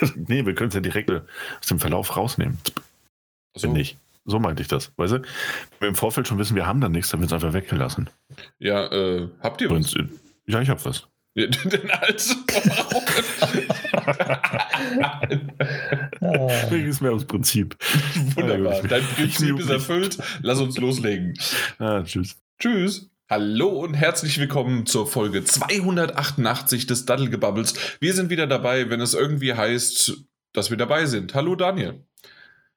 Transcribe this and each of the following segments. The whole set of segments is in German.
nee, wir können es ja direkt aus dem Verlauf rausnehmen. So. Finde ich. So meinte ich das. Weißt du? Wenn wir im Vorfeld schon wissen, wir haben dann nichts, dann wird es einfach weggelassen. Ja, äh, habt ihr was? Ja, ich hab was. Ja, den Hals. Deswegen ist mehr aus Prinzip. Wunderbar. Dein Prinzip ist erfüllt. Lass uns loslegen. Ah, tschüss. Tschüss. Hallo und herzlich willkommen zur Folge 288 des Daddelgebubbles. Wir sind wieder dabei, wenn es irgendwie heißt, dass wir dabei sind. Hallo Daniel.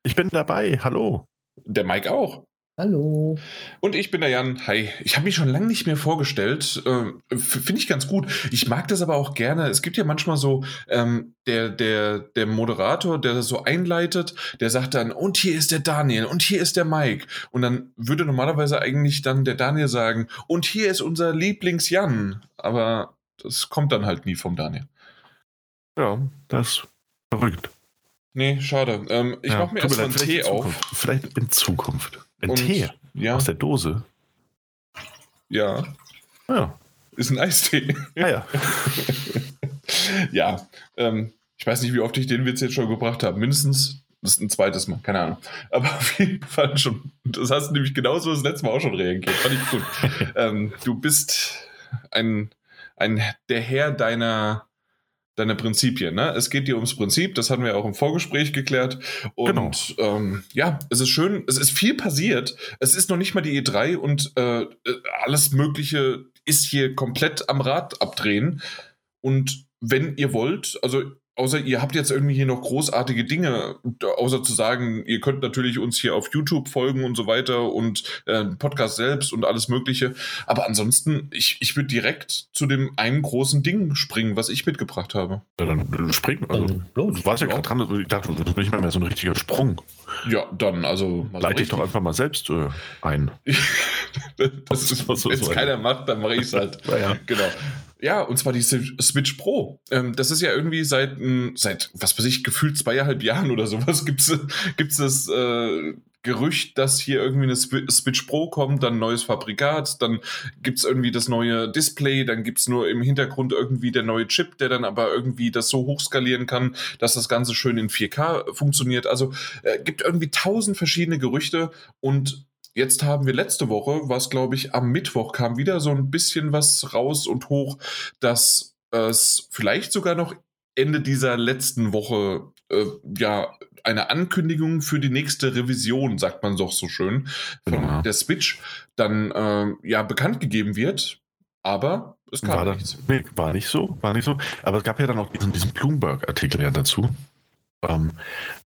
Ich bin dabei. Hallo. Der Mike auch. Hallo. Und ich bin der Jan. Hi. Ich habe mich schon lange nicht mehr vorgestellt. Äh, Finde ich ganz gut. Ich mag das aber auch gerne. Es gibt ja manchmal so ähm, der, der, der Moderator, der das so einleitet, der sagt dann, und hier ist der Daniel und hier ist der Mike. Und dann würde normalerweise eigentlich dann der Daniel sagen, und hier ist unser Lieblings-Jan. Aber das kommt dann halt nie vom Daniel. Ja, das ist verrückt. Nee, schade. Ähm, ich ja, mache mir erstmal einen Tee auf. Vielleicht in Zukunft. Ein Und, Tee? Ja. Aus der Dose? Ja. Ja. Ist ein Eistee. Ja, ja. ja. Ähm, ich weiß nicht, wie oft ich den Witz jetzt schon gebracht habe. Mindestens das ist ein zweites Mal, keine Ahnung. Aber auf jeden Fall schon. Das hast du nämlich genauso das letzte Mal auch schon reagiert. Fand ich gut. ähm, du bist ein, ein, der Herr deiner, deine Prinzipien. Ne? Es geht dir ums Prinzip, das hatten wir auch im Vorgespräch geklärt. Und genau. ähm, ja, es ist schön, es ist viel passiert. Es ist noch nicht mal die E3 und äh, alles Mögliche ist hier komplett am Rad abdrehen. Und wenn ihr wollt, also außer ihr habt jetzt irgendwie hier noch großartige Dinge, außer zu sagen, ihr könnt natürlich uns hier auf YouTube folgen und so weiter und äh, Podcast selbst und alles Mögliche. Aber ansonsten, ich, ich würde direkt zu dem einen großen Ding springen, was ich mitgebracht habe. Ja, dann springen. Also, du warst ja gerade dran, also ich dachte, das ist nicht mehr, mehr so ein richtiger Sprung. Ja, dann, also. Leite so ich doch einfach mal selbst äh, ein. das ist, was so Wenn es keiner macht, dann mache ich es halt. Ja, ja. Genau. Ja, und zwar die Switch Pro. Ähm, das ist ja irgendwie seit, seit, was weiß ich, gefühlt zweieinhalb Jahren oder sowas gibt's gibt's das äh, Gerücht, dass hier irgendwie eine Switch Pro kommt, dann neues Fabrikat, dann gibt's irgendwie das neue Display, dann gibt's nur im Hintergrund irgendwie der neue Chip, der dann aber irgendwie das so hochskalieren kann, dass das Ganze schön in 4K funktioniert. Also äh, gibt irgendwie tausend verschiedene Gerüchte und Jetzt haben wir letzte Woche, was glaube ich am Mittwoch kam wieder so ein bisschen was raus und hoch, dass es vielleicht sogar noch Ende dieser letzten Woche äh, ja eine Ankündigung für die nächste Revision, sagt man doch so schön, von genau. der Switch dann äh, ja bekannt gegeben wird. Aber es kam war nichts. nee, war nicht so, war nicht so. Aber es gab ja dann auch diesen, diesen Bloomberg-Artikel ja dazu. Ähm,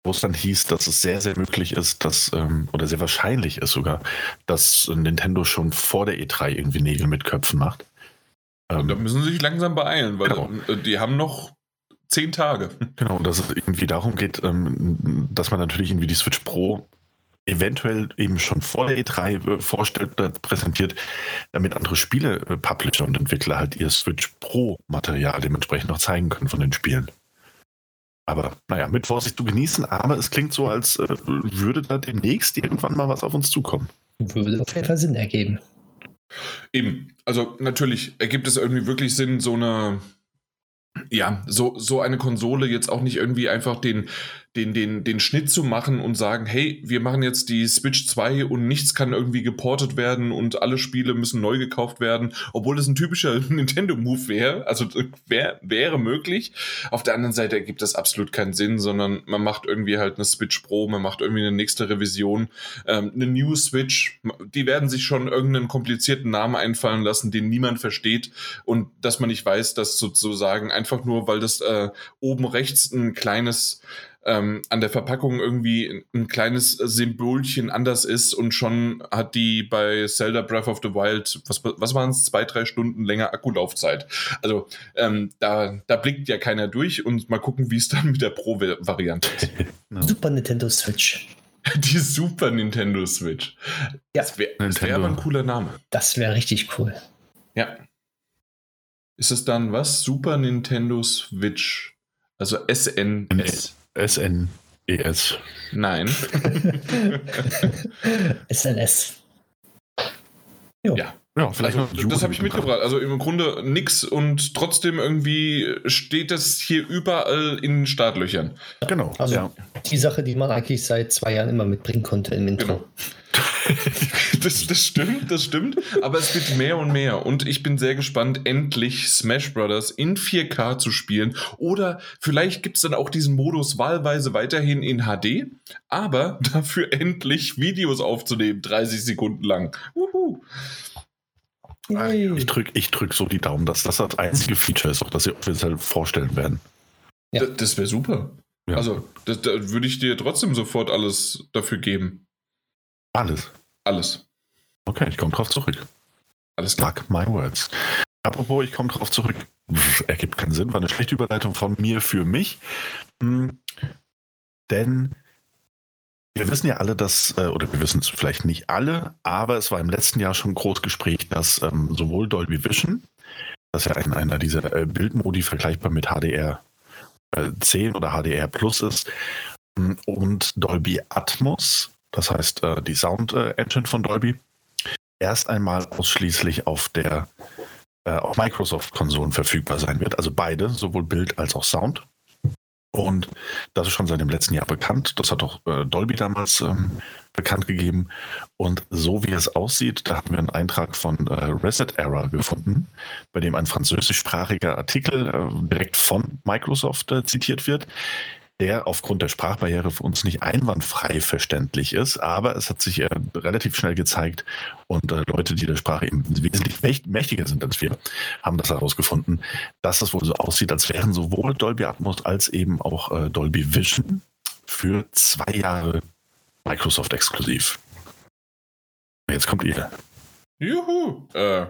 wo es dann hieß, dass es sehr, sehr möglich ist, dass, ähm, oder sehr wahrscheinlich ist sogar, dass Nintendo schon vor der E3 irgendwie Nägel mit Köpfen macht. Ähm, da müssen sie sich langsam beeilen, weil genau. Äh, die haben noch zehn Tage. Genau, und dass es irgendwie darum geht, ähm, dass man natürlich irgendwie die Switch Pro eventuell eben schon vor der E3 äh, vorstellt, präsentiert, damit andere Spiele, äh, Publisher und Entwickler halt ihr Switch Pro Material dementsprechend noch zeigen können von den Spielen. Aber naja, mit Vorsicht zu genießen, aber es klingt so, als äh, würde da demnächst irgendwann mal was auf uns zukommen. Würde auf jeden Fall Sinn ergeben. Eben, also natürlich ergibt es irgendwie wirklich Sinn, so eine, ja, so, so eine Konsole jetzt auch nicht irgendwie einfach den, den, den, den Schnitt zu machen und sagen, hey, wir machen jetzt die Switch 2 und nichts kann irgendwie geportet werden und alle Spiele müssen neu gekauft werden, obwohl das ein typischer Nintendo-Move wäre. Also wär, wäre möglich. Auf der anderen Seite ergibt das absolut keinen Sinn, sondern man macht irgendwie halt eine Switch Pro, man macht irgendwie eine nächste Revision, ähm, eine New Switch. Die werden sich schon irgendeinen komplizierten Namen einfallen lassen, den niemand versteht und dass man nicht weiß, dass sozusagen einfach nur, weil das äh, oben rechts ein kleines ähm, an der Verpackung irgendwie ein kleines Symbolchen anders ist und schon hat die bei Zelda Breath of the Wild, was, was waren es, zwei, drei Stunden länger Akkulaufzeit. Also ähm, da, da blickt ja keiner durch und mal gucken, wie es dann mit der Pro-Variante ist. no. Super Nintendo Switch. Die Super Nintendo Switch. Ja. Das wäre wär aber ein cooler Name. Das wäre richtig cool. Ja. Ist es dann was? Super Nintendo Switch. Also SNS. SNES. Nein. SNS. Jo. Ja, Ja, vielleicht also, noch das habe ich mitgebracht. Also im Grunde nix und trotzdem irgendwie steht es hier überall in den Startlöchern. Genau. Also ja. die Sache, die man eigentlich seit zwei Jahren immer mitbringen konnte im Intro. Genau. das, das stimmt, das stimmt. Aber es wird mehr und mehr. Und ich bin sehr gespannt, endlich Smash Brothers in 4K zu spielen. Oder vielleicht gibt es dann auch diesen Modus wahlweise weiterhin in HD, aber dafür endlich Videos aufzunehmen, 30 Sekunden lang. Uhu. Ich drücke ich drück so die Daumen, dass das das einzige Feature ist, auch das sie offiziell vorstellen werden. Ja. D- Das wäre super. Ja. Also, das, da würde ich dir trotzdem sofort alles dafür geben. Alles. Alles. Okay, ich komme drauf zurück. Alles klar. Mark my words. Apropos, ich komme drauf zurück. Pff, Ergibt keinen Sinn, war eine schlechte Überleitung von mir für mich. Hm, denn wir wissen ja alle, dass, äh, oder wir wissen es vielleicht nicht alle, aber es war im letzten Jahr schon groß Gespräch, dass ähm, sowohl Dolby Vision, das ja ein, einer dieser äh, Bildmodi vergleichbar mit HDR äh, 10 oder HDR Plus ist, mh, und Dolby Atmos, das heißt äh, die Sound äh, Engine von Dolby, erst einmal ausschließlich auf der äh, auf Microsoft-Konsolen verfügbar sein wird. Also beide, sowohl Bild als auch Sound. Und das ist schon seit dem letzten Jahr bekannt. Das hat auch äh, Dolby damals ähm, bekannt gegeben. Und so wie es aussieht, da haben wir einen Eintrag von äh, Reset Era gefunden, bei dem ein französischsprachiger Artikel äh, direkt von Microsoft äh, zitiert wird, der aufgrund der Sprachbarriere für uns nicht einwandfrei verständlich ist. Aber es hat sich äh, relativ schnell gezeigt und äh, Leute, die der Sprache eben wesentlich mächt- mächtiger sind als wir, haben das herausgefunden, dass es wohl so aussieht, als wären sowohl Dolby Atmos als eben auch äh, Dolby Vision für zwei Jahre Microsoft exklusiv. Jetzt kommt ihr. Juhu. Äh,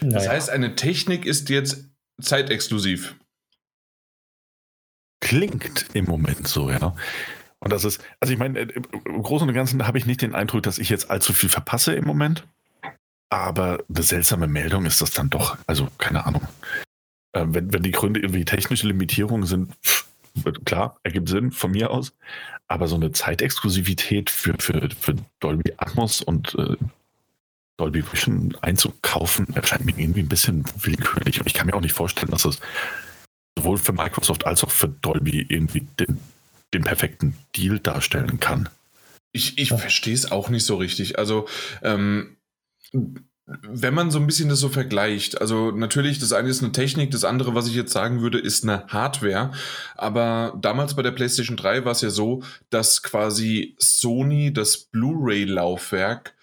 das Naja. heißt, eine Technik ist jetzt zeitexklusiv. Klingt im Moment so, ja. Und das ist, also ich meine, äh, im Großen und Ganzen habe ich nicht den Eindruck, dass ich jetzt allzu viel verpasse im Moment. Aber eine seltsame Meldung ist das dann doch. Also, keine Ahnung. Äh, wenn, wenn die Gründe irgendwie technische Limitierungen sind, pff, klar, ergibt Sinn von mir aus. Aber so eine Zeitexklusivität für, für, für Dolby Atmos und äh, Dolby Vision einzukaufen, erscheint mir irgendwie ein bisschen willkürlich. Und ich kann mir auch nicht vorstellen, dass es sowohl für Microsoft als auch für Dolby irgendwie den, den perfekten Deal darstellen kann. Ich, ich verstehe es auch nicht so richtig. Also, ähm, wenn man so ein bisschen das so vergleicht, also natürlich, das eine ist eine Technik, das andere, was ich jetzt sagen würde, ist eine Hardware. Aber damals bei der PlayStation 3 war es ja so, dass quasi Sony das Blu-ray-Laufwerk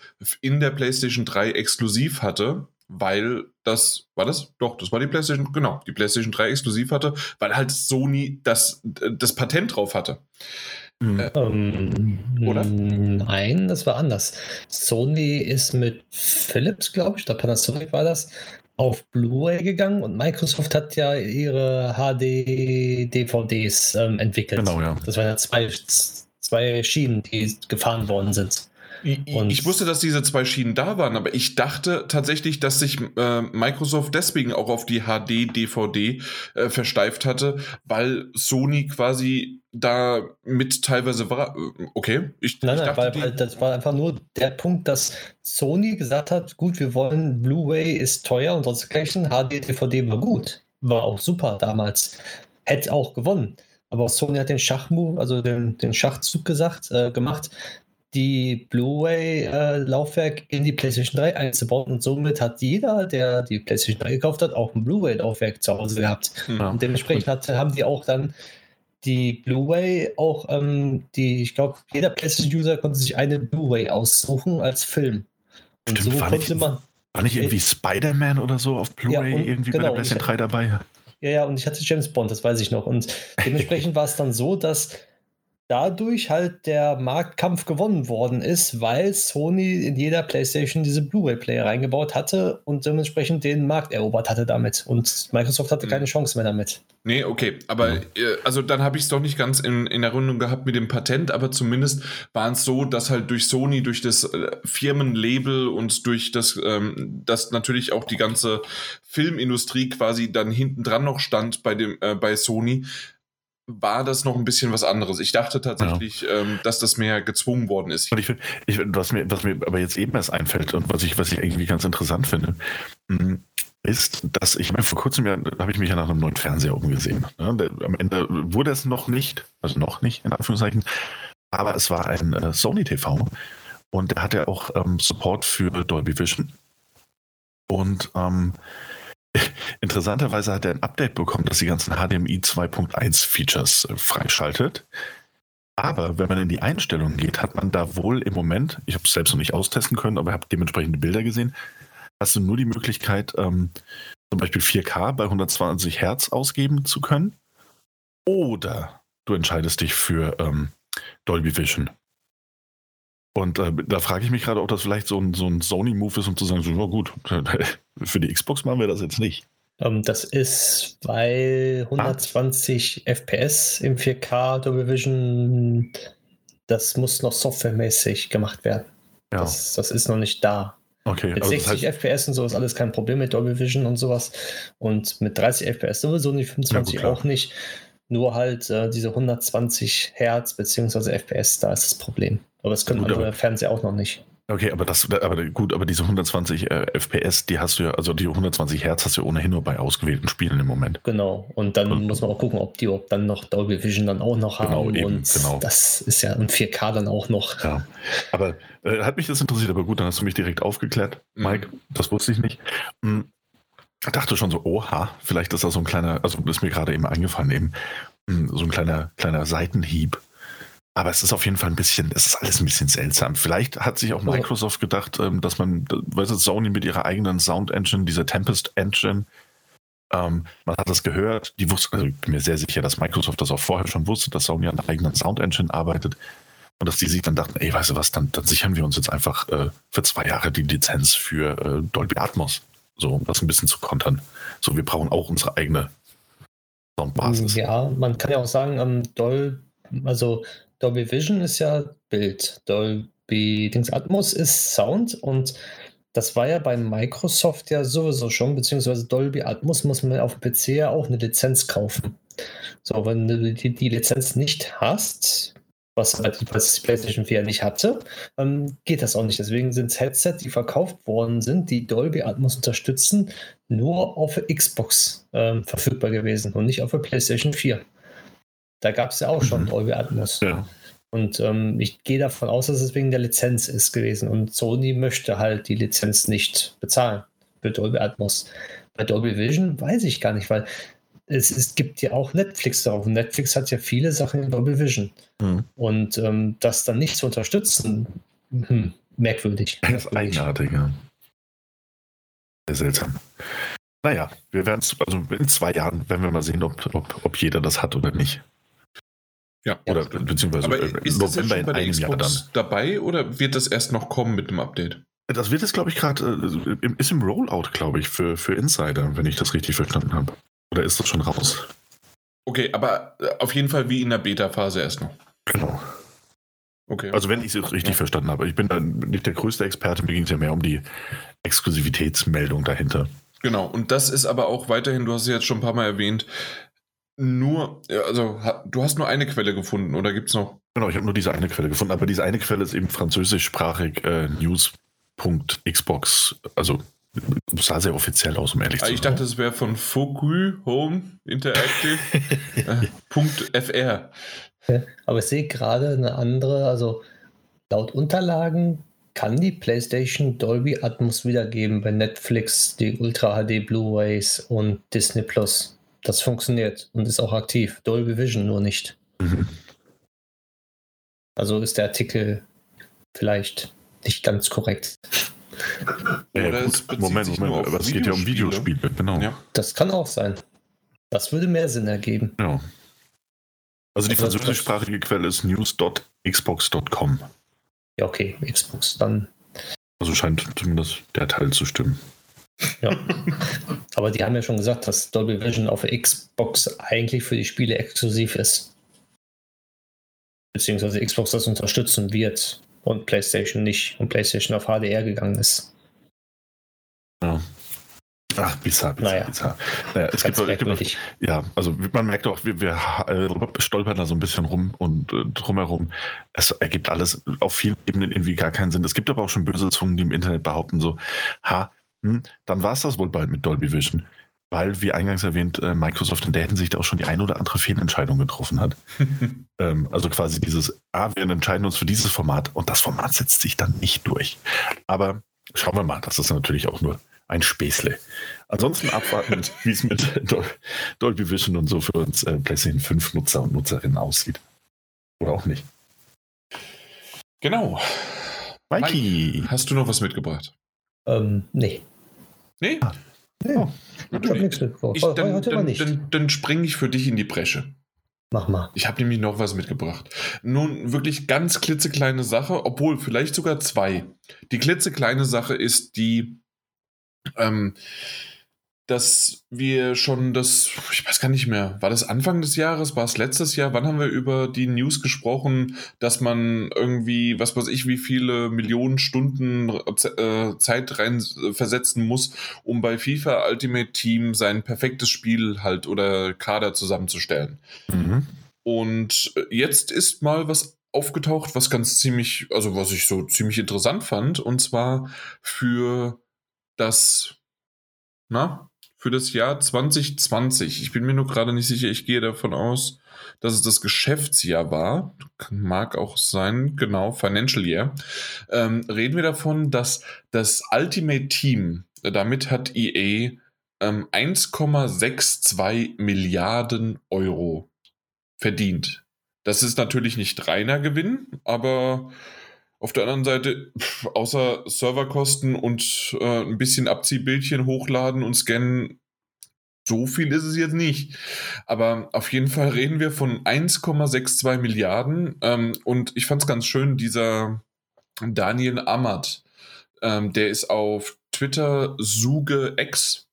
in der PlayStation 3 exklusiv hatte, weil das, war das? Doch, das war die PlayStation, genau, die PlayStation 3 exklusiv hatte, weil halt Sony das, das Patent drauf hatte. Äh, Ähm, Oder? Nein, das war anders. Sony ist mit Philips, glaube ich, der Panasonic war das, auf Blu-ray gegangen und Microsoft hat ja ihre HD-DVDs ähm, entwickelt. Genau, ja. Das waren ja zwei, zwei Schienen, die gefahren worden sind. Und- ich wusste, dass diese zwei Schienen da waren, aber ich dachte tatsächlich, dass sich äh, Microsoft deswegen auch auf die HD-DVD äh, versteift hatte, weil Sony quasi da mit teilweise war. Äh, Okay, ich, Nein, ich nein, dachte, weil, das war einfach nur der Punkt, dass Sony gesagt hat, gut, wir wollen Blu-ray ist teuer und sonst dergleichen, HD-DVD war gut, war auch super damals, hätte auch gewonnen. Aber Sony hat den Schachmove, also den, den Schachzug gesagt, äh, gemacht, die Blu-ray-Laufwerk in die PlayStation 3 einzubauen und somit hat jeder, der die PlayStation 3 gekauft hat, auch ein Blu-ray-Laufwerk zu Hause gehabt. Ja. Und dementsprechend hat, haben die auch dann die Blu-ray auch, ähm, die, ich glaube, jeder PlayStation-User konnte sich eine Blu-ray aussuchen als Film. Und Stimmt, so war konnte nicht- man, War nicht irgendwie Spider-Man oder so auf Blu-ray Ja, irgendwie bei genau, der PlayStation 3 dabei? ja, ja, und ich hatte James Bond, das weiß ich noch. Und dementsprechend war es dann so, dass dadurch halt der Marktkampf gewonnen worden ist, weil Sony in jeder PlayStation diese Blu-ray-Player reingebaut hatte und dementsprechend den Markt erobert hatte damit. Und Microsoft hatte Mhm. keine Chance mehr damit. Nee, okay. Aber Ja. äh, also dann habe ich es doch nicht ganz in, in Erinnerung gehabt mit dem Patent, aber zumindest war es so, dass halt durch Sony, durch das äh, Firmenlabel und durch das, ähm, dass natürlich auch die ganze Filmindustrie quasi dann hinten dran noch stand bei dem, äh, bei Sony, war das noch ein bisschen was anderes. Ich dachte tatsächlich, ja. ähm, dass das mehr gezwungen worden ist. Und ich, ich, was, mir, was mir aber jetzt eben erst einfällt und was ich, was ich irgendwie ganz interessant finde, hm, ist, dass ich meine, vor kurzem ja, habe ich mich ja nach einem neuen Fernseher umgesehen. Ja, der, am Ende wurde es noch nicht, also noch nicht in Anführungszeichen, aber es war ein äh, Sony TV und der hatte auch ähm, Support für Dolby Vision. Und ähm, interessanterweise hat er ein Update bekommen, das die ganzen HDMI 2.1 Features äh, freischaltet. Aber wenn man in die Einstellungen geht, hat man da wohl im Moment, ich habe es selbst noch nicht austesten können, aber habe dementsprechende Bilder gesehen, hast du nur die Möglichkeit, ähm, zum Beispiel 4K bei 120 Hertz ausgeben zu können. Oder du entscheidest dich für ähm, Dolby Vision. Und äh, da frage ich mich gerade, ob das vielleicht so ein, so ein Sony-Move ist, um zu sagen, so, oh gut, für die Xbox machen wir das jetzt nicht. Ähm, das ist, weil 120 ah. FPS im 4K Dolby Vision, das muss noch softwaremäßig gemacht werden. Ja. Das, das ist noch nicht da. Okay, mit also 60 das heißt, FPS und so ist alles kein Problem mit Dolby Vision und sowas. Und mit 30 FPS sowieso nicht, 25 ja, gut, auch nicht. Nur halt äh, diese 120 Hertz bzw. FPS, da ist das Problem. Aber das können gut, andere Fernseher auch noch nicht. Okay, aber das, aber gut, aber diese 120 äh, FPS, die hast du ja, also die 120 Hertz hast du ja ohnehin nur bei ausgewählten Spielen im Moment. Genau. Und dann und, muss man auch gucken, ob die ob dann noch Dolby Vision dann auch noch genau, haben. Eben, und genau. das ist ja ein 4K dann auch noch. Ja. Aber äh, hat mich das interessiert, aber gut, dann hast du mich direkt aufgeklärt, mhm. Mike. Mhm. Das wusste ich nicht. Hm, dachte schon so, oha, vielleicht ist da so ein kleiner, also ist mir gerade eben eingefallen, eben hm, so ein kleiner, kleiner Seitenhieb aber es ist auf jeden Fall ein bisschen, es ist alles ein bisschen seltsam. Vielleicht hat sich auch Microsoft gedacht, ähm, dass man, weißt du, Sony mit ihrer eigenen Sound Engine, dieser Tempest Engine, ähm, man hat das gehört, die wusste, also ich bin mir sehr sicher, dass Microsoft das auch vorher schon wusste, dass Sony an einer eigenen Sound Engine arbeitet und dass die sich dann dachten, ey, weißt du was, dann, dann sichern wir uns jetzt einfach äh, für zwei Jahre die Lizenz für äh, Dolby Atmos, so um das ein bisschen zu kontern. So, wir brauchen auch unsere eigene Soundbasis. Ja, man kann ja auch sagen, ähm, Dolby, also Dolby Vision ist ja Bild, Dolby Dings Atmos ist Sound und das war ja bei Microsoft ja sowieso schon, beziehungsweise Dolby Atmos muss man auf dem PC ja auch eine Lizenz kaufen. So, wenn du die, die Lizenz nicht hast, was, was die PlayStation 4 nicht hatte, dann geht das auch nicht. Deswegen sind Headsets, die verkauft worden sind, die Dolby Atmos unterstützen, nur auf Xbox äh, verfügbar gewesen und nicht auf der PlayStation 4. Da gab es ja auch schon mhm. Dolby Atmos. Ja. Und ähm, ich gehe davon aus, dass es wegen der Lizenz ist gewesen. Und Sony möchte halt die Lizenz nicht bezahlen für Dolby Atmos. Bei Dolby Vision weiß ich gar nicht, weil es, es gibt ja auch Netflix drauf. Und Netflix hat ja viele Sachen in Dolby Vision. Mhm. Und ähm, das dann nicht zu unterstützen, hm, merkwürdig. Das ist eigenartig, ja. Sehr seltsam. Naja, wir werden es, also in zwei Jahren werden wir mal sehen, ob, ob, ob jeder das hat oder nicht. Ja. Oder beziehungsweise Aber äh, ist das jetzt schon bei der Xbox dabei oder wird das erst noch kommen mit dem Update? Das wird jetzt, glaube ich, gerade, äh, ist im Rollout, glaube ich, für, für Insider, wenn ich das richtig verstanden habe. Oder ist das schon raus? Okay, aber äh, auf jeden Fall wie in der Beta-Phase erst noch. Genau. Okay. Also wenn ich es richtig ja. verstanden habe. Ich bin da nicht der größte Experte, mir ging es ja mehr um die Exklusivitätsmeldung dahinter. Genau, und das ist aber auch weiterhin, du hast es jetzt schon ein paar Mal erwähnt, nur, also du hast nur eine Quelle gefunden oder gibt es noch? Genau, ich habe nur diese eine Quelle gefunden, aber diese eine Quelle ist eben französischsprachig äh, news.xbox, also sah sehr offiziell aus, um ehrlich zu sein. Ich dachte, es wäre von Focus Home Interactive äh, .fr. Aber ich sehe gerade eine andere, also laut Unterlagen kann die PlayStation Dolby Atmos wiedergeben bei Netflix, die Ultra HD Blu-rays und Disney Plus. Das funktioniert und ist auch aktiv. Dolby Vision nur nicht. Mhm. Also ist der Artikel vielleicht nicht ganz korrekt. Ja, Oder es Moment, Moment, aber es geht ja um Videospiele, genau. Ja. Das kann auch sein. Das würde mehr Sinn ergeben. Ja. Also die also französischsprachige Quelle ist news.xbox.com. Ja, okay, Xbox, dann. Also scheint zumindest der Teil zu stimmen. Ja. Aber die haben ja schon gesagt, dass Dolby Vision auf der Xbox eigentlich für die Spiele exklusiv ist. Beziehungsweise Xbox das unterstützen wird und PlayStation nicht und PlayStation auf HDR gegangen ist. Ja. Ach, bizarr, bizarr, Naja. bizarr. Naja, es gibt, Ganz es gibt, merkwürdig. ja, also man merkt auch, wir, wir äh, stolpern da so ein bisschen rum und äh, drumherum. Es ergibt alles auf vielen Ebenen irgendwie gar keinen Sinn. Es gibt aber auch schon böse Zungen, die im Internet behaupten so, ha, hm, dann war es das wohl bald mit Dolby Vision. Weil, wie eingangs erwähnt, äh, Microsoft in der Hinsicht auch schon die ein oder andere Fehlentscheidung getroffen hat. ähm, also quasi dieses, ah, wir entscheiden uns für dieses Format und das Format setzt sich dann nicht durch. Aber schauen wir mal, das ist natürlich auch nur ein Späßle. Ansonsten abwarten, wie es mit Dol Dolby Vision und so für uns äh, PlayStation 5 Nutzer und Nutzerinnen aussieht. Oder auch nicht. Genau. Mikey! Hast du noch was mitgebracht? Ähm, nee. Nee? Nee, Oh, ich habe nichts mitgebracht. Ich, Heute dann heute mal dann, nicht. dann, dann springe ich für dich in die Bresche. Mach mal. Ich habe nämlich noch was mitgebracht. Nun wirklich ganz klitzekleine Sache, obwohl vielleicht sogar zwei. Die klitzekleine Sache ist die, ähm, dass wir schon das, ich weiß gar nicht mehr, war das Anfang des Jahres, war es letztes Jahr? Wann haben wir über die News gesprochen, dass man irgendwie, was weiß ich, wie viele Millionen Stunden äh, Zeit rein äh, versetzen muss, um bei FIFA Ultimate Team sein perfektes Spiel halt oder Kader zusammenzustellen? Mhm. Und jetzt ist mal was aufgetaucht, was ganz ziemlich, also was ich so ziemlich interessant fand, und zwar für das, na, für das Jahr 2020. Ich bin mir nur gerade nicht sicher, ich gehe davon aus, dass es das Geschäftsjahr war. Mag auch sein, genau, Financial Year. Ähm, reden wir davon, dass das Ultimate Team, damit hat EA ähm, 1,62 Milliarden Euro verdient. Das ist natürlich nicht reiner Gewinn, aber auf der anderen Seite, außer Serverkosten und äh, ein bisschen Abziehbildchen hochladen und scannen, so viel ist es jetzt nicht. Aber auf jeden Fall reden wir von 1,62 Milliarden. Ähm, und ich fand es ganz schön, dieser Daniel Amat, ähm, der ist auf Twitter SugeX.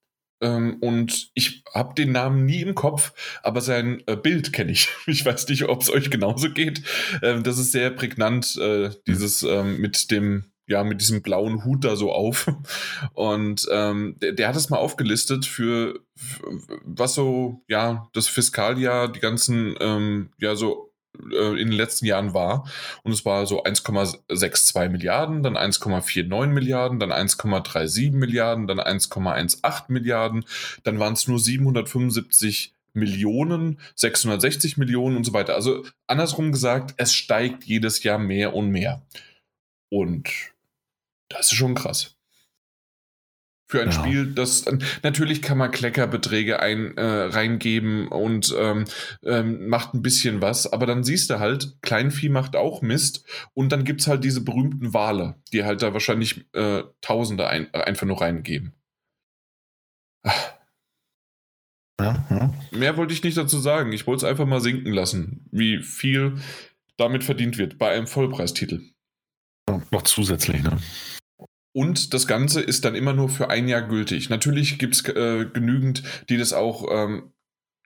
Ähm, und ich habe den Namen nie im Kopf, aber sein äh, Bild kenne ich. Ich weiß nicht, ob es euch genauso geht. Ähm, das ist sehr prägnant, äh, dieses ähm, mit dem, ja, mit diesem blauen Hut da so auf. Und ähm, der, der hat es mal aufgelistet für, für was so, ja, das Fiskaljahr, die ganzen, ähm, ja, so in den letzten Jahren war. Und es war so 1,62 Milliarden, dann 1,49 Milliarden, dann 1,37 Milliarden, dann 1,18 Milliarden, dann waren es nur 775 Millionen, 660 Millionen und so weiter. Also andersrum gesagt, es steigt jedes Jahr mehr und mehr. Und das ist schon krass. Für ein Ja. Spiel, das natürlich kann man Kleckerbeträge ein, äh, reingeben und ähm, ähm, macht ein bisschen was, aber dann siehst du halt, Kleinvieh macht auch Mist und dann gibt es halt diese berühmten Wale, die halt da wahrscheinlich äh, Tausende ein, einfach nur reingeben. Ja, ja. Mehr wollte ich nicht dazu sagen. Ich wollte es einfach mal sinken lassen, wie viel damit verdient wird bei einem Vollpreistitel. Noch zusätzlich, ne? Und das Ganze ist dann immer nur für ein Jahr gültig. Natürlich gibt es äh, genügend, die das auch ähm,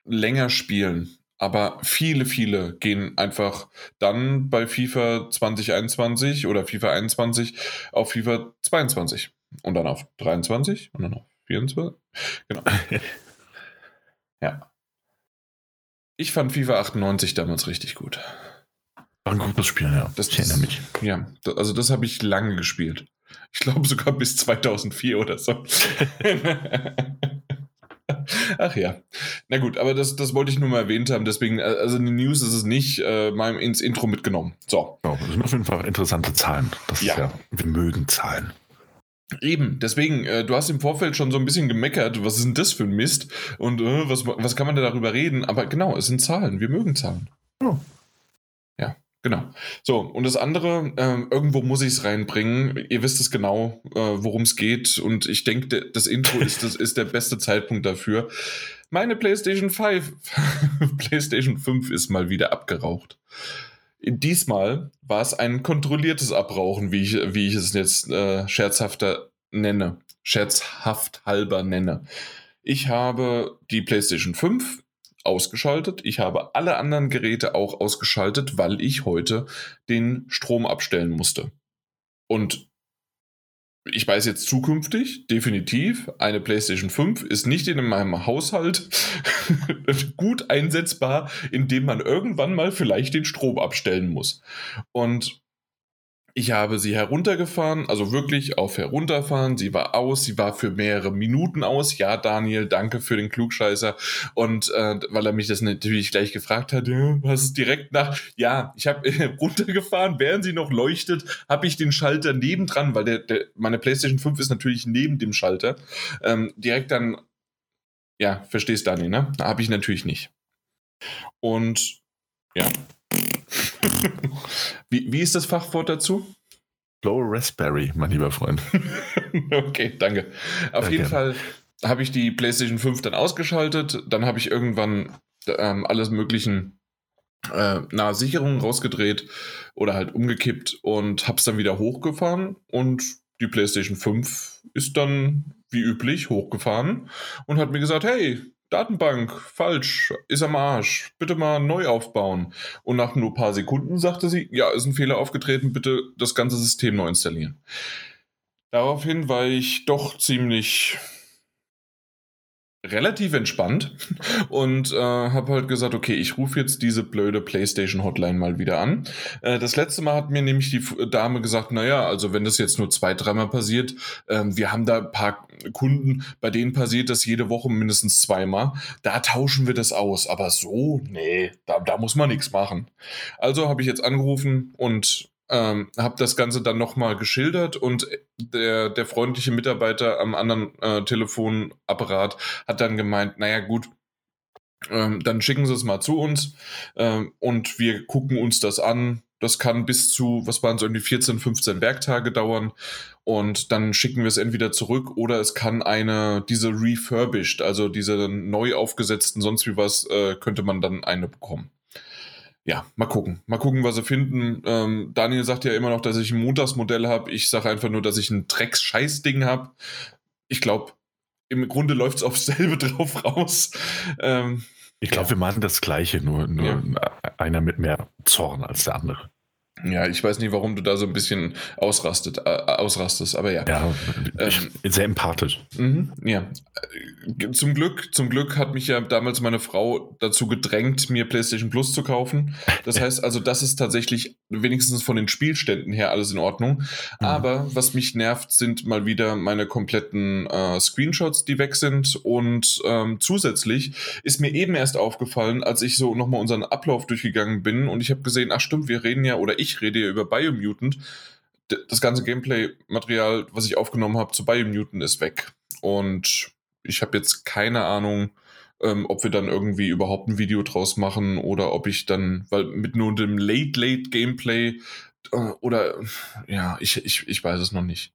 länger spielen. Aber viele, viele gehen einfach dann bei FIFA 2021 oder FIFA 21 auf FIFA 22 und dann auf 23 und dann auf 24. Genau. ja. Ich fand FIFA 98 damals richtig gut. War ein gutes Spiel, ja. Das- ich erinnere mich. Ja, also das habe ich lange gespielt. Ich glaube sogar bis 2004 oder so. Ach ja. Na gut, aber das, das wollte ich nur mal erwähnt haben. Deswegen, äh, also in den News ist es nicht äh, mal ins Intro mitgenommen. So, Ja, das sind auf jeden Fall interessante Zahlen. Das Ja. ist ja, wir mögen Zahlen. eben. Deswegen, äh, du hast im Vorfeld schon so ein bisschen gemeckert. Was ist denn das für ein Mist? Und äh, was, was kann man da darüber reden? Aber genau, es sind Zahlen. Wir mögen Zahlen. Ja. Genau. So, und das andere, ähm, irgendwo muss ich es reinbringen. Ihr wisst es genau, äh, worum es geht. Und ich denke, das Intro ist, das ist der beste Zeitpunkt dafür. Meine PlayStation 5, PlayStation 5 ist mal wieder abgeraucht. Diesmal war es ein kontrolliertes Abrauchen, wie ich, wie ich es jetzt äh, scherzhafter nenne. Scherzhaft halber nenne. Ich habe die PlayStation 5 ausgeschaltet. Ich habe alle anderen Geräte auch ausgeschaltet, weil ich heute den Strom abstellen musste. Und ich weiß jetzt zukünftig, definitiv, eine PlayStation 5 ist nicht in meinem Haushalt gut einsetzbar, indem man irgendwann mal vielleicht den Strom abstellen muss. Und ich habe sie heruntergefahren, also wirklich auf herunterfahren. Sie war aus, sie war für mehrere Minuten aus. Ja, Daniel, danke für den Klugscheißer. Und äh, weil er mich das natürlich gleich gefragt hat, was ist direkt nach? Ja, ich habe äh, runtergefahren, während sie noch leuchtet, habe ich den Schalter nebendran, weil der, der, meine PlayStation 5 ist natürlich neben dem Schalter. Ähm, direkt dann, ja, verstehst Daniel, ne? Habe ich natürlich nicht. Und ja, wie, wie ist das Fachwort dazu? Low Raspberry, mein lieber Freund. okay, danke. Auf Sehr jeden gerne. Fall habe ich die PlayStation 5 dann ausgeschaltet. Dann habe ich irgendwann ähm, alles möglichen äh, nahe Sicherungen rausgedreht oder halt umgekippt und habe es dann wieder hochgefahren. Und die PlayStation 5 ist dann wie üblich hochgefahren und hat mir gesagt, hey, Datenbank, falsch, ist am Arsch, bitte mal neu aufbauen. Und nach nur ein paar Sekunden sagte sie, ja, ist ein Fehler aufgetreten, bitte das ganze System neu installieren. Daraufhin war ich doch ziemlich relativ entspannt und äh, habe halt gesagt, okay, ich rufe jetzt diese blöde PlayStation Hotline mal wieder an. Äh, das letzte Mal hat mir nämlich die Dame gesagt, naja, also wenn das jetzt nur zwei, dreimal passiert, äh, wir haben da ein paar Kunden, bei denen passiert das jede Woche mindestens zweimal, da tauschen wir das aus. Aber so, nee, da, da muss man nichts machen. Also habe ich jetzt angerufen und ähm, habe das Ganze dann nochmal geschildert und der, der freundliche Mitarbeiter am anderen äh, Telefonapparat hat dann gemeint, naja gut, ähm, dann schicken Sie es mal zu uns ähm, und wir gucken uns das an. Das kann bis zu, was waren so irgendwie 14, 15 Werktage dauern und dann schicken wir es entweder zurück oder es kann eine, diese refurbished, also diese neu aufgesetzten, sonst wie was, äh, könnte man dann eine bekommen ja, mal gucken. Mal gucken, was sie finden. Ähm, Daniel sagt ja immer noch, dass ich ein Montagsmodell habe. Ich sage einfach nur, dass ich ein Drecks-Scheiß-Ding habe. Ich glaube, im Grunde läuft es aufs selbe drauf raus. Ähm, ich glaube, ja. wir machen das Gleiche, nur, nur ja. einer mit mehr Zorn als der andere. Ja, ich weiß nicht, warum du da so ein bisschen ausrastet, äh, ausrastest, aber ja. Ja, ähm, sehr empathisch. Mhm, ja. Zum Glück, zum Glück hat mich ja damals meine Frau dazu gedrängt, mir PlayStation Plus zu kaufen. Das heißt also, das ist tatsächlich wenigstens von den Spielständen her alles in Ordnung. Mhm. Aber was mich nervt, sind mal wieder meine kompletten äh, Screenshots, die weg sind. Und ähm, zusätzlich ist mir eben erst aufgefallen, als ich so nochmal unseren Ablauf durchgegangen bin und ich habe gesehen, ach stimmt, wir reden ja, oder ich ich rede hier über Biomutant. Das ganze Gameplay-Material, was ich aufgenommen habe zu Biomutant, ist weg. Und ich habe jetzt keine Ahnung, ähm, ob wir dann irgendwie überhaupt ein Video draus machen oder ob ich dann, weil mit nur dem Late-Late-Gameplay äh, oder ja, ich, ich, ich weiß es noch nicht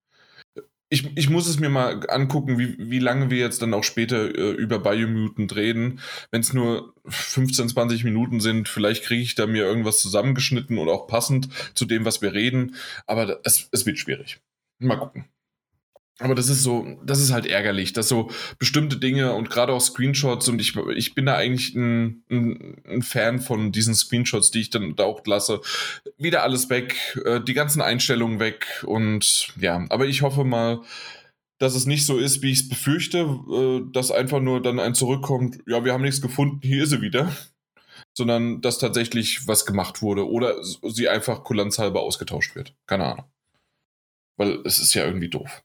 ich, ich muss es mir mal angucken, wie, wie lange wir jetzt dann auch später äh, über Biomutant reden. Wenn es nur 15, 20 Minuten sind, vielleicht kriege ich da mir irgendwas zusammengeschnitten und auch passend zu dem, was wir reden. Aber es, es wird schwierig. Mal gucken. Aber das ist so, das ist halt ärgerlich, dass so bestimmte Dinge und gerade auch Screenshots und ich, ich bin da eigentlich ein, ein, ein, Fan von diesen Screenshots, die ich dann da auch lasse. Wieder alles weg, äh, die ganzen Einstellungen weg und ja, aber ich hoffe mal, dass es nicht so ist, wie ich es befürchte, äh, dass einfach nur dann ein zurückkommt, ja, wir haben nichts gefunden, hier ist sie wieder. Sondern dass tatsächlich was gemacht wurde oder sie einfach kulanzhalber ausgetauscht wird. Keine Ahnung. Weil es ist ja irgendwie doof.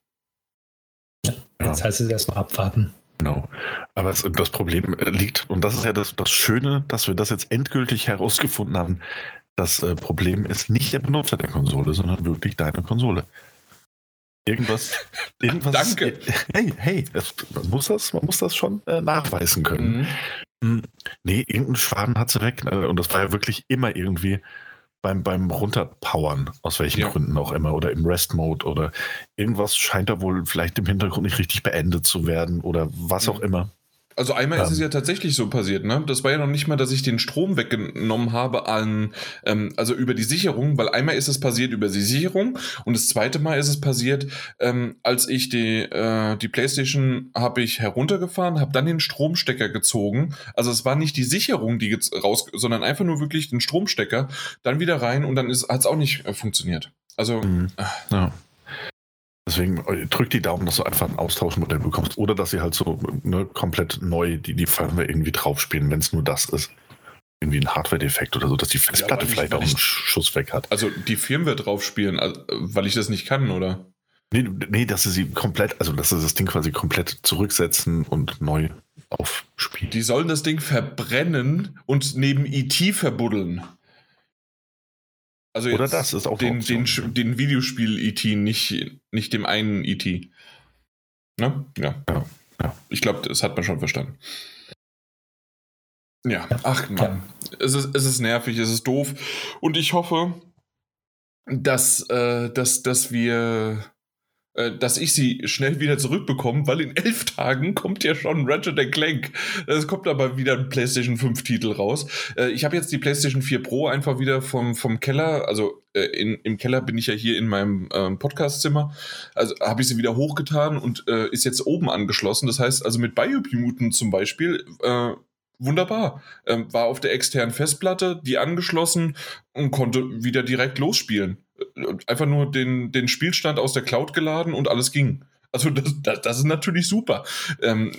Jetzt heißt es erstmal abwarten. Genau. Aber das, das, Problem liegt, und das ist ja das, das Schöne, dass wir das jetzt endgültig herausgefunden haben. Das äh, Problem ist nicht der Benutzer der Konsole, sondern wirklich deine Konsole. Irgendwas. irgendwas Danke. Hey, hey, das, man, muss das, man muss das schon äh, nachweisen können. Mhm. Hm, nee, irgendeinen Schaden hat sie weg. Äh, und das war ja wirklich immer irgendwie beim, beim Runterpowern, aus welchen ja. Gründen auch immer, oder im Rest-Mode oder irgendwas scheint da wohl vielleicht im Hintergrund nicht richtig beendet zu werden oder was auch immer. Also einmal ähm. ist es ja tatsächlich so passiert, ne? Das war ja noch nicht mal, dass ich den Strom weggenommen habe an, ähm, also über die Sicherung, weil einmal ist es passiert über die Sicherung und das zweite Mal ist es passiert, ähm, als ich die, äh, die Playstation habe ich heruntergefahren, habe dann den Stromstecker gezogen. Also es war nicht die Sicherung, die jetzt raus, sondern einfach nur wirklich den Stromstecker, dann wieder rein und dann hat es auch nicht äh, funktioniert. Also. Mhm. Ja. Deswegen äh, drück die Daumen, dass du einfach ein Austauschmodell bekommst. Oder dass sie halt so ne, komplett neu die, die Firmware irgendwie drauf spielen, wenn es nur das ist. Irgendwie ein Hardware-Defekt oder so, dass die Festplatte ich- vielleicht weil auch ich- einen Schuss weg hat. Also die Firmware drauf spielen, also, weil ich das nicht kann, oder? Nee, nee, dass sie sie komplett, also dass sie das Ding quasi komplett zurücksetzen und neu aufspielen. Die sollen das Ding verbrennen und neben IT verbuddeln. Also Oder jetzt das ist auch den, den, den Videospiel-IT, nicht, nicht dem einen IT. Ne? Ja. Ja, ja. Ich glaube, das hat man schon verstanden. Ja, ach Mann. Ja. Es, ist, es ist nervig, es ist doof. Und ich hoffe, dass, äh, dass, dass wir dass ich sie schnell wieder zurückbekomme, weil in elf Tagen kommt ja schon Ratchet Clank. Es kommt aber wieder ein PlayStation 5 Titel raus. Äh, ich habe jetzt die PlayStation 4 Pro einfach wieder vom, vom Keller, also äh, in, im Keller bin ich ja hier in meinem ähm, Podcastzimmer, also habe ich sie wieder hochgetan und äh, ist jetzt oben angeschlossen. Das heißt also mit Biomutant zum Beispiel, äh, wunderbar. Ähm, war auf der externen Festplatte, die angeschlossen und konnte wieder direkt losspielen. Einfach nur den, den Spielstand aus der Cloud geladen und alles ging. Also das, das, das ist natürlich super. Ähm,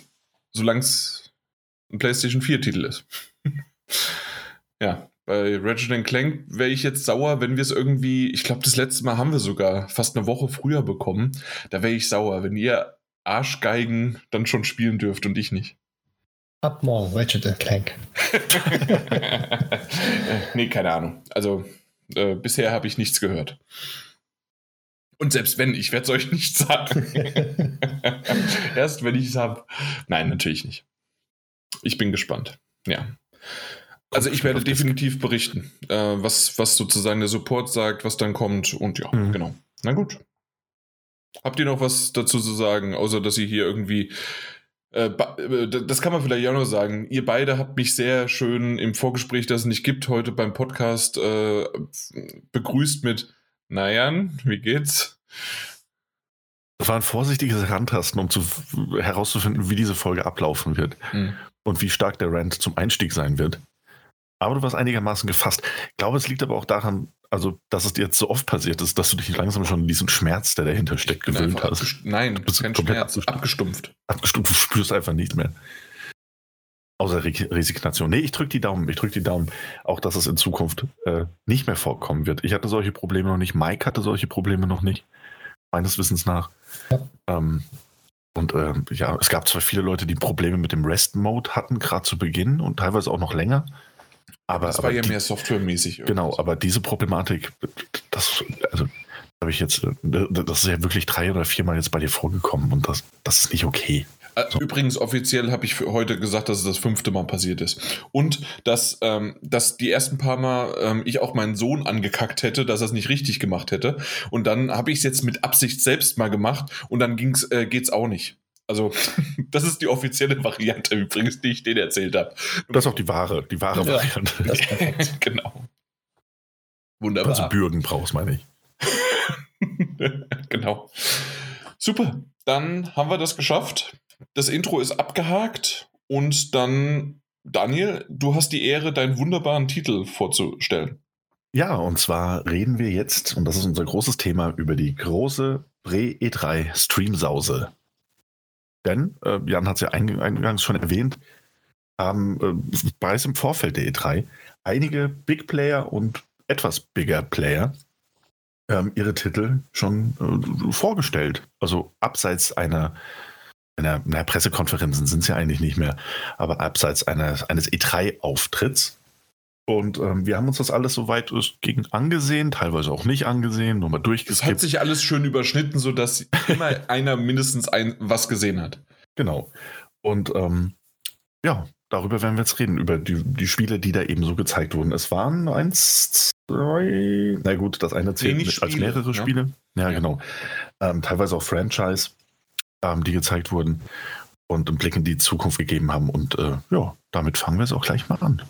Solange es ein PlayStation 4-Titel ist. ja, bei Ratchet Clank wäre ich jetzt sauer, wenn wir es irgendwie, ich glaube, das letzte Mal haben wir sogar fast eine Woche früher bekommen. Da wäre ich sauer, wenn ihr Arschgeigen dann schon spielen dürft und ich nicht. Ab morgen, Ratchet Clank. nee, keine Ahnung. Also äh, bisher habe ich nichts gehört. Und selbst wenn, ich werde es euch nicht sagen. Erst wenn ich es habe. Nein, natürlich nicht. Ich bin gespannt. Ja. Also ich werde definitiv berichten, äh, was, was sozusagen der Support sagt, was dann kommt und ja, Mhm. genau. Na gut. Habt ihr noch was dazu zu sagen, außer dass ihr hier irgendwie das kann man vielleicht auch noch sagen. Ihr beide habt mich sehr schön im Vorgespräch, das es nicht gibt, heute beim Podcast äh, begrüßt mit Najan, wie geht's? Das war ein vorsichtiges Herantasten, um zu, herauszufinden, wie diese Folge ablaufen wird Hm. und wie stark der Rant zum Einstieg sein wird. Aber du warst einigermaßen gefasst. Ich glaube, es liegt aber auch daran, also, dass es dir jetzt so oft passiert ist, dass du dich langsam schon an diesen Schmerz, der dahinter steckt, gewöhnt hast. Nein, Du bist kein Schmerz, abgestumpft. abgestumpft. Abgestumpft, du spürst einfach nicht mehr. Außer Re Resignation. Nee, ich drücke die Daumen. Ich drücke die Daumen. Auch, dass es in Zukunft äh, nicht mehr vorkommen wird. Ich hatte solche Probleme noch nicht. Mike hatte solche Probleme noch nicht. Meines Wissens nach. Ja. Ähm, und ähm, ja, es gab zwar viele Leute, die Probleme mit dem Rest-Mode hatten, gerade zu Beginn und teilweise auch noch länger. Aber, Das aber war ja die, mehr softwaremäßig. Genau, aber diese Problematik, das, also, habe ich jetzt, äh, das ist ja wirklich drei oder viermal jetzt bei dir vorgekommen und das, das ist nicht okay. Äh, Übrigens, offiziell habe ich für heute gesagt, dass es das fünfte Mal passiert ist. Und dass, ähm, dass die ersten paar Mal ähm, ich auch meinen Sohn angekackt hätte, dass er es nicht richtig gemacht hätte. Und dann habe ich es jetzt mit Absicht selbst mal gemacht und dann ging's, äh, geht's auch nicht. Also, das ist die offizielle Variante übrigens, die ich denen erzählt habe. Das ist auch die wahre, die wahre Ja. Variante. Genau. Wunderbar. Also Bürgen brauchst, meine ich. genau. Super. Dann haben wir das geschafft. Das Intro ist abgehakt und dann, Daniel, du hast die Ehre, deinen wunderbaren Titel vorzustellen. Ja, und zwar reden wir jetzt, und das ist unser großes Thema, über die große Pre-E3 Streamsause. Denn, äh, Jan hat es ja eingang- eingangs schon erwähnt, haben äh, bereits im Vorfeld der E3 einige Big Player und etwas bigger Player ähm, ihre Titel schon äh, vorgestellt. Also abseits einer, einer na, Pressekonferenzen sind es ja eigentlich nicht mehr, aber abseits einer, eines E3-Auftritts. Und ähm, wir haben uns das alles soweit es ging angesehen, teilweise auch nicht angesehen, nur mal Es hat durchgeskippt. sich alles schön überschnitten, sodass immer einer mindestens ein, was gesehen hat. Genau. Und ähm, ja, darüber werden wir jetzt reden, über die, die Spiele, die da eben so gezeigt wurden. Es waren eins, zwei, na gut, das eine zählt Wenig nicht als Spiele, mehrere ne? Spiele. Ja, Ja. genau. Ähm, teilweise auch Franchise, ähm, die gezeigt wurden und einen Blick in die Zukunft gegeben haben. Und äh, ja, damit fangen wir es auch gleich mal an.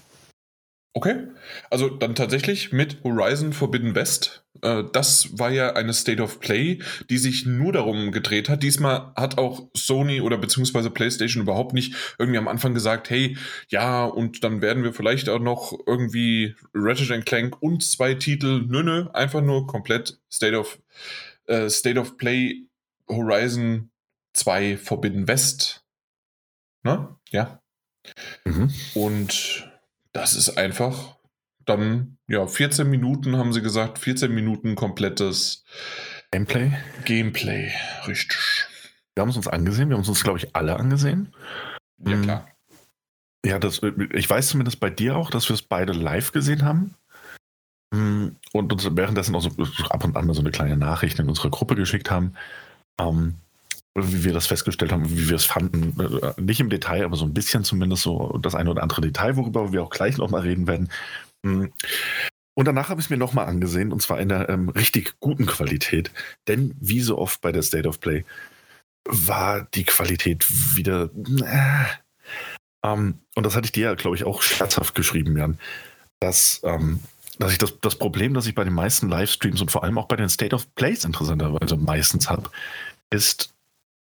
Okay, also dann tatsächlich mit Horizon Forbidden West. Äh, das war ja eine State of Play, die sich nur darum gedreht hat. Diesmal hat auch Sony oder beziehungsweise PlayStation überhaupt nicht irgendwie am Anfang gesagt, hey, ja, und dann werden wir vielleicht auch noch irgendwie Ratchet Clank und zwei Titel. Nö, nö, einfach nur komplett State of, äh, State of Play Horizon 2 Forbidden West. Ne? Ja. Mhm. Und das ist einfach dann, ja, 14 Minuten haben sie gesagt, 14 Minuten komplettes Gameplay. Gameplay, richtig. Wir haben es uns angesehen, wir haben es uns, glaube ich, alle angesehen. Ja, mhm. klar. Ja, das, ich weiß zumindest bei dir auch, dass wir es beide live gesehen haben. Mhm. Und uns währenddessen auch so ab und an mal so eine kleine Nachricht in unsere Gruppe geschickt haben. Ähm, wie wir das festgestellt haben, wie wir es fanden. Äh, nicht im Detail, aber so ein bisschen zumindest so das eine oder andere Detail, worüber wir auch gleich nochmal reden werden. Mhm. Und danach habe ich es mir nochmal angesehen und zwar in einer ähm, richtig guten Qualität. Denn wie so oft bei der State of Play war die Qualität wieder. Äh, ähm, und das hatte ich dir ja, glaube ich, auch scherzhaft geschrieben, Jan, dass, ähm, dass ich das, das Problem, das ich bei den meisten Livestreams und vor allem auch bei den State of Plays interessanterweise meistens habe, ist,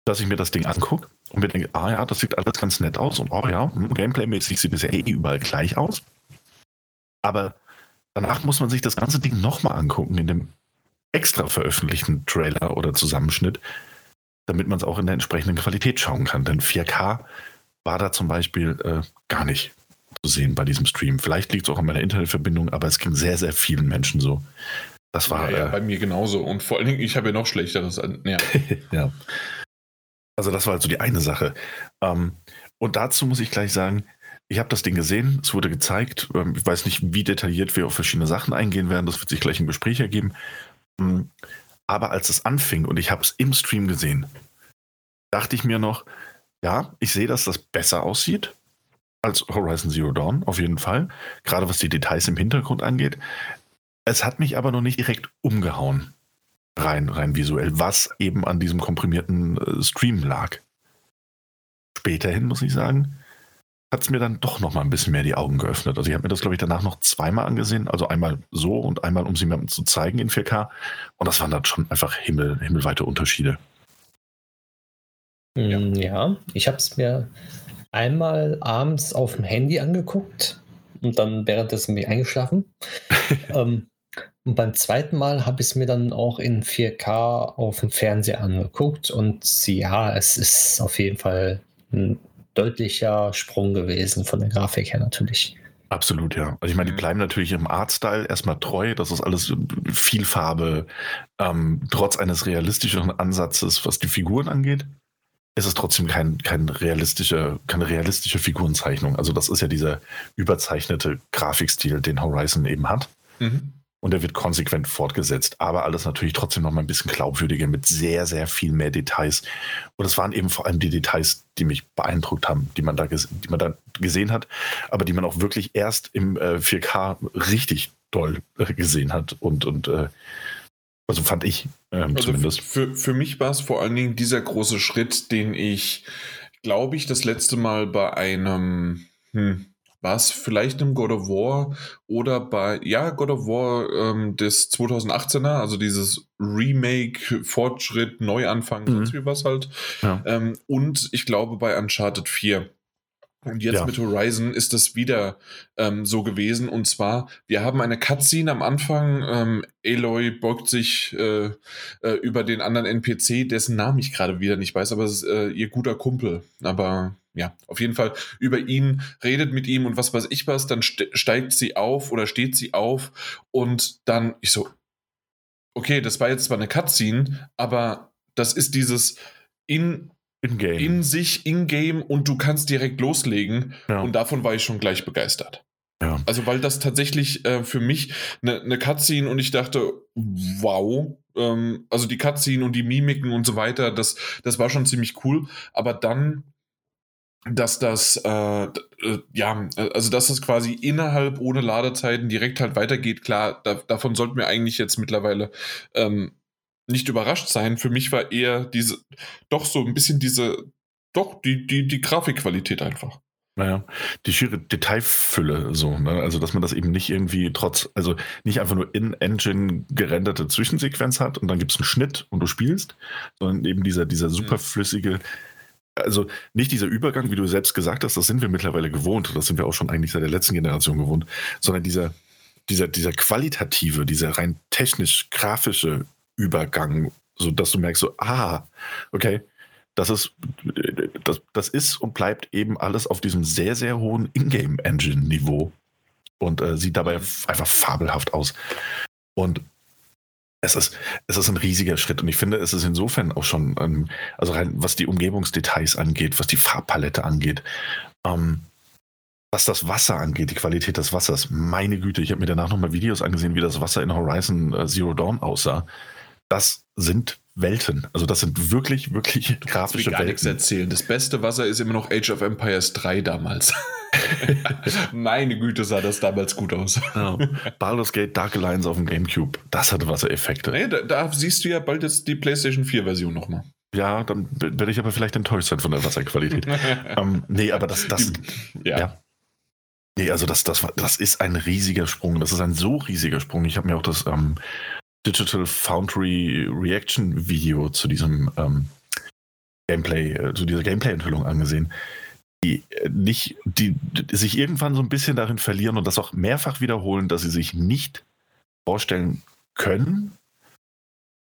dass ich mir das Ding angucke und mir denke, ah ja, das sieht alles ganz nett aus und oh ja, hm, Gameplay-mäßig sieht es ja eh überall gleich aus. Aber danach muss man sich das ganze Ding nochmal angucken in dem extra veröffentlichten Trailer oder Zusammenschnitt, damit man es auch in der entsprechenden Qualität schauen kann. Denn 4K war da zum Beispiel äh, gar nicht zu sehen bei diesem Stream. Vielleicht liegt es auch an meiner Internetverbindung, aber es ging sehr, sehr vielen Menschen so. Das war ja, ja, äh, bei mir genauso. Und vor allen Dingen, ich habe ja noch schlechteres. An, ja. ja. Also das war also die eine Sache. Ähm, und dazu muss ich gleich sagen, ich habe das Ding gesehen, es wurde gezeigt. Ähm, ich weiß nicht, wie detailliert wir auf verschiedene Sachen eingehen werden. Das wird sich gleich im Gespräch ergeben. Ähm, aber als es anfing und ich habe es im Stream gesehen, dachte ich mir noch, ja, ich sehe, dass das besser aussieht als Horizon Zero Dawn, auf jeden Fall. Gerade was die Details im Hintergrund angeht. Es hat mich aber noch nicht direkt umgehauen rein, rein visuell, was eben an diesem komprimierten äh, Stream lag. Späterhin, muss ich sagen, hat es mir dann doch noch mal ein bisschen mehr die Augen geöffnet. Also ich habe mir das, glaube ich, danach noch zweimal angesehen. Also einmal so und einmal, um sie mir zu zeigen in 4K. Und das waren dann schon einfach Himmel, himmelweite Unterschiede. Ja, mm, ja ich habe es mir einmal abends auf dem Handy angeguckt und dann währenddessen mich eingeschlafen. ähm, und beim zweiten Mal habe ich es mir dann auch in 4K auf dem Fernseher angeguckt und ja, es ist auf jeden Fall ein deutlicher Sprung gewesen von der Grafik her natürlich. Absolut, ja. Also ich meine, die mhm. bleiben natürlich im Artstyle erstmal treu. Das ist alles viel Farbe, ähm, trotz eines realistischen Ansatzes, was die Figuren angeht. Ist es trotzdem kein, kein realistische, keine realistische Figurenzeichnung. Also das ist ja dieser überzeichnete Grafikstil, den Horizon eben hat. Mhm. Und der wird konsequent fortgesetzt, aber alles natürlich trotzdem noch mal ein bisschen glaubwürdiger mit sehr, sehr viel mehr Details. Und es waren eben vor allem die Details, die mich beeindruckt haben, die man da, die man da gesehen hat, aber die man auch wirklich erst im äh, 4K richtig doll äh, gesehen hat. Und, und äh, also fand ich ähm, also zumindest. Für, für mich war es vor allen Dingen dieser große Schritt, den ich, glaube ich, das letzte Mal bei einem. Hm, war es vielleicht im God of War oder bei, ja, God of War ähm, des 2018er, also dieses Remake, Fortschritt, Neuanfang, mhm. sonst wie was halt. Ja. Ähm, und ich glaube bei Uncharted 4. Und jetzt ja. mit Horizon ist das wieder ähm, so gewesen. Und zwar, wir haben eine Cutscene am Anfang. Ähm, Aloy beugt sich äh, äh, über den anderen NPC, dessen Namen ich gerade wieder nicht weiß, aber es ist äh, ihr guter Kumpel. Aber ja, auf jeden Fall über ihn, redet mit ihm und was weiß ich was, dann steigt sie auf oder steht sie auf und dann, ich so, okay, das war jetzt zwar eine Cutscene, aber das ist dieses in, in, in sich, in-game und du kannst direkt loslegen ja. und davon war ich schon gleich begeistert. Ja. Also, weil das tatsächlich äh, für mich eine ne Cutscene und ich dachte, wow, ähm, also die Cutscene und die Mimiken und so weiter, das, das war schon ziemlich cool, aber dann dass das, äh, äh, ja, also dass das quasi innerhalb ohne Ladezeiten direkt halt weitergeht, klar, da, davon sollten wir eigentlich jetzt mittlerweile ähm, nicht überrascht sein. Für mich war eher diese, doch so ein bisschen diese, doch, die, die, die Grafikqualität einfach. Naja, die schiere Detailfülle so, ne? Also, dass man das eben nicht irgendwie trotz, also nicht einfach nur in-Engine gerenderte Zwischensequenz hat und dann gibt es einen Schnitt und du spielst, sondern eben dieser, dieser mhm. superflüssige, also nicht dieser Übergang, wie du selbst gesagt hast, das sind wir mittlerweile gewohnt, das sind wir auch schon eigentlich seit der letzten Generation gewohnt, sondern dieser, dieser, dieser qualitative, dieser rein technisch-grafische Übergang so dass du merkst, so, ah, okay, das ist, das, das ist und bleibt eben alles auf diesem sehr, sehr hohen Ingame-Engine-Niveau und äh, sieht dabei einfach fabelhaft aus. Und es ist, es ist ein riesiger Schritt und ich finde, es ist insofern auch schon, ähm, also rein was die Umgebungsdetails angeht, was die Farbpalette angeht, ähm, was das Wasser angeht, die Qualität des Wassers, meine Güte, ich habe mir danach nochmal Videos angesehen, wie das Wasser in Horizon äh, Zero Dawn aussah. Das sind Welten. Also das sind wirklich, wirklich grafische gar Welten. nichts erzählen. Das beste Wasser ist immer noch Age of Empires 3 damals. Meine Güte, sah das damals gut aus. Ja. Baldur's Gate Dark Alliance auf dem Gamecube, das hatte Wassereffekte. Nee, da, da siehst du ja bald jetzt die PlayStation 4 Version nochmal. Ja, dann werde ich aber vielleicht enttäuscht sein von der Wasserqualität. ähm, nee, aber das, das ja. ja. Nee, also das, das, das ist ein riesiger Sprung. Das ist ein so riesiger Sprung. Ich habe mir auch das ähm, Digital Foundry Reaction Video zu diesem ähm, Gameplay, äh, zu dieser Gameplay-Enthüllung angesehen, die äh, nicht, die, die sich irgendwann so ein bisschen darin verlieren und das auch mehrfach wiederholen, dass sie sich nicht vorstellen können,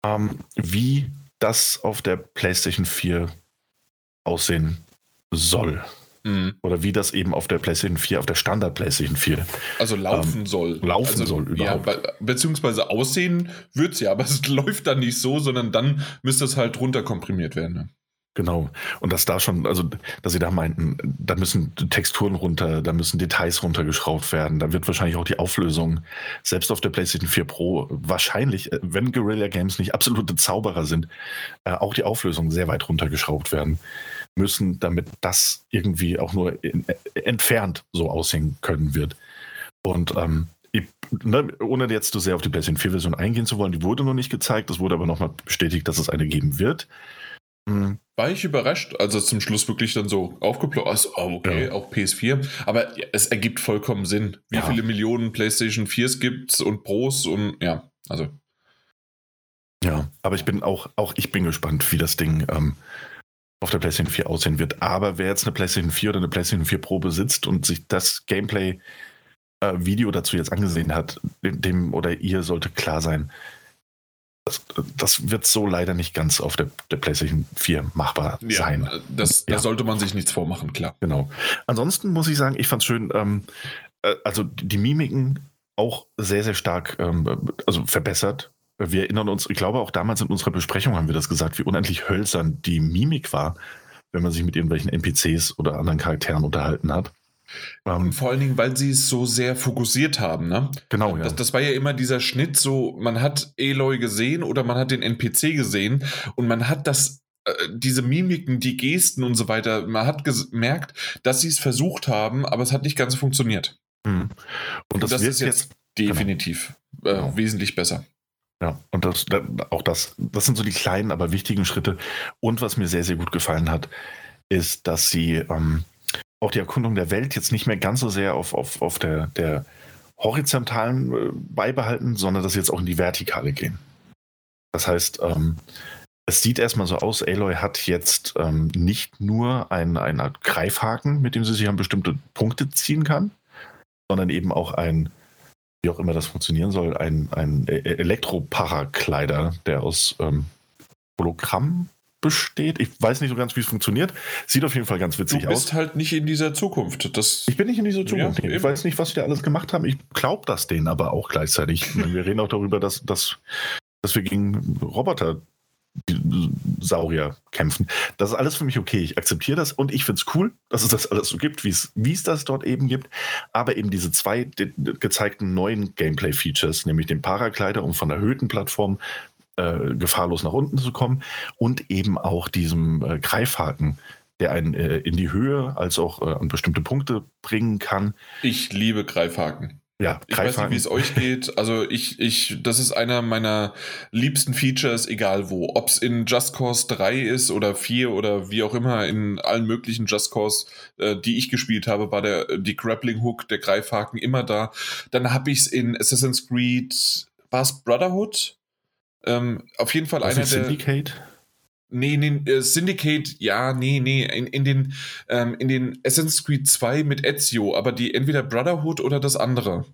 ähm, wie das auf der PlayStation 4 aussehen soll. Mhm. Oder wie das eben auf der PlayStation 4, auf der Standard PlayStation 4. Also laufen soll. Ähm, laufen also, soll überhaupt. Ja, be beziehungsweise aussehen wird es ja, aber es läuft dann nicht so, sondern dann müsste es halt runterkomprimiert werden. Ne? Genau. Und dass da schon, also, dass sie da meinten, da müssen Texturen runter, da müssen Details runtergeschraubt werden. Da wird wahrscheinlich auch die Auflösung, selbst auf der PlayStation 4 Pro, wahrscheinlich, äh, wenn Guerrilla Games nicht absolute Zauberer sind, äh, auch die Auflösung sehr weit runtergeschraubt werden müssen, damit das irgendwie auch nur in, entfernt so aussehen können wird. Und ähm, ich, ne, ohne jetzt zu sehr auf die PlayStation 4-Version eingehen zu wollen, die wurde noch nicht gezeigt, es wurde aber nochmal bestätigt, dass es eine geben wird. Hm, War ich überrascht, als es zum Schluss wirklich dann so aufgeploppt ist. Oh, okay, Ja. auch PS4. Aber ja, es ergibt vollkommen Sinn. Wie Ja. viele Millionen PlayStation 4s gibt und Pros und ja, also. Ja, aber ich bin auch, auch ich bin gespannt, wie das Ding ähm, auf der PlayStation 4 aussehen wird. Aber wer jetzt eine PlayStation 4 oder eine PlayStation 4 Pro besitzt und sich das Gameplay-Video dazu jetzt angesehen hat, dem, dem oder ihr sollte klar sein, das, das wird so leider nicht ganz auf der, der PlayStation 4 machbar sein. Ja, das, Ja. da sollte man sich nichts vormachen, klar. Genau. Ansonsten muss ich sagen, ich fand es schön, ähm, äh, also die Mimiken auch sehr, sehr stark ähm, also verbessert. Wir erinnern uns, ich glaube auch damals in unserer Besprechung haben wir das gesagt, wie unendlich hölzern die Mimik war, wenn man sich mit irgendwelchen NPCs oder anderen Charakteren unterhalten hat. Und Ähm, vor allen Dingen, weil sie es so sehr fokussiert haben, ne? genau, ja. Das, das war ja immer dieser Schnitt, so man hat Eloy gesehen oder man hat den NPC gesehen und man hat das, äh, diese Mimiken, die Gesten und so weiter, man hat gemerkt, dass sie es versucht haben, aber es hat nicht ganz funktioniert. Mhm. Und das, das wird ist jetzt definitiv äh, Genau. wesentlich besser. Ja, und das, da- auch das, das sind so die kleinen, aber wichtigen Schritte. Und was mir sehr, sehr gut gefallen hat, ist, dass sie ähm, auch die Erkundung der Welt jetzt nicht mehr ganz so sehr auf, auf, auf der, der horizontalen äh, beibehalten, sondern dass sie jetzt auch in die vertikale gehen. Das heißt, ähm, es sieht erstmal so aus, Aloy hat jetzt ähm, nicht nur ein, eine Art Greifhaken, mit dem sie sich an bestimmte Punkte ziehen kann, sondern eben auch ein, wie auch immer das funktionieren soll, ein, ein E- Elektroparaglider, der aus ähm, Hologramm besteht. Ich weiß nicht so ganz, wie es funktioniert. Sieht auf jeden Fall ganz Du witzig bist aus. halt nicht in dieser Zukunft. Das, Ich bin nicht in dieser Zukunft. Ja, ich weiß nicht, was die alles gemacht haben. Ich glaube das denen aber auch gleichzeitig. Wir reden auch darüber, dass, dass, dass wir gegen Roboter Saurier kämpfen. Das ist alles für mich okay. Ich akzeptiere das und ich finde es cool, dass es das alles so gibt, wie es das dort eben gibt. Aber eben diese zwei gezeigten neuen Gameplay-Features, nämlich den Paraglider, um von erhöhten Plattformen äh, gefahrlos nach unten zu kommen und eben auch diesem äh, Greifhaken, der einen äh, in die Höhe als auch äh, an bestimmte Punkte bringen kann. ich liebe Greifhaken. Ja, Ich weiß nicht, wie es euch geht. Also ich, ich, das ist einer meiner liebsten Features, egal wo. Ob es in Just Cause 3 ist oder 4 oder wie auch immer, in allen möglichen Just Cause, äh, die ich gespielt habe, war der die Grappling Hook, der Greifhaken immer da. Dann habe ich es in Assassin's Creed, war es Brotherhood? Ähm, auf jeden Fall Was einer der. Syndicate? Nee, nee, äh, Syndicate, ja, nee, nee, in, in, den, ähm, in den Assassin's Creed 2 mit Ezio, aber die entweder Brotherhood oder das andere.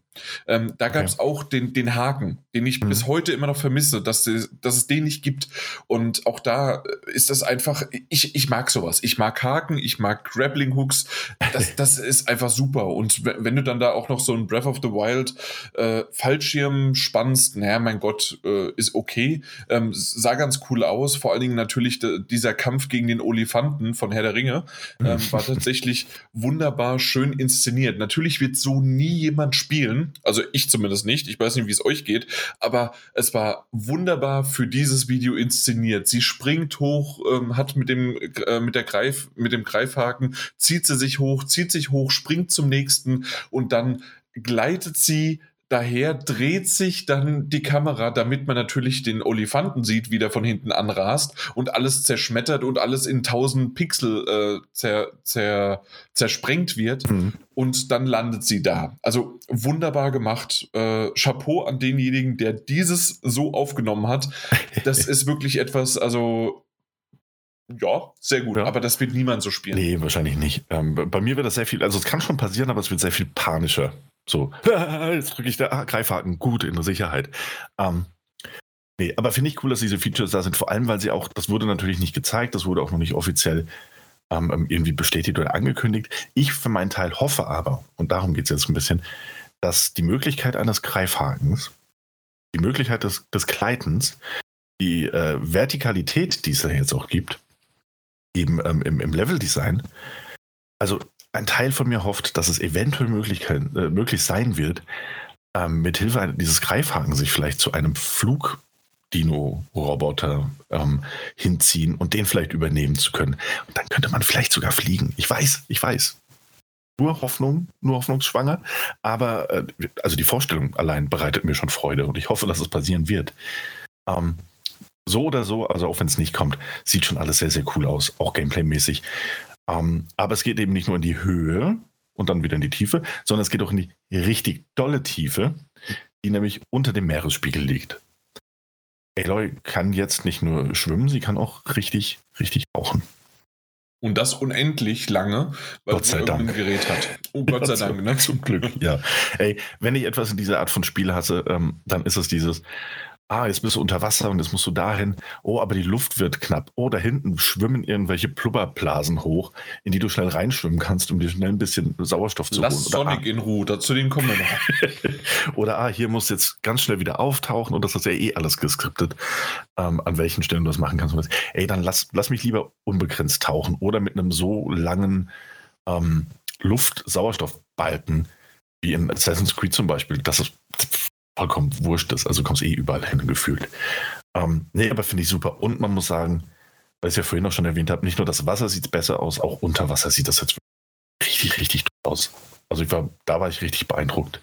Ähm, da gab es okay. auch den, den Haken, den ich mhm. bis heute immer noch vermisse, dass, dass es den nicht gibt. Und auch da ist das einfach, ich, ich mag sowas. Ich mag Haken, ich mag Grappling Hooks. Das, das ist einfach super. Und wenn du dann da auch noch so ein Breath of the Wild äh, Fallschirm spannst, naja, mein Gott, äh, ist okay. Ähm, sah ganz cool aus. Vor allen Dingen natürlich de, dieser Kampf gegen den Olifanten von Herr der Ringe ähm, war tatsächlich wunderbar schön inszeniert. Natürlich wird so nie jemand spielen also ich zumindest nicht. Ich weiß nicht, wie es euch geht. Aber es war wunderbar für dieses Video inszeniert. Sie springt hoch, ähm, hat mit dem, äh, mit der Greif, mit dem Greifhaken, zieht sie sich hoch, zieht sich hoch, springt zum nächsten und dann gleitet sie Daher dreht sich dann die Kamera, damit man natürlich den Olifanten sieht, wie der von hinten anrast und alles zerschmettert und alles in tausend Pixel äh, zer, zer, zersprengt wird. Mhm. Und dann landet sie da. Also wunderbar gemacht. Äh, Chapeau an denjenigen, der dieses so aufgenommen hat. Das ist wirklich etwas, also ja, sehr gut. Ja. Aber das wird niemand so spielen. Nee, wahrscheinlich nicht. Ähm, bei mir wird das sehr viel, also es kann schon passieren, aber es wird sehr viel panischer. So, jetzt drücke ich da, ah, Greifhaken, gut, in der Sicherheit. Ähm, nee, aber finde ich cool, dass diese Features da sind, vor allem, weil sie auch, das wurde natürlich nicht gezeigt, das wurde auch noch nicht offiziell ähm, irgendwie bestätigt oder angekündigt. Ich für meinen Teil hoffe aber, und darum geht es jetzt ein bisschen, dass die Möglichkeit eines Greifhakens, die Möglichkeit des, des Gleitens, die äh, Vertikalität, die es da jetzt auch gibt, eben ähm, im, im Leveldesign, also ein Teil von mir hofft, dass es eventuell möglich, äh, möglich sein wird, ähm, mit Hilfe dieses Greifhaken sich vielleicht zu einem Flugdino-Roboter ähm, hinziehen und den vielleicht übernehmen zu können. Und dann könnte man vielleicht sogar fliegen. Ich weiß, ich weiß. Nur Hoffnung, nur hoffnungsschwanger. Aber äh, also die Vorstellung allein bereitet mir schon Freude und ich hoffe, dass es passieren wird. Ähm, so oder so, also auch wenn es nicht kommt, sieht schon alles sehr, sehr cool aus, auch gameplaymäßig. Ähm, aber es geht eben nicht nur in die Höhe und dann wieder in die Tiefe, sondern es geht auch in die richtig dolle Tiefe, die nämlich unter dem Meeresspiegel liegt. Aloy kann jetzt nicht nur schwimmen, sie kann auch richtig, richtig tauchen. Und das unendlich lange, weil Gott sei Dank. ein Gerät hat. Oh Gott sei Dank, ne? Zum Glück, ja. Ey, wenn ich etwas in dieser Art von Spiel hasse, ähm, dann ist es dieses, ah, jetzt bist du unter Wasser und jetzt musst du dahin. Oh, aber die Luft wird knapp. Oh, da hinten schwimmen irgendwelche Plubberblasen hoch, in die du schnell reinschwimmen kannst, um dir schnell ein bisschen Sauerstoff zu Lass holen. Lass Sonic ah, in Ruhe, dazu den kommen wir noch. oder ah, hier musst du jetzt ganz schnell wieder auftauchen und das ist ja eh alles geskriptet, ähm, an welchen Stellen du das machen kannst. Ey, dann lass, lass mich lieber unbegrenzt tauchen oder mit einem so langen ähm, Luft-Sauerstoffbalken wie in Assassin's Creed zum Beispiel. Das ist vollkommen wurscht ist. Also kommst eh überall hin gefühlt. Ähm, nee, aber finde ich super. Und man muss sagen, weil ich es ja vorhin auch schon erwähnt habe, nicht nur das Wasser sieht besser aus, auch unter Wasser sieht das jetzt richtig, richtig toll aus. Also ich war, da war ich richtig beeindruckt.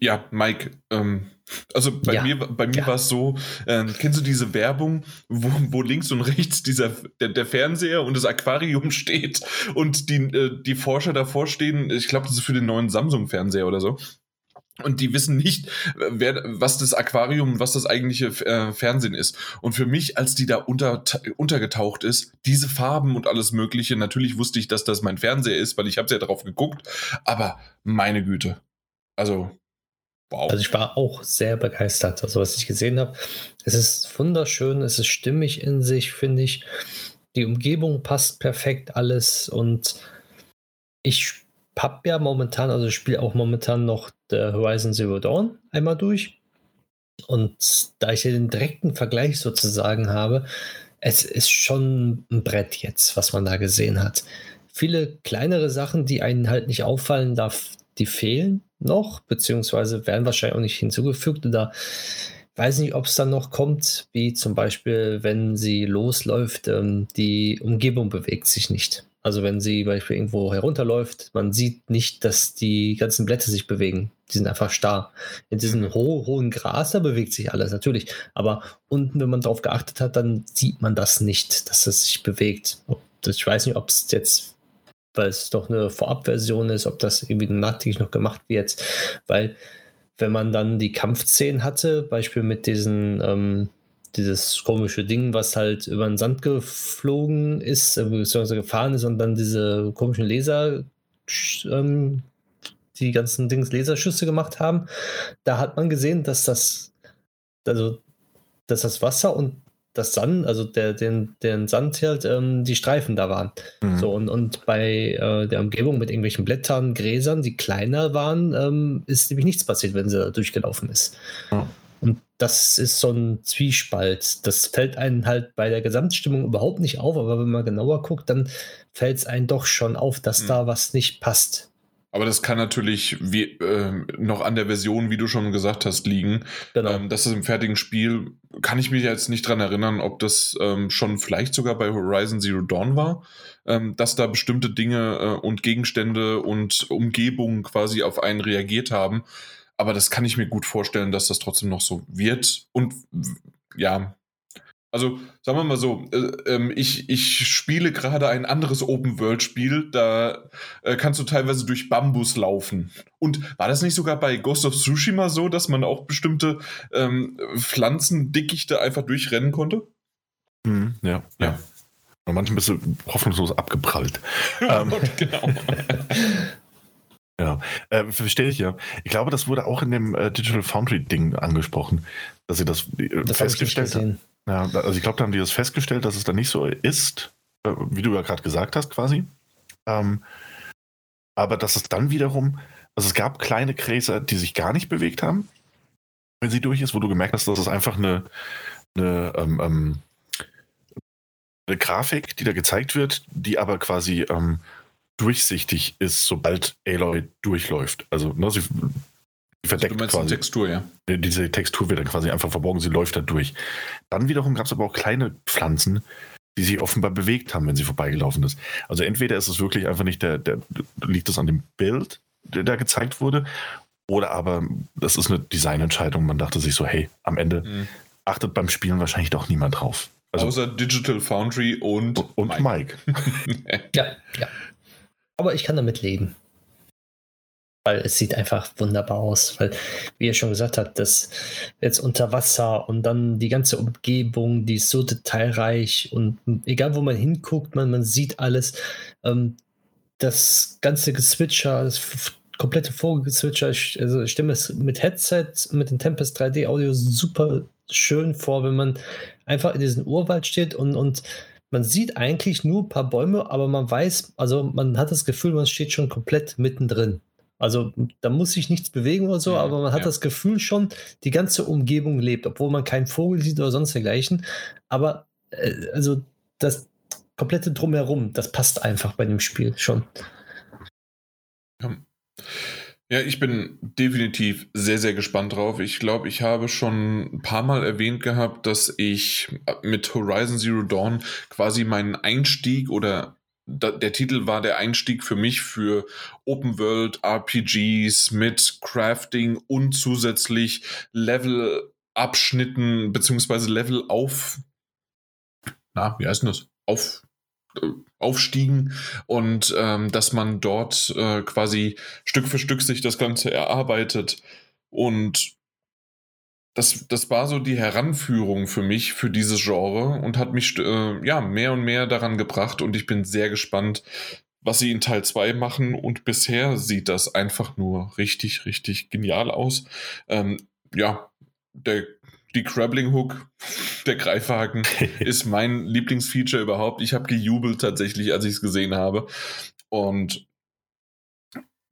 Ja, Mike, ähm, also bei ja. mir, bei mir ja. war es so, äh, kennst du diese Werbung, wo, wo links und rechts dieser, der, der, Fernseher und das Aquarium steht und die, äh, die Forscher davor stehen, ich glaube, das ist für den neuen Samsung-Fernseher oder so, und die wissen nicht, wer, was das Aquarium, was das eigentliche äh, Fernsehen ist. Und für mich, als die da unter, untergetaucht ist, diese Farben und alles Mögliche, natürlich wusste ich, dass das mein Fernseher ist, weil ich habe ja drauf geguckt. Aber meine Güte, also wow. Also ich war auch sehr begeistert, also was ich gesehen habe. Es ist wunderschön, es ist stimmig in sich, finde ich. Die Umgebung passt perfekt alles und ich habe ja momentan, also ich spiele auch momentan noch Horizon Zero Dawn einmal durch. Und da ich den direkten Vergleich sozusagen habe, es ist schon ein Brett jetzt, was man da gesehen hat. Viele kleinere Sachen, die einen halt nicht auffallen darf, die fehlen noch, beziehungsweise werden wahrscheinlich auch nicht hinzugefügt oder weiß nicht, ob es dann noch kommt, wie zum Beispiel, wenn sie losläuft, ähm, die Umgebung bewegt sich nicht. Also wenn sie zum Beispiel irgendwo herunterläuft, man sieht nicht, dass die ganzen Blätter sich bewegen. Die sind einfach starr. In diesem mhm. ho hohen Gras, da bewegt sich alles natürlich. Aber unten, wenn man darauf geachtet hat, dann sieht man das nicht, dass es sich bewegt. Ich weiß nicht, ob es jetzt, weil es doch eine Vorabversion ist, ob das irgendwie nachträglich noch gemacht wird. Weil wenn man dann die Kampfszenen hatte, Beispiel mit diesen ähm, dieses komische Ding, was halt über den Sand geflogen ist, äh, beziehungsweise gefahren ist und dann diese komischen Laser ähm, die ganzen Dings Laserschüsse gemacht haben, da hat man gesehen, dass das, also, dass das Wasser und das Sand, also der, den, den Sand halt, ähm, die Streifen da waren. Mhm. So, und, und bei äh, der Umgebung mit irgendwelchen Blättern, Gräsern, die kleiner waren, ähm, ist nämlich nichts passiert, wenn sie da durchgelaufen ist. Mhm. Das ist so ein Zwiespalt. Das fällt einem halt bei der Gesamtstimmung überhaupt nicht auf, aber wenn man genauer guckt, dann fällt es einem doch schon auf, dass mhm. da was nicht passt. Aber das kann natürlich wie, äh, noch an der Version, wie du schon gesagt hast, liegen. Genau. Ähm, das ist im fertigen Spiel, kann ich mich jetzt nicht dran erinnern, ob das ähm, schon vielleicht sogar bei Horizon Zero Dawn war, ähm, dass da bestimmte Dinge äh, und Gegenstände und Umgebungen quasi auf einen reagiert haben. Aber das kann ich mir gut vorstellen, dass das trotzdem noch so wird. Und ja, also sagen wir mal so, äh, äh, ich, ich spiele gerade ein anderes Open-World-Spiel, da äh, kannst du teilweise durch Bambus laufen. Und war das nicht sogar bei Ghost of Tsushima so, dass man auch bestimmte ähm, Pflanzendickichte einfach durchrennen konnte? Mhm, ja, ja. Und manchmal bist du hoffnungslos abgeprallt. ähm, genau. Ja, äh, verstehe ich ja. Ich glaube, das wurde auch in dem äh, Digital Foundry-Ding angesprochen, dass sie das, äh, das festgestellt haben. Ja, also ich glaube, da haben die das festgestellt, dass es dann nicht so ist, äh, wie du ja gerade gesagt hast, quasi. Ähm, aber dass es dann wiederum, also es gab kleine Gräser, die sich gar nicht bewegt haben, wenn sie durch ist, wo du gemerkt hast, dass es einfach eine, eine, ähm, ähm eine Grafik, die da gezeigt wird, die aber quasi ähm, durchsichtig ist, sobald Aloy durchläuft. Also ne, sie verdeckt also quasi. Die Textur, ja. Diese Textur wird dann quasi einfach verborgen, sie läuft da durch. Dann wiederum gab es aber auch kleine Pflanzen, die sich offenbar bewegt haben, wenn sie vorbeigelaufen ist. Also entweder ist es wirklich einfach nicht der, der liegt es an dem Bild, der da gezeigt wurde, oder aber das ist eine Designentscheidung. Man dachte sich so, hey, am Ende mhm. achtet beim Spielen wahrscheinlich doch niemand drauf. Also, Außer Digital Foundry und, und Mike. Mike. ja, ja. Aber ich kann damit leben. Weil es sieht einfach wunderbar aus. Weil, wie ihr schon gesagt habt, das jetzt unter Wasser und dann die ganze Umgebung, die ist so detailreich und egal wo man hinguckt, man, man sieht alles. Ähm, das ganze Geswitcher, das komplette Vogelgezwitscher, also ich stimme es mit Headset, mit dem Tempest 3D Audio super schön vor, wenn man einfach in diesem Urwald steht und, und man sieht eigentlich nur ein paar Bäume, aber man weiß, also man hat das Gefühl, man steht schon komplett mittendrin. Also da muss sich nichts bewegen oder so, ja, aber man hat ja. das Gefühl schon, die ganze Umgebung lebt, obwohl man keinen Vogel sieht oder sonst dergleichen. Aber äh, also das komplette Drumherum, das passt einfach bei dem Spiel schon. Ja. Ja, ich bin definitiv sehr, sehr gespannt drauf. Ich glaube, ich habe schon ein paar Mal erwähnt gehabt, dass ich mit Horizon Zero Dawn quasi meinen Einstieg oder der Titel war der Einstieg für mich für Open World RPGs mit Crafting und zusätzlich Level-Abschnitten beziehungsweise Level auf, na, wie heißt denn das? Auf, aufstiegen und ähm, dass man dort äh, quasi Stück für Stück sich das Ganze erarbeitet. Und das, das war so die Heranführung für mich für dieses Genre und hat mich äh, ja mehr und mehr daran gebracht und ich bin sehr gespannt, was sie in Teil 2 machen und bisher sieht das einfach nur richtig, richtig genial aus. Ähm, ja, der die Crabbling Hook, der Greifhaken, ist mein Lieblingsfeature überhaupt. Ich habe gejubelt tatsächlich, als ich es gesehen habe. Und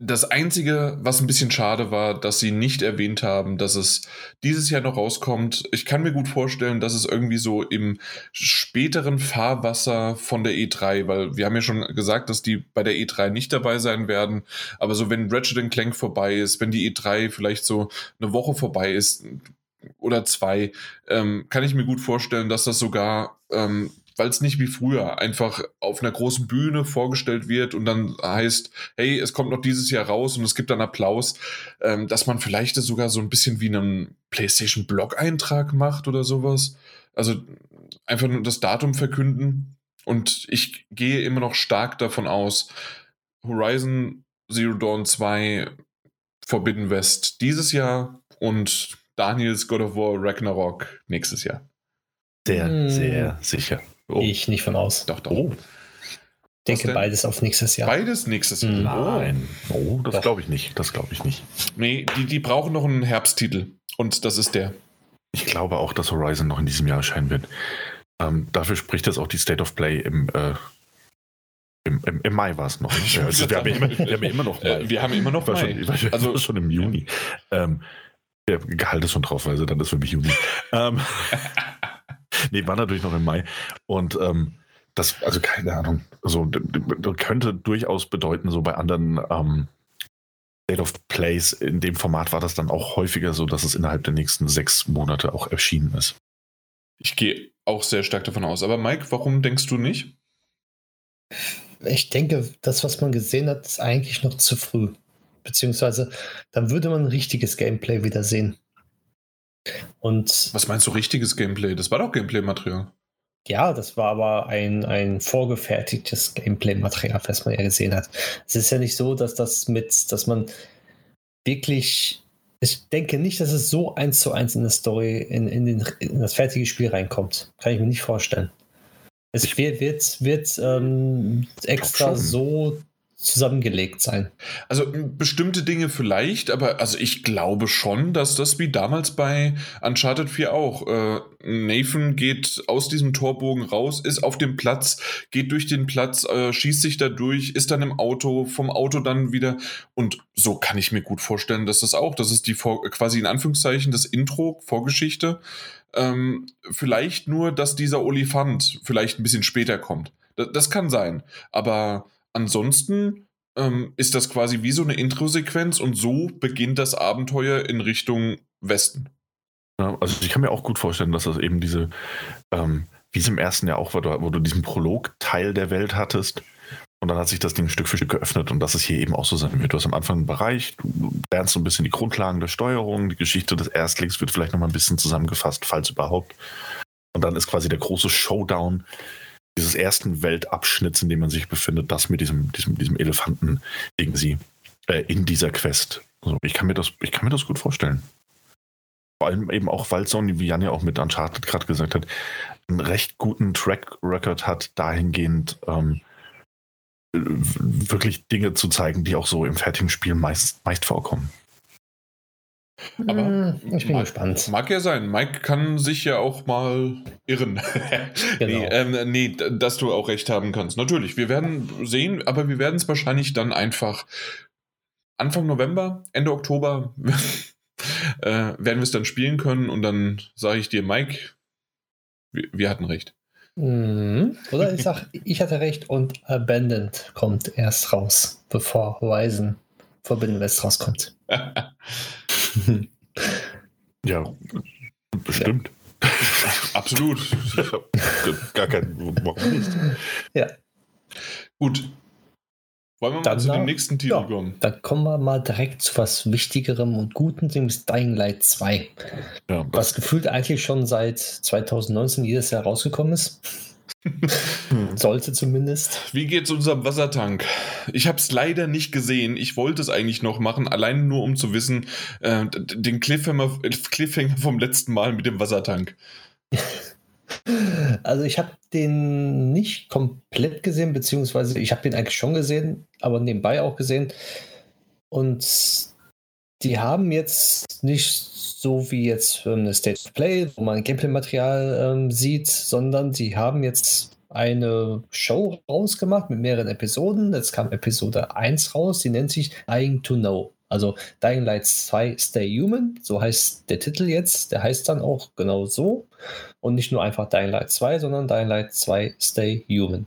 das Einzige, was ein bisschen schade war, dass sie nicht erwähnt haben, dass es dieses Jahr noch rauskommt. Ich kann mir gut vorstellen, dass es irgendwie so im späteren Fahrwasser von der E3, weil wir haben ja schon gesagt, dass die bei der E3 nicht dabei sein werden. Aber so, wenn Ratchet Clank vorbei ist, wenn die E3 vielleicht so eine Woche vorbei ist, oder zwei, ähm, kann ich mir gut vorstellen, dass das sogar, ähm, weil es nicht wie früher einfach auf einer großen Bühne vorgestellt wird und dann heißt, hey, es kommt noch dieses Jahr raus und es gibt dann Applaus, ähm, dass man vielleicht das sogar so ein bisschen wie einen PlayStation-Blog-Eintrag macht oder sowas. Also einfach nur das Datum verkünden. Und ich gehe immer noch stark davon aus, Horizon Zero Dawn 2 Forbidden West dieses Jahr und Daniels God of War Ragnarok nächstes Jahr. Sehr, hm. sehr sicher. Oh. Ich nicht von aus. Doch, doch. Oh. denke denn? beides auf nächstes Jahr. Beides nächstes Jahr. Mhm. Nein. Oh, das glaube ich nicht. Das glaube ich nicht. Nee, die, die brauchen noch einen Herbsttitel. Und das ist der. Ich glaube auch, dass Horizon noch in diesem Jahr erscheinen wird. Ähm, dafür spricht jetzt auch die State of Play im, äh, im, im, im Mai war es noch. ne? Ja, also wir, haben ja immer, wir haben ja immer noch Mai. Äh, wir haben immer noch Ich Mai. ich schon, Also- also, schon im Juni. Ähm, der Gehalt ist schon drauf, also dann ist für mich Juni. ähm, nee, war natürlich noch im Mai. Und ähm, das, also keine Ahnung, also d- könnte durchaus bedeuten, so bei anderen ähm, State of Plays in dem Format war das dann auch häufiger so, dass es innerhalb der nächsten sechs Monate auch erschienen ist. Ich gehe auch sehr stark davon aus. Aber Mike, warum denkst du nicht? Ich denke, das, was man gesehen hat, ist eigentlich noch zu früh. Beziehungsweise, dann würde man richtiges Gameplay wieder sehen. Und Was meinst du richtiges Gameplay? Das war doch Gameplay-Material. ja, das war aber ein, ein vorgefertigtes Gameplay-Material, was man ja gesehen hat. Es ist ja nicht so, dass das mit, dass man wirklich. Ich denke nicht, dass es so eins zu eins in der Story, in, in, den, in das fertige Spiel reinkommt. Kann ich mir nicht vorstellen. Es wird, wird, wird ähm, extra so zusammengelegt sein. Also bestimmte Dinge vielleicht, aber also ich glaube schon, dass das wie damals bei Uncharted 4 auch. Äh, Nathan geht aus diesem Torbogen raus, ist auf dem Platz, geht durch den Platz, äh, schießt sich da durch, ist dann im Auto, vom Auto dann wieder. Und so kann ich mir gut vorstellen, dass das auch, das ist die Vor quasi in Anführungszeichen das Intro, Vorgeschichte. Ähm, vielleicht nur, dass dieser Olifant vielleicht ein bisschen später kommt. Das, das kann sein. Aber ansonsten ähm, ist das quasi wie so eine Intro-Sequenz und so beginnt das Abenteuer in Richtung Westen. Ja, also ich kann mir auch gut vorstellen, dass das eben diese, ähm, wie es im ersten Jahr auch war, wo du diesen Prolog-Teil der Welt hattest und dann hat sich das Ding Stück für Stück geöffnet und dass es hier eben auch so sein wird. Du hast am Anfang einen Bereich, du lernst so ein bisschen die Grundlagen der Steuerung, die Geschichte des Erstlings wird vielleicht nochmal ein bisschen zusammengefasst, falls überhaupt. Und dann ist quasi der große Showdown dieses ersten Weltabschnitts, in dem man sich befindet, das mit diesem, diesem, diesem Elefanten gegen sie äh, in dieser Quest. Also ich, kann mir das, ich kann mir das gut vorstellen. Vor allem eben auch, weil Sony, wie Jan ja auch mit Uncharted gerade gesagt hat, einen recht guten Track Record hat, dahingehend ähm, wirklich Dinge zu zeigen, die auch so im fertigen Spiel meist, meist vorkommen. Aber Hm, ich bin mag, gespannt. Mag ja sein. Mike kann sich ja auch mal irren. Genau. nee, ähm, nee, dass du auch recht haben kannst. Natürlich, wir werden sehen, aber wir werden es wahrscheinlich dann einfach Anfang November, Ende Oktober äh, werden wir es dann spielen können und dann sage ich dir, Mike, wir, wir hatten recht. Mhm. Oder ich sag, ich hatte recht und Abandoned kommt erst raus, bevor Horizon Forbidden West rauskommt. Ja, bestimmt. Absolut. Gar kein, warum nicht? Ja, Gut. Wollen wir mal Dann zu dem nächsten Titel ja. kommen? dann kommen wir mal direkt zu was Wichtigerem und Gutem, nämlich Dying Light 2. Ja, Was gefühlt eigentlich schon seit 2019 jedes Jahr rausgekommen ist. Sollte zumindest. Wie geht's unserem Wassertank? Ich habe es leider nicht gesehen. Ich wollte es eigentlich noch machen, allein nur um zu wissen, äh, den Cliffhanger, Cliffhanger vom letzten Mal mit dem Wassertank. Also ich habe den nicht komplett gesehen, beziehungsweise ich habe den eigentlich schon gesehen, aber nebenbei auch gesehen. Und die haben jetzt nicht so wie jetzt ähm, eine State of Play, wo man Gameplay-Material ähm, sieht, sondern die haben jetzt eine Show rausgemacht mit mehreren Episoden. Jetzt kam Episode 1 raus, die nennt sich Dying to Know. Also Dying Light 2 Stay Human, so heißt der Titel jetzt. Der heißt dann auch genau so. Und nicht nur einfach Dying Light 2, sondern Dying Light 2 Stay Human.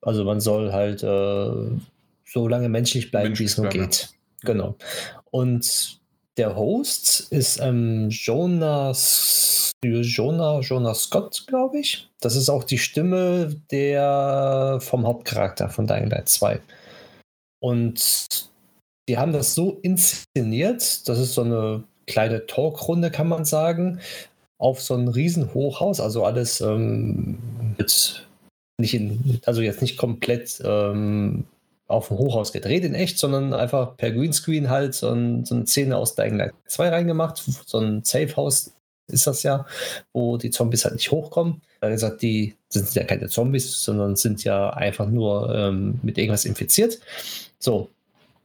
Also man soll halt äh, so lange menschlich bleiben, wie es nur geht. Genau. Und der Host ist ähm, Jonas, Jonah, Jonah Scott, glaube ich. Das ist auch die Stimme der vom Hauptcharakter von Dying Light 2. Und die haben das so inszeniert, das ist so eine kleine Talkrunde, kann man sagen, auf so ein riesen Hochhaus, also alles ähm, mit nicht in, also jetzt nicht komplett ähm, auf dem Hochhaus gedreht in echt, sondern einfach per Greenscreen halt so, ein, so eine Szene aus Dying Light 2 reingemacht, so ein Safe House ist das ja, wo die Zombies halt nicht hochkommen. Hat gesagt, die sind ja keine Zombies, sondern sind ja einfach nur ähm, mit irgendwas infiziert. So.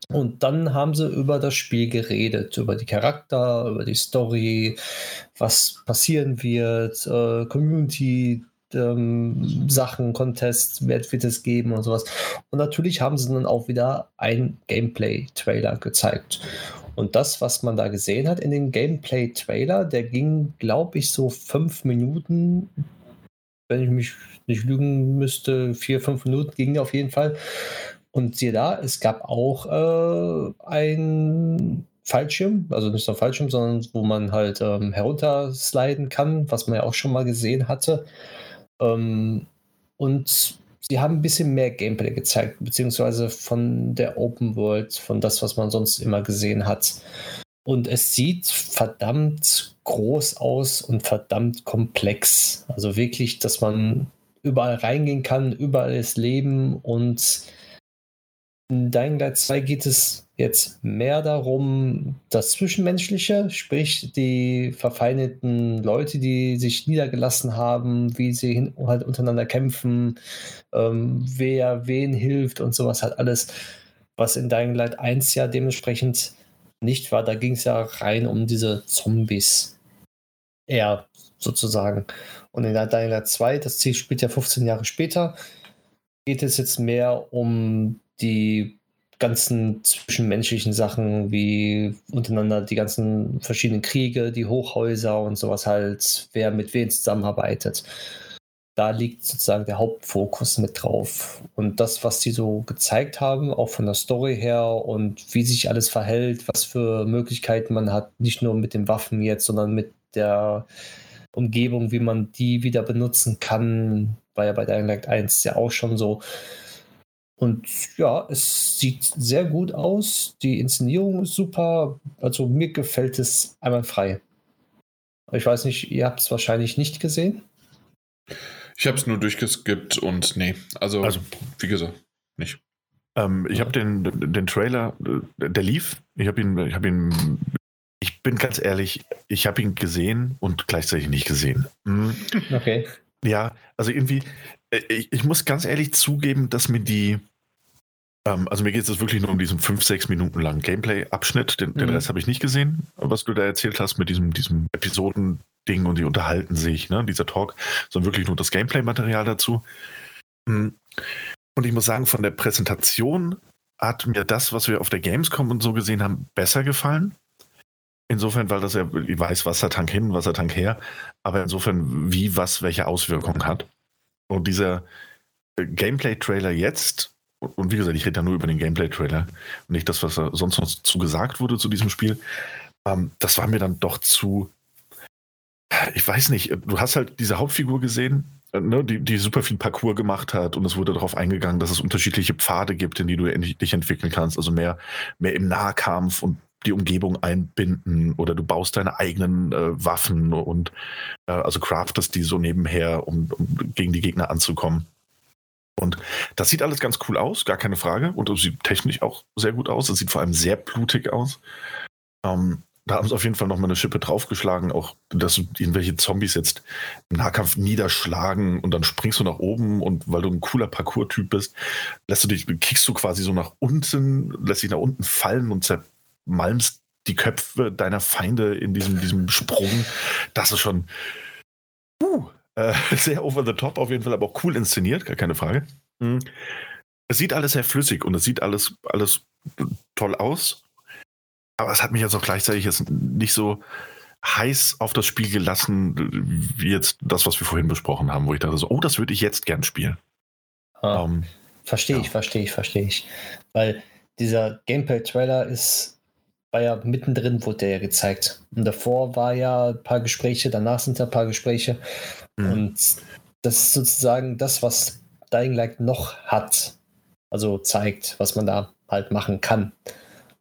Und dann haben sie über das Spiel geredet, über die Charakter, über die Story, was passieren wird, äh, Community, ähm, Sachen, Contests, wird, wird es geben und sowas. Und natürlich haben sie dann auch wieder ein Gameplay-Trailer gezeigt. Und das, was man da gesehen hat in dem Gameplay-Trailer, der ging, glaube ich, so fünf Minuten, wenn ich mich nicht lügen müsste, vier, fünf Minuten ging auf jeden Fall. Und siehe da, es gab auch äh, ein Fallschirm, also nicht so ein Fallschirm, sondern wo man halt ähm, heruntersliden kann, was man ja auch schon mal gesehen hatte. Ähm, und sie haben ein bisschen mehr Gameplay gezeigt, beziehungsweise von der Open World, von das, was man sonst immer gesehen hat. Und es sieht verdammt groß aus und verdammt komplex. Also wirklich, dass man überall reingehen kann, überall ist Leben und in Dying Light 2 geht es jetzt mehr darum, das Zwischenmenschliche, sprich die verfeindeten Leute, die sich niedergelassen haben, wie sie halt untereinander kämpfen, ähm, wer wen hilft und sowas halt alles, was in Dying Light 1 ja dementsprechend nicht war. Da ging es ja rein um diese Zombies. Eher sozusagen. Und in Dying Light 2, das Ziel spielt ja 15 Jahre später, geht es jetzt mehr um die ganzen zwischenmenschlichen Sachen wie untereinander die ganzen verschiedenen Kriege, die Hochhäuser und sowas halt, wer mit wem zusammenarbeitet. Da liegt sozusagen der Hauptfokus mit drauf. Und das, was die so gezeigt haben, auch von der Story her und wie sich alles verhält, was für Möglichkeiten man hat, nicht nur mit den Waffen jetzt, sondern mit der Umgebung, wie man die wieder benutzen kann, war ja bei Dying Light 1 ja auch schon so. Und ja, es sieht sehr gut aus. Die Inszenierung ist super. Also mir gefällt es einmal frei. Ich weiß nicht, ihr habt es wahrscheinlich nicht gesehen. Ich habe es nur durchgeskippt und nee, also, also wie gesagt, nicht. Ähm, ich habe den, den Trailer, der lief. Ich habe ihn, ich habe ihn, ich bin ganz ehrlich, ich habe ihn gesehen und gleichzeitig nicht gesehen. Mhm. Okay. Ja, also irgendwie, äh, ich, ich muss ganz ehrlich zugeben, dass mir die, ähm, also mir geht es wirklich nur um diesen fünf, sechs Minuten langen Gameplay-Abschnitt. Den, mhm. den Rest habe ich nicht gesehen, was du da erzählt hast mit diesem, diesem Episoden-Ding und die unterhalten sich, ne, dieser Talk, sondern wirklich nur das Gameplay-Material dazu. Mhm. Und ich muss sagen, von der Präsentation hat mir das, was wir auf der Gamescom und so gesehen haben, besser gefallen. Insofern, weil das ja, ich weiß, Wassertank hin, Wassertank her, aber insofern, wie was welche Auswirkungen hat. Und dieser Gameplay-Trailer jetzt und wie gesagt, ich rede ja nur über den Gameplay-Trailer und nicht das, was sonst noch zu gesagt wurde zu diesem Spiel. Ähm, das war mir dann doch zu. Ich weiß nicht, du hast halt diese Hauptfigur gesehen, äh, ne, die, die super viel Parcours gemacht hat und es wurde darauf eingegangen, dass es unterschiedliche Pfade gibt, in die du dich entwickeln kannst. Also mehr, mehr im Nahkampf und die Umgebung einbinden oder du baust deine eigenen äh, Waffen und äh, also craftest die so nebenher, um, um gegen die Gegner anzukommen. Und das sieht alles ganz cool aus, gar keine Frage. Und es sieht technisch auch sehr gut aus. Es sieht vor allem sehr blutig aus. Ähm, da haben sie auf jeden Fall nochmal eine Schippe draufgeschlagen, auch dass irgendwelche Zombies jetzt im Nahkampf niederschlagen und dann springst du nach oben und weil du ein cooler Parcours-Typ bist, lässt du dich, kickst du quasi so nach unten, lässt dich nach unten fallen und zermalmst die Köpfe deiner Feinde in diesem, diesem Sprung. Das ist schon, uh, äh, sehr over the top auf jeden Fall, aber auch cool inszeniert, gar keine Frage. Mhm. Es sieht alles sehr flüssig und es sieht alles, alles toll aus. Aber es hat mich jetzt auch gleichzeitig jetzt nicht so heiß auf das Spiel gelassen, wie jetzt das, was wir vorhin besprochen haben, wo ich dachte so, oh, das würde ich jetzt gern spielen. Ah, um, ähm, verstehe ja. ich, verstehe ich, verstehe ich. Weil dieser Gameplay-Trailer ist war ja mittendrin, wurde der ja gezeigt. Und davor war ja ein paar Gespräche, danach sind da ein paar Gespräche. Mhm. Und das ist sozusagen das, was Dying Light noch hat. Also zeigt, was man da halt machen kann.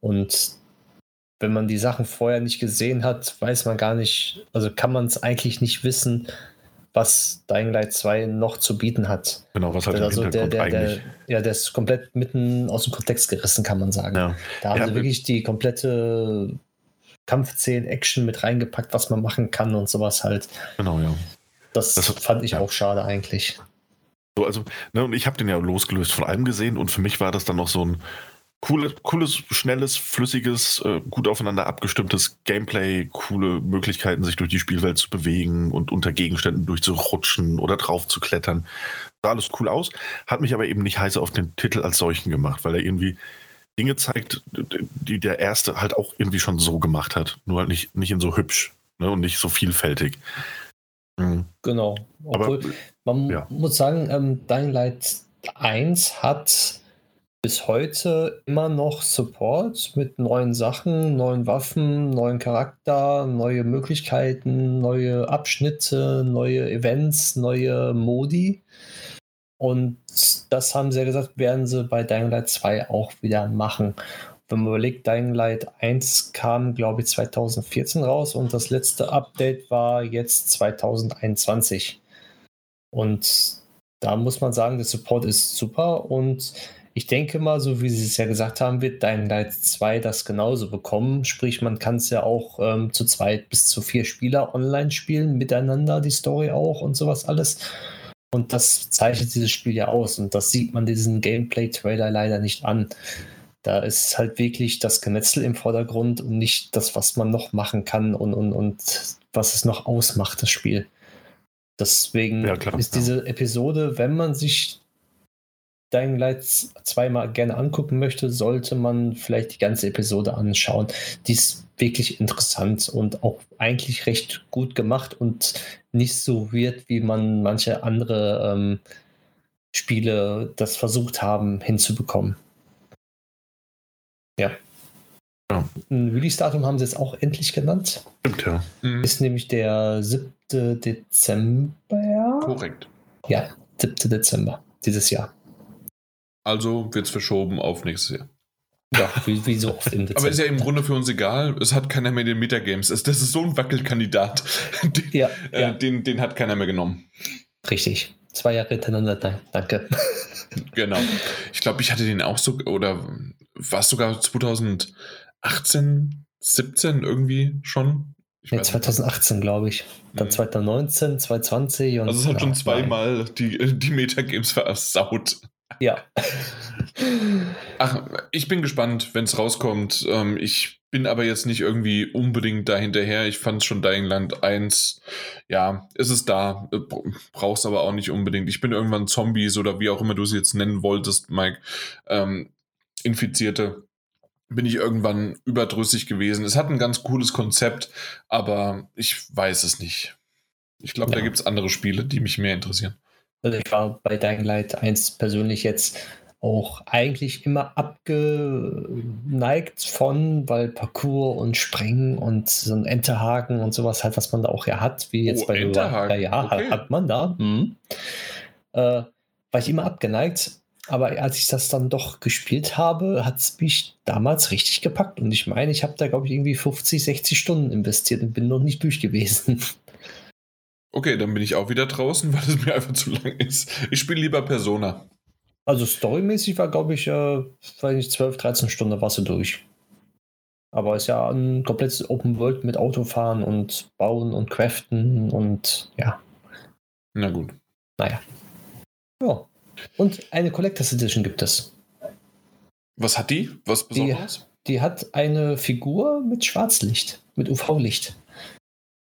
Und wenn man die Sachen vorher nicht gesehen hat, weiß man gar nicht, also kann man es eigentlich nicht wissen, was Dying Light 2 noch zu bieten hat. Genau, was hat also der, der, der, Ja, der ist komplett mitten aus dem Kontext gerissen, kann man sagen. Ja. Da haben ja, sie wirklich die komplette Kampfszenen, Action mit reingepackt, was man machen kann und sowas halt. Genau, ja. Das, Das- fand ich ja. auch schade eigentlich. So, also, ne, und ich habe den ja losgelöst von allem gesehen und für mich war das dann noch so ein cooles, cooles schnelles, flüssiges, äh, gut aufeinander abgestimmtes Gameplay, coole Möglichkeiten, sich durch die Spielwelt zu bewegen und unter Gegenständen durchzurutschen oder drauf zu klettern. Sah alles cool aus, hat mich aber eben nicht heiß auf den Titel als solchen gemacht, weil er irgendwie Dinge zeigt, die der erste halt auch irgendwie schon so gemacht hat. Nur halt nicht, nicht in so hübsch ne, und nicht so vielfältig. Mhm. Genau. Aber Obwohl, man ja. muss sagen, ähm, Dying Light 1 hat bis heute immer noch Support mit neuen Sachen, neuen Waffen, neuen Charakter, neue Möglichkeiten, neue Abschnitte, neue Events, neue Modi. Und das haben sie ja gesagt, werden sie bei Dying Light 2 auch wieder machen. Wenn man überlegt, Dying Light 1 kam, glaube ich, 2014 raus und das letzte Update war jetzt 2021. Und da muss man sagen, der Support ist super und ich denke mal, so wie Sie es ja gesagt haben, wird Dying Light 2 das genauso bekommen. Sprich, man kann es ja auch ähm, zu zweit bis zu vier Spieler online spielen, miteinander, die Story auch und sowas alles. Und das zeichnet dieses Spiel ja aus und das sieht man diesen Gameplay-Trailer leider nicht an. Da ist halt wirklich das Gemetzel im Vordergrund und nicht das, was man noch machen kann und, und, und was es noch ausmacht, das Spiel. Deswegen Ja, klar, ist ja. diese Episode, wenn man sich Dying Light zweimal gerne angucken möchte, sollte man vielleicht die ganze Episode anschauen. Die ist wirklich interessant und auch eigentlich recht gut gemacht und nicht so weird, wie man manche andere ähm, Spiele das versucht haben hinzubekommen. Ja. Ja. Ein Release-Datum haben sie jetzt auch endlich genannt. Stimmt, ja. Mhm. Ist nämlich der 7. Dezember. Korrekt. Ja, 7. Dezember dieses Jahr. Also wird es verschoben auf nächstes Jahr. Ja, wie, wie so oft im Dezember. Aber ist ja im Grunde für uns egal. Es hat keiner mehr den Metagames. Es- Das ist so ein Wackelkandidat. Den, Ja, äh, ja, den, den hat keiner mehr genommen. richtig. Zwei Jahre hintereinander, da- danke. Genau. Ich glaube, ich hatte den auch so, oder war es sogar 2018, 17 irgendwie schon? Ich nicht. 2018, glaube ich. Dann Mhm. 2019, 2020 und. Also es hat schon Ja, zweimal die, die Metagames versaut. Ja. Ach, ich bin gespannt, wenn es rauskommt. Ähm, ich bin aber jetzt nicht irgendwie unbedingt da hinterher. Ich fand schon Dying Land 1, ja, es ist da. Äh, br- Brauchst aber auch nicht unbedingt. Ich bin irgendwann Zombies oder wie auch immer du sie jetzt nennen wolltest, Mike. Ähm, Infizierte. Bin ich irgendwann überdrüssig gewesen. Es hat ein ganz cooles Konzept, aber ich weiß es nicht. Ich glaube, da Ja. gibt es andere Spiele, die mich mehr interessieren. Also ich war bei Dying Light 1 persönlich jetzt auch eigentlich immer abgeneigt von, weil Parcours und Springen und so ein Enterhaken und sowas halt, was man da auch ja hat, wie jetzt Oh, bei Enterhaken, Ja, ja, okay. hat, hat man da. Mhm. Äh, war ich immer abgeneigt. Aber als ich das dann doch gespielt habe, hat es mich damals richtig gepackt. Und ich meine, ich habe da, glaube ich, irgendwie 50, 60 Stunden investiert und bin noch nicht durch gewesen. Okay, dann bin ich auch wieder draußen, weil es mir einfach zu lang ist. Ich spiele lieber Persona. Also storymäßig war, glaube ich, äh, weiß nicht, 12, 13 Stunden warst du durch. Aber ist ja ein komplettes Open World mit Autofahren und Bauen und Craften und ja, Na gut. naja. Ja. Und eine Collectors Edition gibt es. Was hat die? Was Die- Besonderes? Die hat eine Figur mit Schwarzlicht, mit UV-Licht.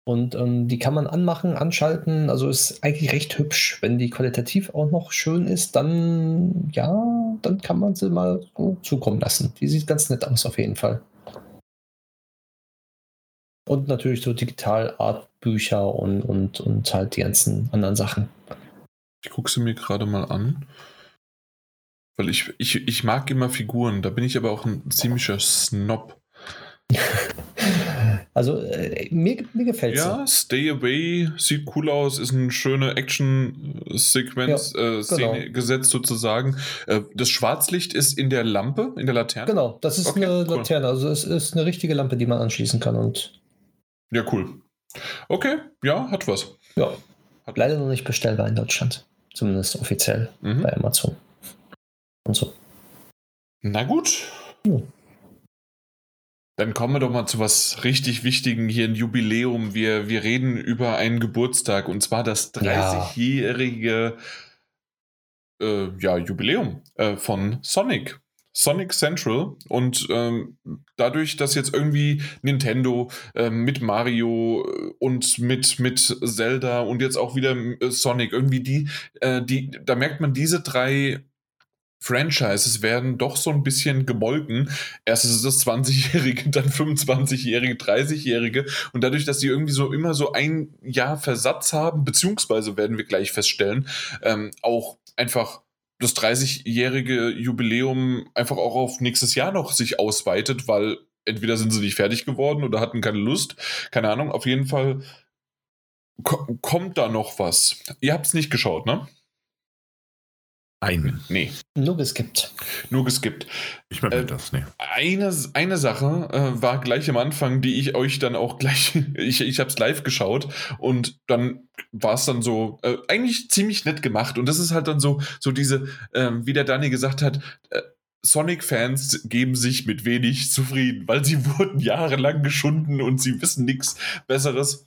Und ähm, die kann man anmachen, anschalten. Also ist eigentlich recht hübsch. Wenn die qualitativ auch noch schön ist, dann ja, dann kann man sie mal so zukommen lassen. Die sieht ganz nett aus auf jeden Fall. Und natürlich so Digital-Art-Bücher und, und, und halt die ganzen anderen Sachen. Ich gucke sie mir gerade mal an. Weil ich, ich, ich mag immer Figuren. Da bin ich aber auch ein ziemlicher Snob. Also äh, mir, mir gefällt sie. Ja, Stay Away sieht cool aus, ist eine schöne Action-Sequenz, äh, Szene genau. gesetzt sozusagen. Äh, das Schwarzlicht ist in der Lampe, in der Laterne. Genau, das ist Okay, eine cool. Laterne. Also es ist eine richtige Lampe, die man anschließen kann. Und Ja, cool. Okay, ja, hat was. ja, Hat leider noch nicht bestellbar in Deutschland. Zumindest offiziell Mhm. bei Amazon. Und so. Na gut. Ja. Dann kommen wir doch mal zu was richtig Wichtigen hier, ein Jubiläum. Wir, wir reden über einen Geburtstag und zwar das 30-jährige ja. äh, ja, Jubiläum äh, von Sonic. Sonic Central und ähm, dadurch, dass jetzt irgendwie Nintendo äh, mit Mario äh, und mit, mit Zelda und jetzt auch wieder äh, Sonic, irgendwie die, äh, die, da merkt man diese drei Franchises werden doch so ein bisschen gemolken. Erst ist es das 20-Jährige, dann 25-Jährige, 30-Jährige. Und dadurch, dass sie irgendwie so immer so ein Jahr Versatz haben, beziehungsweise werden wir gleich feststellen, ähm, auch einfach das 30-jährige Jubiläum einfach auch auf nächstes Jahr noch sich ausweitet, weil entweder sind sie nicht fertig geworden oder hatten keine Lust. Keine Ahnung. Auf jeden Fall kommt da noch was. Ihr habt es nicht geschaut, ne? Einen. Nee. Nur geskippt. Nur geskippt. Ich meine äh, das, nee. Eine, eine Sache äh, war gleich am Anfang, die ich euch dann auch gleich, ich, ich habe es live geschaut und dann war es dann so, äh, eigentlich ziemlich nett gemacht und das ist halt dann so, so diese, ähm, wie der Danny gesagt hat, äh, Sonic-Fans geben sich mit wenig zufrieden, weil sie wurden jahrelang geschunden und sie wissen nichts Besseres.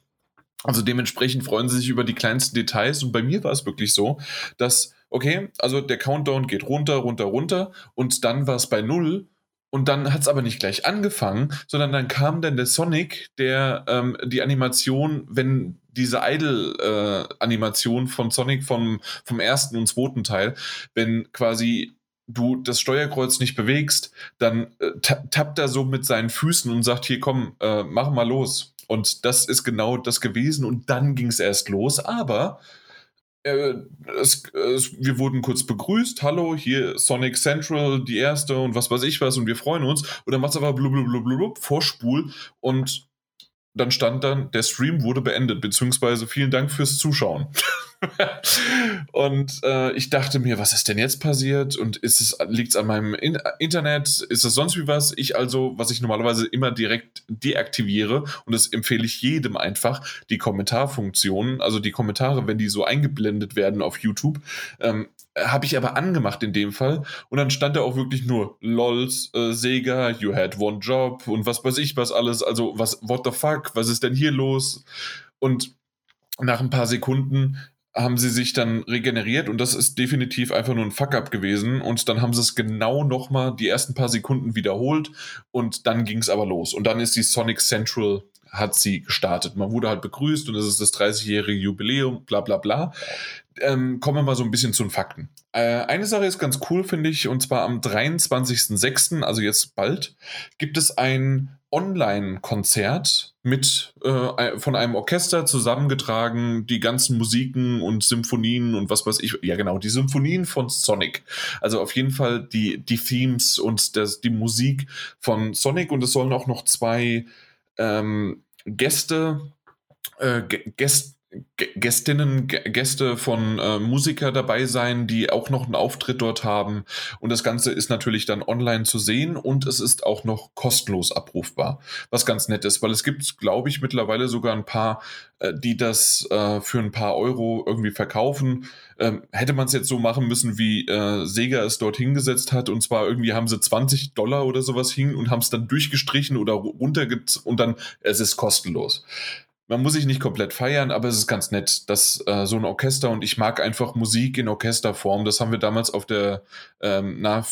Also dementsprechend freuen sie sich über die kleinsten Details und bei mir war es wirklich so, dass okay, also der Countdown geht runter, runter, runter und dann war es bei null und dann hat es aber nicht gleich angefangen, sondern dann kam dann der Sonic, der ähm, die Animation, wenn diese Idle-Animation äh, von Sonic vom, vom ersten und zweiten Teil, wenn quasi du das Steuerkreuz nicht bewegst, dann äh, tappt er so mit seinen Füßen und sagt, hier komm, äh, mach mal los. Und das ist genau das gewesen und dann ging es erst los, aber es, es, wir wurden kurz begrüßt, hallo, hier Sonic Central, die erste und was weiß ich was und wir freuen uns. Und dann macht es blub, blub, Vorspul und dann stand dann, der Stream wurde beendet, beziehungsweise vielen Dank fürs Zuschauen. und äh, ich dachte mir, was ist denn jetzt passiert? Und ist es, liegt es an meinem In Internet? Ist es sonst wie was? Ich also, was ich normalerweise immer direkt deaktiviere, und das empfehle ich jedem einfach, die Kommentarfunktion, also die Kommentare, wenn die so eingeblendet werden auf YouTube, ähm, habe ich aber angemacht in dem Fall. Und dann stand da auch wirklich nur LOLs, äh, Sega, you had one job und was weiß ich was alles. Also, was, what the fuck, was ist denn hier los? Und nach ein paar Sekunden haben sie sich dann regeneriert und das ist definitiv einfach nur ein Fuck-up gewesen. Und dann haben sie es genau nochmal die ersten paar Sekunden wiederholt und dann ging es aber los. Und dann ist die Sonic Central hat sie gestartet. Man wurde halt begrüßt und es ist das 30-jährige Jubiläum, bla bla bla. Ähm, kommen wir mal so ein bisschen zu den Fakten. Äh, eine Sache ist ganz cool, finde ich, und zwar am 23.06., also jetzt bald, gibt es ein Online-Konzert mit äh, von einem Orchester zusammengetragen, die ganzen Musiken und Symphonien und was weiß ich, ja genau, die Symphonien von Sonic. Also auf jeden Fall die, die Themes und das, die Musik von Sonic und es sollen auch noch zwei ähm, Gäste, äh, Gäste, Gästinnen, Gäste von äh, Musiker dabei sein, die auch noch einen Auftritt dort haben. Und das Ganze ist natürlich dann online zu sehen und es ist auch noch kostenlos abrufbar, was ganz nett ist, weil es gibt, glaube ich, mittlerweile sogar ein paar, äh, die das äh, für ein paar Euro irgendwie verkaufen. Ähm, hätte man es jetzt so machen müssen, wie äh, Sega es dort hingesetzt hat, und zwar irgendwie haben sie 20 Dollar oder sowas hin und haben es dann durchgestrichen oder runtergezogen und dann es ist kostenlos man muss sich nicht komplett feiern, aber es ist ganz nett, dass äh, so ein Orchester und ich mag einfach Musik in Orchesterform. Das haben wir damals auf der, ähm, na,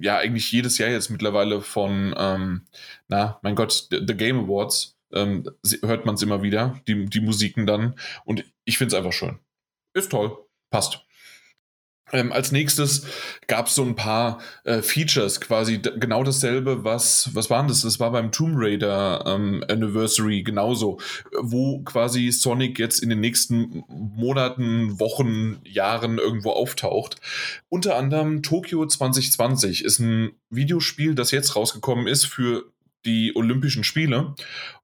ja, eigentlich jedes Jahr jetzt mittlerweile von, ähm, na, mein Gott, The Game Awards, ähm, hört man es immer wieder, die, die Musiken dann. Und ich finde es einfach schön. Ist toll. Passt. Ähm, als nächstes gab es so ein paar äh, Features, quasi genau dasselbe, was, was waren das? Das war beim Tomb Raider ähm, Anniversary genauso, wo quasi Sonic jetzt in den nächsten Monaten, Wochen, Jahren irgendwo auftaucht. Unter anderem Tokyo 2020 ist ein Videospiel, das jetzt rausgekommen ist für die Olympischen Spiele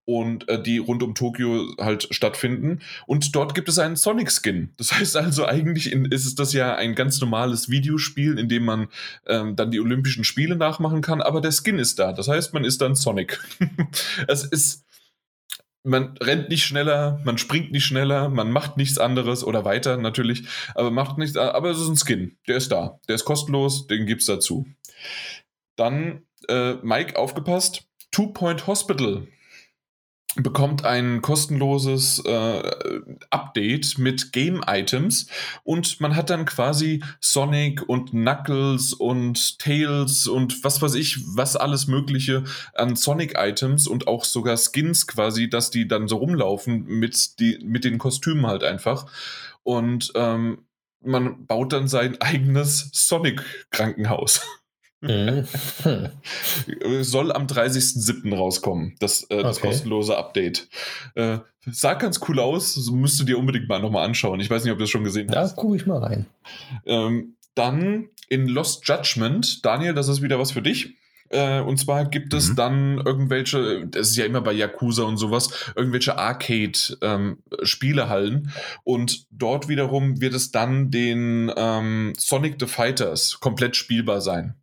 und äh, die rund um Tokio halt stattfinden. Und dort gibt es einen Sonic-Skin. Das heißt also, eigentlich in, ist es das ja ein ganz normales Videospiel, in dem man ähm, dann die Olympischen Spiele nachmachen kann, aber der Skin ist da. Das heißt, man ist dann Sonic. es ist. Man rennt nicht schneller, man springt nicht schneller, man macht nichts anderes oder weiter natürlich, aber macht nichts, aber es ist ein Skin, der ist da, der ist kostenlos, den gibt's dazu. Dann, äh, Mike, aufgepasst, Two Point Hospital bekommt ein kostenloses äh, Update mit Game-Items und man hat dann quasi Sonic und Knuckles und Tails und was weiß ich, was alles Mögliche an Sonic-Items und auch sogar Skins quasi, dass die dann so rumlaufen mit, die, mit den Kostümen halt einfach. Und ähm, man baut dann sein eigenes Sonic-Krankenhaus. Mhm. Soll am 30.07. rauskommen, das, äh, das okay. kostenlose Update. Äh, sah ganz cool aus, so müsst ihr dir unbedingt mal nochmal anschauen. Ich weiß nicht, ob du das schon gesehen hast. Da gucke ich mal rein. Ähm, dann in Lost Judgment, Daniel, das ist wieder was für dich. Äh, und zwar gibt es mhm. dann irgendwelche, das ist ja immer bei Yakuza und sowas, irgendwelche Arcade-Spielehallen. Ähm, und dort wiederum wird es dann den ähm, Sonic the Fighters komplett spielbar sein.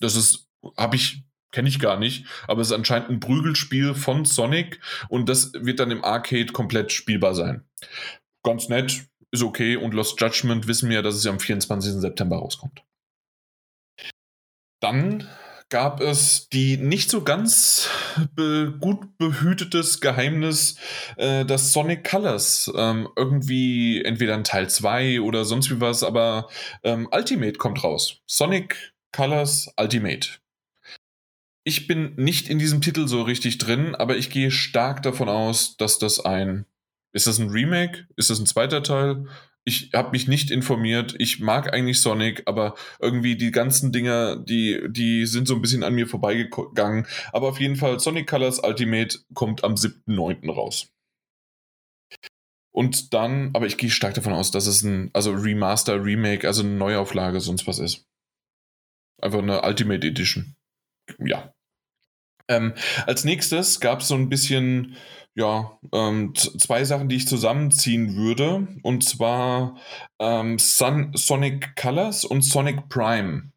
Das ist, habe ich, kenne ich gar nicht, aber es ist anscheinend ein Prügelspiel von Sonic und das wird dann im Arcade komplett spielbar sein. Ganz nett, ist okay und Lost Judgment wissen wir, dass es ja am 24. September rauskommt. Dann gab es die nicht so ganz be gut behütetes Geheimnis, äh, dass Sonic Colors ähm, irgendwie entweder in Teil 2 oder sonst wie was, aber ähm, Ultimate kommt raus. Sonic Colors Ultimate. Ich bin nicht in diesem Titel so richtig drin, aber ich gehe stark davon aus, dass das ein. Ist das ein Remake? Ist das ein zweiter Teil? Ich habe mich nicht informiert. Ich mag eigentlich Sonic, aber irgendwie die ganzen Dinger, die, die sind so ein bisschen an mir vorbeigegangen. Aber auf jeden Fall, Sonic Colors Ultimate kommt am 7.9. raus. Und dann, aber ich gehe stark davon aus, dass es ein, also Remaster, Remake, also eine Neuauflage, sonst was ist. Einfach eine Ultimate Edition. Ja. Ähm, als nächstes gab es so ein bisschen, ja, ähm, zwei Sachen, die ich zusammenziehen würde. Und zwar ähm, Sun, Sonic Colors und Sonic Prime.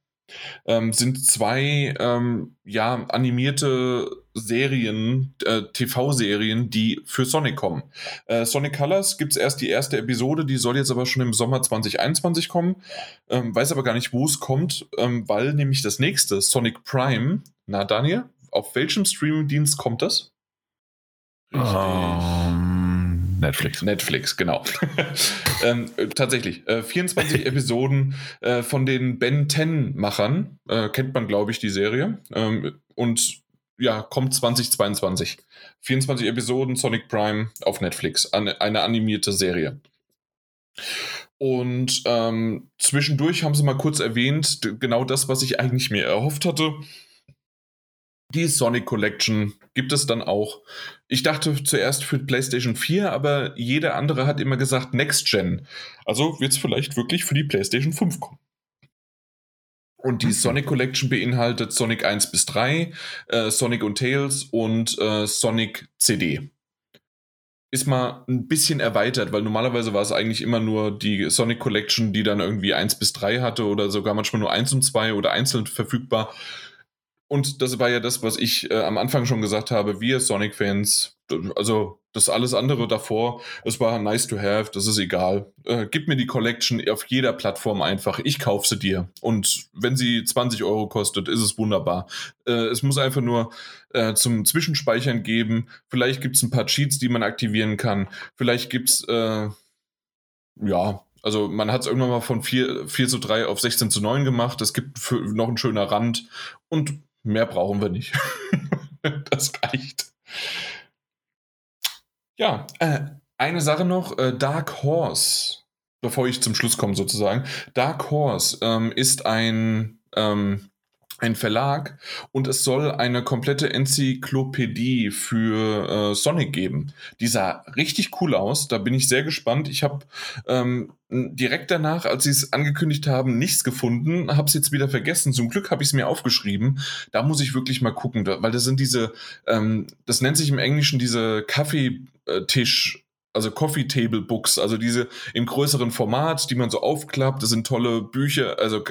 Ähm, sind zwei ähm, ja, animierte Serien, äh, TV-Serien, die für Sonic kommen. Äh, Sonic Colors gibt es erst die erste Episode, die soll jetzt aber schon im Sommer 2021 kommen. Ähm, weiß aber gar nicht, wo es kommt, ähm, weil nämlich das nächste, Sonic Prime, na Daniel, auf welchem Streaming-Dienst kommt das? Um, Netflix. Netflix, genau. ähm, äh, tatsächlich. Äh, 24 Episoden äh, von den Ben 10-Machern. Äh, kennt man, glaube ich, die Serie. Ähm, und ja, kommt 2022. 24 Episoden Sonic Prime auf Netflix. Eine, eine animierte Serie. Und ähm, zwischendurch haben sie mal kurz erwähnt, genau das, was ich eigentlich mir erhofft hatte. Die Sonic Collection gibt es dann auch. Ich dachte zuerst für PlayStation 4, aber jeder andere hat immer gesagt Next Gen. Also wird es vielleicht wirklich für die PlayStation 5 kommen. Und die mhm. Sonic Collection beinhaltet Sonic 1 bis 3, äh, Sonic und Tails und äh, Sonic CD. Ist mal ein bisschen erweitert, weil normalerweise war es eigentlich immer nur die Sonic Collection, die dann irgendwie 1 bis 3 hatte oder sogar manchmal nur 1 und 2 oder einzeln verfügbar. Und das war ja das, was ich äh, am Anfang schon gesagt habe. Wir Sonic-Fans, also das alles andere davor, es war nice to have, das ist egal. Äh, gib mir die Collection auf jeder Plattform einfach. Ich kaufe sie dir. Und wenn sie 20 Euro kostet, ist es wunderbar. Äh, es muss einfach nur äh, zum Zwischenspeichern geben. Vielleicht gibt es ein paar Cheats, die man aktivieren kann. Vielleicht gibt es, äh, ja, also man hat es irgendwann mal von 4, 4 zu 3 auf 16 zu 9 gemacht. Es gibt noch einen schöner Rand. Und Mehr brauchen wir nicht. das reicht. Ja, äh, eine Sache noch, äh, Dark Horse, bevor ich zum Schluss komme sozusagen. Dark Horse ähm, ist ein ähm, ein Verlag und es soll eine komplette Enzyklopädie für äh, Sonic geben. Die sah richtig cool aus, da bin ich sehr gespannt. Ich habe ähm, direkt danach, als sie es angekündigt haben, nichts gefunden, habe es jetzt wieder vergessen. Zum Glück habe ich es mir aufgeschrieben. Da muss ich wirklich mal gucken, weil das sind diese, ähm, das nennt sich im Englischen diese Kaffeetisch also Coffee Table Books, also diese im größeren Format, die man so aufklappt. Da sind tolle Bücher, also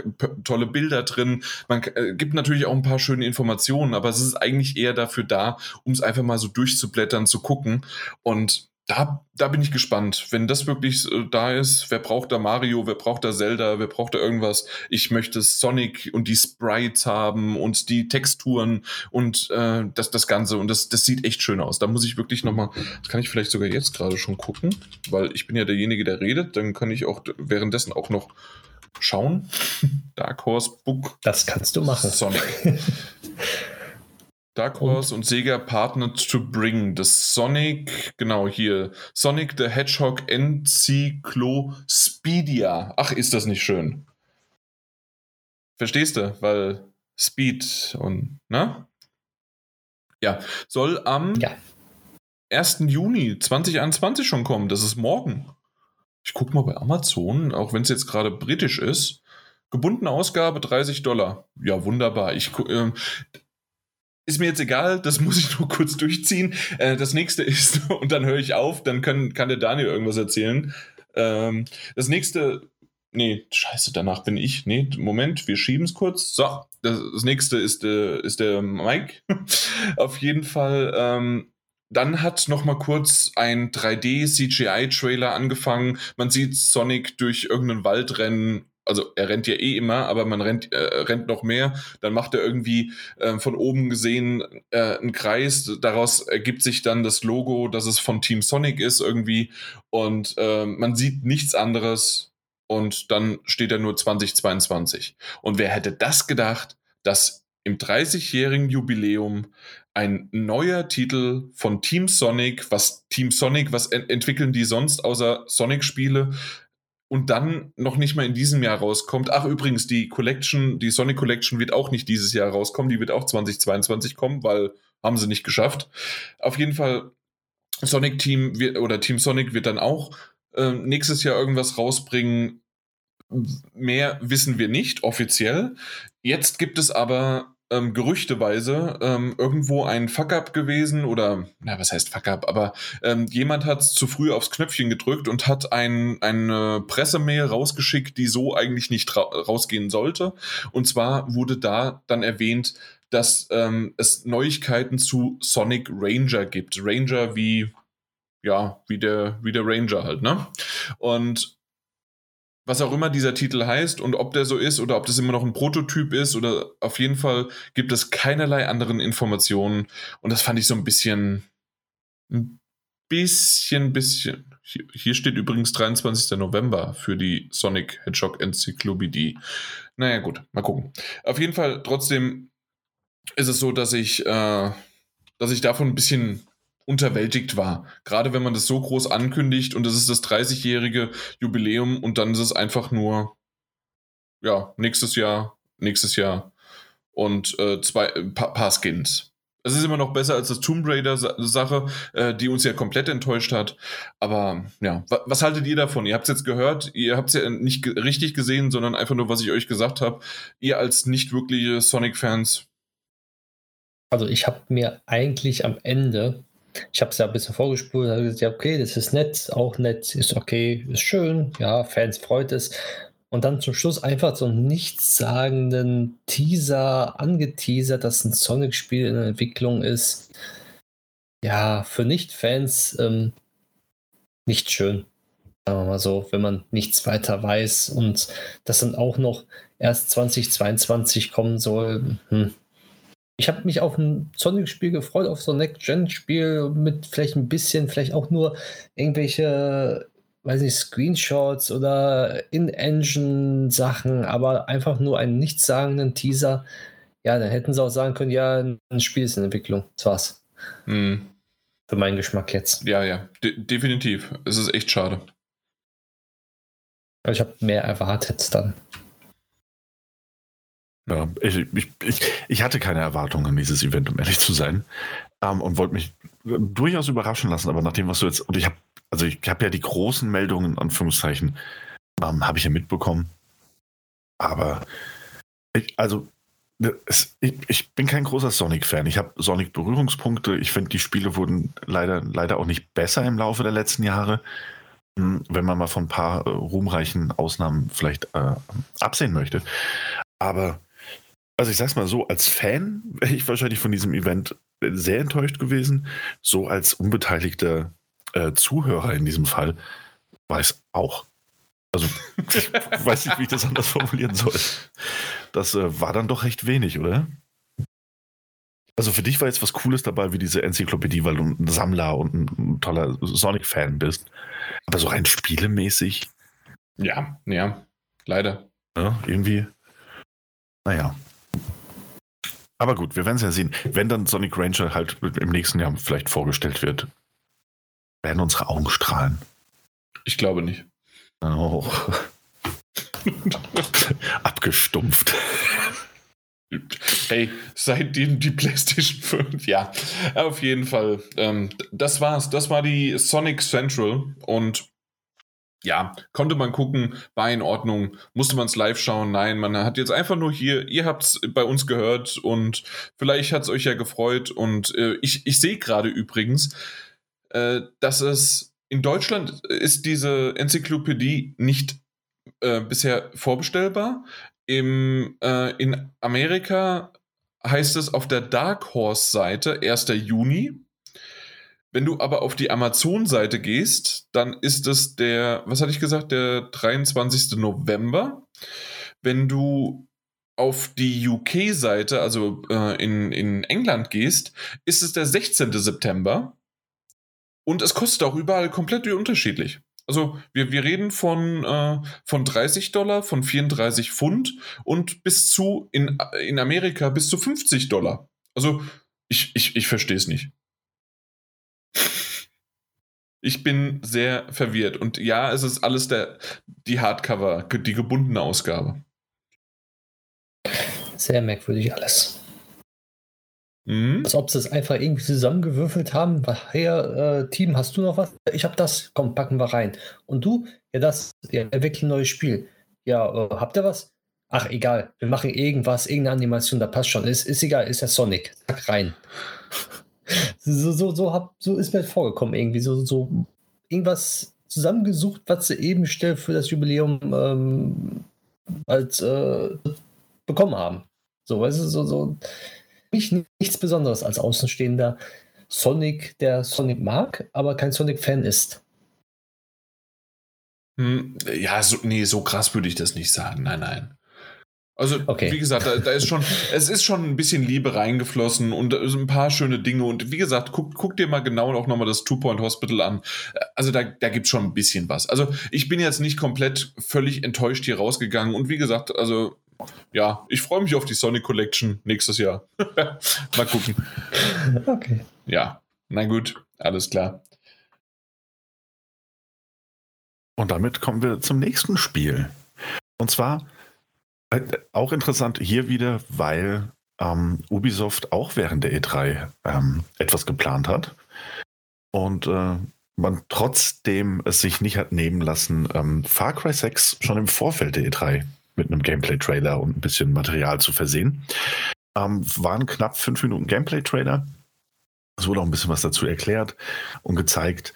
tolle Bilder drin. Man äh, gibt natürlich auch ein paar schöne Informationen, aber es ist eigentlich eher dafür da, um es einfach mal so durchzublättern, zu gucken. Und da, da bin ich gespannt. Wenn das wirklich äh, da ist, wer braucht da Mario, wer braucht da Zelda, wer braucht da irgendwas? Ich möchte Sonic und die Sprites haben und die Texturen und äh, das, das Ganze. Und das, das sieht echt schön aus. Da muss ich wirklich nochmal, das kann ich vielleicht sogar jetzt gerade schon gucken, weil ich bin ja derjenige, der redet. Dann kann ich auch währenddessen auch noch schauen. Dark Horse Book. Das kannst du machen. Sonic. Dark Horse und, und Sega partnered to bring the Sonic, genau hier, Sonic the Hedgehog Encyclopedia. Ach, ist das nicht schön. Verstehst du? Weil Speed und, ne? Ja, soll am ja. 1. Juni 2021 schon kommen. Das ist morgen. Ich gucke mal bei Amazon, auch wenn es jetzt gerade britisch ist. Gebundene Ausgabe 30 Dollar. Ja, wunderbar. Ich, äh, ist mir jetzt egal, das muss ich nur kurz durchziehen. Äh, das nächste ist, und dann höre ich auf, dann kann, kann der Daniel irgendwas erzählen. Ähm, das nächste, nee, scheiße, danach bin ich. Nee, Moment, wir schieben es kurz. So, das, das nächste ist, äh, ist der Mike. Auf jeden Fall. Ähm, dann hat noch mal kurz ein 3D-CGI-Trailer angefangen. Man sieht Sonic durch irgendeinen Wald rennen also er rennt ja eh immer, aber man rennt, äh, rennt noch mehr. Dann macht er irgendwie äh, von oben gesehen äh, einen Kreis. Daraus ergibt sich dann das Logo, dass es von Team Sonic ist irgendwie. Und äh, man sieht nichts anderes. Und dann steht er nur 2022. Und wer hätte das gedacht, dass im 30-jährigen Jubiläum ein neuer Titel von Team Sonic, was Team Sonic, was ent entwickeln die sonst außer Sonic-Spiele, und dann noch nicht mal in diesem Jahr rauskommt. Ach, übrigens, die Collection, die Sonic Collection wird auch nicht dieses Jahr rauskommen, die wird auch 2022 kommen, weil haben sie nicht geschafft. Auf jeden Fall, Sonic Team wird, oder Team Sonic wird dann auch äh, nächstes Jahr irgendwas rausbringen. Mehr wissen wir nicht offiziell. Jetzt gibt es aber ähm, gerüchteweise ähm, irgendwo ein Fuck-up gewesen oder, na, was heißt Fuck-up, aber ähm, jemand hat zu früh aufs Knöpfchen gedrückt und hat ein, eine Pressemail rausgeschickt, die so eigentlich nicht ra rausgehen sollte. Und zwar wurde da dann erwähnt, dass ähm, es Neuigkeiten zu Sonic Ranger gibt. Ranger wie, ja, wie der, wie der Ranger halt, ne? Und was auch immer dieser Titel heißt und ob der so ist oder ob das immer noch ein Prototyp ist oder auf jeden Fall gibt es keinerlei anderen Informationen und das fand ich so ein bisschen, ein bisschen, bisschen. Hier steht übrigens 23. November für die Sonic Hedgehog Enzyklopädie. Naja, gut, mal gucken. Auf jeden Fall trotzdem ist es so, dass ich, äh, dass ich davon ein bisschen unterwältigt war. Gerade wenn man das so groß ankündigt und es ist das 30-jährige Jubiläum und dann ist es einfach nur, ja, nächstes Jahr, nächstes Jahr und äh, zwei äh, paar, Skins. Es ist immer noch besser als das Tomb Raider-Sache, äh, die uns ja komplett enttäuscht hat. Aber ja, was, was haltet ihr davon? Ihr habt es jetzt gehört, ihr habt es ja nicht ge richtig gesehen, sondern einfach nur, was ich euch gesagt habe. Ihr als nicht wirkliche Sonic-Fans. Also ich habe mir eigentlich am Ende ich habe es ja ein bisschen vorgespult, habe gesagt, ja, okay, das ist nett, auch nett, ist okay, ist schön, ja, Fans freut es. Und dann zum Schluss einfach so einen nichtssagenden Teaser angeteasert, dass ein Sonic-Spiel in Entwicklung ist. Ja, für Nicht-Fans ähm, nicht schön. Sagen wir mal so, wenn man nichts weiter weiß und das dann auch noch erst 2022 kommen soll. Hm ich habe mich auf ein Sonic-Spiel gefreut, auf so ein Next-Gen-Spiel mit vielleicht ein bisschen, vielleicht auch nur irgendwelche, weiß nicht, Screenshots oder In-Engine-Sachen, aber einfach nur einen nichtssagenden Teaser. Ja, dann hätten sie auch sagen können, ja, ein Spiel ist in Entwicklung. Das war's. Mhm. Für meinen Geschmack jetzt. Ja, ja, De definitiv. Es ist echt schade. Ich habe mehr erwartet dann. Ja, ich, ich, ich, ich hatte keine Erwartungen an dieses Event, um ehrlich zu sein. Ähm, und wollte mich durchaus überraschen lassen, aber nachdem, was du jetzt, und ich habe, also ich habe ja die großen Meldungen, Anführungszeichen, ähm, habe ich ja mitbekommen. Aber ich, also es, ich, ich, bin kein großer Sonic-Fan. Ich habe Sonic-Berührungspunkte. Ich finde, die Spiele wurden leider, leider auch nicht besser im Laufe der letzten Jahre. Hm, wenn man mal von ein paar äh, ruhmreichen Ausnahmen vielleicht äh, absehen möchte. Aber also ich sag's mal so, als Fan wäre ich wahrscheinlich von diesem Event sehr enttäuscht gewesen. So als unbeteiligter äh, Zuhörer in diesem Fall weiß auch. Also, ich weiß nicht, wie ich das anders formulieren soll. Das äh, war dann doch recht wenig, oder? Also für dich war jetzt was Cooles dabei, wie diese Enzyklopädie, weil du ein Sammler und ein toller Sonic-Fan bist. Aber so rein spielemäßig. Ja, ja, leider. Ja, irgendwie. Naja. Aber gut, wir werden es ja sehen. Wenn dann Sonic Ranger halt im nächsten Jahr vielleicht vorgestellt wird, werden unsere Augen strahlen. Ich glaube nicht. Oh. Abgestumpft. Hey, seitdem die PlayStation 5, ja, auf jeden Fall. Ähm, das war's. Das war die Sonic Central und ja, konnte man gucken, war in Ordnung. Musste man es live schauen? Nein, man hat jetzt einfach nur hier, ihr habt es bei uns gehört und vielleicht hat es euch ja gefreut. Und äh, ich, ich sehe gerade übrigens, äh, dass es in Deutschland ist diese Enzyklopädie nicht äh, bisher vorbestellbar. Im, äh, in Amerika heißt es auf der Dark Horse Seite 1. Juni. Wenn du aber auf die Amazon-Seite gehst, dann ist es der, was hatte ich gesagt, der 23. November. Wenn du auf die UK-Seite, also äh, in, in England gehst, ist es der 16. September. Und es kostet auch überall komplett unterschiedlich. Also wir, wir reden von, äh, von 30 Dollar, von 34 Pfund und bis zu, in, in Amerika bis zu 50 Dollar. Also ich, ich, ich verstehe es nicht. Ich bin sehr verwirrt. Und ja, es ist alles der, die Hardcover, die gebundene Ausgabe. Sehr merkwürdig alles. Mhm. Als ob sie es einfach irgendwie zusammengewürfelt haben. Hey, äh, Team, hast du noch was? Ich habe das. Komm, packen wir rein. Und du? Ja, das. Ja, entwickle ein neues Spiel. Ja, äh, habt ihr was? Ach, egal. Wir machen irgendwas, irgendeine Animation, da passt schon. Ist, ist egal, ist ja Sonic. Zack, rein. So, so, so, hab, so ist mir vorgekommen, irgendwie. So, so irgendwas zusammengesucht, was sie eben schnell für das Jubiläum ähm, als äh, bekommen haben. So, weißt du, so, so mich nichts Besonderes als Außenstehender Sonic, der Sonic mag, aber kein Sonic-Fan ist. Hm, ja, so, nee, so krass würde ich das nicht sagen. Nein, nein. Also, okay. wie gesagt, da, da, ist schon, es ist schon ein bisschen Liebe reingeflossen und ein paar schöne Dinge. Und wie gesagt, guck, guck dir mal genau auch nochmal das Two-Point Hospital an. Also, da, da gibt es schon ein bisschen was. Also, ich bin jetzt nicht komplett völlig enttäuscht hier rausgegangen. Und wie gesagt, also, ja, ich freue mich auf die Sonic Collection nächstes Jahr. Mal gucken. Okay. Ja, na gut, alles klar. Und damit kommen wir zum nächsten Spiel. Und zwar auch interessant hier wieder, weil ähm, Ubisoft auch während der E3 ähm, etwas geplant hat. Und äh, man trotzdem es sich nicht hat nehmen lassen, ähm, Far Cry 6 schon im Vorfeld der E3 mit einem Gameplay-Trailer und ein bisschen Material zu versehen. Ähm, waren knapp fünf Minuten Gameplay-Trailer. Es wurde auch ein bisschen was dazu erklärt und gezeigt.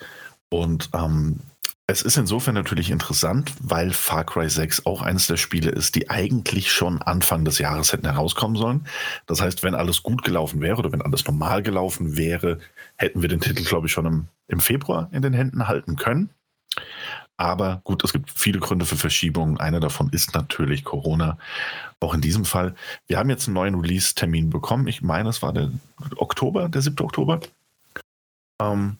Und ähm, es ist insofern natürlich interessant, weil Far Cry 6 auch eines der Spiele ist, die eigentlich schon Anfang des Jahres hätten herauskommen sollen. Das heißt, wenn alles gut gelaufen wäre oder wenn alles normal gelaufen wäre, hätten wir den Titel, glaube ich, schon im, im Februar in den Händen halten können. Aber gut, es gibt viele Gründe für Verschiebungen. Einer davon ist natürlich Corona. Auch in diesem Fall. Wir haben jetzt einen neuen Release-Termin bekommen. Ich meine, es war der Oktober, der 7. Oktober. Ähm,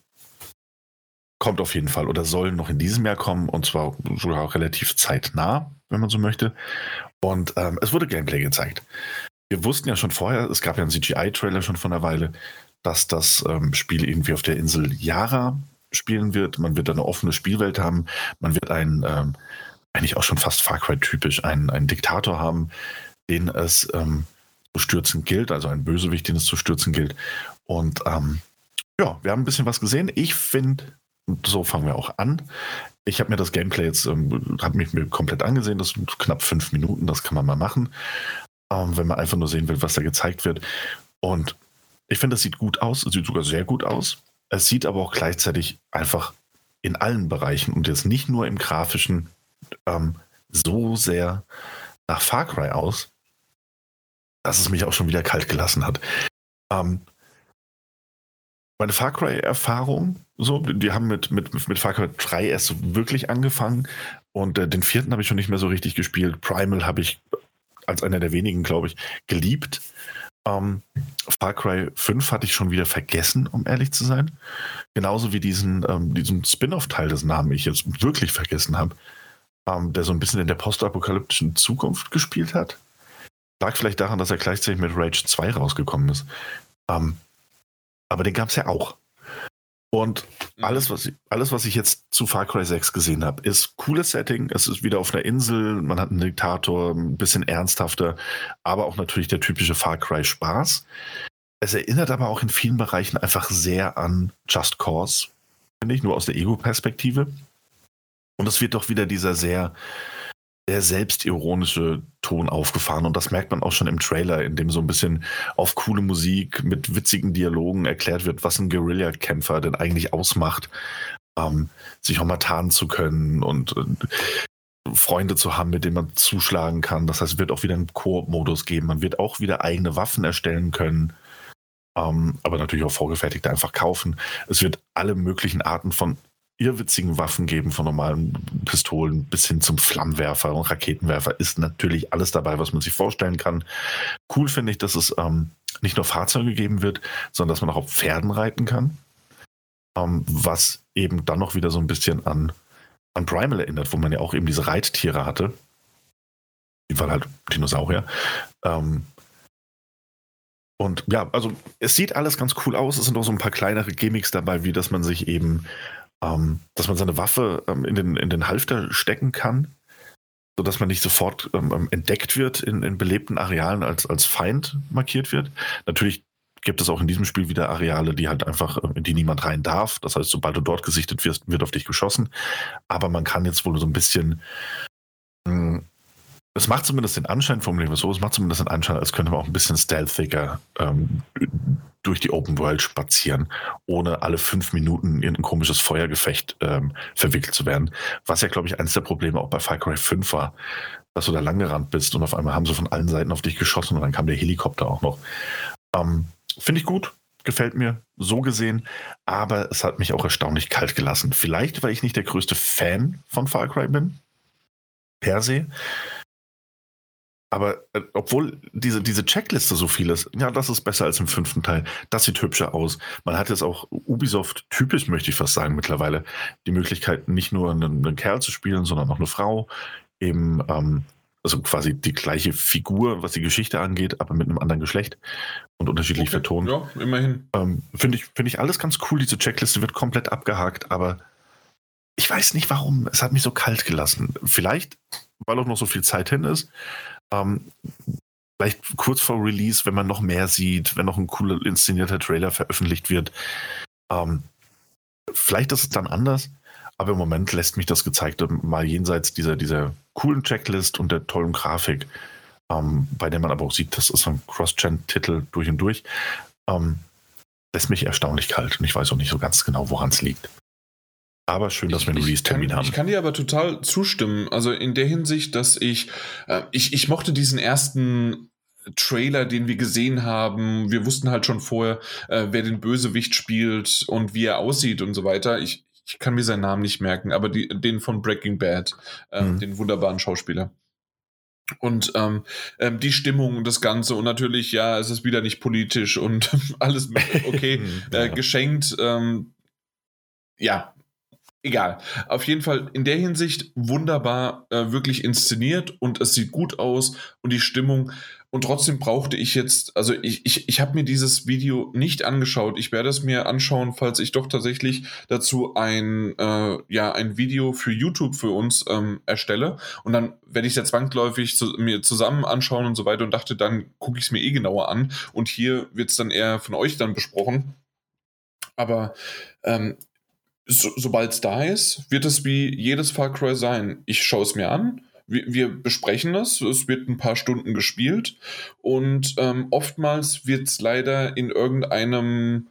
kommt auf jeden Fall oder soll noch in diesem Jahr kommen und zwar sogar relativ zeitnah, wenn man so möchte. Und ähm, es wurde Gameplay gezeigt. Wir wussten ja schon vorher, es gab ja einen CGI-Trailer schon von einer Weile, dass das ähm, Spiel irgendwie auf der Insel Yara spielen wird. Man wird eine offene Spielwelt haben. Man wird einen, ähm, eigentlich auch schon fast Far Cry-typisch, einen, einen Diktator haben, den es ähm, zu stürzen gilt, also ein Bösewicht, den es zu stürzen gilt. Und ähm, ja, wir haben ein bisschen was gesehen. Ich finde, so fangen wir auch an. Ich habe mir das Gameplay jetzt, ähm, habe mich mir komplett angesehen. Das sind knapp fünf Minuten, das kann man mal machen, ähm, wenn man einfach nur sehen will, was da gezeigt wird. Und ich finde, das sieht gut aus, sieht sogar sehr gut aus. Es sieht aber auch gleichzeitig einfach in allen Bereichen und jetzt nicht nur im grafischen ähm, so sehr nach Far Cry aus, dass es mich auch schon wieder kalt gelassen hat. Ähm, meine Far Cry-Erfahrung So, die haben mit, mit, mit Far Cry 3 erst wirklich angefangen und äh, den vierten habe ich schon nicht mehr so richtig gespielt. Primal habe ich als einer der wenigen, glaube ich, geliebt. Ähm, Far Cry 5 hatte ich schon wieder vergessen, um ehrlich zu sein. Genauso wie diesen, ähm, diesen Spin-off-Teil, dessen Namen ich jetzt wirklich vergessen habe, ähm, der so ein bisschen in der postapokalyptischen Zukunft gespielt hat. Lag vielleicht daran, dass er gleichzeitig mit Rage 2 rausgekommen ist. Ähm, aber den gab es ja auch. Und mhm. alles was, ich, alles, was ich jetzt zu Far Cry 6 gesehen habe, ist cooles Setting. Es ist wieder auf einer Insel, man hat einen Diktator, ein bisschen ernsthafter, aber auch natürlich der typische Far Cry Spaß. Es erinnert aber auch in vielen Bereichen einfach sehr an Just Cause, finde ich, nur aus der Ego-Perspektive. Und es wird doch wieder dieser sehr sehr selbstironische Ton aufgefahren und das merkt man auch schon im Trailer, in dem so ein bisschen auf coole Musik mit witzigen Dialogen erklärt wird, was ein Guerilla-Kämpfer denn eigentlich ausmacht, ähm, sich auch mal tarnen zu können und äh, Freunde zu haben, mit denen man zuschlagen kann. Das heißt, es wird auch wieder einen Koop-Modus geben. Man wird auch wieder eigene Waffen erstellen können. Ähm, aber natürlich auch vorgefertigte einfach kaufen. Es wird alle möglichen Arten von irrwitzigen Waffen geben, von normalen Pistolen bis hin zum Flammenwerfer und Raketenwerfer, ist natürlich alles dabei, was man sich vorstellen kann. Cool finde ich, dass es ähm, nicht nur Fahrzeuge geben wird, sondern dass man auch auf Pferden reiten kann. Ähm, was eben dann noch wieder so ein bisschen an, an Primal erinnert, wo man ja auch eben diese Reittiere hatte. Die waren halt Dinosaurier. Ähm, und ja, also es sieht alles ganz cool aus. Es sind auch so ein paar kleinere Gimmicks dabei, wie dass man sich eben ähm, dass man seine Waffe ähm, in, den, in den Halfter stecken kann, sodass man nicht sofort ähm, ähm, entdeckt wird in, in belebten Arealen als, als Feind markiert wird. Natürlich gibt es auch in diesem Spiel wieder Areale, die halt einfach, ähm, in die niemand rein darf. Das heißt, sobald du dort gesichtet wirst, wird auf dich geschossen. Aber man kann jetzt wohl so ein bisschen mh, hm, es macht zumindest den Anschein, formulieren wir so, es macht zumindest den Anschein, als könnte man auch ein bisschen stealthiger ähm, durch die Open World spazieren, ohne alle fünf Minuten in ein komisches Feuergefecht ähm, verwickelt zu werden. Was ja, glaube ich, eines der Probleme auch bei Far Cry 5 war, dass du da lang gerannt bist und auf einmal haben sie von allen Seiten auf dich geschossen und dann kam der Helikopter auch noch. Ähm, Finde ich gut, gefällt mir so gesehen, aber es hat mich auch erstaunlich kalt gelassen. Vielleicht, weil ich nicht der größte Fan von Far Cry bin, per se. Aber äh, obwohl diese, diese Checkliste so viel ist, ja, das ist besser als im fünften Teil. Das sieht hübscher aus. Man hat jetzt auch Ubisoft typisch, möchte ich fast sagen, mittlerweile die Möglichkeit, nicht nur einen, einen Kerl zu spielen, sondern auch eine Frau. Eben, ähm, also quasi die gleiche Figur, was die Geschichte angeht, aber mit einem anderen Geschlecht und unterschiedlich okay, vertont. Ja, immerhin. Ähm, Finde ich, find ich alles ganz cool. Diese Checkliste wird komplett abgehakt, aber ich weiß nicht warum. Es hat mich so kalt gelassen. Vielleicht, weil auch noch so viel Zeit hin ist. Ähm, vielleicht kurz vor Release, wenn man noch mehr sieht, wenn noch ein cooler inszenierter Trailer veröffentlicht wird. Ähm, vielleicht ist es dann anders, aber im Moment lässt mich das Gezeigte mal jenseits dieser, dieser coolen Checklist und der tollen Grafik, ähm, bei der man aber auch sieht, das ist ein Cross-Gen-Titel durch und durch, ähm, lässt mich erstaunlich kalt und ich weiß auch nicht so ganz genau, woran es liegt. Aber schön, dass wir einen Release-Termin haben. Ich kann dir aber total zustimmen. Also in der Hinsicht, dass ich, äh, ich, ich mochte diesen ersten Trailer, den wir gesehen haben. Wir wussten halt schon vorher, äh, wer den Bösewicht spielt und wie er aussieht und so weiter. Ich, ich kann mir seinen Namen nicht merken, aber die, den von Breaking Bad, äh, mhm. den wunderbaren Schauspieler. Und ähm, ähm, die Stimmung und das Ganze und natürlich, ja, es ist wieder nicht politisch und alles okay, ja. äh, geschenkt. Ähm, ja, egal. Auf jeden Fall in der Hinsicht wunderbar, äh, wirklich inszeniert und es sieht gut aus und die Stimmung. Und trotzdem brauchte ich jetzt, also ich, ich, ich habe mir dieses Video nicht angeschaut. Ich werde es mir anschauen, falls ich doch tatsächlich dazu ein, äh, ja, ein Video für YouTube für uns ähm, erstelle. Und dann werde ich es ja zwangsläufig zu, mir zusammen anschauen und so weiter und dachte, dann gucke ich es mir eh genauer an. Und hier wird es dann eher von euch dann besprochen. Aber ähm, so, sobald es da ist, wird es wie jedes Far Cry sein. Ich schaue es mir an, wir, wir, besprechen es, es wird ein paar Stunden gespielt. Und ähm, oftmals wird es leider in irgendeinem,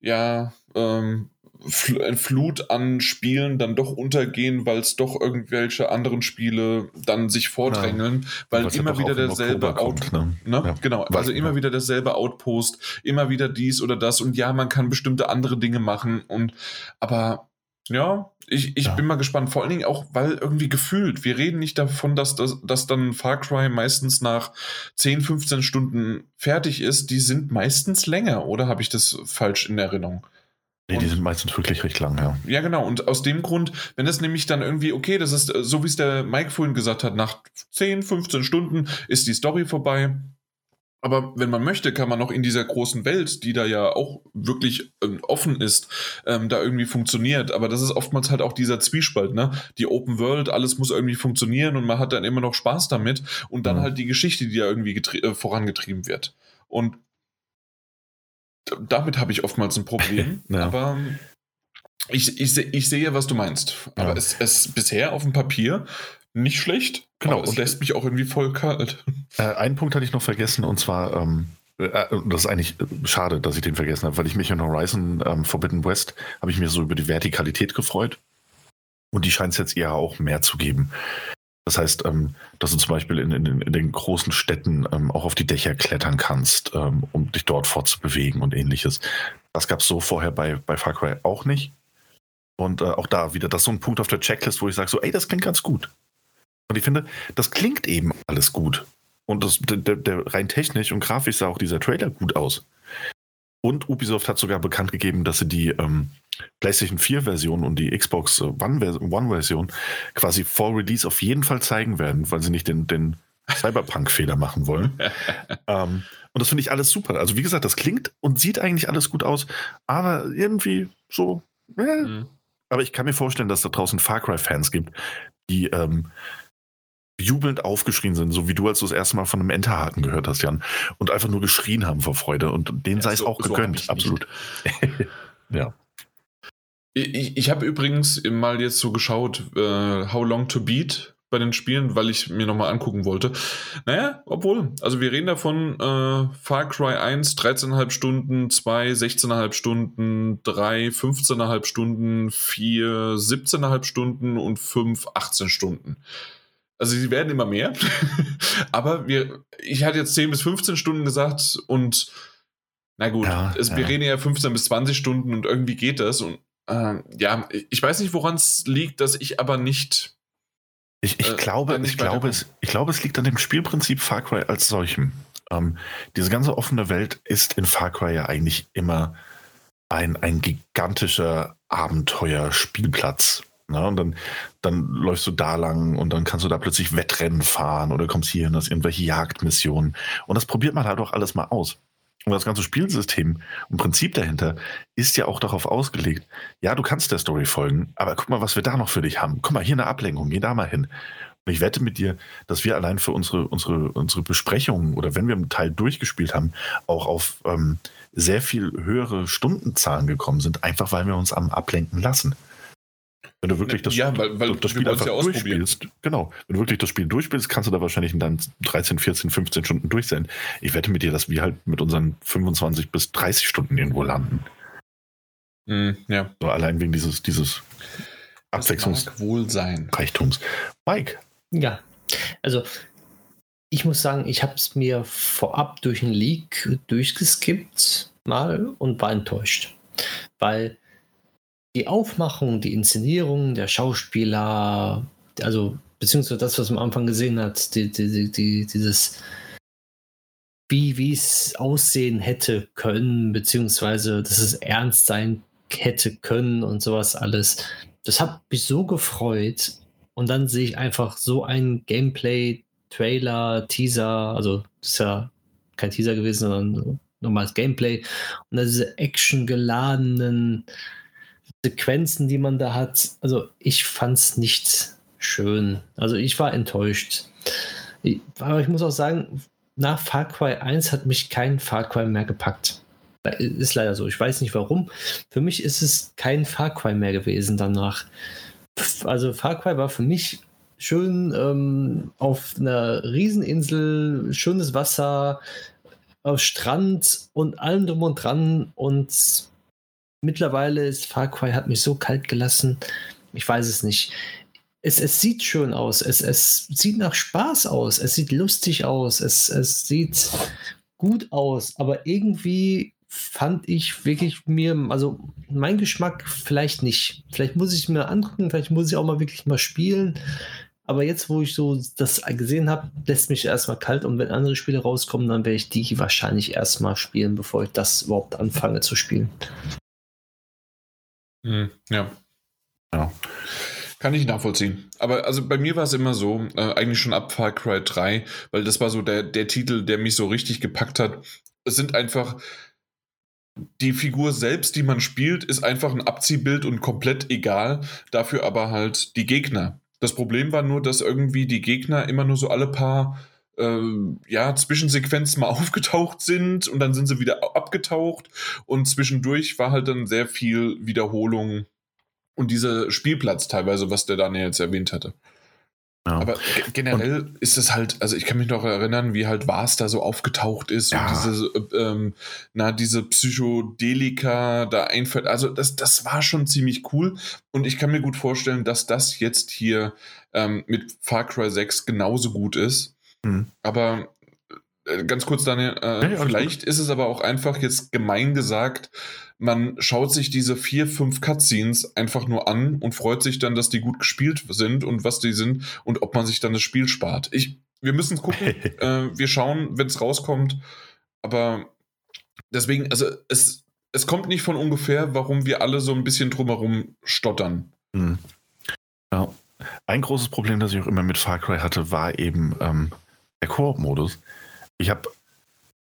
ja, ähm, Flut an Spielen dann doch untergehen, weil es doch irgendwelche anderen Spiele dann sich vordrängeln, ja, weil immer wieder derselbe Out, ne? Ne? Ja, genau, also immer wieder derselbe Outpost, immer wieder dies oder das und ja, man kann bestimmte andere Dinge machen und aber ja, ich, ich ja. bin mal gespannt. Vor allen Dingen auch, weil irgendwie gefühlt, wir reden nicht davon, dass, dass, dass dann Far Cry meistens nach 10, 15 Stunden fertig ist. Die sind meistens länger, oder habe ich das falsch in Erinnerung? Nee, die sind meistens wirklich recht lang, ja. Ja, genau. Und aus dem Grund, wenn es nämlich dann irgendwie, okay, das ist so, wie es der Mike vorhin gesagt hat, nach 10, 15 Stunden ist die Story vorbei aber wenn man möchte, kann man noch in dieser großen Welt, die da ja auch wirklich äh, offen ist, ähm, da irgendwie funktioniert. Aber das ist oftmals halt auch dieser Zwiespalt, ne? Die Open World, alles muss irgendwie funktionieren und man hat dann immer noch Spaß damit. Und dann mhm. halt die Geschichte, die da irgendwie äh, vorangetrieben wird. Und damit habe ich oftmals ein Problem. ja. Aber ich, ich, ich sehe, was du meinst. Aber ja. es, es bisher auf dem Papier nicht schlecht. Genau. Und lässt mich auch irgendwie voll kalt. Äh, einen Punkt hatte ich noch vergessen und zwar, ähm, äh, das ist eigentlich äh, schade, dass ich den vergessen habe, weil ich mich in Horizon ähm, Forbidden West habe ich mir so über die Vertikalität gefreut. Und die scheint es jetzt eher auch mehr zu geben. Das heißt, ähm, dass du zum Beispiel in, in, in den großen Städten ähm, auch auf die Dächer klettern kannst, ähm, um dich dort fortzubewegen und ähnliches. Das gab es so vorher bei, bei Far Cry auch nicht. Und äh, auch da wieder, das ist so ein Punkt auf der Checklist, wo ich sage so, ey, das klingt ganz gut. Und ich finde, das klingt eben alles gut. Und das, der, der, rein technisch und grafisch sah auch dieser Trailer gut aus. Und Ubisoft hat sogar bekannt gegeben, dass sie die ähm, PlayStation 4-Version und die Xbox One-Version quasi vor Release auf jeden Fall zeigen werden, weil sie nicht den, den Cyberpunk-Fehler machen wollen. ähm, und das finde ich alles super. Also, wie gesagt, das klingt und sieht eigentlich alles gut aus, aber irgendwie so. Äh. Mhm. Aber ich kann mir vorstellen, dass da draußen Far Cry-Fans gibt, die ähm, jubelnd aufgeschrien sind, so wie du, als du das erste Mal von einem Enterhaken gehört hast, Jan, und einfach nur geschrien haben vor Freude. Und denen ja, sei es auch so gegönnt, absolut. ja. Ich, ich habe übrigens mal jetzt so geschaut, uh, How Long to Beat bei den Spielen, weil ich mir nochmal angucken wollte. Naja, obwohl, also wir reden davon, äh, Far Cry 1 13,5 Stunden, 2 16,5 Stunden, 3 15,5 Stunden, 4 17,5 Stunden und 5 18 Stunden. Also sie werden immer mehr. Aber wir, ich hatte jetzt 10 bis 15 Stunden gesagt und na gut, ja, es, wir ja. reden ja 15 bis 20 Stunden und irgendwie geht das. Und äh, ja, ich weiß nicht, woran es liegt, dass ich aber nicht. Ich, ich äh, glaube, ich, glaube es, ich glaube, es liegt an dem Spielprinzip Far Cry als solchem. Ähm, diese ganze offene Welt ist in Far Cry ja eigentlich immer ein, ein gigantischer Abenteuerspielplatz. Ne? Und dann, dann läufst du da lang und dann kannst du da plötzlich Wettrennen fahren oder kommst hier hin, hast irgendwelche Jagdmissionen. Und das probiert man halt auch alles mal aus. Und das ganze Spielsystem und Prinzip dahinter ist ja auch darauf ausgelegt, ja, du kannst der Story folgen, aber guck mal, was wir da noch für dich haben. Guck mal, hier eine Ablenkung, geh da mal hin. Und ich wette mit dir, dass wir allein für unsere, unsere, unsere Besprechungen oder wenn wir einen Teil durchgespielt haben, auch auf ähm, sehr viel höhere Stundenzahlen gekommen sind, einfach weil wir uns am Ablenken lassen. Wenn du wirklich das, ja, weil, weil das Spiel einfach ja durchspielst, genau, wenn du wirklich das Spiel durchspielst, kannst du da wahrscheinlich in dann 13, 14, 15 Stunden durch sein. Ich wette mit dir, dass wir halt mit unseren 25 bis 30 Stunden irgendwo landen. Mm, ja. So allein wegen dieses, dieses Abwechslungsreichtums. Mike. Ja, also ich muss sagen, ich habe es mir vorab durch einen Leak durchgeskippt mal und war enttäuscht. Weil die Aufmachung, die Inszenierung der Schauspieler, also beziehungsweise das, was man am Anfang gesehen hat, die, die, die, dieses, wie es aussehen hätte können, beziehungsweise dass es ernst sein hätte können und sowas alles. Das hat mich so gefreut. Und dann sehe ich einfach so ein Gameplay, Trailer, Teaser, also das ist ja kein Teaser gewesen, sondern normales Gameplay. Und dann diese actiongeladenen Sequenzen, die man da hat, also ich fand es nicht schön. Also ich war enttäuscht. Aber ich muss auch sagen, nach Far Cry 1 hat mich kein Far Cry mehr gepackt. Ist leider so. Ich weiß nicht warum. Für mich ist es kein Far Cry mehr gewesen danach. Also Far Cry war für mich schön ähm, auf einer Rieseninsel, schönes Wasser, auf Strand und allem drum und dran und mittlerweile ist Far Cry hat mich so kalt gelassen. Ich weiß es nicht. Es, es sieht schön aus. Es, es sieht nach Spaß aus. Es sieht lustig aus. Es, es sieht gut aus. Aber irgendwie fand ich wirklich mir, also mein Geschmack vielleicht nicht. Vielleicht muss ich mir angucken, vielleicht muss ich auch mal wirklich mal spielen. Aber jetzt, wo ich so das gesehen habe, lässt mich erstmal kalt. Und wenn andere Spiele rauskommen, dann werde ich die wahrscheinlich erstmal spielen, bevor ich das überhaupt anfange zu spielen. Hm, ja. Ja. Kann ich nachvollziehen. Aber also bei mir war es immer so, äh, eigentlich schon ab Far Cry 3, weil das war so der, der Titel, der mich so richtig gepackt hat. Es sind einfach, die Figur selbst, die man spielt, ist einfach ein Abziehbild und komplett egal. Dafür aber halt die Gegner. Das Problem war nur, dass irgendwie die Gegner immer nur so alle paar äh, ja, Zwischensequenzen mal aufgetaucht sind und dann sind sie wieder abgetaucht und zwischendurch war halt dann sehr viel Wiederholung und dieser Spielplatz teilweise, was der Daniel jetzt erwähnt hatte. Ja. Aber generell und, ist es halt, also ich kann mich noch erinnern, wie halt Vars da so aufgetaucht ist ja. und diese, ähm, na, diese Psychedelika da einfällt. Also das, das war schon ziemlich cool und ich kann mir gut vorstellen, dass das jetzt hier ähm, mit Far Cry 6 genauso gut ist. Mhm. Aber äh, ganz kurz, Daniel, äh, ja, vielleicht ist es aber auch einfach jetzt gemein gesagt, man schaut sich diese vier, fünf Cutscenes einfach nur an und freut sich dann, dass die gut gespielt sind und was die sind und ob man sich dann das Spiel spart. Ich, wir müssen gucken. äh, wir schauen, wenn es rauskommt. Aber deswegen, also es, es kommt nicht von ungefähr, warum wir alle so ein bisschen drumherum stottern. Hm. Ja. Ein großes Problem, das ich auch immer mit Far Cry hatte, war eben ähm, der Koop-Modus. Ich habe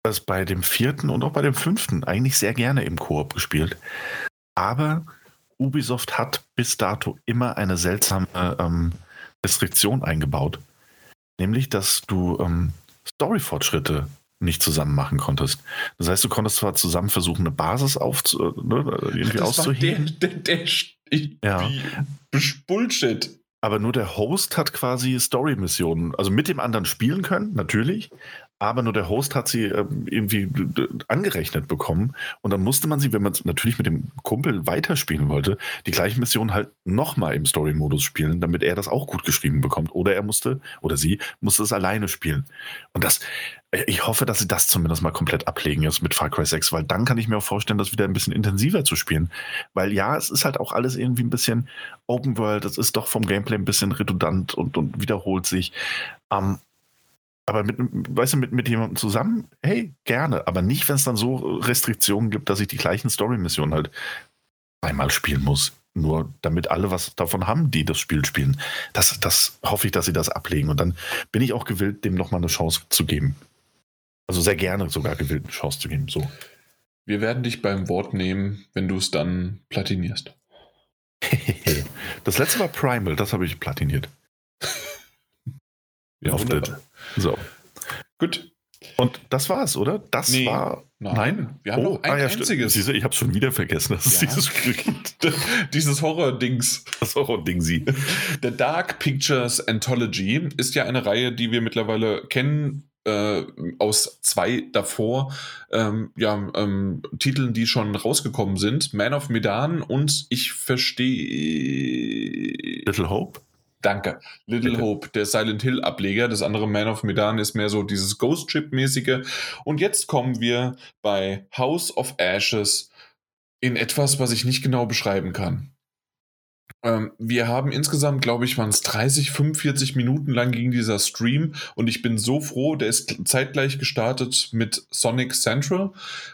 das bei dem vierten und auch bei dem fünften eigentlich sehr gerne im Koop gespielt. Aber Ubisoft hat bis dato immer eine seltsame ähm, Restriktion eingebaut. Nämlich, dass du ähm, Story-Fortschritte nicht zusammen machen konntest. Das heißt, du konntest zwar zusammen versuchen, eine Basis aufzu, äh, ne, irgendwie das auszuheben. Der, der, der, ja. Bullshit. Aber nur der Host hat quasi Story-Missionen, also mit dem anderen spielen können, natürlich, aber nur der Host hat sie äh, irgendwie angerechnet bekommen. Und dann musste man sie, wenn man natürlich mit dem Kumpel weiterspielen wollte, die gleiche Mission halt nochmal im Story-Modus spielen, damit er das auch gut geschrieben bekommt. Oder er musste, oder sie musste es alleine spielen. Und das, äh, ich hoffe, dass sie das zumindest mal komplett ablegen jetzt mit Far Cry 6, weil dann kann ich mir auch vorstellen, das wieder ein bisschen intensiver zu spielen. Weil ja, es ist halt auch alles irgendwie ein bisschen Open World, es ist doch vom Gameplay ein bisschen redundant und, und wiederholt sich. Ähm, aber mit, weißt du, mit, mit jemandem zusammen, hey, gerne. Aber nicht, wenn es dann so Restriktionen gibt, dass ich die gleichen Story-Missionen halt einmal spielen muss. Nur damit alle was davon haben, die das Spiel spielen. Das, das hoffe ich, dass sie das ablegen. Und dann bin ich auch gewillt, dem nochmal eine Chance zu geben. Also sehr gerne sogar gewillt, eine Chance zu geben. So. Wir werden dich beim Wort nehmen, wenn du es dann platinierst. das letzte war Primal, das habe ich platiniert. Ja, auf So. Gut. Und das war's, oder? Das nee, war. Nein, nein, wir haben oh, noch ein ah, ja, einziges. Siehste, ich habe schon wieder vergessen, dass ja. es dieses dieses Horror-Dings. Das Horror-Dingsi. The Dark Pictures Anthology ist ja eine Reihe, die wir mittlerweile kennen. Äh, aus zwei davor ähm, ja, ähm, Titeln, die schon rausgekommen sind. Man of Medan und ich verstehe. Little Hope? Danke. Little Bitte. Hope, der Silent Hill Ableger. Das andere Man of Medan ist mehr so dieses Ghost Ship-mäßige. Und jetzt kommen wir bei House of Ashes in etwas, was ich nicht genau beschreiben kann. Ähm, wir haben insgesamt, glaube ich, waren es 30, 45 Minuten lang ging dieser Stream und ich bin so froh, der ist zeitgleich gestartet mit Sonic Central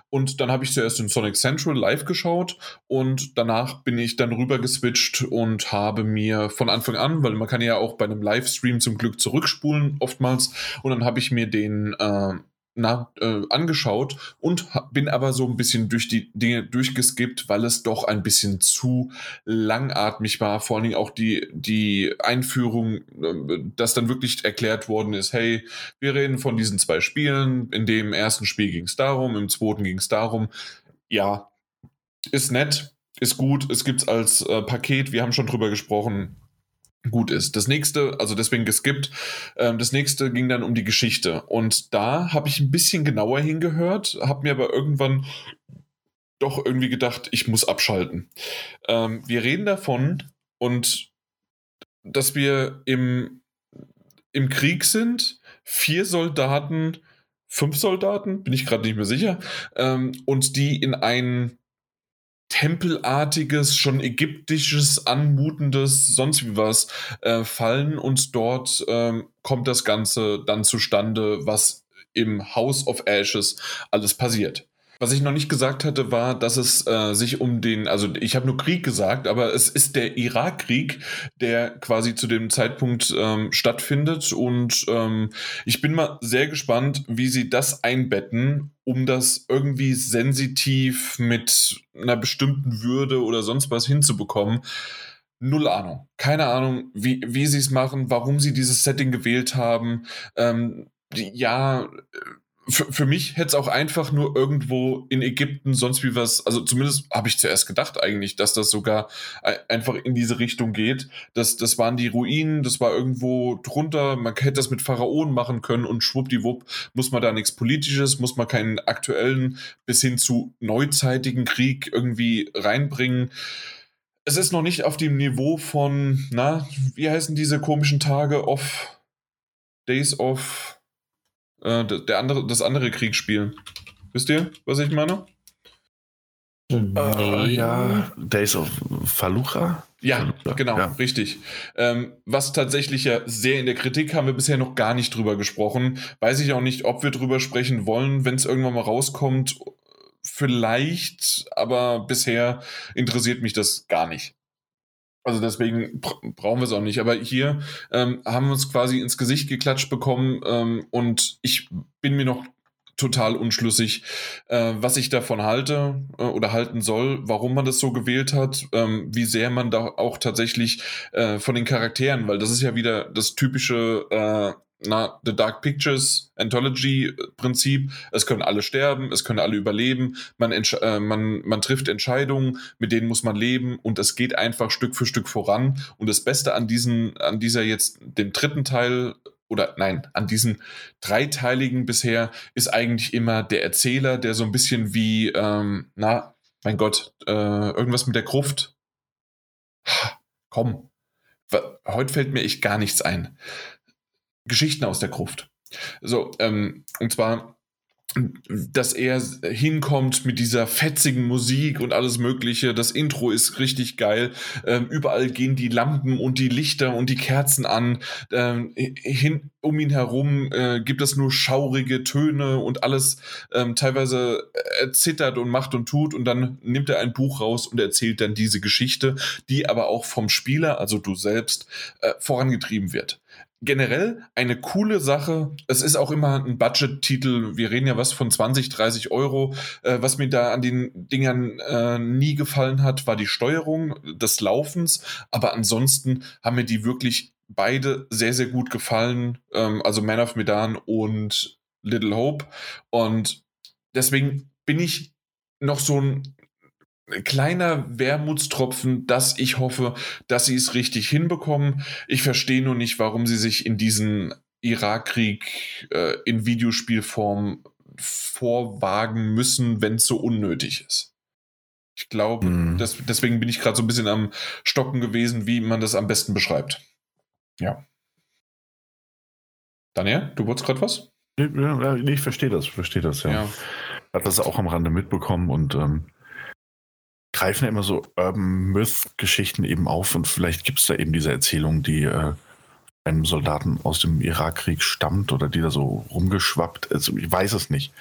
und dann habe ich zuerst in Sonic Central live geschaut und danach bin ich dann rüber geswitcht und habe mir von Anfang an, weil man kann ja auch bei einem Livestream zum Glück zurückspulen oftmals und dann habe ich mir den äh, na, äh, angeschaut und bin aber so ein bisschen durch die Dinge durchgeskippt, weil es doch ein bisschen zu langatmig war. Vor allen Dingen auch die, die Einführung, äh, dass dann wirklich erklärt worden ist, hey, wir reden von diesen zwei Spielen. In dem ersten Spiel ging es darum, im zweiten ging es darum. Ja, ist nett, ist gut, es gibt es als äh, Paket, wir haben schon drüber gesprochen gut ist. Das nächste, also deswegen geskippt, ähm, das nächste ging dann um die Geschichte. Und da habe ich ein bisschen genauer hingehört, habe mir aber irgendwann doch irgendwie gedacht, ich muss abschalten. Ähm, wir reden davon und dass wir im, im Krieg sind, vier Soldaten, fünf Soldaten, bin ich gerade nicht mehr sicher, ähm, und die in ein tempelartiges, schon ägyptisches, anmutendes, sonst wie was äh, fallen und dort ähm, kommt das Ganze dann zustande, was im House of Ashes alles passiert. Was ich noch nicht gesagt hatte, war, dass es äh, sich um den, also ich habe nur Krieg gesagt, aber es ist der Irakkrieg, der quasi zu dem Zeitpunkt ähm, stattfindet. Und ähm, ich bin mal sehr gespannt, wie sie das einbetten, um das irgendwie sensitiv mit einer bestimmten Würde oder sonst was hinzubekommen. Null Ahnung. Keine Ahnung, wie, wie sie es machen, warum sie dieses Setting gewählt haben. Ähm, ja, für, für mich hätte es auch einfach nur irgendwo in Ägypten sonst wie was, also zumindest habe ich zuerst gedacht eigentlich, dass das sogar einfach in diese Richtung geht. Das, das waren die Ruinen, das war irgendwo drunter, man hätte das mit Pharaonen machen können und schwuppdiwupp muss man da nichts Politisches, muss man keinen aktuellen bis hin zu neuzeitigen Krieg irgendwie reinbringen. Es ist noch nicht auf dem Niveau von, na, wie heißen diese komischen Tage of Days of äh, der andere, das andere Kriegsspiel. Wisst ihr, was ich meine? Uh, ja, Days of Falucha? Ja, Falucha. genau, ja. richtig. Ähm, was tatsächlich ja sehr in der Kritik haben wir bisher noch gar nicht drüber gesprochen. Weiß ich auch nicht, ob wir drüber sprechen wollen, wenn es irgendwann mal rauskommt. Vielleicht, aber bisher interessiert mich das gar nicht. Also deswegen brauchen wir es auch nicht. Aber hier ähm, haben wir uns quasi ins Gesicht geklatscht bekommen ähm, und ich bin mir noch total unschlüssig, äh, was ich davon halte äh, oder halten soll, warum man das so gewählt hat, ähm, wie sehr man da auch tatsächlich äh, von den Charakteren, weil das ist ja wieder das typische äh, na, The Dark Pictures Anthology Prinzip. Es können alle sterben, es können alle überleben. Man, äh, man, man trifft Entscheidungen, mit denen muss man leben und es geht einfach Stück für Stück voran. Und das Beste an diesen, an dieser jetzt, dem dritten Teil oder nein, an diesen dreiteiligen bisher ist eigentlich immer der Erzähler, der so ein bisschen wie, ähm, na, mein Gott, äh, irgendwas mit der Gruft. Komm, heute fällt mir echt gar nichts ein. Geschichten aus der Gruft. So, ähm, und zwar dass er hinkommt mit dieser fetzigen Musik und alles Mögliche. Das Intro ist richtig geil. Ähm, überall gehen die Lampen und die Lichter und die Kerzen an. Ähm, hin, um ihn herum äh, gibt es nur schaurige Töne und alles ähm, teilweise äh, zittert und macht und tut. Und dann nimmt er ein Buch raus und erzählt dann diese Geschichte, die aber auch vom Spieler, also du selbst, äh, vorangetrieben wird generell eine coole Sache. Es ist auch immer ein Budget-Titel. Wir reden ja was von 20, 30 Euro. Äh, was mir da an den Dingern äh, nie gefallen hat, war die Steuerung des Laufens. Aber ansonsten haben mir die wirklich beide sehr, sehr gut gefallen. Ähm, also Man of Medan und Little Hope. Und deswegen bin ich noch so ein kleiner Wermutstropfen, dass ich hoffe, dass sie es richtig hinbekommen. Ich verstehe nur nicht, warum sie sich in diesen Irakkrieg äh, in Videospielform vorwagen müssen, wenn es so unnötig ist. Ich glaube, mhm. deswegen bin ich gerade so ein bisschen am Stocken gewesen, wie man das am besten beschreibt. Ja. Daniel, du wolltest gerade was? Ja, ich verstehe das, verstehe das, ja. ja. Hat das auch am Rande mitbekommen und ähm, greifen ja immer so Urban Myth-Geschichten eben auf und vielleicht gibt es da eben diese Erzählung, die äh, einem Soldaten aus dem Irakkrieg stammt oder die da so rumgeschwappt ist. Ich weiß es nicht.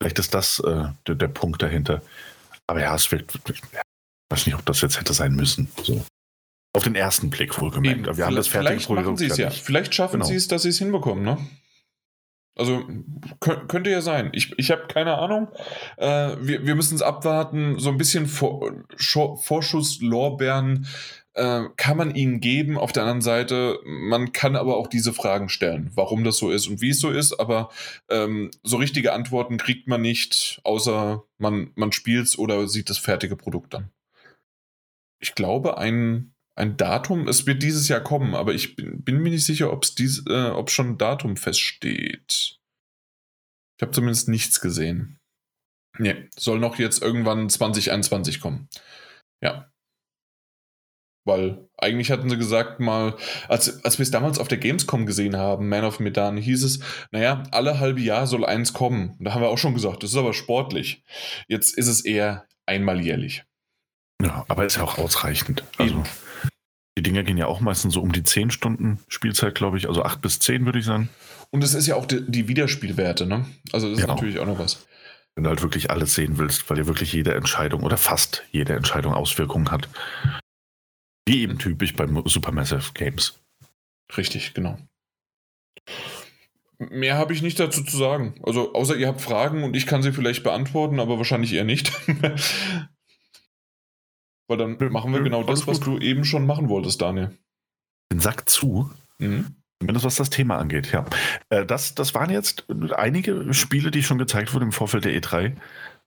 Vielleicht ist das äh, der, der, Punkt dahinter. Aber ja, es wird, ich weiß nicht, ob das jetzt hätte sein müssen. So. Auf den ersten Blick wohlgemerkt. Eben, wir haben das fertige Vielleicht machen sie es ja. Vielleicht schaffen genau. sie es, dass sie es hinbekommen, ne? Also könnte ja sein. Ich, ich habe keine Ahnung. Äh, wir wir müssen es abwarten. So ein bisschen Vor Vorschusslorbeeren äh, kann man ihnen geben. Auf der anderen Seite, man kann aber auch diese Fragen stellen, warum das so ist und wie es so ist. Aber ähm, so richtige Antworten kriegt man nicht, außer man, man spielt es oder sieht das fertige Produkt dann. Ich glaube, ein ein Datum. Es wird dieses Jahr kommen, aber ich bin, bin mir nicht sicher, ob es äh, schon ein Datum feststeht. Ich habe zumindest nichts gesehen. Nee, soll noch jetzt irgendwann 2021 kommen. Ja. Weil eigentlich hatten sie gesagt, mal, als, als wir es damals auf der Gamescom gesehen haben, Man of Medan, hieß es, naja, alle halbe Jahr soll eins kommen. Da haben wir auch schon gesagt, das ist aber sportlich. Jetzt ist es eher einmal jährlich. Ja, aber ist ja auch ausreichend. Also, die Dinger gehen ja auch meistens so um die 10 Stunden Spielzeit, glaube ich. Also 8 bis 10, würde ich sagen. Und es ist ja auch die, die Wiederspielwerte, ne? Also das ist Genau. natürlich auch noch was. Wenn du halt wirklich alles sehen willst, weil ja wirklich jede Entscheidung oder fast jede Entscheidung Auswirkungen hat. Wie eben typisch beim Supermassive Games. Richtig, genau. Mehr habe ich nicht dazu zu sagen. Also, außer ihr habt Fragen und ich kann sie vielleicht beantworten, aber wahrscheinlich eher nicht. Weil dann machen wir genau das, was gut. du eben schon machen wolltest, Daniel. Den Sack zu, Mhm. zumindest was das Thema angeht, ja. Äh, Das, das waren jetzt einige Spiele, die schon gezeigt wurden im Vorfeld der E3.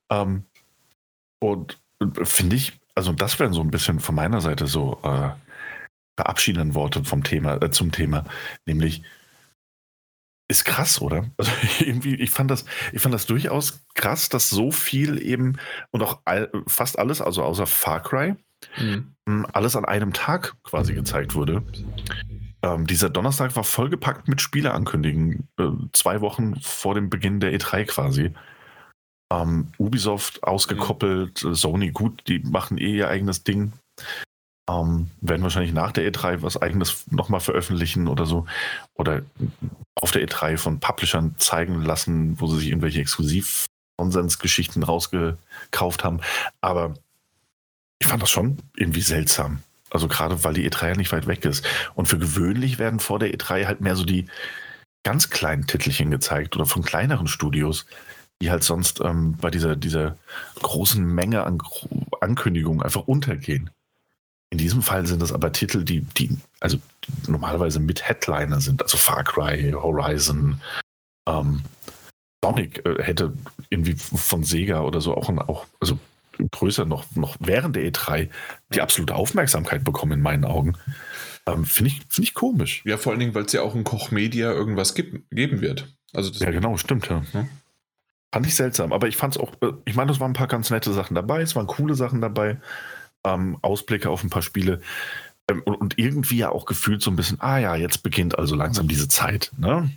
Ähm, und äh, finde ich, also das wären so ein bisschen von meiner Seite so äh, verabschiedende Worte vom Thema, äh, zum Thema, nämlich ist krass, oder? Also irgendwie, ich fand das, ich fand das durchaus krass, dass so viel eben und auch all, fast alles, also außer Far Cry, Mhm. mh, alles an einem Tag quasi gezeigt wurde. Ähm, dieser Donnerstag war vollgepackt mit Spieleankündigungen, äh, zwei Wochen vor dem Beginn der E3 quasi. Ähm, Ubisoft ausgekoppelt, äh, Sony gut, die machen eh ihr eigenes Ding. Ähm, werden wahrscheinlich nach der E3 was eigenes nochmal veröffentlichen oder so. Oder auf der E3 von Publishern zeigen lassen, wo sie sich irgendwelche Exklusiv-Konsensgeschichten rausgekauft haben. Aber ich fand das schon irgendwie seltsam. Also gerade weil die E3 ja nicht weit weg ist. Und für gewöhnlich werden vor der E3 halt mehr so die ganz kleinen Titelchen gezeigt oder von kleineren Studios, die halt sonst ähm, bei dieser, dieser großen Menge an Ankündigungen einfach untergehen. In diesem Fall sind das aber Titel, die, die also die normalerweise mit Headliner sind, also Far Cry, Horizon, ähm, Sonic äh, hätte irgendwie von Sega oder so auch, ein, auch also größer noch, noch während der E3 die absolute Aufmerksamkeit bekommen in meinen Augen. Ähm, Finde ich, find ich komisch. Ja, vor allen Dingen, weil es ja auch in Koch Media irgendwas gib, geben wird. Also das, Ja, genau, stimmt, ja. Ja. Fand ich seltsam, aber ich fand es auch, äh, ich meine, es waren ein paar ganz nette Sachen dabei, es waren coole Sachen dabei, ähm, Ausblicke auf ein paar Spiele ähm, und, und irgendwie ja auch gefühlt so ein bisschen, ah ja, jetzt beginnt also langsam diese Zeit, ne?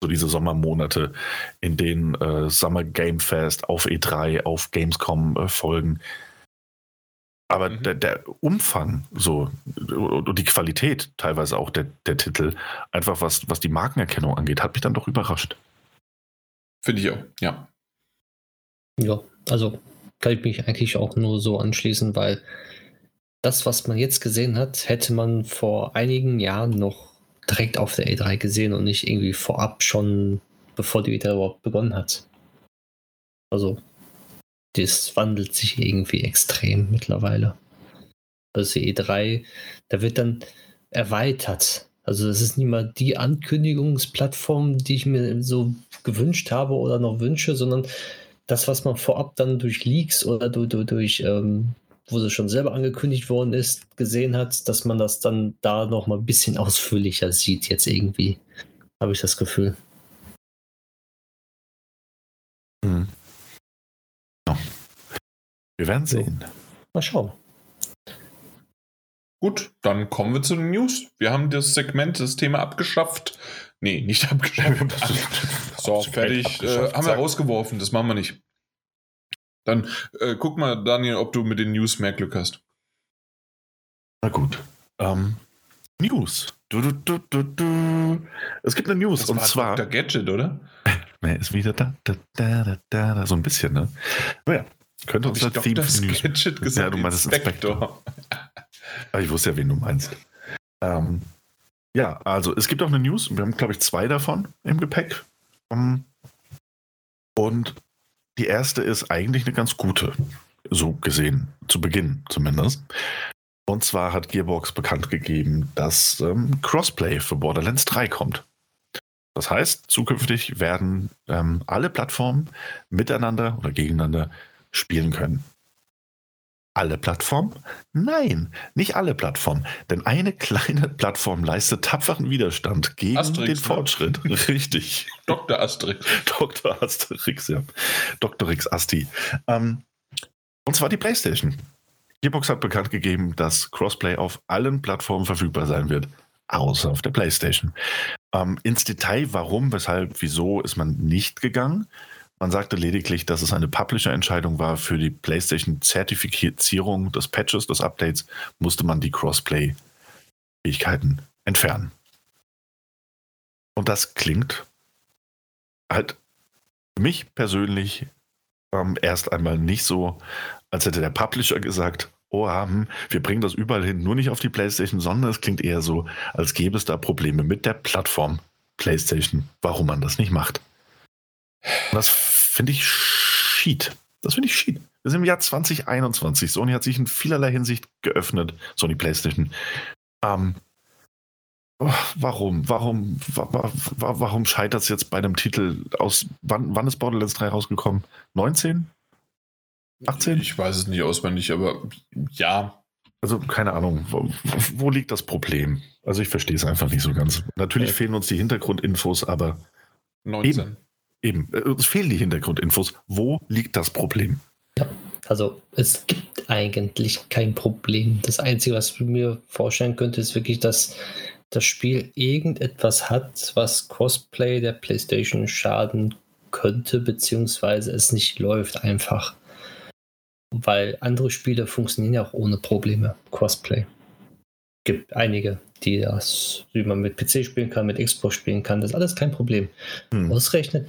So diese Sommermonate, in denen äh, Summer Game Fest auf E3, auf Gamescom äh, folgen. Aber Mhm. der, der Umfang so und und die Qualität teilweise auch der, der Titel, einfach was, was die Markenerkennung angeht, hat mich dann doch überrascht. finde ich auch, ja. Ja, also kann ich mich eigentlich auch nur so anschließen, weil das, was man jetzt gesehen hat, hätte man vor einigen Jahren noch direkt auf der E3 gesehen und nicht irgendwie vorab schon, bevor die E3 überhaupt begonnen hat. Also, das wandelt sich irgendwie extrem mittlerweile. Also die E3, da wird dann erweitert. Also das ist nicht mal die Ankündigungsplattform, die ich mir so gewünscht habe oder noch wünsche, sondern das, was man vorab dann durch Leaks oder durch, durch, durch ähm, wo sie schon selber angekündigt worden ist, gesehen hat, dass man das dann da noch mal ein bisschen ausführlicher sieht jetzt irgendwie. Habe ich das Gefühl. Mhm. Ja. Wir werden sehen. Mal schauen. Gut, dann kommen wir zu den News. Wir haben das Segment, das Thema abgeschafft. Nee, nicht abgeschafft. so, fertig. Äh, haben wir rausgeworfen, das machen wir nicht. Dann äh, guck mal, Daniel, ob du mit den News mehr Glück hast. Na gut. Ähm, News. Du, du, du, du, du. Es gibt eine News Das und war zwar. Dr. Gadget, oder? Wer ist wieder da, da, da, da, da, da, so ein bisschen, ne? Naja, könnte Hab unser ich Theme News. Gadget gesagt? Ja, du meinst Inspektor. Aber ich wusste ja, wen du meinst. Ähm, ja, also es gibt auch eine News. Wir haben, glaube ich, zwei davon im Gepäck. Ähm, Und die erste ist eigentlich eine ganz gute, so gesehen, zu Beginn zumindest. Und zwar hat Gearbox bekannt gegeben, dass ähm, Crossplay für Borderlands 3 kommt. Das heißt, zukünftig werden ähm, alle Plattformen miteinander oder gegeneinander spielen können. Alle Plattformen? Nein, nicht alle Plattformen. Denn eine kleine Plattform leistet tapferen Widerstand gegen Asterix, den ne? Fortschritt. Richtig. Dr. Asterix. Dr. Asterix, ja. Dr. X Asti. Ähm, und zwar die PlayStation. Gearbox hat bekannt gegeben, dass Crossplay auf allen Plattformen verfügbar sein wird, außer auf der PlayStation. Ähm, ins Detail, warum, weshalb, wieso, ist man nicht gegangen. Man sagte lediglich, dass es eine Publisher-Entscheidung war für die PlayStation-Zertifizierung des Patches, des Updates, musste man die Crossplay-Fähigkeiten entfernen. Und das klingt halt für mich persönlich ähm, erst einmal nicht so, als hätte der Publisher gesagt, oh, hm, wir bringen das überall hin, nur nicht auf die PlayStation, sondern es klingt eher so, als gäbe es da Probleme mit der Plattform PlayStation, warum man das nicht macht. Das finde ich schied. Das finde ich schied. Wir sind im Jahr 2021. Sony hat sich in vielerlei Hinsicht geöffnet, Sony PlayStation. Ähm, oh, warum? Warum? wa- wa- wa- Warum scheitert es jetzt bei einem Titel aus. Wann, wann ist Borderlands 3 rausgekommen? 19? 18? Ich weiß es nicht auswendig, aber ja. Also keine Ahnung, wo, wo liegt das Problem? Also ich verstehe es einfach nicht so ganz. Natürlich Ja. fehlen uns die Hintergrundinfos, aber 19. eben, äh, es fehlen die Hintergrundinfos. Wo liegt das Problem? Also es gibt eigentlich kein Problem. Das Einzige, was ich mir vorstellen könnte, ist wirklich, dass das Spiel irgendetwas hat, was Crossplay der PlayStation schaden könnte, beziehungsweise es nicht läuft einfach. Weil andere Spiele funktionieren ja auch ohne Probleme. Crossplay. Gibt einige, die das, wie man mit PC spielen kann, mit Xbox spielen kann. Das ist alles kein Problem. Hm. Ausrechnet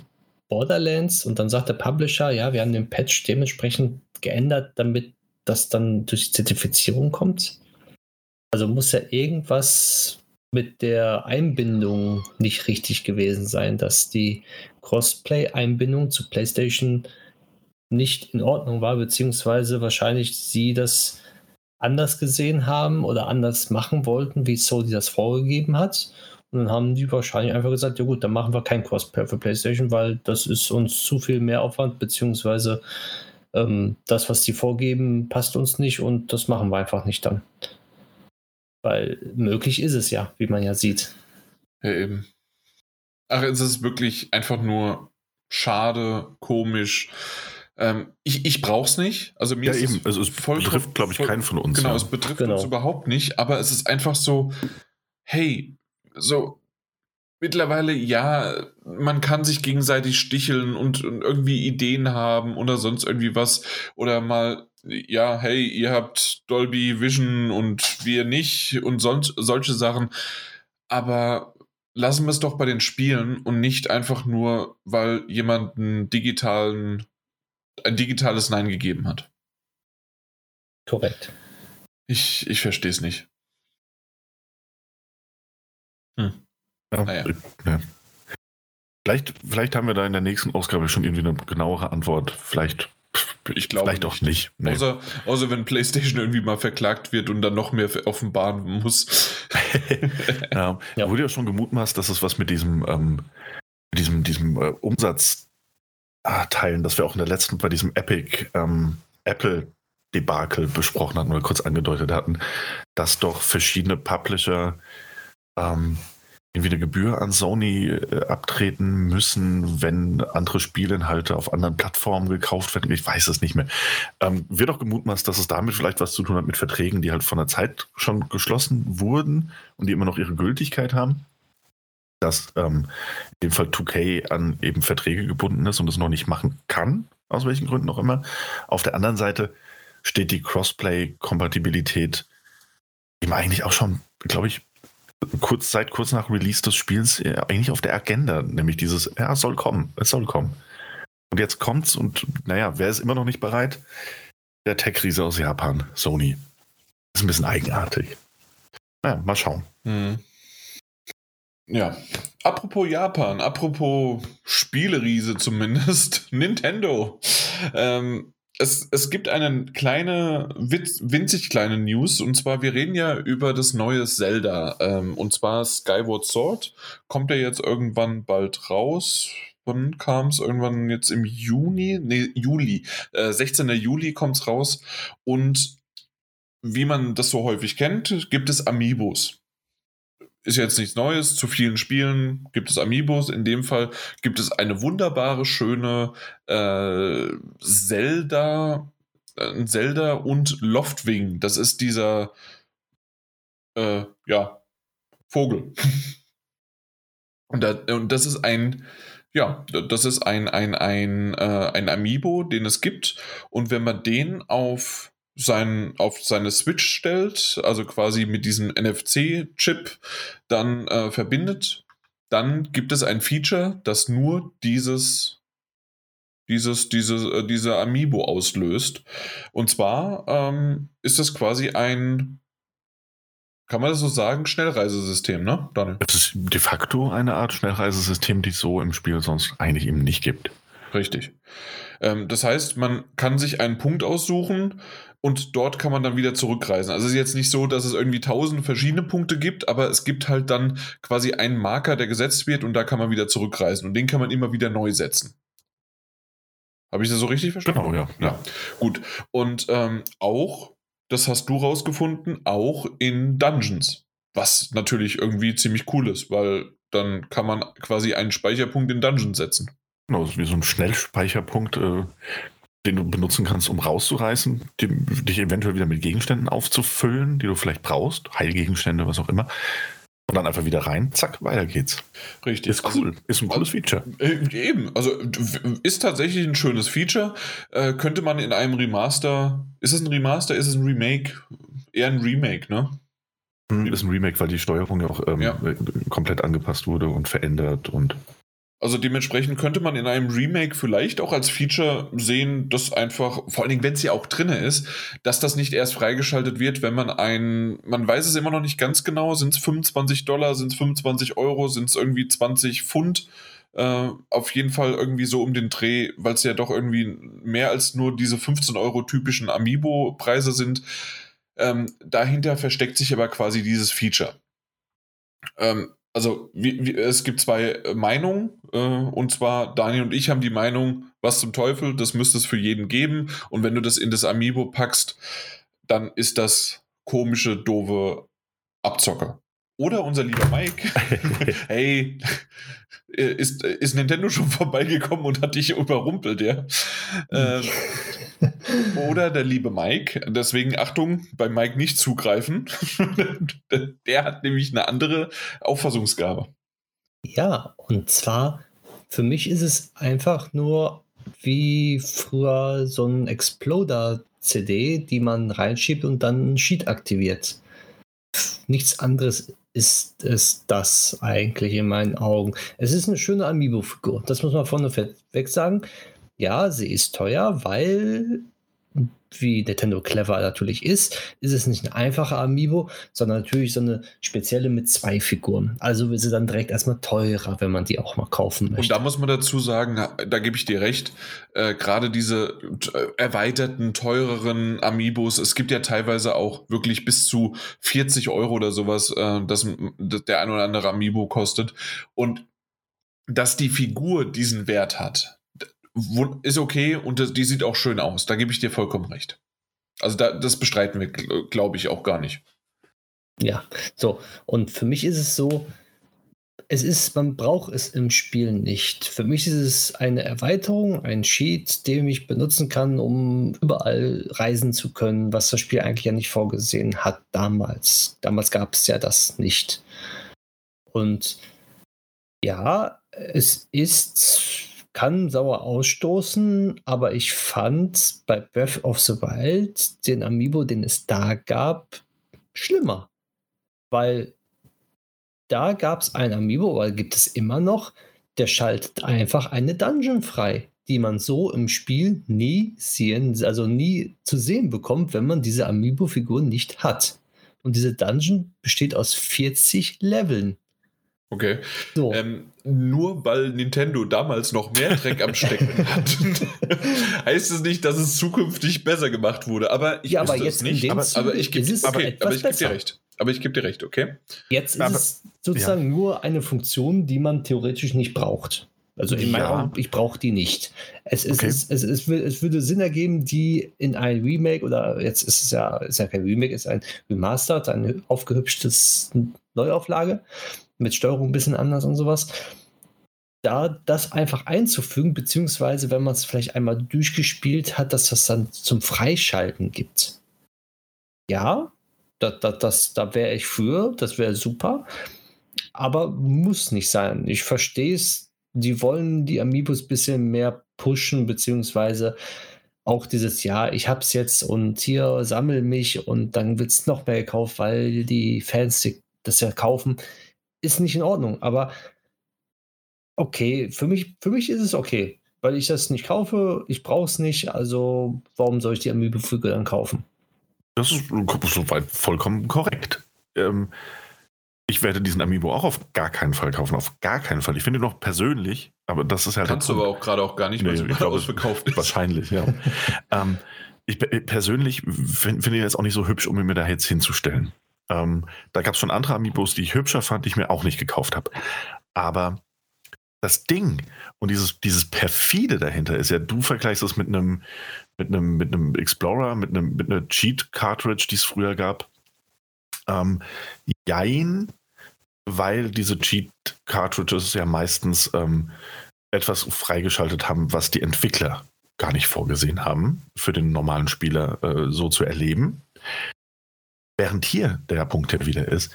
Borderlands und dann sagt der Publisher, ja, wir haben den Patch dementsprechend geändert, damit das dann durch die Zertifizierung kommt. Also muss ja irgendwas mit der Einbindung nicht richtig gewesen sein, dass die Crossplay-Einbindung zu PlayStation nicht in Ordnung war, beziehungsweise wahrscheinlich sie das anders gesehen haben oder anders machen wollten, wie Sony das vorgegeben hat. Und dann haben die wahrscheinlich einfach gesagt, ja gut, dann machen wir kein Crossplay für PlayStation, weil das ist uns zu viel Mehraufwand, beziehungsweise ähm, das, was die vorgeben, passt uns nicht und das machen wir einfach nicht dann. Weil möglich ist es ja, wie man ja sieht. Ja, eben. Ach, es ist wirklich einfach nur schade, komisch. Ähm, ich ich brauche es nicht. Also mir Ja, ist eben. Also es betrifft, glaube ich, voll- keinen von uns. Genau, ja. es betrifft Genau. uns überhaupt nicht, aber es ist einfach so, hey, so mittlerweile ja, man kann sich gegenseitig sticheln und, und irgendwie Ideen haben oder sonst irgendwie was oder mal ja, hey, ihr habt Dolby Vision und wir nicht und sonst solche Sachen, aber lassen wir es doch bei den Spielen und nicht einfach nur, weil jemand einen digitalen ein digitales Nein gegeben hat. Korrekt. Ich, ich verstehe es nicht. Ja, Naja. ja. Vielleicht, vielleicht haben wir da in der nächsten Ausgabe schon irgendwie eine genauere Antwort. Vielleicht, Ich glaube vielleicht auch nicht. Nee. Außer, außer wenn PlayStation irgendwie mal verklagt wird und dann noch mehr offenbaren muss. ja. Ja. Wurde ja schon gemutmaßt, dass es was mit diesem, ähm, diesem, diesem äh, Umsatz ah, teilen, das wir auch in der letzten bei diesem Epic ähm, Apple Debakel besprochen hatten oder kurz angedeutet hatten, dass doch verschiedene Publisher ähm, irgendwie eine Gebühr an Sony äh, abtreten müssen, wenn andere Spielinhalte auf anderen Plattformen gekauft werden. Ich weiß es nicht mehr. Ähm, wird auch gemutmaßt, dass es damit vielleicht was zu tun hat mit Verträgen, die halt von der Zeit schon geschlossen wurden und die immer noch ihre Gültigkeit haben. Dass ähm, in dem Fall 2K an eben Verträge gebunden ist und es noch nicht machen kann, aus welchen Gründen auch immer. Auf der anderen Seite steht die Crossplay-Kompatibilität eben eigentlich auch schon, glaube ich, kurz, seit kurz nach Release des Spiels äh, eigentlich auf der Agenda, nämlich dieses, ja, es soll kommen, es soll kommen. Und jetzt kommt's und naja, wer ist immer noch nicht bereit? Der Tech-Riese aus Japan, Sony. Ist ein bisschen eigenartig. Naja, mal schauen. Hm. Ja. Apropos Japan, apropos Spieleriese zumindest, Nintendo. Ähm, es, es gibt eine kleine, winzig kleine News und zwar, wir reden ja über das neue Zelda ähm, und zwar Skyward Sword. Kommt ja jetzt irgendwann bald raus. wann kam es? Irgendwann jetzt im Juni? Nee, Juli. Äh, 16. Juli kommt es raus. Und wie man das so häufig kennt, gibt es Amiibos. Ist jetzt nichts Neues. Zu vielen Spielen gibt es Amiibos. In dem Fall gibt es eine wunderbare, schöne äh, Zelda, äh, Zelda und Loftwing. Das ist dieser, äh, ja, Vogel. und, da, und das ist ein, ja, das ist ein, ein, ein, äh, ein Amiibo, den es gibt. Und wenn man den auf sein, auf seine Switch stellt, also quasi mit diesem NFC-Chip dann äh, verbindet, dann gibt es ein Feature, das nur dieses, dieses, diese, äh, diese Amiibo auslöst. Und zwar ähm, ist das quasi ein, kann man das so sagen, Schnellreisesystem, ne, Daniel? Es ist de facto eine Art Schnellreisesystem, die es so im Spiel sonst eigentlich eben nicht gibt. Richtig. Ähm, das heißt, man kann sich einen Punkt aussuchen, und dort kann man dann wieder zurückreisen. Also es ist jetzt nicht so, dass es irgendwie tausend verschiedene Punkte gibt, aber es gibt halt dann quasi einen Marker, der gesetzt wird und da kann man wieder zurückreisen und den kann man immer wieder neu setzen. Habe ich das so richtig verstanden? Genau, ja. Ja, gut. Und ähm, auch, das hast du rausgefunden, auch in Dungeons. Was natürlich irgendwie ziemlich cool ist, weil dann kann man quasi einen Speicherpunkt in Dungeons setzen. Genau, wie so ein Schnellspeicherpunkt. Äh, den du benutzen kannst, um rauszureißen, die, dich eventuell wieder mit Gegenständen aufzufüllen, die du vielleicht brauchst, Heilgegenstände, was auch immer. Und dann einfach wieder rein, zack, weiter geht's. Richtig. Ist cool. Also, ist ein cooles Feature. Äh, eben. Also ist tatsächlich ein schönes Feature. Äh, könnte man in einem Remaster. Ist es ein Remaster? Ist es ein Remake? Eher ein Remake, ne? Hm, ist ein Remake, weil die Steuerung ja auch ähm, ja. komplett angepasst wurde und verändert und also dementsprechend könnte man in einem Remake vielleicht auch als Feature sehen, dass einfach, vor allen Dingen, wenn es ja auch drinne ist, dass das nicht erst freigeschaltet wird, wenn man ein, man weiß es immer noch nicht ganz genau, sind es 25 Dollar, sind es 25 Euro, sind es irgendwie 20 Pfund, äh, auf jeden Fall irgendwie so um den Dreh, weil es ja doch irgendwie mehr als nur diese 15 Euro typischen Amiibo-Preise sind. Ähm, dahinter versteckt sich aber quasi dieses Feature. Ähm, also wie, wie, es gibt zwei äh, Meinungen, äh, und zwar Daniel und ich haben die Meinung, was zum Teufel, das müsste es für jeden geben. Und wenn du das in das Amiibo packst, dann ist das komische, doofe Abzocker. Oder unser lieber Mike, hey, ist, ist Nintendo schon vorbeigekommen und hat dich überrumpelt, ja? Äh, oder der liebe Mike, deswegen Achtung, bei Mike nicht zugreifen. der hat nämlich eine andere Auffassungsgabe. Ja, und zwar, für mich ist es einfach nur wie früher so ein Exploder-CD, die man reinschiebt und dann ein Sheet aktiviert. Nichts anderes ist es das eigentlich in meinen Augen. Es ist eine schöne Amiibo-Figur, das muss man vorne weg sagen. Ja, sie ist teuer, weil wie Nintendo clever natürlich ist, ist es nicht ein einfacher Amiibo, sondern natürlich so eine spezielle mit zwei Figuren. Also wird sie dann direkt erstmal teurer, wenn man die auch mal kaufen möchte. Und da muss man dazu sagen, da gebe ich dir recht, äh, gerade diese äh, erweiterten, teureren Amiibos, es gibt ja teilweise auch wirklich bis zu 40 Euro oder sowas, äh, dass, dass der ein oder andere Amiibo kostet. Und dass die Figur diesen Wert hat, ist okay und die sieht auch schön aus. Da gebe ich dir vollkommen recht. Also da, das bestreiten wir, glaube ich, auch gar nicht. Ja, so. Und für mich ist es so, es ist, man braucht es im Spiel nicht. Für mich ist es eine Erweiterung, ein Cheat, den ich benutzen kann, um überall reisen zu können, was das Spiel eigentlich ja nicht vorgesehen hat damals. Damals gab es ja das nicht. Und ja, es ist kann sauer ausstoßen, aber ich fand bei Breath of the Wild den Amiibo, den es da gab, schlimmer. Weil da gab es ein Amiibo, weil gibt es immer noch, der schaltet einfach eine Dungeon frei, die man so im Spiel nie sehen, also nie zu sehen bekommt, wenn man diese Amiibo-Figur nicht hat. Und diese Dungeon besteht aus 40 Leveln. Okay. So. Ähm, nur weil Nintendo damals noch mehr Dreck am Stecken hat, heißt es nicht, dass es zukünftig besser gemacht wurde. Aber ich ja, aber jetzt nicht. Aber, aber, ich gebe okay, geb dir recht. Aber ich gebe dir recht, okay? Jetzt ist aber, es sozusagen ja. nur eine Funktion, die man theoretisch nicht braucht. Also in meinen Ja. Augen, ich brauche die nicht. Es, ist, Okay. es, es, es, es würde Sinn ergeben, die in ein Remake oder jetzt ist es ja, ist ja kein Remake, ist ein Remastered, ein aufgehübschtes Neuauflage mit Steuerung ein bisschen anders und sowas. Da das einfach einzufügen, beziehungsweise wenn man es vielleicht einmal durchgespielt hat, dass das dann zum Freischalten gibt. Ja, da, da, das, da wäre ich für, das wäre super, aber muss nicht sein. Ich verstehe es, die wollen die Amiibos ein bisschen mehr pushen, beziehungsweise auch dieses, ja, ich hab's jetzt und hier sammel mich und dann wird's noch mehr gekauft, weil die Fans das ja kaufen, ist nicht in Ordnung. Aber okay, für mich, für mich ist es okay, weil ich das nicht kaufe, ich brauche es nicht, also warum soll ich die Amiibo-Füge dann kaufen? Das ist soweit vollkommen korrekt. Ähm, ich werde diesen Amiibo auch auf gar keinen Fall kaufen. Auf gar keinen Fall. Ich finde noch persönlich, aber das ist halt Kannst du aber auch gerade auch gar nicht, weil Nee, es ich glaube, ausverkauft ist. Wahrscheinlich, ja. ähm, ich pe- persönlich finde find ihn jetzt auch nicht so hübsch, um ihn mir da jetzt hinzustellen. Ähm, da gab es schon andere Amiibos, die ich hübscher fand, die ich mir auch nicht gekauft habe. Aber das Ding und dieses, dieses perfide dahinter ist ja, du vergleichst es mit einem mit einem mit einem Explorer, mit einem mit einer Cheat Cartridge, die es früher gab. Ähm, jein, weil diese Cheat Cartridges ja meistens ähm, etwas freigeschaltet haben, was die Entwickler gar nicht vorgesehen haben, für den normalen Spieler äh, so zu erleben. Während hier der Punkt ja wieder ist,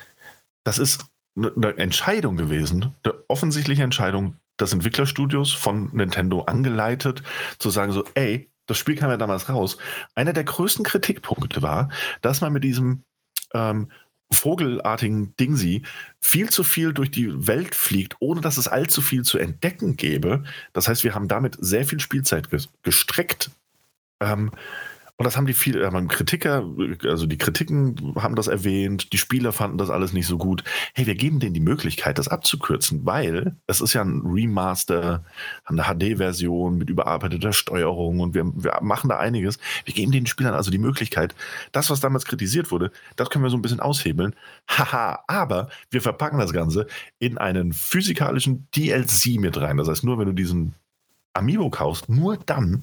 das ist eine eine Entscheidung gewesen, eine offensichtliche Entscheidung des Entwicklerstudios von Nintendo angeleitet, zu sagen so, ey, das Spiel kam ja damals raus. Einer der größten Kritikpunkte war, dass man mit diesem ähm, vogelartigen Dingsy viel zu viel durch die Welt fliegt, ohne dass es allzu viel zu entdecken gäbe. Das heißt, wir haben damit sehr viel Spielzeit ges gestreckt. Ähm, und das haben die viele, haben Kritiker, also die Kritiken haben das erwähnt, die Spieler fanden das alles nicht so gut. Hey, wir geben denen die Möglichkeit, das abzukürzen, weil es ist ja ein Remaster, eine HD-Version mit überarbeiteter Steuerung und wir, wir machen da einiges. Wir geben den Spielern also die Möglichkeit, das, was damals kritisiert wurde, das können wir so ein bisschen aushebeln. Haha, aber wir verpacken das Ganze in einen physikalischen DLC mit rein. Das heißt, nur wenn du diesen Amiibo kaufst, nur dann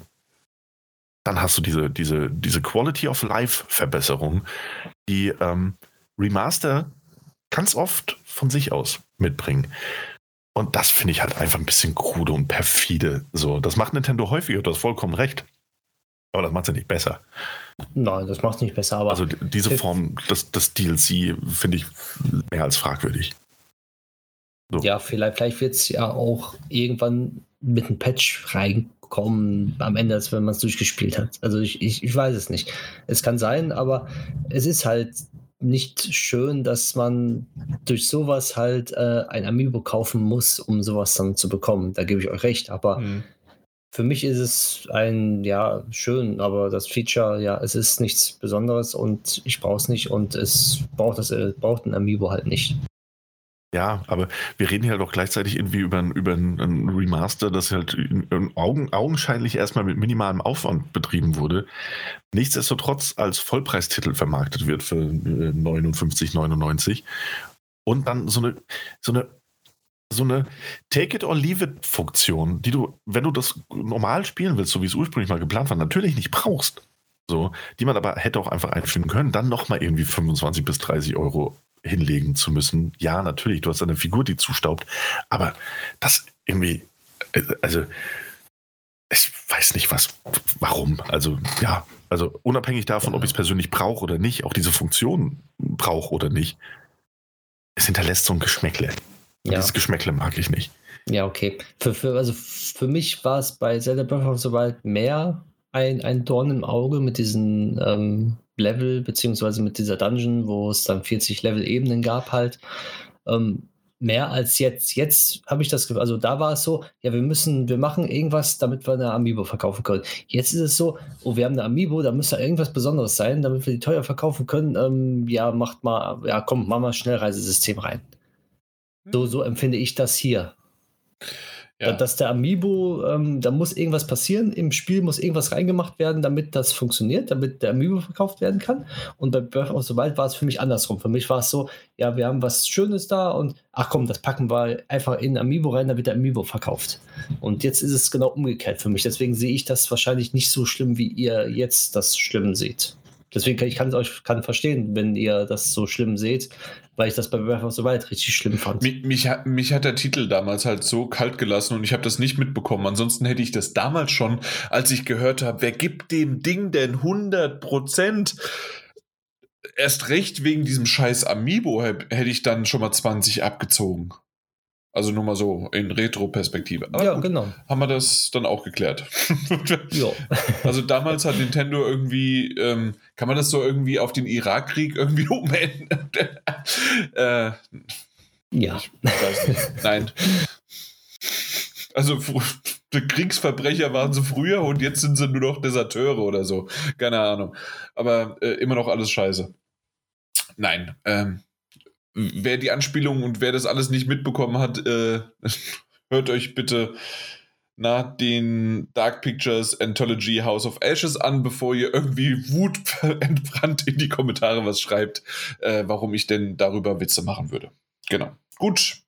dann hast du diese, diese, diese Quality of Life Verbesserung, die ähm, Remaster ganz oft von sich aus mitbringen. Und das finde ich halt einfach ein bisschen krude und perfide. So, das macht Nintendo häufiger, du hast vollkommen recht. Aber das macht es ja nicht besser. Nein, das macht es nicht besser, aber Also diese Form des, des DLC finde ich mehr als fragwürdig. So. ja, vielleicht, vielleicht wird es ja auch irgendwann mit einem Patch reinkommen am Ende, als wenn man es durchgespielt hat. Also ich, ich, ich weiß es nicht. Es kann sein, aber es ist halt nicht schön, dass man durch sowas halt äh, ein Amiibo kaufen muss, um sowas dann zu bekommen. Da gebe ich euch recht, aber Hm. für mich ist es ein, ja, schön, aber das Feature, ja, es ist nichts Besonderes und ich brauche es nicht und es braucht das, äh, braucht ein Amiibo halt nicht. Ja, aber wir reden hier halt auch gleichzeitig irgendwie über, ein- über ein, Remaster, das halt Augen, augenscheinlich erstmal mit minimalem Aufwand betrieben wurde. Nichtsdestotrotz als Vollpreistitel vermarktet wird für äh, 59,99 und dann so eine, so eine so eine Take it or leave it Funktion, die du, wenn du das normal spielen willst, so wie es ursprünglich mal geplant war, natürlich nicht brauchst. So, die man aber hätte auch einfach einfügen können, dann nochmal irgendwie 25 bis 30 Euro hinlegen zu müssen. Ja, natürlich, du hast eine Figur, die zustaubt, aber das irgendwie, also ich weiß nicht was, warum. Also ja, also unabhängig davon, ob ich es persönlich brauche oder nicht, auch diese Funktion brauche oder nicht, es hinterlässt so ein Geschmäckle. Ja. Dieses Geschmäckle mag ich nicht. Ja, okay. Für, für, also für mich war es bei Zelda Breath of the Wild mehr ein, ein Dorn im Auge mit diesen ähm, Level, beziehungsweise mit dieser Dungeon, wo es dann 40 Level-Ebenen gab halt. Ähm, mehr als jetzt. Jetzt habe ich das Gefühl, also da war es so, ja, wir müssen, wir machen irgendwas, damit wir eine Amiibo verkaufen können. Jetzt ist es so, oh, wir haben eine Amiibo, da müsste irgendwas Besonderes sein, damit wir die teuer verkaufen können. Ähm, ja, macht mal, ja, komm, mach mal Schnellreisesystem rein. So, so empfinde ich das hier. Ja. Dass der Amiibo, ähm, da muss irgendwas passieren, im Spiel muss irgendwas reingemacht werden, damit das funktioniert, damit der Amiibo verkauft werden kann. Und bei Breath of the Wild war es für mich andersrum. Für mich war es so, ja, wir haben was Schönes da und ach komm, das packen wir einfach in Amiibo rein, damit der Amiibo verkauft. Und jetzt ist es genau umgekehrt für mich. Deswegen sehe ich das wahrscheinlich nicht so schlimm, wie ihr jetzt das schlimm seht. Deswegen kann ich kann euch kann verstehen, wenn ihr das so schlimm seht, weil ich das bei Breath of the Wild richtig schlimm fand. Mich, mich, mich hat der Titel damals halt so kalt gelassen und ich habe das nicht mitbekommen. Ansonsten hätte ich das damals schon, als ich gehört habe, wer gibt dem Ding denn 100 Prozent? Erst recht wegen diesem scheiß Amiibo hätte ich dann schon mal 20 abgezogen. Also nur mal so in Retro-Perspektive. Ja, gut, genau. Haben wir das dann auch geklärt. ja. Also damals hat Nintendo irgendwie, ähm, kann man das so irgendwie auf den Irakkrieg irgendwie umwenden? äh, ja. Nein. Also Kriegsverbrecher waren sie früher und jetzt sind sie nur noch Deserteure oder so. Keine Ahnung. Aber äh, immer noch alles scheiße. Nein. Ähm, wer die Anspielung und wer das alles nicht mitbekommen hat, äh, hört euch bitte nach den Dark Pictures Anthology House of Ashes an, bevor ihr irgendwie Wut entbrannt in die Kommentare was schreibt, äh, warum ich denn darüber Witze machen würde. Genau. Gut.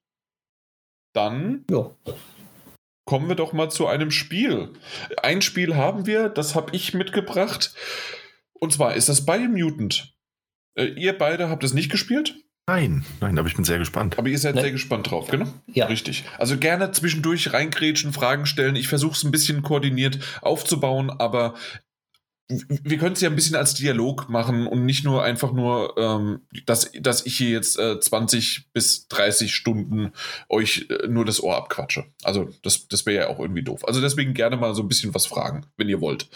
Dann ja. kommen wir doch mal zu einem Spiel. Ein Spiel haben wir, das habe ich mitgebracht. Und zwar ist das Biomutant. Äh, ihr beide habt es nicht gespielt? Nein, nein, aber ich bin sehr gespannt. Aber ihr seid Nein. sehr gespannt drauf, genau? Ja. Richtig. Also gerne zwischendurch reingrätschen, Fragen stellen. Ich versuche es ein bisschen koordiniert aufzubauen, aber wir können es ja ein bisschen als Dialog machen und nicht nur einfach nur, ähm, dass, dass ich hier jetzt äh, 20 bis 30 Stunden euch äh, nur das Ohr abquatsche. Also das, das wäre ja auch irgendwie doof. Also deswegen gerne mal so ein bisschen was fragen, wenn ihr wollt.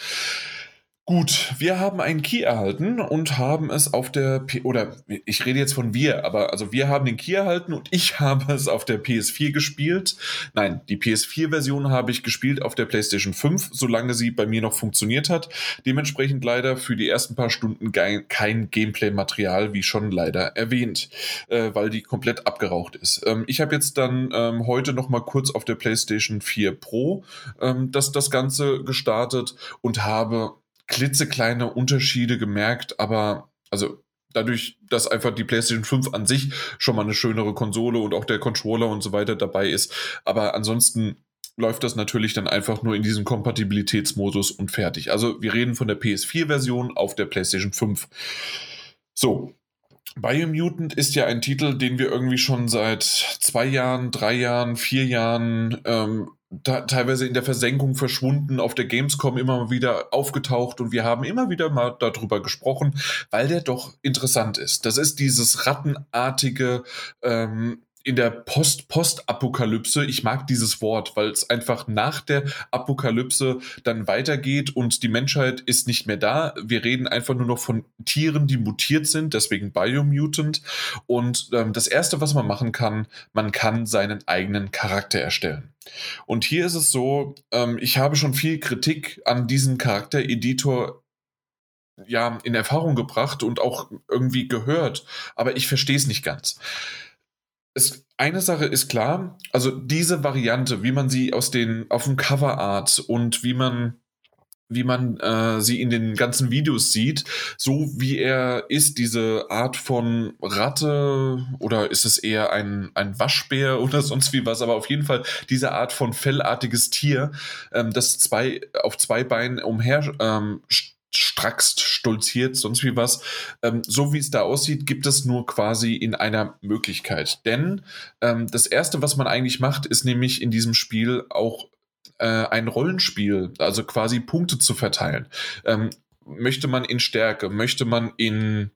Gut, wir haben einen Key erhalten und haben es auf der P oder ich rede jetzt von wir, aber also wir haben den Key erhalten und ich habe es auf der PS4 gespielt. Nein, die PS4-Version habe ich gespielt auf der PlayStation 5, solange sie bei mir noch funktioniert hat. Dementsprechend leider für die ersten paar Stunden kein Gameplay-Material, wie schon leider erwähnt, äh, weil die komplett abgeraucht ist. Ähm, ich habe jetzt dann ähm, heute noch mal kurz auf der PlayStation 4 Pro ähm, das, das Ganze gestartet und habe klitzekleine Unterschiede gemerkt, aber also dadurch, dass einfach die PlayStation 5 an sich schon mal eine schönere Konsole und auch der Controller und so weiter dabei ist. Aber ansonsten läuft das natürlich dann einfach nur in diesem Kompatibilitätsmodus und fertig. Also wir reden von der PS4-Version auf der PlayStation 5. So. Biomutant ist ja ein Titel, den wir irgendwie schon seit zwei Jahren, drei Jahren, vier Jahren ähm, teilweise in der Versenkung verschwunden, auf der Gamescom immer wieder aufgetaucht und wir haben immer wieder mal darüber gesprochen, weil der doch interessant ist. Das ist dieses rattenartige ähm, in der Post-Post-Apokalypse, ich mag dieses Wort, weil es einfach nach der Apokalypse dann weitergeht und die Menschheit ist nicht mehr da. Wir reden einfach nur noch von Tieren, die mutiert sind, deswegen Biomutant. Und ähm, das Erste, was man machen kann, man kann seinen eigenen Charakter erstellen. Und hier ist es so, ähm, ich habe schon viel Kritik an diesen Charaktereditor ja in Erfahrung gebracht und auch irgendwie gehört, aber ich verstehe es nicht ganz es, eine Sache ist klar, also diese Variante, wie man sie aus den, auf dem Coverart und wie man wie man äh, sie in den ganzen Videos sieht, so wie er ist, diese Art von Ratte oder ist es eher ein, ein Waschbär oder sonst wie was, aber auf jeden Fall diese Art von fellartiges Tier, ähm, das zwei auf zwei Beinen umher ähm, strackst, stolziert, sonst wie was. Ähm, so wie es da aussieht, gibt es nur quasi in einer Möglichkeit. Denn ähm, das Erste, was man eigentlich macht, ist nämlich in diesem Spiel auch äh, ein Rollenspiel, also quasi Punkte zu verteilen. Ähm, möchte man in Stärke, möchte man in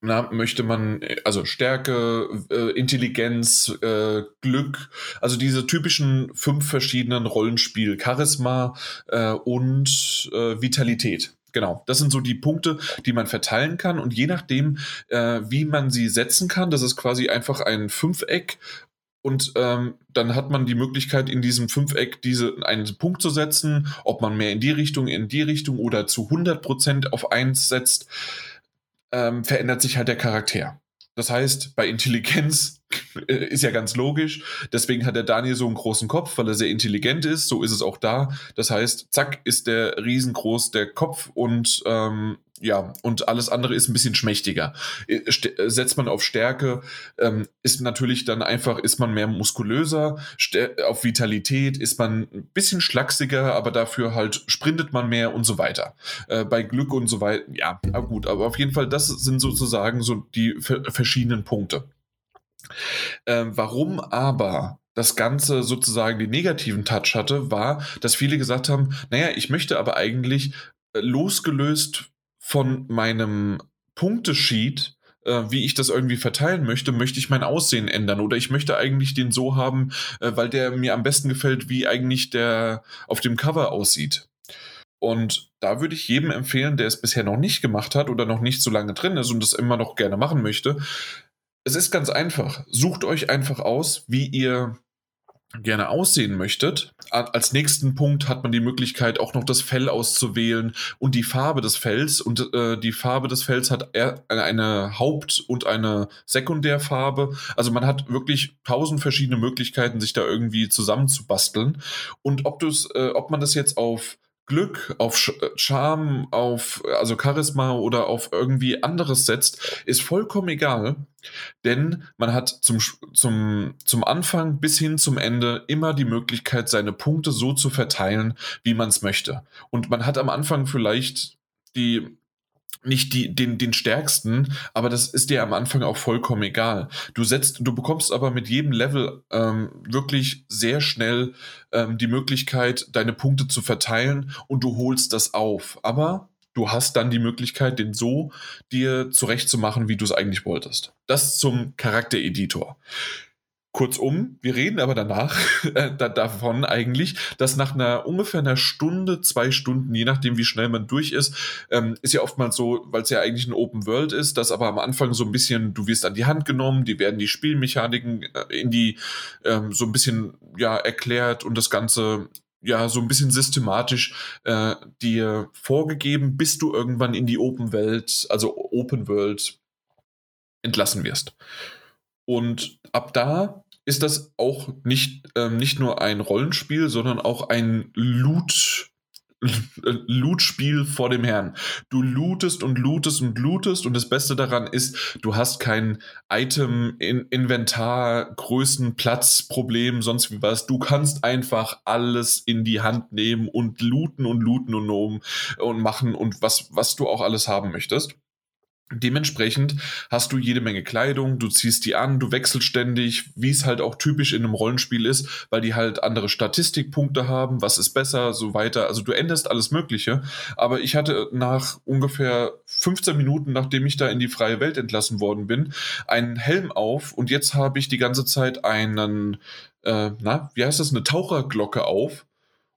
na, möchte man, also Stärke, äh, Intelligenz, äh, Glück, also diese typischen fünf verschiedenen Rollenspiel, Charisma äh, und äh, Vitalität. Genau, das sind so die Punkte, die man verteilen kann. Und je nachdem, äh, wie man sie setzen kann, das ist quasi einfach ein Fünfeck. Und ähm, dann hat man die Möglichkeit, in diesem Fünfeck diese, einen Punkt zu setzen, ob man mehr in die Richtung, in die Richtung oder zu 100% auf eins setzt ähm, verändert sich halt der Charakter. Das heißt, bei Intelligenz ist ja ganz logisch. Deswegen hat der Daniel so einen großen Kopf, weil er sehr intelligent ist. So ist es auch da. Das heißt, zack, ist der riesengroß der Kopf und ähm, ja, und alles andere ist ein bisschen schmächtiger. Äh, äh, setzt man auf Stärke, ähm, ist natürlich dann einfach, ist man mehr muskulöser, auf Vitalität ist man ein bisschen schlachsiger, aber dafür halt sprintet man mehr und so weiter. Äh, bei Glück und so weiter, ja, gut, aber auf jeden Fall, das sind sozusagen so die verschiedenen Punkte. Ähm, warum aber das Ganze sozusagen den negativen Touch hatte, war, dass viele gesagt haben, naja, ich möchte aber eigentlich losgelöst von meinem Punktesheet, äh, wie ich das irgendwie verteilen möchte, möchte ich mein Aussehen ändern oder ich möchte eigentlich den so haben, äh, weil der mir am besten gefällt, wie eigentlich der auf dem Cover aussieht. Und da würde ich jedem empfehlen, der es bisher noch nicht gemacht hat oder noch nicht so lange drin ist und es immer noch gerne machen möchte. Es ist ganz einfach. Sucht euch einfach aus, wie ihr gerne aussehen möchtet. Als nächsten Punkt hat man die Möglichkeit, auch noch das Fell auszuwählen und die Farbe des Fells. Und äh, die Farbe des Fells hat eine Haupt- und eine Sekundärfarbe. Also man hat wirklich tausend verschiedene Möglichkeiten, sich da irgendwie zusammenzubasteln. Und ob, äh, ob man das jetzt auf Glück, auf äh, Charme, auf also Charisma oder auf irgendwie anderes setzt, ist vollkommen egal, denn man hat zum, zum, zum Anfang bis hin zum Ende immer die Möglichkeit, seine Punkte so zu verteilen, wie man es möchte. Und man hat am Anfang vielleicht die nicht die, den, den stärksten, aber das ist dir am Anfang auch vollkommen egal. Du setzt, du bekommst aber mit jedem Level ähm, wirklich sehr schnell ähm, die Möglichkeit, deine Punkte zu verteilen und du holst das auf. Aber du hast dann die Möglichkeit, den so dir zurechtzumachen, wie du es eigentlich wolltest. Das zum Charaktereditor. Kurzum, wir reden aber danach äh, da, davon eigentlich, dass nach einer ungefähr einer Stunde, zwei Stunden, je nachdem wie schnell man durch ist, ähm, ist ja oftmals so, weil es ja eigentlich ein Open World ist, dass aber am Anfang so ein bisschen, du wirst an die Hand genommen, die werden die Spielmechaniken äh, in die ähm, so ein bisschen ja erklärt und das Ganze ja so ein bisschen systematisch äh, dir vorgegeben, bis du irgendwann in die Open Welt, also Open World entlassen wirst. Und ab da ist das auch nicht, ähm, nicht nur ein Rollenspiel, sondern auch ein Loot. Loot-Spiel vor dem Herrn. Du lootest und lootest und lootest und das Beste daran ist, du hast kein Item-Inventar, Größen, Platzproblem, sonst wie was. Du kannst einfach alles in die Hand nehmen und looten und looten und, und machen und was, was du auch alles haben möchtest. Dementsprechend hast du jede Menge Kleidung, du ziehst die an, du wechselst ständig, wie es halt auch typisch in einem Rollenspiel ist, weil die halt andere Statistikpunkte haben, was ist besser, so weiter. Also du änderst alles Mögliche. Aber ich hatte nach ungefähr 15 Minuten, nachdem ich da in die freie Welt entlassen worden bin, einen Helm auf und jetzt habe ich die ganze Zeit einen, äh, na, wie heißt das, eine Taucherglocke auf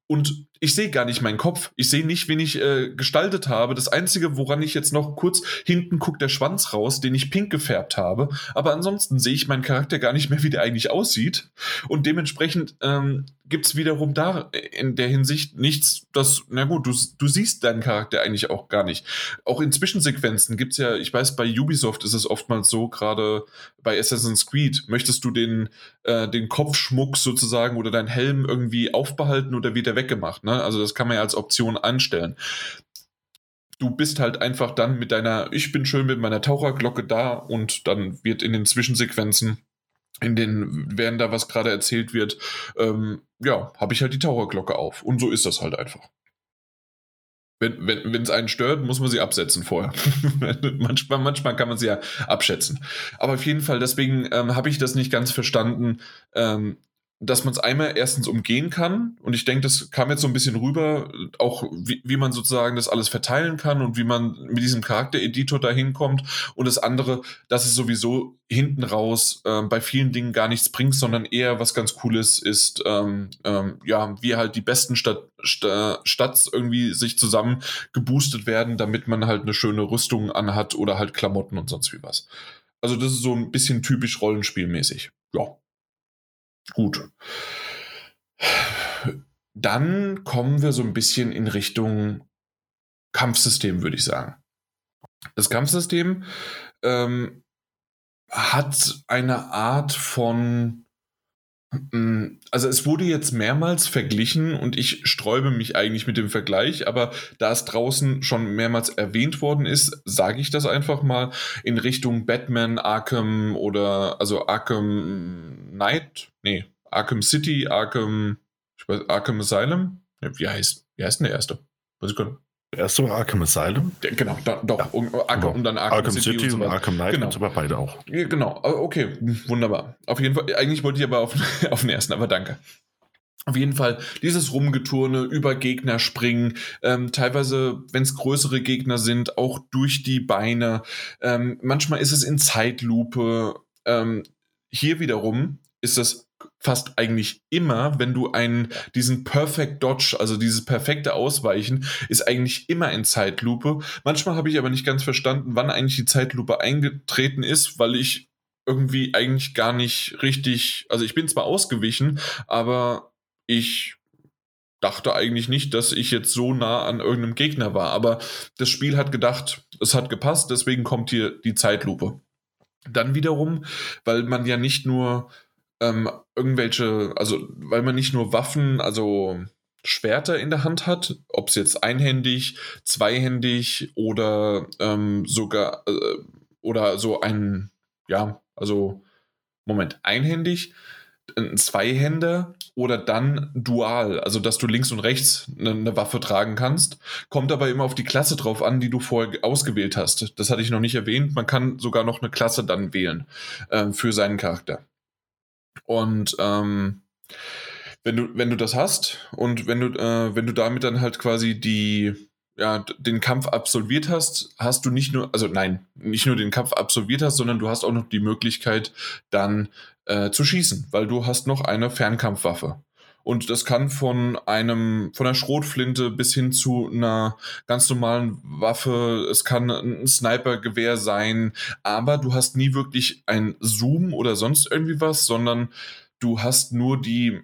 und ich sehe gar nicht meinen Kopf. Ich sehe nicht, wen ich äh, gestaltet habe. Das Einzige, woran ich jetzt noch kurz hinten guckt der Schwanz raus, den ich pink gefärbt habe. Aber ansonsten sehe ich meinen Charakter gar nicht mehr, wie der eigentlich aussieht. Und dementsprechend ähm, gibt es wiederum da in der Hinsicht nichts, das, na gut, du, du siehst deinen Charakter eigentlich auch gar nicht. Auch in Zwischensequenzen gibt es ja, ich weiß, bei Ubisoft ist es oftmals so, gerade bei Assassin's Creed, möchtest du den, äh, den Kopfschmuck sozusagen oder deinen Helm irgendwie aufbehalten oder wieder weggemacht. Ne? Also das kann man ja als Option anstellen du bist halt einfach dann mit deiner, ich bin schön mit meiner Taucherglocke da und dann wird in den Zwischensequenzen in den, während da was gerade erzählt wird, ähm, ja, habe ich halt die Taucherglocke auf. Und so ist das halt einfach. Wenn es wenn, einen stört, muss man sie absetzen vorher. manchmal, manchmal kann man sie ja abschätzen. Aber auf jeden Fall, deswegen ähm, habe ich das nicht ganz verstanden, ähm, dass man es einmal erstens umgehen kann. Und ich denke, das kam jetzt so ein bisschen rüber, auch wie, wie man sozusagen das alles verteilen kann und wie man mit diesem Charaktereditor da hinkommt. Und das andere, dass es sowieso hinten raus äh, bei vielen Dingen gar nichts bringt, sondern eher was ganz Cooles ist, ähm, ähm, ja, wie halt die besten Stadt, St Stats irgendwie sich zusammen geboostet werden, damit man halt eine schöne Rüstung anhat oder halt Klamotten und sonst wie was. Also das ist so ein bisschen typisch rollenspielmäßig. Ja. Gut. Dann kommen wir so ein bisschen in Richtung Kampfsystem, würde ich sagen. Das Kampfsystem ähm, hat eine Art von also es wurde jetzt mehrmals verglichen und ich sträube mich eigentlich mit dem Vergleich, aber da es draußen schon mehrmals erwähnt worden ist, sage ich das einfach mal in Richtung Batman, Arkham oder also Arkham Knight, nee, Arkham City, Arkham, ich weiß, Arkham Asylum. Wie heißt, wie heißt denn der erste? Was ich kann. Der erste war Arkham Asylum? Genau, da, doch. Ja. Und, Arkham, und dann Arkham, Arkham City, City und, und, Arkham Knight genau. aber beide auch. Genau, okay, wunderbar. Auf jeden Fall, eigentlich wollte ich aber auf, auf den ersten, aber danke. Auf jeden Fall dieses Rumgeturne, über Gegner springen, ähm, teilweise, wenn es größere Gegner sind, auch durch die Beine. Ähm, manchmal ist es in Zeitlupe. Ähm, hier wiederum ist es fast eigentlich immer, wenn du einen, diesen Perfect Dodge, also dieses perfekte Ausweichen, ist eigentlich immer in Zeitlupe. Manchmal habe ich aber nicht ganz verstanden, wann eigentlich die Zeitlupe eingetreten ist, weil ich irgendwie eigentlich gar nicht richtig, also ich bin zwar ausgewichen, aber ich dachte eigentlich nicht, dass ich jetzt so nah an irgendeinem Gegner war. Aber das Spiel hat gedacht, es hat gepasst, deswegen kommt hier die Zeitlupe. Dann wiederum, weil man ja nicht nur ähm, irgendwelche, also weil man nicht nur Waffen, also Schwerter in der Hand hat, ob es jetzt einhändig, zweihändig oder ähm, sogar äh, oder so ein, ja, also Moment, einhändig, ein Zweihänder oder dann dual, also dass du links und rechts eine, eine, Waffe tragen kannst. Kommt aber immer auf die Klasse drauf an, die du vorher ausgewählt hast. Das hatte ich noch nicht erwähnt. Man kann sogar noch eine Klasse dann wählen äh, für seinen Charakter. Und ähm, wenn du, wenn du das hast und wenn du, äh, wenn du damit dann halt quasi die, ja, den Kampf absolviert hast, hast du nicht nur, also nein, nicht nur den Kampf absolviert hast, sondern du hast auch noch die Möglichkeit, dann äh, zu schießen, weil du hast noch eine Fernkampfwaffe. Und das kann von einem, von einer Schrotflinte bis hin zu einer ganz normalen Waffe. Es kann ein Snipergewehr sein, aber du hast nie wirklich ein Zoom oder sonst irgendwie was, sondern du hast nur die,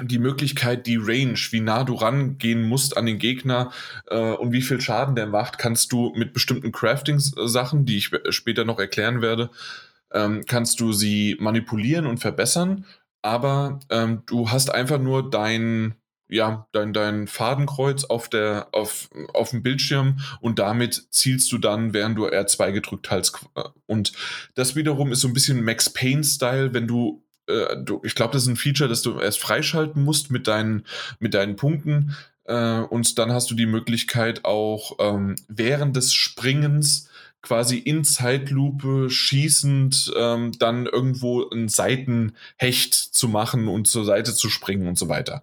die Möglichkeit, die Range, wie nah du rangehen musst an den Gegner äh, und wie viel Schaden der macht, kannst du mit bestimmten Crafting-Sachen, die ich später noch erklären werde, ähm, kannst du sie manipulieren und verbessern aber ähm, du hast einfach nur dein, ja, dein, dein Fadenkreuz auf, der, auf, auf dem Bildschirm und damit zielst du dann, während du R2 gedrückt hast. Und das wiederum ist so ein bisschen Max Payne-Style, wenn du, äh, du ich glaube, das ist ein Feature, das du erst freischalten musst mit deinen, mit deinen Punkten. Äh, und dann hast du die Möglichkeit auch ähm, während des Springens quasi in Zeitlupe schießend ähm, dann irgendwo ein Seitenhecht zu machen und zur Seite zu springen und so weiter.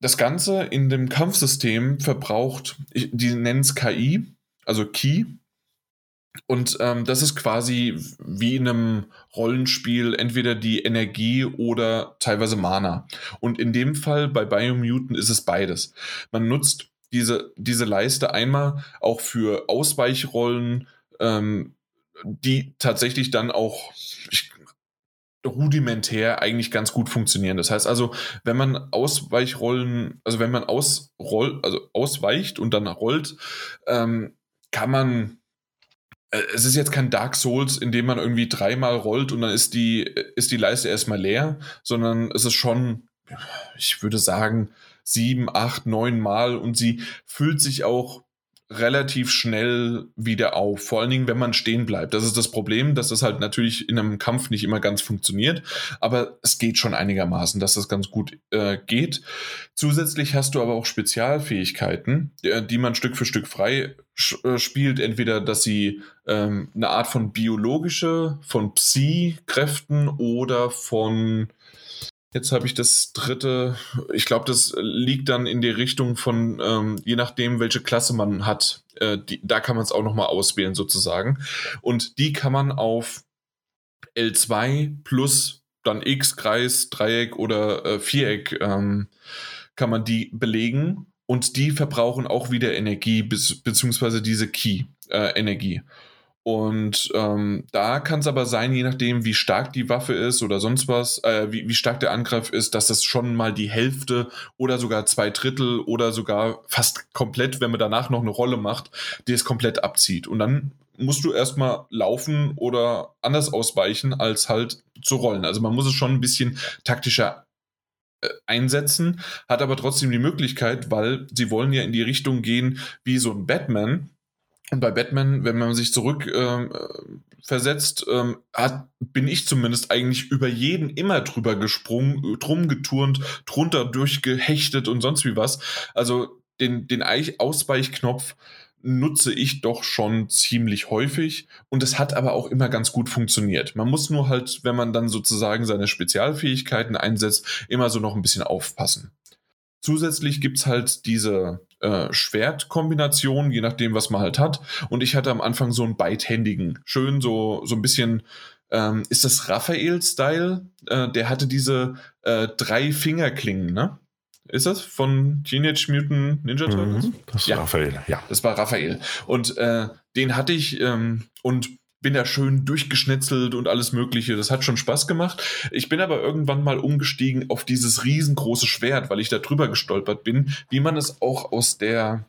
Das Ganze in dem Kampfsystem verbraucht, die nennen es KI, also Key. Und ähm, das ist quasi wie in einem Rollenspiel entweder die Energie oder teilweise Mana. Und in dem Fall bei Biomutant ist es beides. Man nutzt diese, diese Leiste einmal auch für Ausweichrollen, ähm, die tatsächlich dann auch ich, rudimentär eigentlich ganz gut funktionieren. Das heißt also, wenn man Ausweichrollen, also wenn man ausroll, also ausweicht und dann rollt, ähm, kann man äh, es ist jetzt kein Dark Souls, in dem man irgendwie dreimal rollt und dann ist die, ist die Leiste erstmal leer, sondern es ist schon, ich würde sagen, sieben, acht, neun Mal und sie füllt sich auch relativ schnell wieder auf. Vor allen Dingen, wenn man stehen bleibt. Das ist das Problem, dass das halt natürlich in einem Kampf nicht immer ganz funktioniert, aber es geht schon einigermaßen, dass das ganz gut äh, geht. Zusätzlich hast du aber auch Spezialfähigkeiten, die, die man Stück für Stück frei äh, spielt. Entweder, dass sie ähm, eine Art von biologische, von Psi-Kräften oder von Jetzt habe ich das dritte. Ich glaube, das liegt dann in die Richtung von, ähm, je nachdem, welche Klasse man hat. Äh, die, da kann man es auch nochmal auswählen, sozusagen. Und die kann man auf L2 plus dann X, Kreis, Dreieck oder äh, Viereck ähm, kann man die belegen. Und die verbrauchen auch wieder Energie, bis, beziehungsweise diese Key-Energie. Äh, Und ähm, da kann es aber sein, je nachdem, wie stark die Waffe ist oder sonst was, äh, wie, wie stark der Angriff ist, dass das schon mal die Hälfte oder sogar zwei Drittel oder sogar fast komplett, wenn man danach noch eine Rolle macht, die es komplett abzieht. Und dann musst du erstmal laufen oder anders ausweichen, als halt zu rollen. Also man muss es schon ein bisschen taktischer äh, einsetzen, hat aber trotzdem die Möglichkeit, weil sie wollen ja in die Richtung gehen wie so ein Batman, und bei Batman, wenn man sich zurück ähm, versetzt, ähm, bin ich zumindest eigentlich über jeden immer drüber gesprungen, drum geturnt, drunter durchgehechtet und sonst wie was. Also den, den Ausweichknopf nutze ich doch schon ziemlich häufig und es hat aber auch immer ganz gut funktioniert. Man muss nur halt, wenn man dann sozusagen seine Spezialfähigkeiten einsetzt, immer so noch ein bisschen aufpassen. Zusätzlich gibt es halt diese äh, Schwertkombination, je nachdem, was man halt hat. Und ich hatte am Anfang so einen beidhändigen. Schön so, so ein bisschen, ähm, ist das Raphael-Style? Äh, der hatte diese äh, drei Fingerklingen, ne? Ist das von Teenage Mutant Ninja Turtles? Mhm, das ja. Raphael, ja. Das war Raphael. Und äh, den hatte ich ähm, und bin da schön durchgeschnetzelt und alles Mögliche. Das hat schon Spaß gemacht. Ich bin aber irgendwann mal umgestiegen auf dieses riesengroße Schwert, weil ich da drüber gestolpert bin, wie man es auch aus der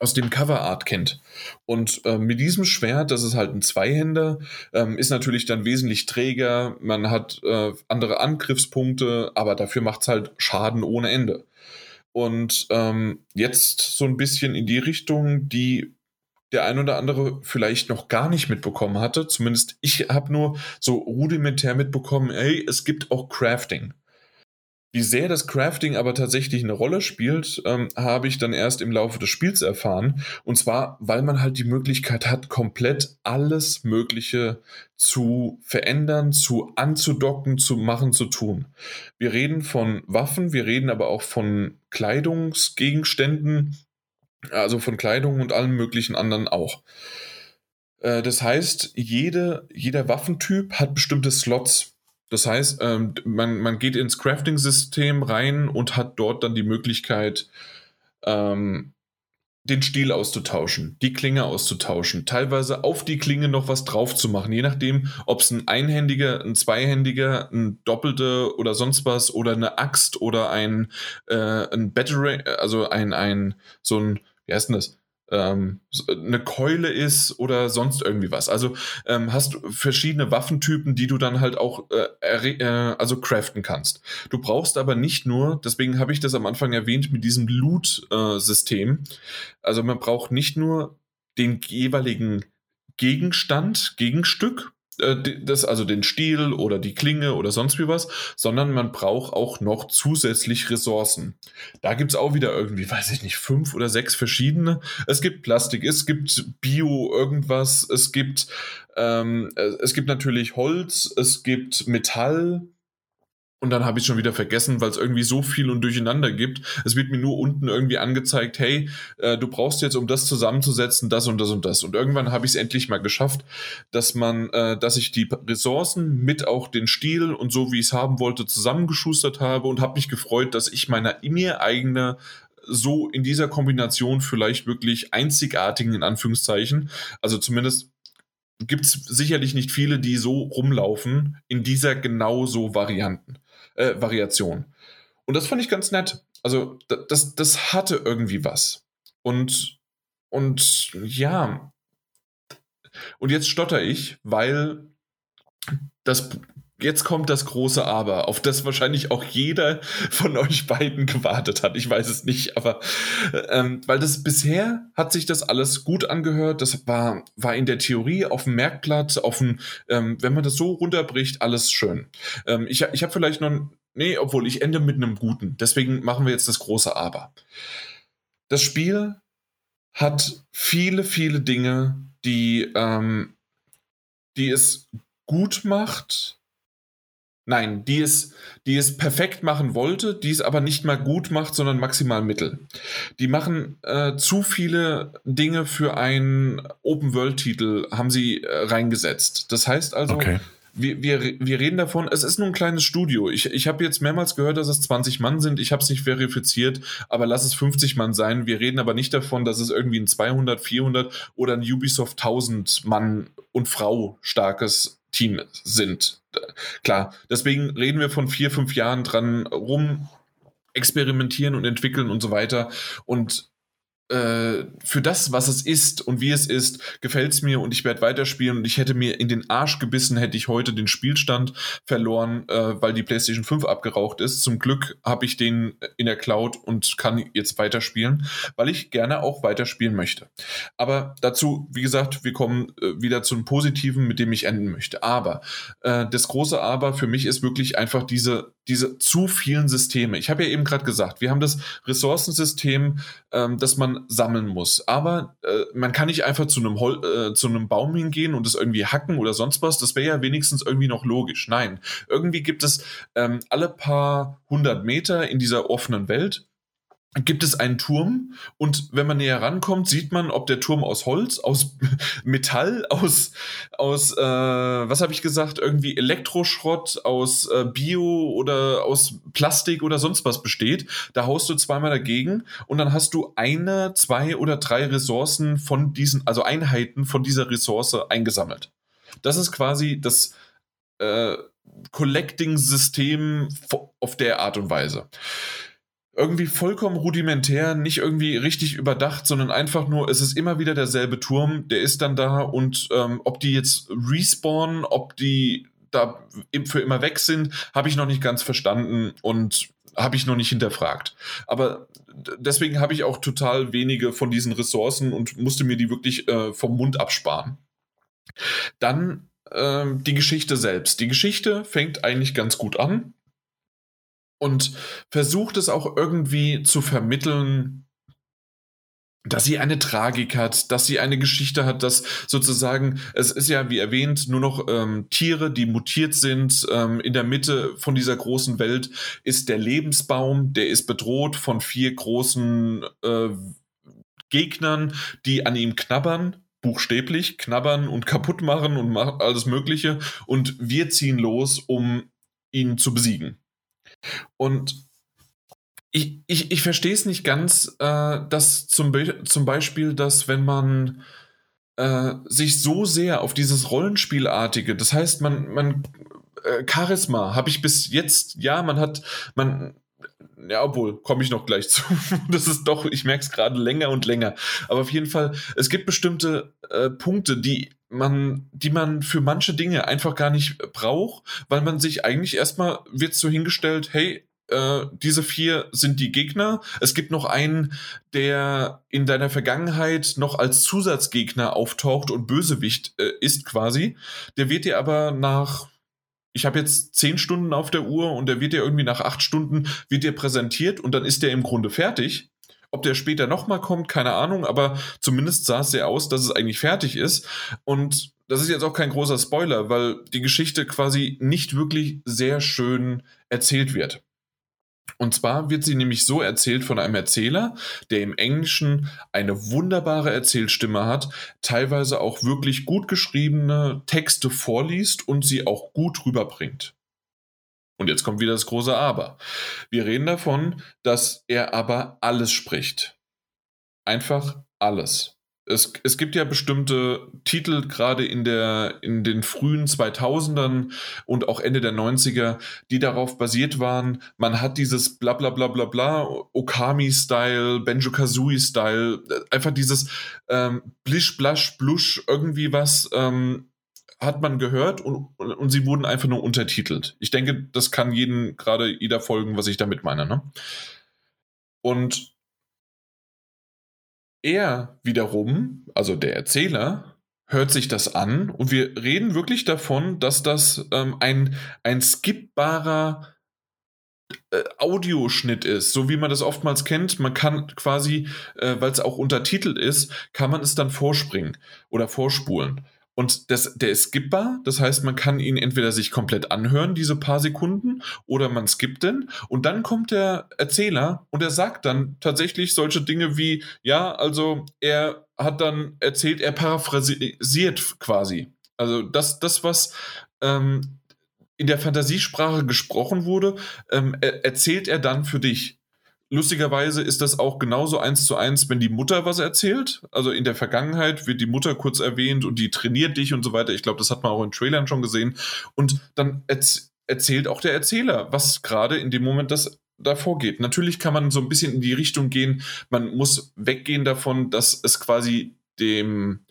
aus dem Coverart kennt. Und äh, mit diesem Schwert, das ist halt ein Zweihänder, ähm, ist natürlich dann wesentlich träger, man hat äh, andere Angriffspunkte, aber dafür macht es halt Schaden ohne Ende. Und ähm, jetzt so ein bisschen in die Richtung, die der ein oder andere vielleicht noch gar nicht mitbekommen hatte. Zumindest ich habe nur so rudimentär mitbekommen, ey, es gibt auch Crafting. Wie sehr das Crafting aber tatsächlich eine Rolle spielt, ähm, habe ich dann erst im Laufe des Spiels erfahren. Und zwar, weil man halt die Möglichkeit hat, komplett alles Mögliche zu verändern, zu anzudocken, zu machen, zu tun. Wir reden von Waffen, wir reden aber auch von Kleidungsgegenständen, also von Kleidung und allem möglichen anderen auch. Äh, das heißt, jede, jeder Waffentyp hat bestimmte Slots. Das heißt, ähm, man, man geht ins Crafting-System rein und hat dort dann die Möglichkeit, ähm, den Stiel auszutauschen, die Klinge auszutauschen, teilweise auf die Klinge noch was drauf zu machen, je nachdem, ob es ein einhändiger, ein zweihändiger, ein doppelte oder sonst was oder eine Axt oder ein, äh, ein Battery, also ein, ein, so ein, wie heißt denn das? Ähm, eine Keule ist oder sonst irgendwie was. Also ähm, hast du verschiedene Waffentypen, die du dann halt auch äh, äh, also craften kannst. Du brauchst aber nicht nur, deswegen habe ich das am Anfang erwähnt mit diesem Loot-System. Äh, also man braucht nicht nur den jeweiligen Gegenstand, Gegenstück, das, also den Stiel oder die Klinge oder sonst wie was, sondern man braucht auch noch zusätzlich Ressourcen. Da gibt es auch wieder irgendwie, weiß ich nicht, fünf oder sechs verschiedene. Es gibt Plastik, es gibt Bio irgendwas, es gibt, ähm, äh, es gibt natürlich Holz, es gibt Metall, und dann habe ich schon wieder vergessen, weil es irgendwie so viel und durcheinander gibt. Es wird mir nur unten irgendwie angezeigt, hey, äh, du brauchst jetzt, um das zusammenzusetzen, das und das und das. Und irgendwann habe ich es endlich mal geschafft, dass man, äh, dass ich die Ressourcen mit auch den Stil und so, wie ich es haben wollte, zusammengeschustert habe und habe mich gefreut, dass ich meiner mir eigene so in dieser Kombination vielleicht wirklich einzigartigen, in Anführungszeichen, also zumindest gibt es sicherlich nicht viele, die so rumlaufen in dieser genau so Varianten äh, Variation. Und das fand ich ganz nett. Also das, das hatte irgendwie was. Und, und ja. Und jetzt stotter ich, weil das jetzt kommt das große Aber, auf das wahrscheinlich auch jeder von euch beiden gewartet hat. Ich weiß es nicht, aber ähm, weil das bisher hat sich das alles gut angehört. Das war, war in der Theorie auf dem Merkblatt, auf dem, ähm, wenn man das so runterbricht, alles schön. Ähm, ich ich habe vielleicht noch, nee, obwohl ich ende mit einem guten. Deswegen machen wir jetzt das große Aber. Das Spiel hat viele, viele Dinge, die, ähm, die es gut macht, Nein, die es, die es perfekt machen wollte, die es aber nicht mal gut macht, sondern maximal mittel. Die machen äh, zu viele Dinge für einen Open-World-Titel, haben sie äh, reingesetzt. Das heißt also, okay. wir, wir, wir reden davon, es ist nur ein kleines Studio. Ich, ich habe jetzt mehrmals gehört, dass es 20 Mann sind. Ich habe es nicht verifiziert, aber lass es 50 Mann sein. Wir reden aber nicht davon, dass es irgendwie ein 200, 400 oder ein Ubisoft 1000 Mann und Frau starkes Team sind. Klar, deswegen reden wir von vier, fünf Jahren dran rum, experimentieren und entwickeln und so weiter. Und äh, für das, was es ist und wie es ist, gefällt es mir und ich werde weiterspielen und ich hätte mir in den Arsch gebissen, hätte ich heute den Spielstand verloren, äh, weil die PlayStation 5 abgeraucht ist. Zum Glück habe ich den in der Cloud und kann jetzt weiterspielen, weil ich gerne auch weiterspielen möchte. Aber dazu, wie gesagt, wir kommen äh, wieder zum Positiven, mit dem ich enden möchte. Aber äh, das große Aber für mich ist wirklich einfach diese diese zu vielen Systeme. Ich habe ja eben gerade gesagt, wir haben das Ressourcensystem, ähm, das sammeln muss. Aber äh, man kann nicht einfach zu einem, Hol äh, zu einem Baum hingehen und es irgendwie hacken oder sonst was. Das wäre ja wenigstens irgendwie noch logisch. Nein, irgendwie gibt es ähm, alle paar hundert Meter in dieser offenen Welt gibt es einen Turm und wenn man näher rankommt, sieht man, ob der Turm aus Holz, aus Metall, aus, aus äh, was habe ich gesagt, irgendwie Elektroschrott, aus äh, Bio oder aus Plastik oder sonst was besteht. Da haust du zweimal dagegen und dann hast du eine, zwei oder drei Ressourcen von diesen, also Einheiten von dieser Ressource eingesammelt. Das ist quasi das äh, Collecting-System auf der Art und Weise irgendwie vollkommen rudimentär, nicht irgendwie richtig überdacht, sondern einfach nur, es ist immer wieder derselbe Turm, der ist dann da und ähm, ob die jetzt respawnen, ob die da für immer weg sind, habe ich noch nicht ganz verstanden und habe ich noch nicht hinterfragt. Aber deswegen habe ich auch total wenige von diesen Ressourcen und musste mir die wirklich äh, vom Mund absparen. Dann äh, die Geschichte selbst. Die Geschichte fängt eigentlich ganz gut an und versucht es auch irgendwie zu vermitteln, dass sie eine Tragik hat, dass sie eine Geschichte hat, dass sozusagen, es ist ja, wie erwähnt, nur noch ähm, Tiere, die mutiert sind. Ähm, in der Mitte von dieser großen Welt ist der Lebensbaum, der ist bedroht von vier großen äh, Gegnern, die an ihm knabbern, buchstäblich knabbern und kaputt machen und alles Mögliche. Und wir ziehen los, um ihn zu besiegen. Und ich, ich, ich verstehe es nicht ganz, äh, dass zum, Be zum Beispiel, dass wenn man äh, sich so sehr auf dieses Rollenspielartige, das heißt, man, man äh, Charisma habe ich bis jetzt, ja, man hat, man, ja, obwohl, komme ich noch gleich zu. Das ist doch, ich merke es gerade länger und länger. Aber auf jeden Fall, es gibt bestimmte äh, Punkte, die man, die man für manche Dinge einfach gar nicht braucht, weil man sich eigentlich erstmal wird so hingestellt, hey, äh, diese vier sind die Gegner. Es gibt noch einen, der in deiner Vergangenheit noch als Zusatzgegner auftaucht und Bösewicht äh, ist quasi. Der wird dir aber nach ich habe jetzt zehn Stunden auf der Uhr und der wird dir irgendwie nach acht Stunden wird dir präsentiert und dann ist der im Grunde fertig. Ob der später nochmal kommt, keine Ahnung, aber zumindest sah es sehr aus, dass es eigentlich fertig ist. Und das ist jetzt auch kein großer Spoiler, weil die Geschichte quasi nicht wirklich sehr schön erzählt wird. Und zwar wird sie nämlich so erzählt von einem Erzähler, der im Englischen eine wunderbare Erzählstimme hat, teilweise auch wirklich gut geschriebene Texte vorliest und sie auch gut rüberbringt. Und jetzt kommt wieder das große Aber. Wir reden davon, dass er aber alles spricht. Einfach alles es, es gibt ja bestimmte Titel, gerade in, der, in den frühen 2000ern und auch Ende der 90er, die darauf basiert waren, man hat dieses bla bla bla bla bla, Okami-Style, Benjo-Kazooie-Style, einfach dieses ähm, Blisch, Blasch, Blusch, irgendwie was, ähm, hat man gehört und, und sie wurden einfach nur untertitelt. Ich denke, das kann jeden, gerade jeder folgen, was ich damit meine. Ne? Und er wiederum, also der Erzähler, hört sich das an und wir reden wirklich davon, dass das ähm, ein, ein skippbarer äh, Audioschnitt ist, so wie man das oftmals kennt. Man kann quasi, äh, weil es auch untertitelt ist, kann man es dann vorspringen oder vorspulen. Und das, der ist skippbar, das heißt, man kann ihn entweder sich komplett anhören, diese paar Sekunden, oder man skippt den. Und dann kommt der Erzähler und er sagt dann tatsächlich solche Dinge wie, ja, also er hat dann erzählt, er paraphrasiert quasi. Also das, das was ähm, in der Fantasiesprache gesprochen wurde, ähm, er, erzählt er dann für dich. Lustigerweise ist das auch genauso eins zu eins, wenn die Mutter was erzählt. Also in der Vergangenheit wird die Mutter kurz erwähnt und die trainiert dich und so weiter. Ich glaube, das hat man auch in Trailern schon gesehen. Und dann erz erzählt auch der Erzähler, was gerade in dem Moment das da vorgeht. Natürlich kann man so ein bisschen in die Richtung gehen, man muss weggehen davon, dass es quasi dem,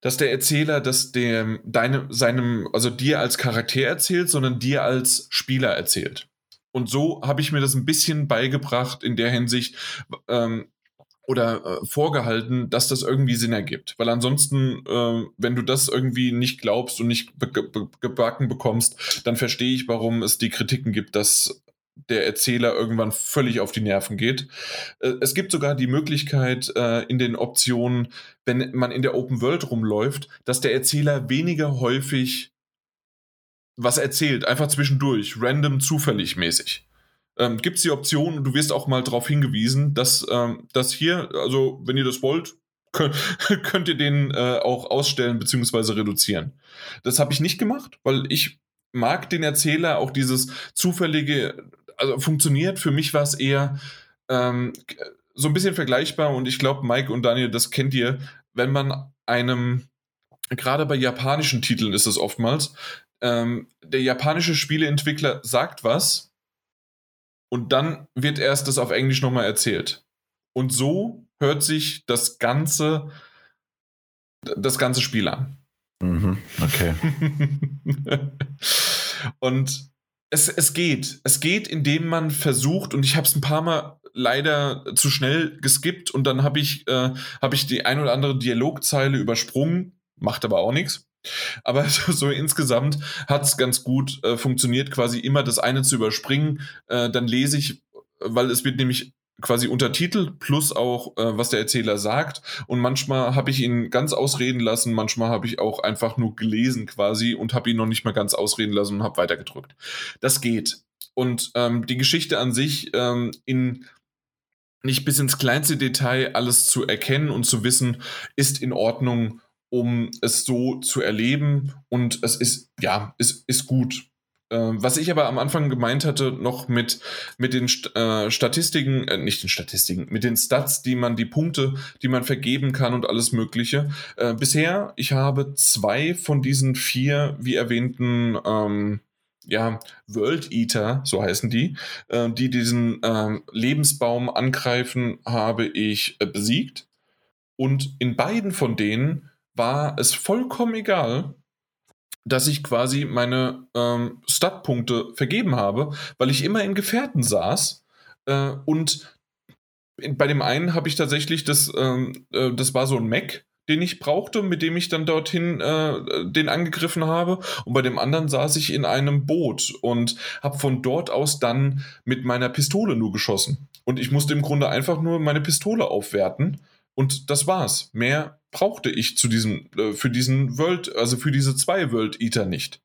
dass der Erzähler das dem, deinem, seinem, also dir als Charakter erzählt, sondern dir als Spieler erzählt. Und so habe ich mir das ein bisschen beigebracht in der Hinsicht ähm, oder äh, vorgehalten, dass das irgendwie Sinn ergibt. Weil ansonsten, äh, wenn du das irgendwie nicht glaubst und nicht gebacken bekommst, dann verstehe ich, warum es die Kritiken gibt, dass der Erzähler irgendwann völlig auf die Nerven geht. Äh, es gibt sogar die Möglichkeit äh, in den Optionen, wenn man in der Open World rumläuft, dass der Erzähler weniger häufig was erzählt, einfach zwischendurch, random, zufällig mäßig. Ähm, Gibt es die Option und du wirst auch mal darauf hingewiesen, dass ähm, das hier, also wenn ihr das wollt, könnt, könnt ihr den äh, auch ausstellen bzw. reduzieren. Das habe ich nicht gemacht, weil ich mag den Erzähler, auch dieses zufällige, also funktioniert. Für mich war es eher ähm, so ein bisschen vergleichbar und ich glaube, Mike und Daniel, das kennt ihr, wenn man einem, gerade bei japanischen Titeln ist es oftmals, ähm, der japanische Spieleentwickler sagt was und dann wird erst das auf Englisch nochmal erzählt. Und so hört sich das ganze, das ganze Spiel an. Mhm, okay. und es, es geht. Es geht, indem man versucht, und ich habe es ein paar Mal leider zu schnell geskippt und dann habe ich, äh, hab ich die ein oder andere Dialogzeile übersprungen, macht aber auch nichts. Aber so, so insgesamt hat es ganz gut äh, funktioniert, quasi immer das eine zu überspringen. Äh, dann lese ich, weil es wird nämlich quasi untertitelt plus auch, äh, was der Erzähler sagt. Und manchmal habe ich ihn ganz ausreden lassen, manchmal habe ich auch einfach nur gelesen quasi und habe ihn noch nicht mal ganz ausreden lassen und habe weitergedrückt. Das geht. Und ähm, die Geschichte an sich ähm, in nicht bis ins kleinste Detail alles zu erkennen und zu wissen, ist in Ordnung um es so zu erleben. Und es ist, ja, es ist gut. Ähm, was ich aber am Anfang gemeint hatte, noch mit, mit den äh, Statistiken, äh, nicht den Statistiken, mit den Stats, die man, die Punkte, die man vergeben kann und alles Mögliche. Äh, bisher, ich habe zwei von diesen vier, wie erwähnten, ähm, ja, World Eater, so heißen die, äh, die diesen ähm, Lebensbaum angreifen, habe ich äh, besiegt. Und in beiden von denen war es vollkommen egal, dass ich quasi meine ähm, Statpunkte vergeben habe, weil ich immer in Gefährten saß äh, und bei dem einen habe ich tatsächlich das, ähm, äh, das war so ein Mac, den ich brauchte, mit dem ich dann dorthin äh, den angegriffen habe. Und bei dem anderen saß ich in einem Boot und habe von dort aus dann mit meiner Pistole nur geschossen. Und ich musste im Grunde einfach nur meine Pistole aufwerten. Und das war's. Mehr brauchte ich zu diesem, äh, für diesen World, also für diese zwei World Eater nicht.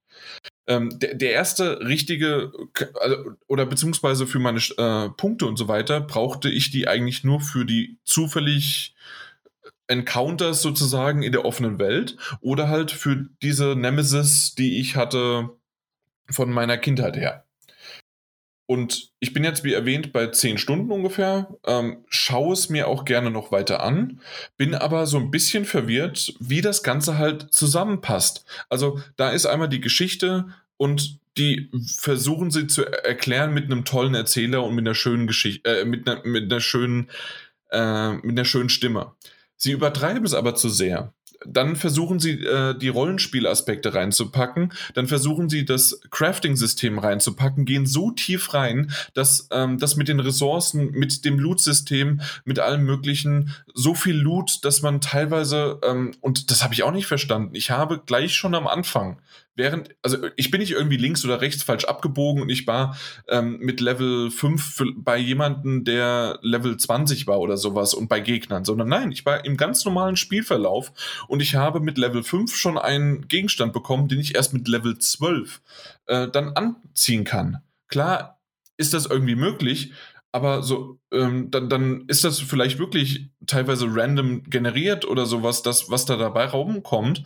Ähm, der, der, erste richtige, also, oder beziehungsweise für meine äh, Punkte und so weiter, brauchte ich die eigentlich nur für die zufällig Encounters sozusagen in der offenen Welt oder halt für diese Nemesis, die ich hatte von meiner Kindheit her. Und ich bin jetzt, wie erwähnt, bei 10 Stunden ungefähr, ähm, schaue es mir auch gerne noch weiter an, bin aber so ein bisschen verwirrt, wie das Ganze halt zusammenpasst. Also da ist einmal die Geschichte und die versuchen sie zu erklären mit einem tollen Erzähler und mit einer schönen Geschichte, äh, mit, einer, mit einer schönen, äh, mit einer schönen Stimme. Sie übertreiben es aber zu sehr dann versuchen sie äh, die Rollenspielaspekte reinzupacken, dann versuchen sie das Crafting-System reinzupacken, gehen so tief rein, dass ähm, das mit den Ressourcen, mit dem Loot-System, mit allem Möglichen, so viel Loot, dass man teilweise, ähm, und das habe ich auch nicht verstanden, ich habe gleich schon am Anfang während, also ich bin nicht irgendwie links oder rechts falsch abgebogen und ich war ähm, mit Level 5 bei jemandem, der Level 20 war oder sowas und bei Gegnern, sondern nein, ich war im ganz normalen Spielverlauf und ich habe mit Level 5 schon einen Gegenstand bekommen, den ich erst mit Level 12 äh, dann anziehen kann. Klar ist das irgendwie möglich, aber so, ähm, dann, dann ist das vielleicht wirklich teilweise random generiert oder sowas, das, was da dabei rumkommt.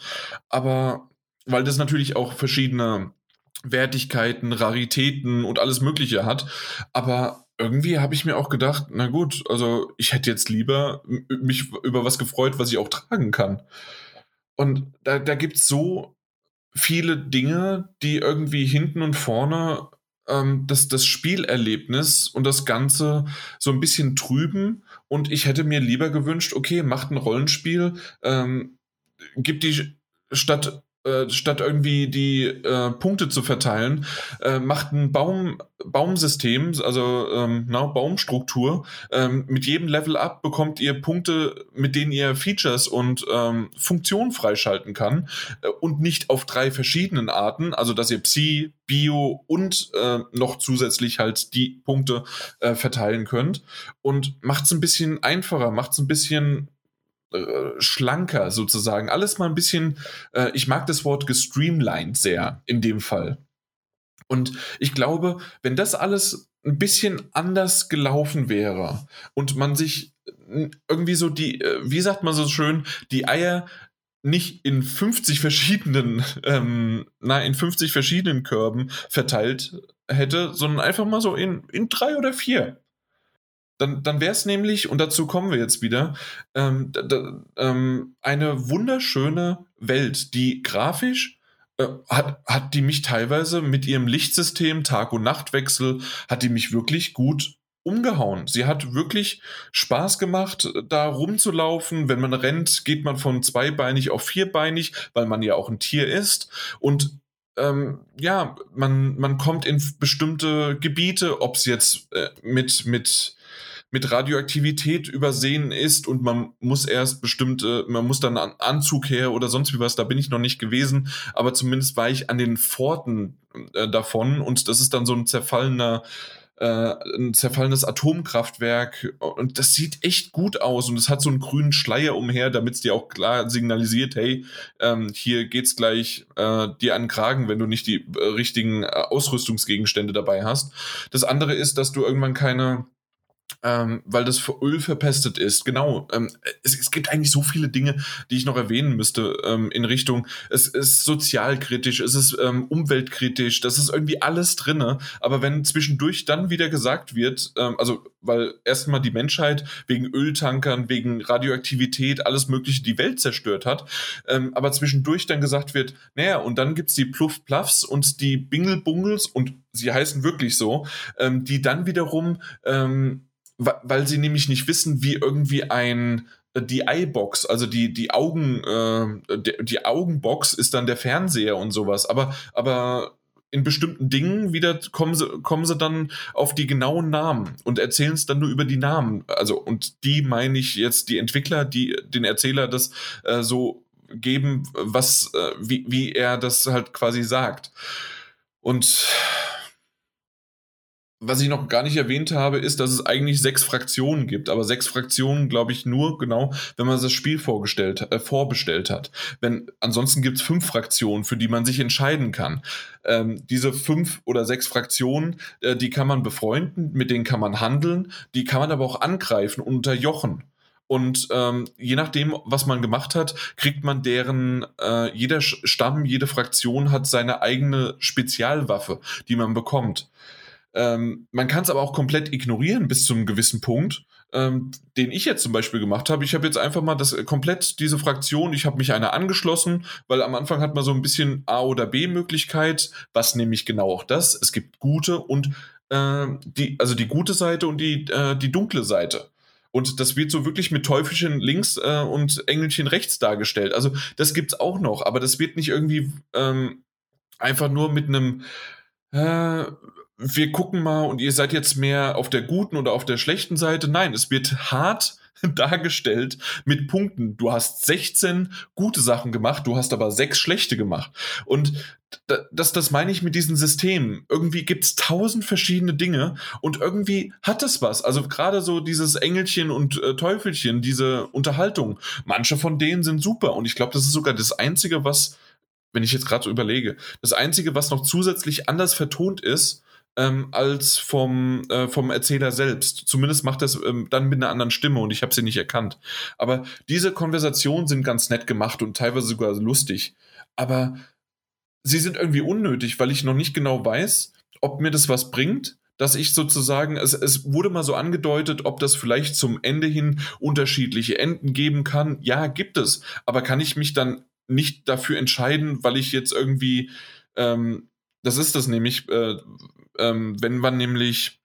Aber weil das natürlich auch verschiedene Wertigkeiten, Raritäten und alles Mögliche hat. Aber irgendwie habe ich mir auch gedacht, na gut, also ich hätte jetzt lieber mich über was gefreut, was ich auch tragen kann. Und da, da gibt es so viele Dinge, die irgendwie hinten und vorne ähm, das, das Spielerlebnis und das Ganze so ein bisschen trüben. Und ich hätte mir lieber gewünscht, okay, macht ein Rollenspiel, ähm, gibt die statt äh, statt irgendwie die äh, Punkte zu verteilen, äh, macht ein Baum, Baumsystem, also ähm, na, Baumstruktur. Ähm, mit jedem Level up bekommt ihr Punkte, mit denen ihr Features und ähm, Funktionen freischalten kann äh, und nicht auf drei verschiedenen Arten, also dass ihr Psi, Bio und äh, noch zusätzlich halt die Punkte äh, verteilen könnt und macht es ein bisschen einfacher, macht es ein bisschen schlanker sozusagen. Alles mal ein bisschen, äh, ich mag das Wort gestreamlined sehr in dem Fall. Und ich glaube, wenn das alles ein bisschen anders gelaufen wäre und man sich irgendwie so die, äh, wie sagt man so schön, die Eier nicht in 50 verschiedenen, ähm, na, in 50 verschiedenen Körben verteilt hätte, sondern einfach mal so in, in drei oder vier. Dann, dann wäre es nämlich, und dazu kommen wir jetzt wieder, ähm, ähm, eine wunderschöne Welt, die grafisch äh, hat, hat die mich teilweise mit ihrem Lichtsystem, Tag- und Nachtwechsel, hat die mich wirklich gut umgehauen. Sie hat wirklich Spaß gemacht, da rumzulaufen. Wenn man rennt, geht man von zweibeinig auf vierbeinig, weil man ja auch ein Tier ist. Und ähm, ja, man, man kommt in bestimmte Gebiete, ob es jetzt äh, mit, mit mit Radioaktivität übersehen ist und man muss erst bestimmte, man muss dann an Anzug her oder sonst wie was, da bin ich noch nicht gewesen, aber zumindest war ich an den Pforten äh, davon und das ist dann so ein zerfallener äh, ein zerfallenes Atomkraftwerk und das sieht echt gut aus und es hat so einen grünen Schleier umher, damit es dir auch klar signalisiert, hey, ähm, hier geht's gleich äh, dir an den Kragen, wenn du nicht die äh, richtigen äh, Ausrüstungsgegenstände dabei hast. Das andere ist, dass du irgendwann keine ähm, weil das für Öl verpestet ist. Genau. Ähm, es, es, gibt eigentlich so viele Dinge, die ich noch erwähnen müsste ähm, in Richtung, es ist sozialkritisch, es ist ähm, umweltkritisch, das ist irgendwie alles drinne. Aber wenn zwischendurch dann wieder gesagt wird, ähm, also weil erstmal die Menschheit wegen Öltankern, wegen Radioaktivität, alles Mögliche die Welt zerstört hat, ähm, aber zwischendurch dann gesagt wird, naja, und dann gibt's die Pluff-Pluffs und die Bingelbungels und sie heißen wirklich so, die dann wiederum weil sie nämlich nicht wissen, wie irgendwie ein äh, die Eyebox, also die die Augen äh, die, Augenbox ist dann der Fernseher und sowas, aber aber in bestimmten Dingen wieder kommen sie, kommen sie dann auf die genauen Namen und erzählen es dann nur über die Namen. Also, und die meine ich jetzt die Entwickler, die den Erzähler das äh, so geben, was, äh, wie, wie er das halt quasi sagt. Und was ich noch gar nicht erwähnt habe, ist, dass es eigentlich sechs Fraktionen gibt. Aber sechs Fraktionen, glaube ich, nur genau, wenn man das Spiel vorgestellt, äh, vorbestellt hat. Wenn, ansonsten gibt es fünf Fraktionen, für die man sich entscheiden kann. Ähm, diese fünf oder sechs Fraktionen, äh, die kann man befreunden, mit denen kann man handeln, die kann man aber auch angreifen und unterjochen. Und ähm, je nachdem, was man gemacht hat, kriegt man deren, äh, jeder Stamm, jede Fraktion hat seine eigene Spezialwaffe, die man bekommt. Ähm, man kann es aber auch komplett ignorieren bis zu einem gewissen Punkt, ähm, den ich jetzt zum Beispiel gemacht habe. Ich habe jetzt einfach mal das äh, komplett diese Fraktion, ich habe mich einer angeschlossen, weil am Anfang hat man so ein bisschen A oder B Möglichkeit, was nämlich genau auch das. Es gibt gute und äh, die, also die gute Seite und die, äh, die dunkle Seite. Und das wird so wirklich mit Teufelchen links äh, und Engelchen rechts dargestellt. Also das gibt es auch noch, aber das wird nicht irgendwie ähm, einfach nur mit einem äh, wir gucken mal und ihr seid jetzt mehr auf der guten oder auf der schlechten Seite. Nein, es wird hart dargestellt mit Punkten. Du hast 16 gute Sachen gemacht, du hast aber sechs schlechte gemacht. Und das, das meine ich mit diesen Systemen. Irgendwie gibt es tausend verschiedene Dinge und irgendwie hat es was. Also gerade so dieses Engelchen und äh, Teufelchen, diese Unterhaltung. Manche von denen sind super und ich glaube, das ist sogar das Einzige, was, wenn ich jetzt gerade so überlege, das Einzige, was noch zusätzlich anders vertont ist, ähm, als vom, äh, vom Erzähler selbst. Zumindest macht das ähm, dann mit einer anderen Stimme und ich habe sie nicht erkannt. Aber diese Konversationen sind ganz nett gemacht und teilweise sogar lustig. Aber sie sind irgendwie unnötig, weil ich noch nicht genau weiß, ob mir das was bringt dass ich sozusagen, es, es wurde mal so angedeutet, ob das vielleicht zum Ende hin unterschiedliche Enden geben kann. Ja, gibt es. Aber kann ich mich dann nicht dafür entscheiden, weil ich jetzt irgendwie, ähm, das ist das nämlich, äh, ähm, wenn man nämlich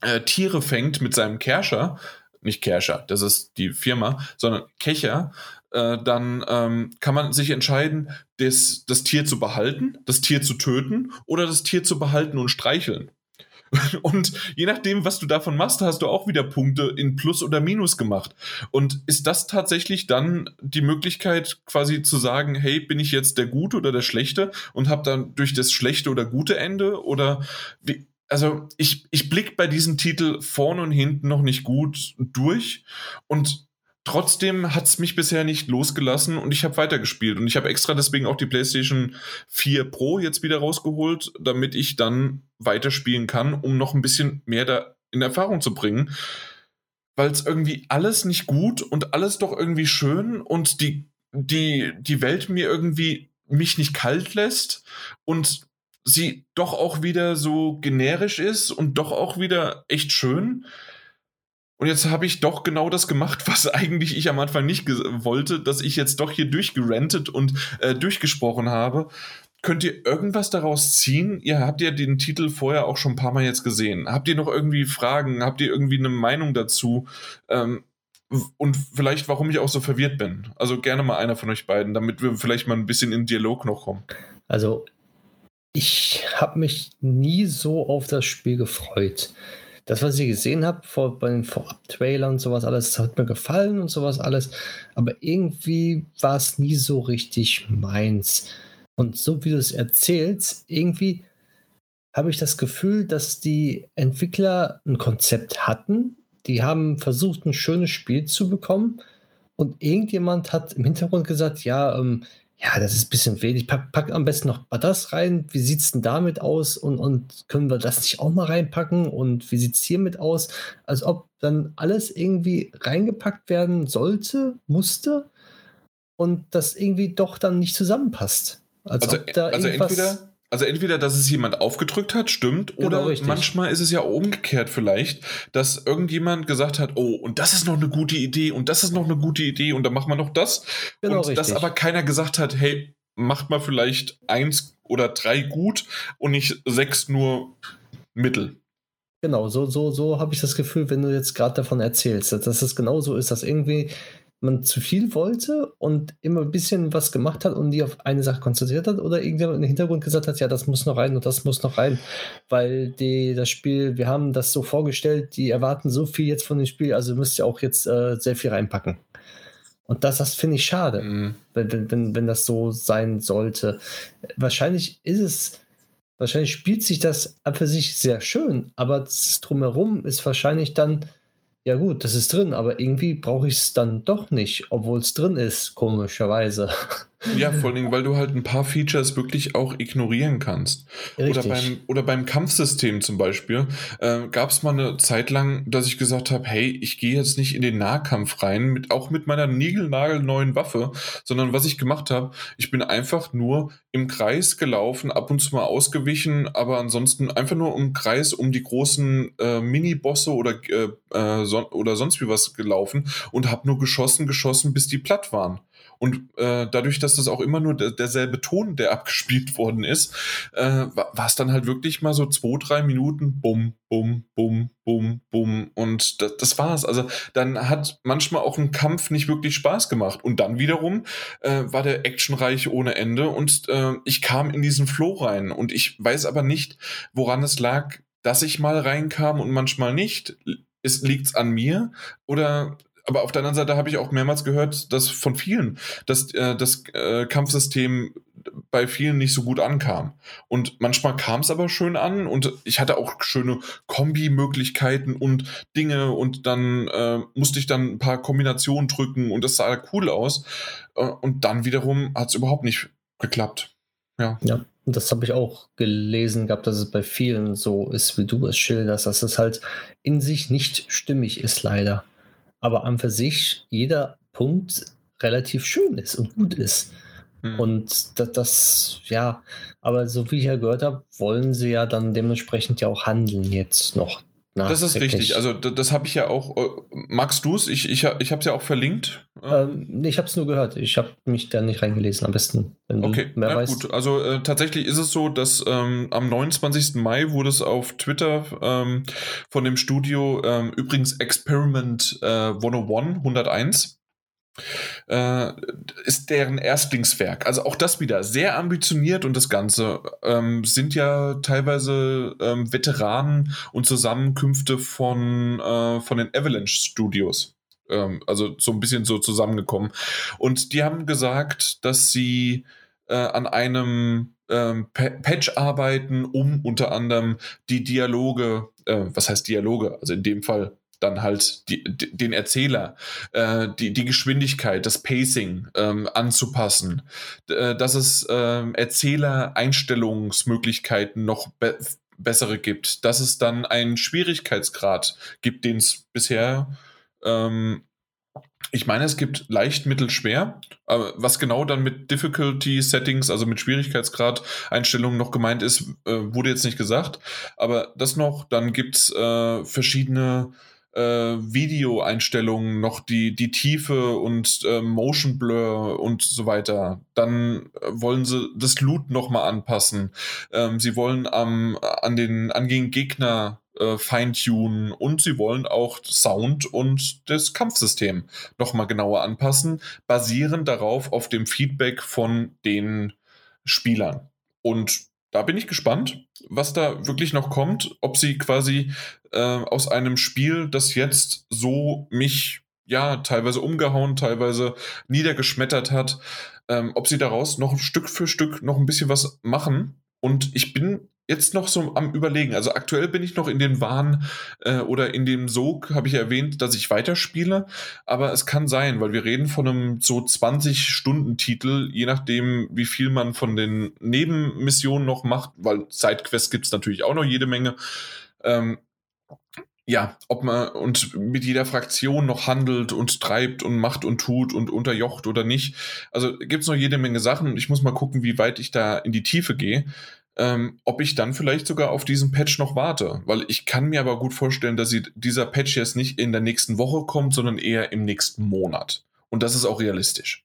äh, Tiere fängt mit seinem Kerscher, nicht Kerscher, das ist die Firma, sondern Kecher, äh, dann ähm, kann man sich entscheiden, das, das Tier zu behalten, das Tier zu töten oder das Tier zu behalten und streicheln. Und je nachdem, was du davon machst, hast du auch wieder Punkte in Plus oder Minus gemacht. Und ist das tatsächlich dann die Möglichkeit, quasi zu sagen, hey, bin ich jetzt der Gute oder der Schlechte und habe dann durch das schlechte oder gute Ende? Oder wie, also ich, ich blick bei diesem Titel vorne und hinten noch nicht gut durch. Und Trotzdem hat es mich bisher nicht losgelassen und ich habe weitergespielt. Und ich habe extra deswegen auch die PlayStation 4 Pro jetzt wieder rausgeholt, damit ich dann weiterspielen kann, um noch ein bisschen mehr da in Erfahrung zu bringen. Weil es irgendwie alles nicht gut und alles doch irgendwie schön und die, die, die Welt mir irgendwie mich nicht kalt lässt und sie doch auch wieder so generisch ist und doch auch wieder echt schön. Und jetzt habe ich doch genau das gemacht, was eigentlich ich am Anfang nicht wollte, dass ich jetzt doch hier durchgerentet und äh, durchgesprochen habe. Könnt ihr irgendwas daraus ziehen? Ihr habt ja den Titel vorher auch schon ein paar Mal jetzt gesehen. Habt ihr noch irgendwie Fragen? Habt ihr irgendwie eine Meinung dazu? Ähm, und vielleicht, warum ich auch so verwirrt bin. Also gerne mal einer von euch beiden, damit wir vielleicht mal ein bisschen in Dialog noch kommen. Also, ich habe mich nie so auf das Spiel gefreut das, was ich gesehen habe vor, bei den Vorab-Trailern und sowas alles, hat mir gefallen und sowas alles. Aber irgendwie war es nie so richtig meins. Und so wie du es erzählst, irgendwie habe ich das Gefühl, dass die Entwickler ein Konzept hatten. Die haben versucht, ein schönes Spiel zu bekommen. Und irgendjemand hat im Hintergrund gesagt, ja, ähm, ja, das ist ein bisschen wenig. Pack, pack am besten noch das rein. Wie sieht es denn damit aus? Und, und können wir das nicht auch mal reinpacken? Und wie sieht es hiermit aus? Als ob dann alles irgendwie reingepackt werden sollte, musste und das irgendwie doch dann nicht zusammenpasst. Als also, also entweder also entweder, dass es jemand aufgedrückt hat, stimmt, genau, oder richtig. manchmal ist es ja umgekehrt vielleicht, dass irgendjemand gesagt hat, oh, und das ist noch eine gute Idee und das ist noch eine gute Idee und dann macht man noch das. Genau, und richtig. dass aber keiner gesagt hat, hey, macht mal vielleicht eins oder drei gut und nicht sechs nur mittel. Genau, so, so, so habe ich das Gefühl, wenn du jetzt gerade davon erzählst, dass es genau so ist, dass irgendwie man zu viel wollte und immer ein bisschen was gemacht hat und die auf eine Sache konzentriert hat oder irgendjemand im Hintergrund gesagt hat, ja, das muss noch rein und das muss noch rein, weil die, das Spiel, wir haben das so vorgestellt, die erwarten so viel jetzt von dem Spiel, also müsst ihr auch jetzt äh, sehr viel reinpacken. Und das, das finde ich schade, mhm. wenn, wenn, wenn das so sein sollte. Wahrscheinlich ist es, wahrscheinlich spielt sich das für sich sehr schön, aber drumherum ist wahrscheinlich dann ja gut, das ist drin, aber irgendwie brauche ich es dann doch nicht, obwohl es drin ist, komischerweise. Ja, vor allem, weil du halt ein paar Features wirklich auch ignorieren kannst. Oder beim, oder beim Kampfsystem zum Beispiel äh, gab es mal eine Zeit lang, dass ich gesagt habe, hey, ich gehe jetzt nicht in den Nahkampf rein, mit, auch mit meiner niegelnagelneuen Waffe, sondern was ich gemacht habe, ich bin einfach nur im Kreis gelaufen, ab und zu mal ausgewichen, aber ansonsten einfach nur im Kreis um die großen äh, Mini-Bosse oder, äh, äh son oder sonst wie was gelaufen und habe nur geschossen, geschossen, bis die platt waren. Und äh, dadurch, dass das auch immer nur der, derselbe Ton, der abgespielt worden ist, äh, war es dann halt wirklich mal so zwei, drei Minuten, bum, bum, bum, bum, bum. Und das, das war's. Also dann hat manchmal auch ein Kampf nicht wirklich Spaß gemacht. Und dann wiederum äh, war der actionreich ohne Ende und äh, ich kam in diesen Flow rein. Und ich weiß aber nicht, woran es lag, dass ich mal reinkam und manchmal nicht. Liegt es an mir oder aber auf der anderen Seite habe ich auch mehrmals gehört, dass von vielen, dass äh, das äh, Kampfsystem bei vielen nicht so gut ankam. Und manchmal kam es aber schön an und ich hatte auch schöne Kombi-Möglichkeiten und Dinge und dann äh, musste ich dann ein paar Kombinationen drücken und das sah cool aus. Äh, und dann wiederum hat es überhaupt nicht geklappt. Ja. Ja. Das habe ich auch gelesen gehabt, dass es bei vielen so ist, wie du es schilderst, dass es halt in sich nicht stimmig ist, leider aber an für sich jeder Punkt relativ schön ist und gut ist. Mhm. Und das, das, ja, aber so wie ich ja gehört habe, wollen sie ja dann dementsprechend ja auch handeln jetzt noch. Das ist richtig. Also das, das habe ich ja auch. Äh, magst du es? Ich, ich, ich habe es ja auch verlinkt. Ähm, ich habe es nur gehört. Ich habe mich da nicht reingelesen. Am besten, wenn okay. du mehr ja, weißt. Gut. Also äh, tatsächlich ist es so, dass ähm, am 29. Mai wurde es auf Twitter ähm, von dem Studio ähm, übrigens Experiment äh, 101 101 äh, ist deren Erstlingswerk. Also auch das wieder sehr ambitioniert und das Ganze ähm, sind ja teilweise ähm, Veteranen und Zusammenkünfte von, äh, von den Avalanche Studios. Ähm, also so ein bisschen so zusammengekommen. Und die haben gesagt, dass sie äh, an einem ähm, Patch arbeiten, um unter anderem die Dialoge, äh, was heißt Dialoge? Also in dem Fall dann halt die, den Erzähler, äh, die, die Geschwindigkeit, das Pacing ähm, anzupassen, äh, dass es äh, Erzähler-Einstellungsmöglichkeiten noch be bessere gibt, dass es dann einen Schwierigkeitsgrad gibt, den es bisher ähm, ich meine, es gibt leicht, mittel, schwer. Was genau dann mit Difficulty Settings, also mit Schwierigkeitsgrad Einstellungen noch gemeint ist, äh, wurde jetzt nicht gesagt. Aber das noch, dann gibt es äh, verschiedene äh, Videoeinstellungen noch die, die Tiefe und äh, Motion Blur und so weiter. Dann äh, wollen sie das Loot nochmal anpassen. Ähm, sie wollen am, an den angehenden Gegner äh, feintunen und sie wollen auch Sound und das Kampfsystem nochmal genauer anpassen, basierend darauf auf dem Feedback von den Spielern. Und da bin ich gespannt, was da wirklich noch kommt, ob sie quasi äh, aus einem Spiel, das jetzt so mich ja teilweise umgehauen, teilweise niedergeschmettert hat, ähm, ob sie daraus noch Stück für Stück noch ein bisschen was machen. Und ich bin jetzt noch so am Überlegen. Also aktuell bin ich noch in den Wahn äh, oder in dem Sog, habe ich erwähnt, dass ich weiterspiele. Aber es kann sein, weil wir reden von einem so 20-Stunden-Titel, je nachdem, wie viel man von den Nebenmissionen noch macht, weil Sidequests gibt es natürlich auch noch jede Menge. Ähm, ja, ob man und mit jeder Fraktion noch handelt und treibt und macht und tut und unterjocht oder nicht. Also gibt es noch jede Menge Sachen. Ich muss mal gucken, wie weit ich da in die Tiefe gehe ähm, ob ich dann vielleicht sogar auf diesen Patch noch warte. Weil ich kann mir aber gut vorstellen, dass sie, dieser Patch jetzt nicht in der nächsten Woche kommt, sondern eher im nächsten Monat. Und das ist auch realistisch.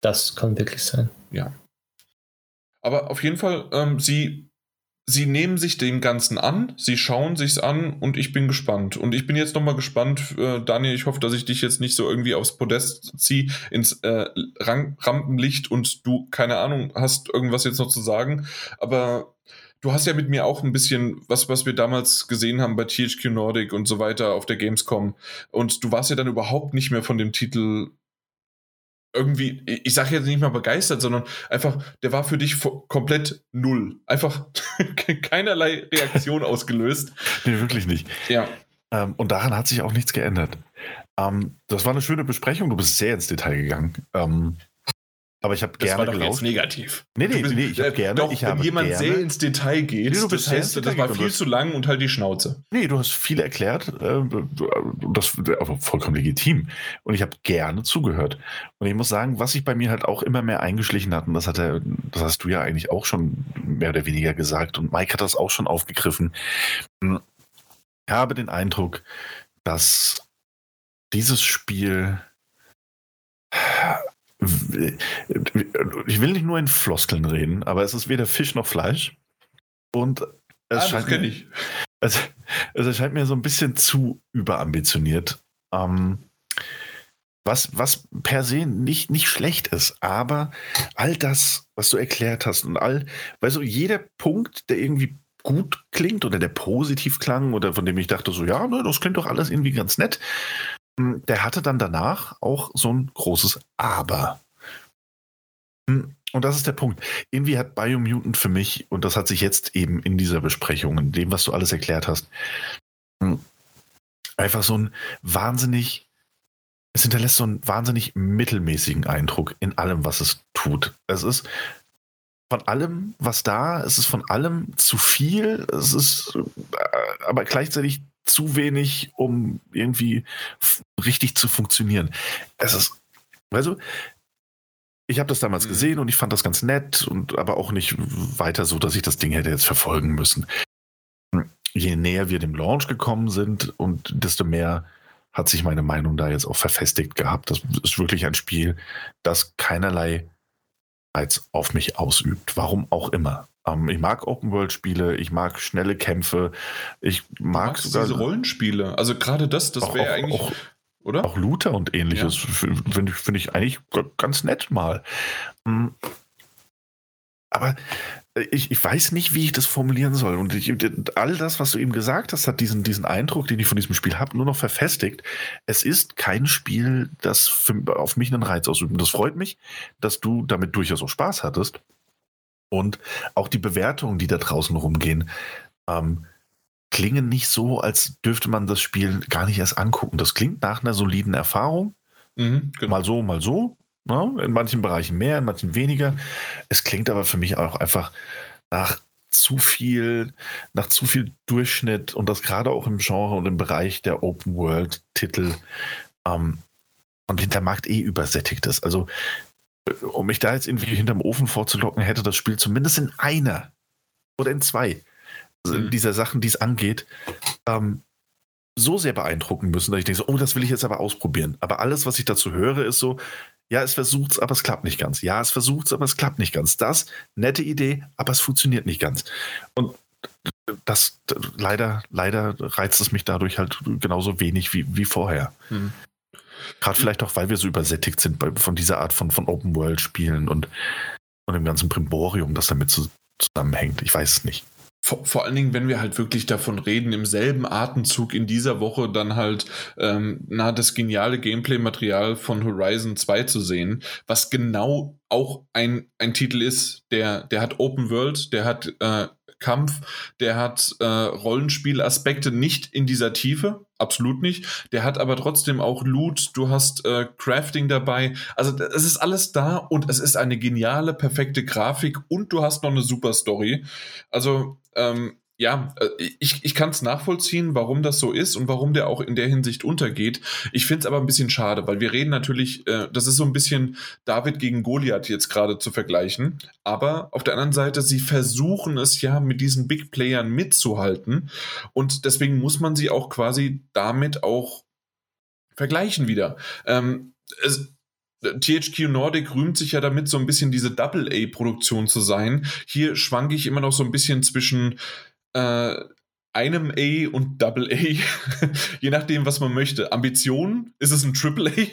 Das kann wirklich sein. Ja. Aber auf jeden Fall, ähm, sie sie nehmen sich dem Ganzen an, sie schauen sich's an und ich bin gespannt. Und ich bin jetzt nochmal gespannt, äh, Daniel, ich hoffe, dass ich dich jetzt nicht so irgendwie aufs Podest ziehe, ins äh, Rampenlicht und du, keine Ahnung, hast irgendwas jetzt noch zu sagen. Aber du hast ja mit mir auch ein bisschen, was, was wir damals gesehen haben bei THQ Nordic und so weiter auf der Gamescom. Und du warst ja dann überhaupt nicht mehr von dem Titel irgendwie, ich sage jetzt nicht mal begeistert, sondern einfach, der war für dich komplett null. Einfach keinerlei Reaktion ausgelöst. Nee, wirklich nicht. Ja. Ähm, und daran hat sich auch nichts geändert. Ähm, das war eine schöne Besprechung, du bist sehr ins Detail gegangen. Ähm, aber ich habe gerne das war doch jetzt negativ. Nee, nee, nee, ich habe gerne. Doch, ich wenn jemand gerne, sehr ins Detail geht, nee, das heißt, das war viel zu lang und halt die Schnauze. Nee, du hast viel erklärt. Äh, das war vollkommen legitim. Und ich habe gerne zugehört. Und ich muss sagen, was sich bei mir halt auch immer mehr eingeschlichen hat, und das, hat er, das hast du ja eigentlich auch schon mehr oder weniger gesagt, und Mike hat das auch schon aufgegriffen. Ich habe den Eindruck, dass dieses Spiel ich will nicht nur in Floskeln reden, aber es ist weder Fisch noch Fleisch. Und es ah, scheint mir. Es, es erscheint mir so ein bisschen zu überambitioniert. Ähm, was, was per se nicht, nicht schlecht ist, aber all das, was du erklärt hast und all, weil so jeder Punkt, der irgendwie gut klingt oder der positiv klang oder von dem ich dachte so, ja, ne, das klingt doch alles irgendwie ganz nett, der hatte dann danach auch so ein großes Aber. Hm, und das ist der Punkt. Irgendwie hat Biomutant für mich, und das hat sich jetzt eben in dieser Besprechung, in dem, was du alles erklärt hast, hm, einfach so ein wahnsinnig, es hinterlässt so einen wahnsinnig mittelmäßigen Eindruck in allem, was es tut. Es ist von allem, was da, es ist von allem zu viel, es ist äh, aber gleichzeitig zu wenig, um irgendwie richtig zu funktionieren. Es ist, also, ich habe das damals mhm. gesehen und ich fand das ganz nett und aber auch nicht weiter so, dass ich das Ding hätte jetzt verfolgen müssen. Je näher wir dem Launch gekommen sind und desto mehr hat sich meine Meinung da jetzt auch verfestigt gehabt. Das ist wirklich ein Spiel, das keinerlei Reiz auf mich ausübt. Warum auch immer. Ähm, ich mag Open-World-Spiele, ich mag schnelle Kämpfe, ich mag sogar. Diese Rollenspiele. Also gerade das, das wäre eigentlich. Auch, oder? Auch Looter und ähnliches ja. finde ich, find ich eigentlich ganz nett mal. Mm. Aber ich, ich weiß nicht, wie ich das formulieren soll. Und ich, all das, was du eben gesagt hast, hat diesen, diesen Eindruck, den ich von diesem Spiel habe, nur noch verfestigt. Es ist kein Spiel, das für, auf mich einen Reiz ausübt. Und das freut mich, dass du damit durchaus auch Spaß hattest. Und auch die Bewertungen, die da draußen rumgehen, ähm, klingen nicht so, als dürfte man das Spiel gar nicht erst angucken. Das klingt nach einer soliden Erfahrung. Mhm, genau. Mal so, mal so. Ne? In manchen Bereichen mehr, in manchen weniger. Es klingt aber für mich auch einfach nach zu viel, nach zu viel Durchschnitt und das gerade auch im Genre und im Bereich der Open World Titel ähm, und hinter Markt eh übersättigt ist. Also, um mich da jetzt irgendwie hinterm Ofen vorzulocken, hätte das Spiel zumindest in einer oder in zwei mhm. dieser Sachen, die es angeht, ähm, so sehr beeindrucken müssen, dass ich denke, so, oh, das will ich jetzt aber ausprobieren. Aber alles, was ich dazu höre, ist so, ja, es versucht's, aber es klappt nicht ganz. Ja, es versucht's, aber es klappt nicht ganz. Das, nette Idee, aber es funktioniert nicht ganz. Und das, leider, leider reizt es mich dadurch halt genauso wenig wie, wie vorher. Mhm. Gerade vielleicht auch, weil wir so übersättigt sind bei, von dieser Art von, von Open-World-Spielen und, und dem ganzen Primborium, das damit zusammenhängt. Ich weiß es nicht. Vor, vor, allen Dingen, wenn wir halt wirklich davon reden, im selben Atemzug in dieser Woche dann halt ähm, na, das geniale Gameplay-Material von Horizon 2 zu sehen, was genau auch ein, ein Titel ist, der, der hat Open World, der hat äh, Kampf, der hat äh, Rollenspielaspekte nicht in dieser Tiefe, absolut nicht. Der hat aber trotzdem auch Loot, du hast äh, Crafting dabei. Also es ist alles da und es ist eine geniale, perfekte Grafik und du hast noch eine super Story. Also ähm, ja, äh, ich, ich kann es nachvollziehen, warum das so ist und warum der auch in der Hinsicht untergeht. Ich finde es aber ein bisschen schade, weil wir reden natürlich, äh, das ist so ein bisschen David gegen Goliath jetzt gerade zu vergleichen. Aber auf der anderen Seite, sie versuchen es ja mit diesen Big Playern mitzuhalten. Und deswegen muss man sie auch quasi damit auch vergleichen wieder. Ähm, es, THQ Nordic rühmt sich ja damit, so ein bisschen diese Double-A-Produktion zu sein. Hier schwanke ich immer noch so ein bisschen zwischen äh, einem A und Double A, je nachdem, was man möchte. Ambition ist es ein Triple A.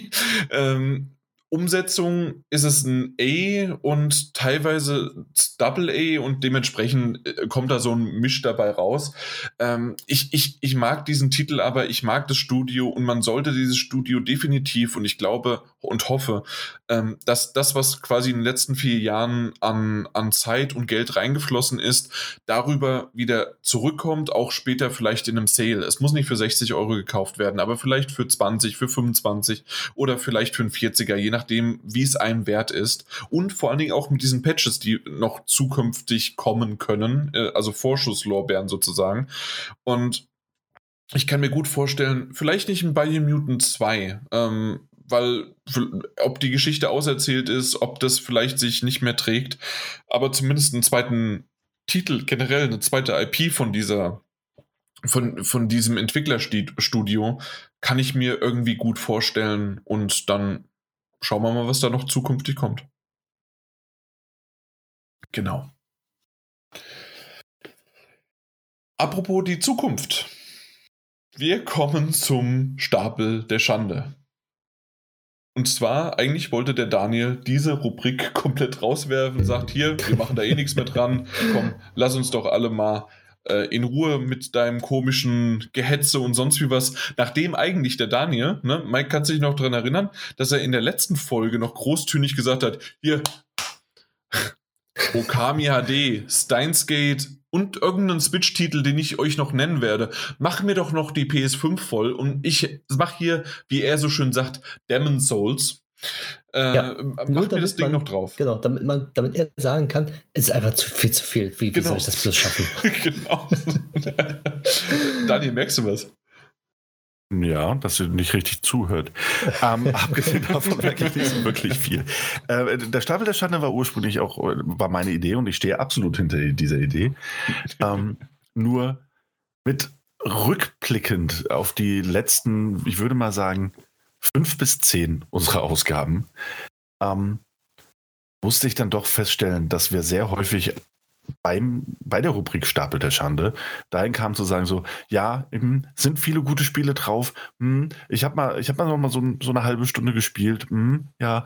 Ähm, Umsetzung ist es ein A und teilweise Double A und dementsprechend äh, kommt da so ein Misch dabei raus. Ähm, ich, ich, ich mag diesen Titel, aber ich mag das Studio und man sollte dieses Studio definitiv und ich glaube und hoffe, ähm, dass das, was quasi in den letzten vier Jahren an, an Zeit und Geld reingeflossen ist, darüber wieder zurückkommt, auch später vielleicht in einem Sale. Es muss nicht für 60 Euro gekauft werden, aber vielleicht für 20, für 25 oder vielleicht für einen 40er, je nach nachdem, wie es einem wert ist. Und vor allen Dingen auch mit diesen Patches, die noch zukünftig kommen können, äh, also Vorschusslorbeeren sozusagen. Und ich kann mir gut vorstellen, vielleicht nicht ein Biomutant 2, ähm, weil ob die Geschichte auserzählt ist, ob das vielleicht sich nicht mehr trägt, aber zumindest einen zweiten Titel, generell eine zweite IP von dieser von, von diesem Entwicklerstudio kann ich mir irgendwie gut vorstellen und dann schauen wir mal, was da noch zukünftig kommt. Genau. Apropos die Zukunft. Wir kommen zum Stapel der Schande. Und zwar, eigentlich wollte der Daniel diese Rubrik komplett rauswerfen, sagt hier, wir machen da eh nichts mehr dran. Komm, lass uns doch alle mal äh, in Ruhe mit deinem komischen Gehetze und sonst wie was. Nachdem eigentlich der Daniel, ne, Mike kann sich noch daran erinnern, dass er in der letzten Folge noch großtönig gesagt hat, hier, Okami HD, Steins Gate und irgendeinen Switch-Titel, den ich euch noch nennen werde. Mach mir doch noch die PS5 voll und ich mach hier, wie er so schön sagt, Demon Souls. Äh, ja, macht mir das Ding man, noch drauf. Genau, damit, man, damit er sagen kann, es ist einfach zu viel zu viel. Wie, wie genau. soll ich das bloß schaffen? genau. Daniel, merkst du was? Ja, dass sie nicht richtig zuhört. ähm, abgesehen davon merke ich nicht wirklich viel. Äh, der Stapel der Schande war ursprünglich auch war meine Idee und ich stehe absolut hinter dieser Idee. Ähm, nur mit rückblickend auf die letzten, ich würde mal sagen, fünf bis zehn unserer Ausgaben, ähm, musste ich dann doch feststellen, dass wir sehr häufig beim, bei der Rubrik Stapel der Schande dahin kam zu sagen so, ja, hm, sind viele gute Spiele drauf. Hm, ich habe mal, ich habe mal noch mal so, so, eine halbe Stunde gespielt. Hm, ja,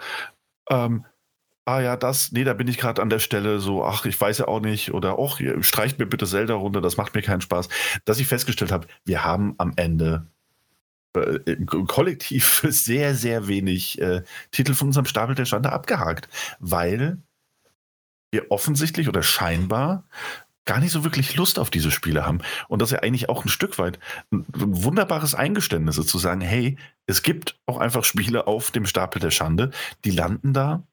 ähm, ah ja, das, nee, da bin ich gerade an der Stelle so, ach, ich weiß ja auch nicht oder ach, streicht mir bitte Zelda runter, das macht mir keinen Spaß. Dass ich festgestellt habe, wir haben am Ende äh, kollektiv sehr, sehr wenig äh, Titel von unserem Stapel der Schande abgehakt, weil wir offensichtlich oder scheinbar gar nicht so wirklich Lust auf diese Spiele haben. Und das ist ja eigentlich auch ein Stück weit ein, wunderbares Eingeständnis ist, zu sagen, hey, es gibt auch einfach Spiele auf dem Stapel der Schande, die landen da,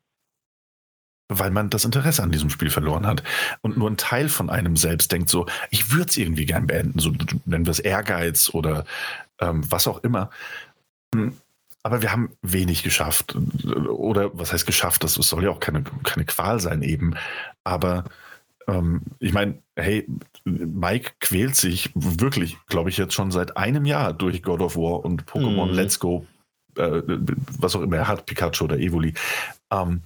weil man das Interesse an diesem Spiel verloren hat. Und nur ein Teil von einem selbst denkt so, ich würde es irgendwie gern beenden, so nennen wir es Ehrgeiz oder ähm, was auch immer. Aber wir haben wenig geschafft. Oder was heißt geschafft? Das soll ja auch keine, keine Qual sein eben. Aber ähm, ich meine, hey, Mike quält sich wirklich, glaube ich, jetzt schon seit einem Jahr durch God of War und Pokémon mhm. Let's Go, äh, was auch immer er hat, Pikachu oder Evoli. Ähm,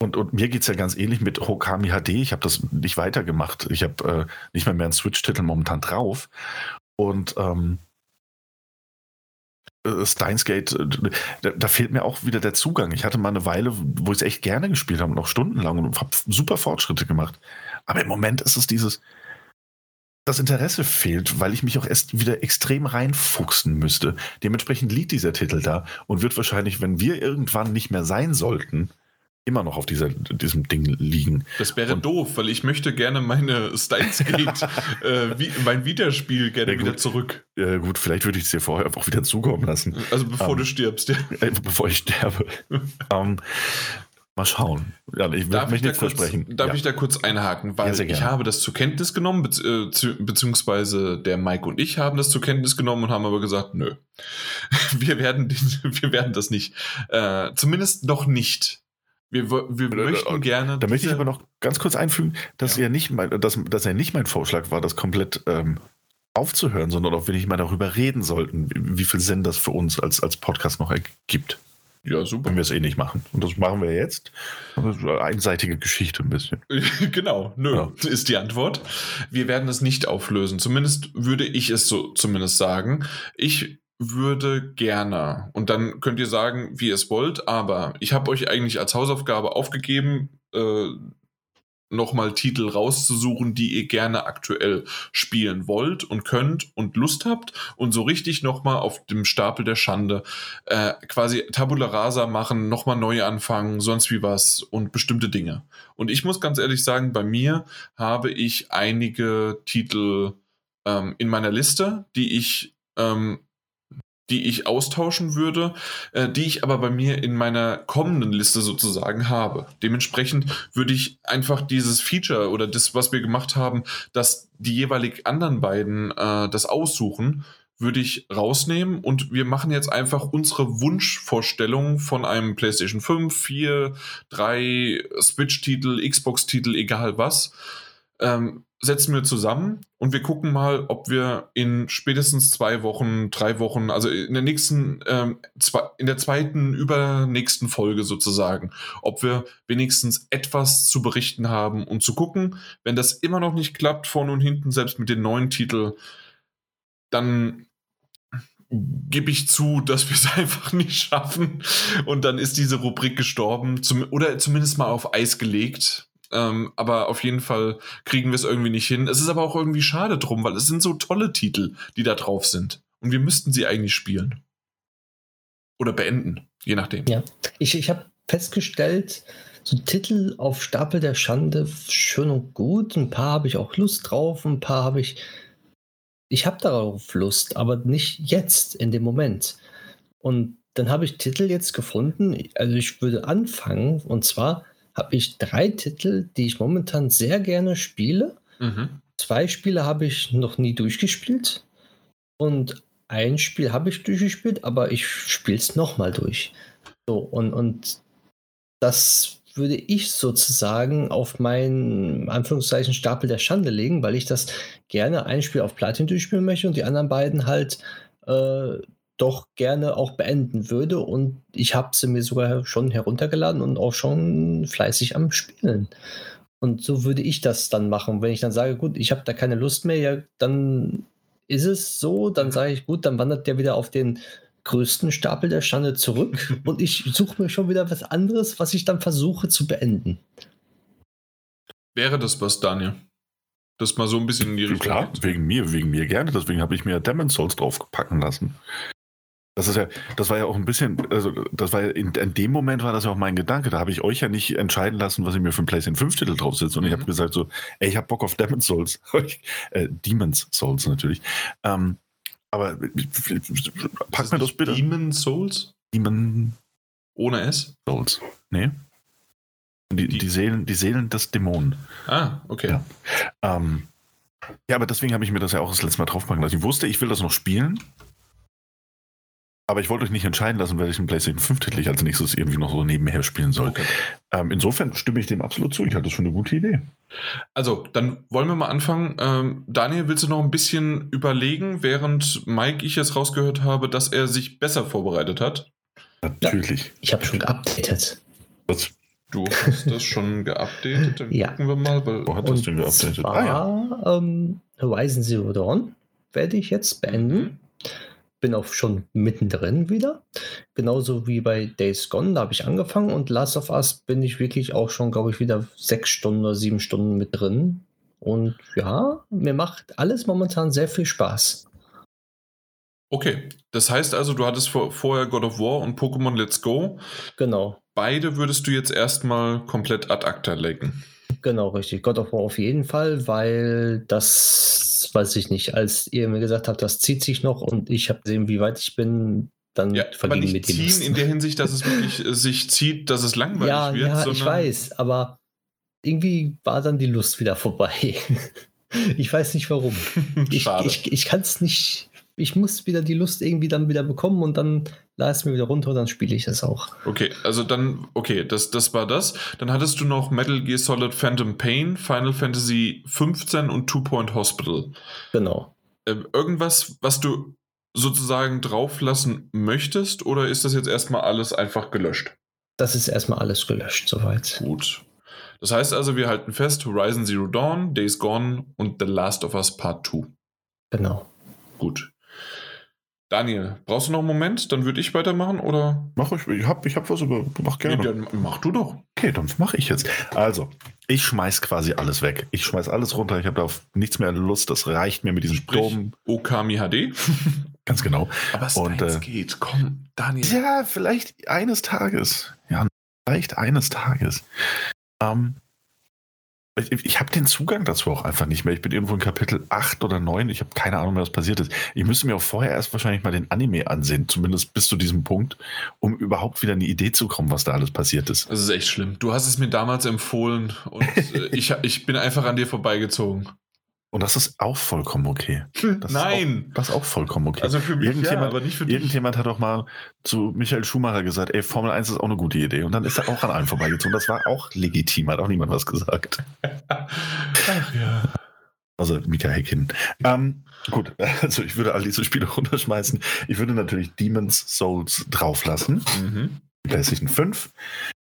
und, und, mir geht es ja ganz ähnlich mit Hokami HD. Ich habe das nicht weitergemacht. Ich habe äh, nicht mehr mehr einen Switch-Titel momentan drauf. Und ähm, äh, Steins Gate, äh, da, da, fehlt mir auch wieder der Zugang. Ich hatte mal eine Weile, wo ich es echt gerne gespielt habe, noch stundenlang und habe super Fortschritte gemacht. Aber im Moment ist es dieses, das Interesse fehlt, weil ich mich auch erst wieder extrem reinfuchsen müsste. Dementsprechend liegt dieser Titel da und wird wahrscheinlich, wenn wir irgendwann nicht mehr sein sollten, immer noch auf dieser, diesem Ding liegen. Das wäre und doof, weil ich möchte gerne meine Steins Gate, äh, wie, mein Wiederspiel gerne ja, wieder zurück. Ja, gut, vielleicht würde ich es dir vorher einfach wieder zukommen lassen. Also bevor um, du stirbst, ja. Äh, bevor ich sterbe. um, mal schauen. Ja, ich würde mich nicht versprechen. Darf ja. ich da kurz einhaken? Weil ich habe das zur Kenntnis genommen, äh, beziehungsweise der Mike und ich haben das zur Kenntnis genommen und haben aber gesagt, nö, wir werden, wir werden das nicht, äh, zumindest noch nicht wir, wir möchten gerne. Da möchte ich aber noch ganz kurz einfügen, dass, ja. er, nicht mein, dass, dass er nicht mein Vorschlag war, das komplett ähm, aufzuhören, sondern auch wenn ich mal darüber reden sollten, wie, wie viel Sinn das für uns als, als Podcast noch ergibt. Ja, super. Wenn wir es eh nicht machen. Und das machen wir jetzt. einseitige Geschichte ein bisschen. genau, nö, ja. ist die Antwort. Wir werden es nicht auflösen. Zumindest würde ich es so zumindest sagen. Ich würde gerne, und dann könnt ihr sagen, wie ihr es wollt, aber ich habe euch eigentlich als Hausaufgabe aufgegeben, äh, nochmal Titel rauszusuchen, die ihr gerne aktuell spielen wollt und könnt und Lust habt und so richtig nochmal auf dem Stapel der Schande äh, quasi Tabula Rasa machen, nochmal neu anfangen, sonst wie was und bestimmte Dinge. Und ich muss ganz ehrlich sagen, bei mir habe ich einige Titel ähm, in meiner Liste, die ich ähm, die ich austauschen würde, äh, die ich aber bei mir in meiner kommenden Liste sozusagen habe. Dementsprechend würde ich einfach dieses Feature oder das, was wir gemacht haben, dass die jeweilig anderen beiden äh, das aussuchen, würde ich rausnehmen und wir machen jetzt einfach unsere Wunschvorstellung von einem PlayStation 5, 4, 3, Switch-Titel, Xbox-Titel, egal was. Ähm, setzen wir zusammen und wir gucken mal, ob wir in spätestens zwei Wochen, drei Wochen, also in der nächsten, ähm, zwei, in der zweiten, übernächsten Folge sozusagen, ob wir wenigstens etwas zu berichten haben und zu gucken. Wenn das immer noch nicht klappt, vorne und hinten, selbst mit den neuen Titeln, dann gebe ich zu, dass wir es einfach nicht schaffen und dann ist diese Rubrik gestorben zum, oder zumindest mal auf Eis gelegt ähm, aber auf jeden Fall kriegen wir es irgendwie nicht hin. Es ist aber auch irgendwie schade drum, weil es sind so tolle Titel, die da drauf sind. Und wir müssten sie eigentlich spielen. Oder beenden, je nachdem. Ja, ich, ich habe festgestellt, so Titel auf Stapel der Schande, schön und gut. Ein paar habe ich auch Lust drauf, ein paar habe ich. Ich habe darauf Lust, aber nicht jetzt, in dem Moment. Und dann habe ich Titel jetzt gefunden. Also ich würde anfangen, und zwar habe ich drei Titel, die ich momentan sehr gerne spiele. Mhm. Zwei Spiele habe ich noch nie durchgespielt. Und ein Spiel habe ich durchgespielt, aber ich spiele es nochmal durch. So, und, und das würde ich sozusagen auf meinen Anführungszeichen Stapel der Schande legen, weil ich das gerne ein Spiel auf Platin durchspielen möchte und die anderen beiden halt äh, doch gerne auch beenden würde. Und ich habe sie mir sogar schon heruntergeladen und auch schon fleißig am Spielen. Und so würde ich das dann machen. Wenn ich dann sage, gut, ich habe da keine Lust mehr, ja, dann ist es so, dann sage ich, gut, dann wandert der wieder auf den größten Stapel der Schande zurück und ich suche mir schon wieder was anderes, was ich dann versuche zu beenden. Wäre das was, Daniel? Das mal so ein bisschen in die Richtung. Klar, wegen mir, wegen mir gerne. Deswegen habe ich mir Demon's Souls draufpacken lassen. Das ist ja, das war ja auch ein bisschen, also das war ja in, in dem Moment war das ja auch mein Gedanke. Da habe ich euch ja nicht entscheiden lassen, was ich mir für ein PlayStation 5 Titel draufsetze. Und ich habe mhm. gesagt so, ey, ich habe Bock auf Demon's Souls. äh, Demon's Souls natürlich. Ähm, aber pack mir das bitte. Demon's Souls? Demon. Ohne S? Souls. Nee. Die, die, die Seelen, die Seelen des Dämonen. Ah, okay. Ja, ähm, ja aber deswegen habe ich mir das ja auch das letzte Mal draufpacken lassen. Ich wusste, ich will das noch spielen. Aber ich wollte euch nicht entscheiden lassen, welchen PlayStation 5-Titel ich als nächstes irgendwie noch so nebenher spielen soll. Okay. Ähm, insofern stimme ich dem absolut zu. Ich halte das für eine gute Idee. Also, dann wollen wir mal anfangen. Ähm, Daniel, willst du noch ein bisschen überlegen, während Mike, ich jetzt rausgehört habe, dass er sich besser vorbereitet hat? Natürlich. Ja, ich habe schon geupdatet. Was? Du hast das schon geupdatet? Dann ja. gucken wir mal. Weil Wo hat das denn geupdatet? Zwar, ah, ja. ähm, Horizon Zero Dawn werde ich jetzt beenden. Mhm bin auch schon mittendrin wieder. Genauso wie bei Days Gone, da habe ich angefangen und Last of Us bin ich wirklich auch schon, glaube ich, wieder sechs Stunden oder sieben Stunden mit drin. Und ja, mir macht alles momentan sehr viel Spaß. Okay, das heißt also, du hattest vor, vorher God of War und Pokémon Let's Go. Genau. Beide würdest du jetzt erstmal komplett ad acta legen. Genau, richtig. God of War auf jeden Fall, weil das, weiß ich nicht, als ihr mir gesagt habt, das zieht sich noch und ich habe gesehen, wie weit ich bin, dann ja, aber nicht mit ziehen in der Hinsicht, dass es wirklich äh, sich zieht, dass es langweilig ja, wird. Ja, ich weiß, aber irgendwie war dann die Lust wieder vorbei. ich weiß nicht warum. ich, ich, ich kann es nicht ich muss wieder die Lust irgendwie dann wieder bekommen und dann lade es mir wieder runter dann spiele ich es auch. Okay, also dann, okay, das, das war das. Dann hattest du noch Metal Gear Solid Phantom Pain, Final Fantasy 15 und Two Point Hospital. Genau. Ähm, irgendwas, was du sozusagen drauflassen möchtest oder ist das jetzt erstmal alles einfach gelöscht? Das ist erstmal alles gelöscht, soweit. Gut. Das heißt also, wir halten fest, Horizon Zero Dawn, Days Gone und The Last of Us Part 2. Genau. Gut. Daniel, brauchst du noch einen Moment? Dann würde ich weitermachen oder? Mach ich. Ich habe ich hab was über. Mach gerne. Nee, dann mach du doch. Okay, dann mache ich jetzt. Also, ich schmeiß quasi alles weg. Ich schmeiß alles runter. Ich habe auf nichts mehr Lust. Das reicht mir mit diesem Sturm. Okami HD. Ganz genau. Aber es Und, äh, geht. Komm, Daniel. Ja, vielleicht eines Tages. Ja, vielleicht eines Tages. Ähm, ich, ich habe den Zugang dazu auch einfach nicht mehr. Ich bin irgendwo in Kapitel 8 oder 9. Ich habe keine Ahnung mehr, was passiert ist. Ich müsste mir auch vorher erst wahrscheinlich mal den Anime ansehen, zumindest bis zu diesem Punkt, um überhaupt wieder eine Idee zu kommen, was da alles passiert ist. Das ist echt schlimm. Du hast es mir damals empfohlen und äh, ich, ich bin einfach an dir vorbeigezogen. Und das ist auch vollkommen okay. Das Nein! Ist auch, das ist auch vollkommen okay. Also für mich irgendjemand, ja, aber nicht für dich. Irgendjemand hat auch mal zu Michael Schumacher gesagt, ey, Formel 1 ist auch eine gute Idee. Und dann ist er auch an einem vorbeigezogen. Das war auch legitim, hat auch niemand was gesagt. Ach ja. Also Michael Hecken. Ähm, gut, also ich würde all diese Spiele runterschmeißen. Ich würde natürlich Demon's Souls drauflassen. Mhm. PlayStation 5.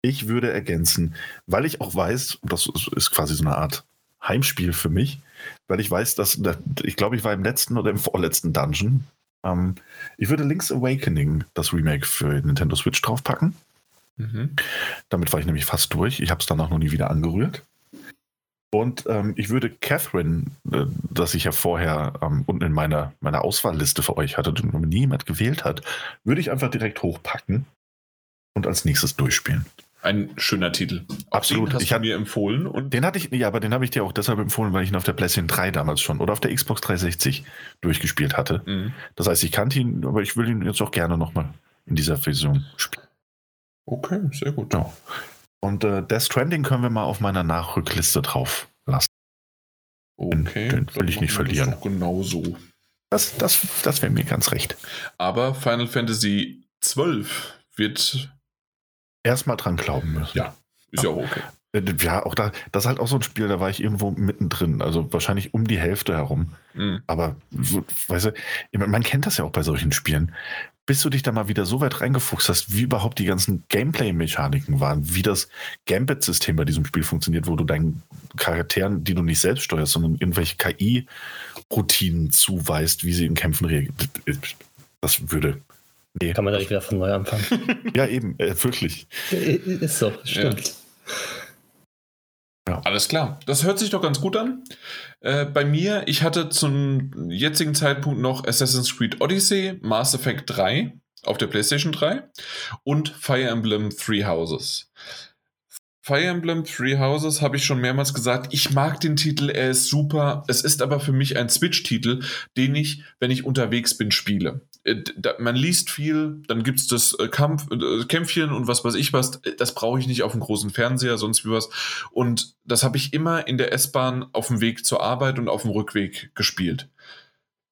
Ich würde ergänzen, weil ich auch weiß, das ist quasi so eine Art Heimspiel für mich, weil ich weiß, dass, ich glaube, ich war im letzten oder im vorletzten Dungeon. Ähm, ich würde Link's Awakening, das Remake für Nintendo Switch draufpacken. Mhm. Damit war ich nämlich fast durch. Ich habe es danach noch nie wieder angerührt. Und ähm, ich würde Catherine, äh, das ich ja vorher ähm, unten in meiner, meiner Auswahlliste für euch hatte, die niemand gewählt hat, würde ich einfach direkt hochpacken und als nächstes durchspielen. Ein schöner Titel. Absolut. Den hast ich du mir empfohlen. Und den hatte ich, ja, aber den habe ich dir auch deshalb empfohlen, weil ich ihn auf der PlayStation 3 damals schon oder auf der Xbox 360 durchgespielt hatte. Mhm. Das heißt, ich kannte ihn, aber ich will ihn jetzt auch gerne nochmal in dieser Version spielen. Okay, sehr gut. Ja. Und äh, Death Stranding können wir mal auf meiner Nachrückliste drauf lassen. Okay. Den, den will ich nicht verlieren. Genau so. Das, das, das wäre mir ganz recht. Aber Final Fantasy XII wird. Erstmal dran glauben müssen. Ja, ist ja, auch okay. Äh, ja, auch da, das ist halt auch so ein Spiel, da war ich irgendwo mittendrin, also wahrscheinlich um die Hälfte herum. Mhm. Aber, weißt du, man kennt das ja auch bei solchen Spielen. Bis du dich da mal wieder so weit reingefuchst hast, wie überhaupt die ganzen Gameplay-Mechaniken waren, wie das Gambit-System bei diesem Spiel funktioniert, wo du deinen Charakteren, die du nicht selbst steuerst, sondern irgendwelche KI-Routinen zuweist, wie sie in Kämpfen reagieren. Das würde Nee. Kann man da nicht wieder von neu anfangen? ja, eben, äh, wirklich. Ist so, stimmt. Ja. Ja. Alles klar. Das hört sich doch ganz gut an. Äh, bei mir, ich hatte zum jetzigen Zeitpunkt noch Assassin's Creed Odyssey, Mass Effect 3 auf der PlayStation 3 und Fire Emblem Three Houses. Fire Emblem Three Houses habe ich schon mehrmals gesagt. Ich mag den Titel, er ist super. Es ist aber für mich ein Switch-Titel, den ich, wenn ich unterwegs bin, spiele. Äh, man liest viel, dann gibt es das äh, Kampf, äh, Kämpfchen und was weiß ich was. Das brauche ich nicht auf dem großen Fernseher, sonst wie was. Und das habe ich immer in der S-Bahn auf dem Weg zur Arbeit und auf dem Rückweg gespielt.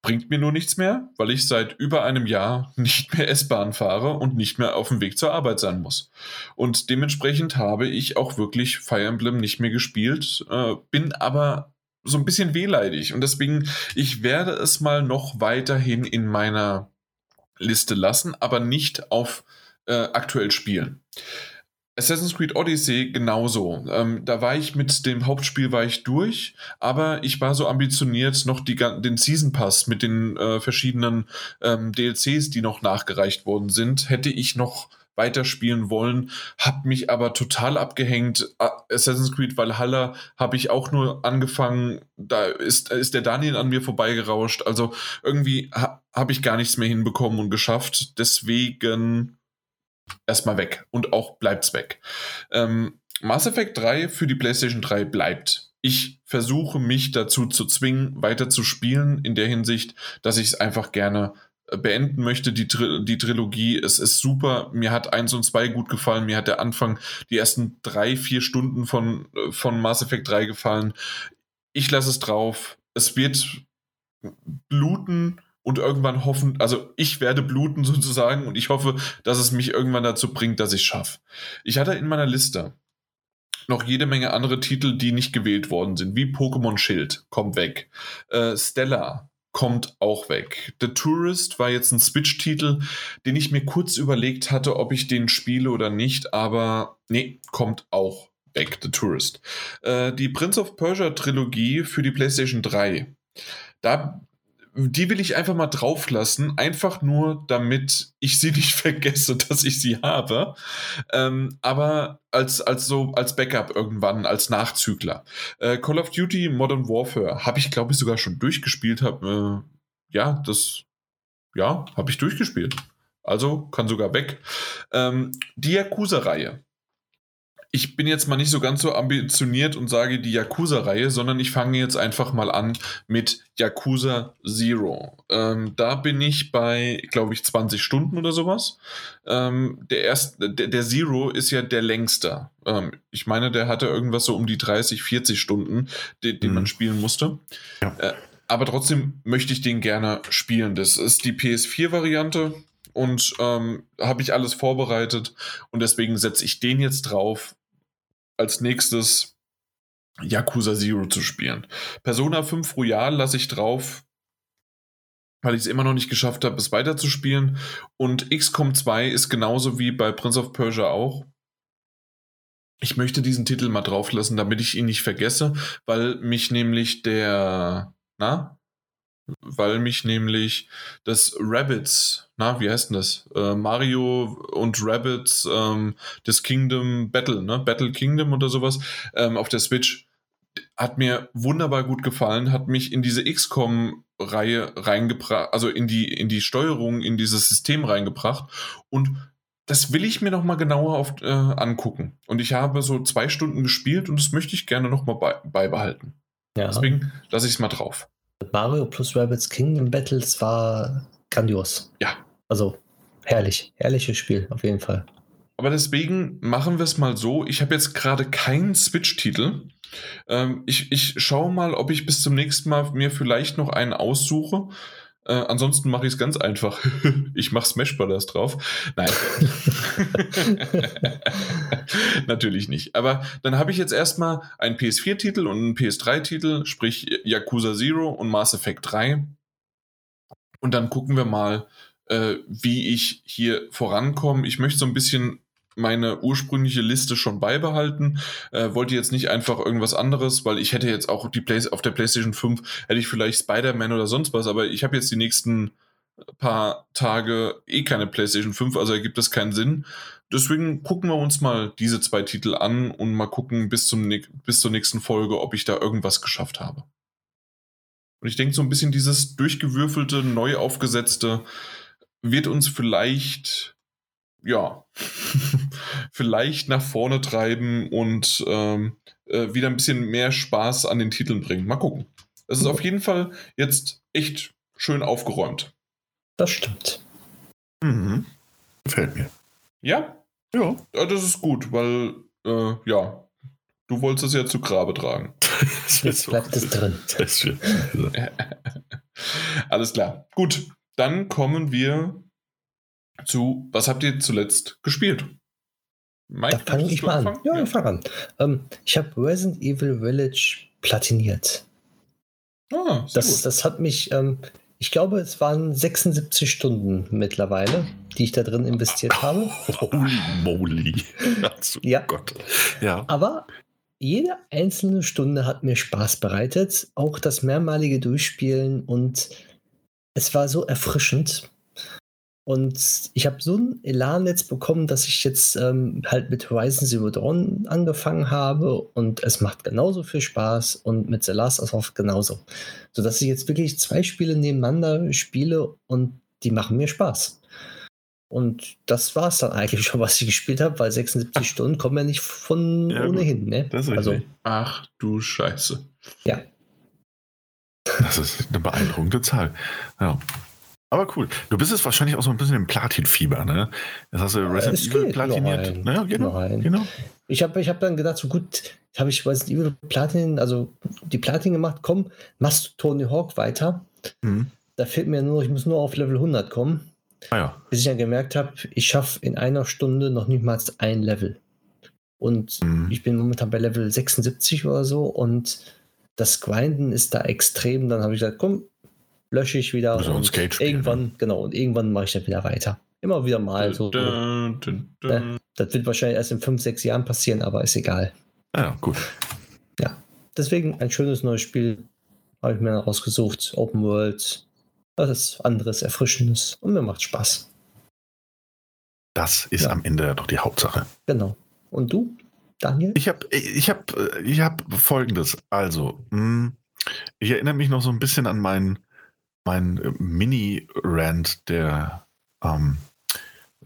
Bringt mir nur nichts mehr, weil ich seit über einem Jahr nicht mehr S-Bahn fahre und nicht mehr auf dem Weg zur Arbeit sein muss. Und dementsprechend habe ich auch wirklich Fire Emblem nicht mehr gespielt, äh, bin aber so ein bisschen wehleidig und deswegen, ich werde es mal noch weiterhin in meiner Liste lassen, aber nicht auf äh, aktuell spielen. Assassin's Creed Odyssey genauso. Ähm, da war ich mit dem Hauptspiel war ich durch, aber ich war so ambitioniert, noch die, den Season Pass mit den äh, verschiedenen ähm, DLCs, die noch nachgereicht worden sind, hätte ich noch weiterspielen wollen, habe mich aber total abgehängt. Assassin's Creed Valhalla habe ich auch nur angefangen, da ist, ist der Daniel an mir vorbeigerauscht. Also irgendwie ha, habe ich gar nichts mehr hinbekommen und geschafft. Deswegen erstmal weg und auch bleibt's weg. Ähm, Mass Effect 3 für die PlayStation 3 bleibt. Ich versuche mich dazu zu zwingen, weiter zu spielen, in der Hinsicht, dass ich es einfach gerne beenden möchte, die, Tri die Trilogie. Es ist super. Mir hat eins und zwei gut gefallen. Mir hat der Anfang, die ersten drei, vier Stunden von, von Mass Effect 3 gefallen. Ich lasse es drauf. Es wird bluten und irgendwann hoffen, also ich werde bluten sozusagen und ich hoffe, dass es mich irgendwann dazu bringt, dass ich es schaffe. Ich hatte in meiner Liste noch jede Menge andere Titel, die nicht gewählt worden sind, wie Pokémon Schild, kommt weg. Äh, Stella kommt auch weg. The Tourist war jetzt ein Switch-Titel, den ich mir kurz überlegt hatte, ob ich den spiele oder nicht, aber nee, kommt auch weg, The Tourist. Äh, die Prince of Persia Trilogie für die PlayStation 3. Da die will ich einfach mal drauf lassen, einfach nur, damit ich sie nicht vergesse, dass ich sie habe. Ähm, aber als, als so, als Backup irgendwann, als Nachzügler. Äh, Call of Duty Modern Warfare habe ich, glaube ich, sogar schon durchgespielt. Hab, äh, ja, das, ja, habe ich durchgespielt. Also kann sogar weg. Ähm, die Yakuza-Reihe ich bin jetzt mal nicht so ganz so ambitioniert und sage die Yakuza-Reihe, sondern ich fange jetzt einfach mal an mit Yakuza Zero. Ähm, da bin ich bei, glaube ich, 20 Stunden oder sowas. Ähm, der, erste, der, der, Zero ist ja der längste. Ähm, ich meine, der hatte irgendwas so um die 30, 40 Stunden, den, den mhm. man spielen musste. Ja. Äh, aber trotzdem möchte ich den gerne spielen. Das ist die PS4-Variante und ähm, habe ich alles vorbereitet und deswegen setze ich den jetzt drauf als nächstes Yakuza Zero zu spielen. Persona 5 Royal lasse ich drauf, weil ich es immer noch nicht geschafft habe, es weiterzuspielen. Und XCOM 2 ist genauso wie bei Prince of Persia auch. Ich möchte diesen Titel mal drauf lassen, damit ich ihn nicht vergesse, weil mich nämlich der, na, weil mich nämlich das Rabbits, na, wie heißt denn das? Äh, Mario und Rabbits, ähm, das Kingdom Battle, ne? Battle Kingdom oder sowas, ähm, auf der Switch, hat mir wunderbar gut gefallen, hat mich in diese XCOM-Reihe reingebracht, also in die, in die Steuerung, in dieses System reingebracht und das will ich mir noch mal genauer auf, äh, angucken. Und ich habe so zwei Stunden gespielt und das möchte ich gerne noch mal bei, beibehalten. Ja. Deswegen lasse ich es mal drauf. Mario plus Rabbits Kingdom Battles war grandios. Ja. Also herrlich, herrliches Spiel, auf jeden Fall. Aber deswegen machen wir es mal so. Ich habe jetzt gerade keinen Switch-Titel. Ähm, ich, ich schaue mal, ob ich bis zum nächsten Mal mir vielleicht noch einen aussuche. Äh, ansonsten mache ich es ganz einfach. ich mache Smash Brothers drauf. Nein. Natürlich nicht. Aber dann habe ich jetzt erstmal einen PS4-Titel und einen PS3-Titel, sprich Yakuza Zero und Mass Effect 3. Und dann gucken wir mal, äh, wie ich hier vorankomme. Ich möchte so ein bisschen meine ursprüngliche Liste schon beibehalten. Äh, wollte jetzt nicht einfach irgendwas anderes, weil ich hätte jetzt auch die Play auf der PlayStation 5 hätte ich vielleicht Spider-Man oder sonst was, aber ich habe jetzt die nächsten paar Tage eh keine PlayStation 5, also ergibt das keinen Sinn. Deswegen gucken wir uns mal diese zwei Titel an und mal gucken bis, zum, bis zur nächsten Folge, ob ich da irgendwas geschafft habe. Und ich denke, so ein bisschen dieses durchgewürfelte, neu aufgesetzte wird uns vielleicht ja, vielleicht nach vorne treiben und ähm, äh, wieder ein bisschen mehr Spaß an den Titeln bringen. Mal gucken. Es ist auf jeden Fall jetzt echt schön aufgeräumt. Das stimmt. Mhm. Gefällt mir. Ja? Ja. Das ist gut, weil, äh, ja, du wolltest es ja zu Grabe tragen. Jetzt bleibt es drin. Alles klar. Gut, dann kommen wir zu, was habt ihr zuletzt gespielt? Mike, da fange ich mal an. Ja, ja. ich fange an. Ähm, ich habe Resident Evil Village platiniert. Ah, das, das hat mich, ähm, ich glaube, es waren 76 Stunden mittlerweile, die ich da drin investiert habe. Holy moly. ja. Gott. ja. Aber jede einzelne Stunde hat mir Spaß bereitet. Auch das mehrmalige Durchspielen und es war so erfrischend. Und ich habe so einen Elan jetzt bekommen, dass ich jetzt ähm, halt mit Horizon Zero Dawn angefangen habe und es macht genauso viel Spaß und mit The Last of Us genauso. Sodass ich jetzt wirklich zwei Spiele nebeneinander spiele und die machen mir Spaß. Und das war es dann eigentlich schon, was ich gespielt habe, weil 76 Stunden kommen ja nicht von ja, ohnehin. Ne? Also, Ach du Scheiße. Ja. Das ist eine beeindruckende Zahl. Ja. Aber cool. Du bist jetzt wahrscheinlich auch so ein bisschen im Platin-Fieber, ne? Jetzt hast du Resident Evil platiniert. Naja, genau, genau. Ich habe ich hab dann gedacht, so gut, habe ich Resident Evil Platin, also die Platin gemacht, komm, machst du Tony Hawk weiter. Mhm. Da fehlt mir nur, ich muss nur auf Level 100 kommen. Ah, ja. Bis ich dann gemerkt habe, ich schaffe in einer Stunde noch nicht mal ein Level. Und mhm. ich bin momentan bei Level 76 oder so und das Grinden ist da extrem. Dann habe ich gesagt, komm, lösche ich wieder. Also und irgendwann, ne? genau, und irgendwann mache ich dann wieder weiter. Immer wieder mal so. Dun, dun, dun, ne? Das wird wahrscheinlich erst in fünf, sechs Jahren passieren, aber ist egal. Ja, gut. Ja, deswegen ein schönes neues Spiel habe ich mir rausgesucht. Open World, was ist anderes, Erfrischendes und mir macht Spaß. Das ist ja. am Ende doch die Hauptsache. Genau. Und du, Daniel? Ich habe ich hab, ich hab folgendes. Also, hm, ich erinnere mich noch so ein bisschen an meinen mein äh, Mini-Rant der ähm,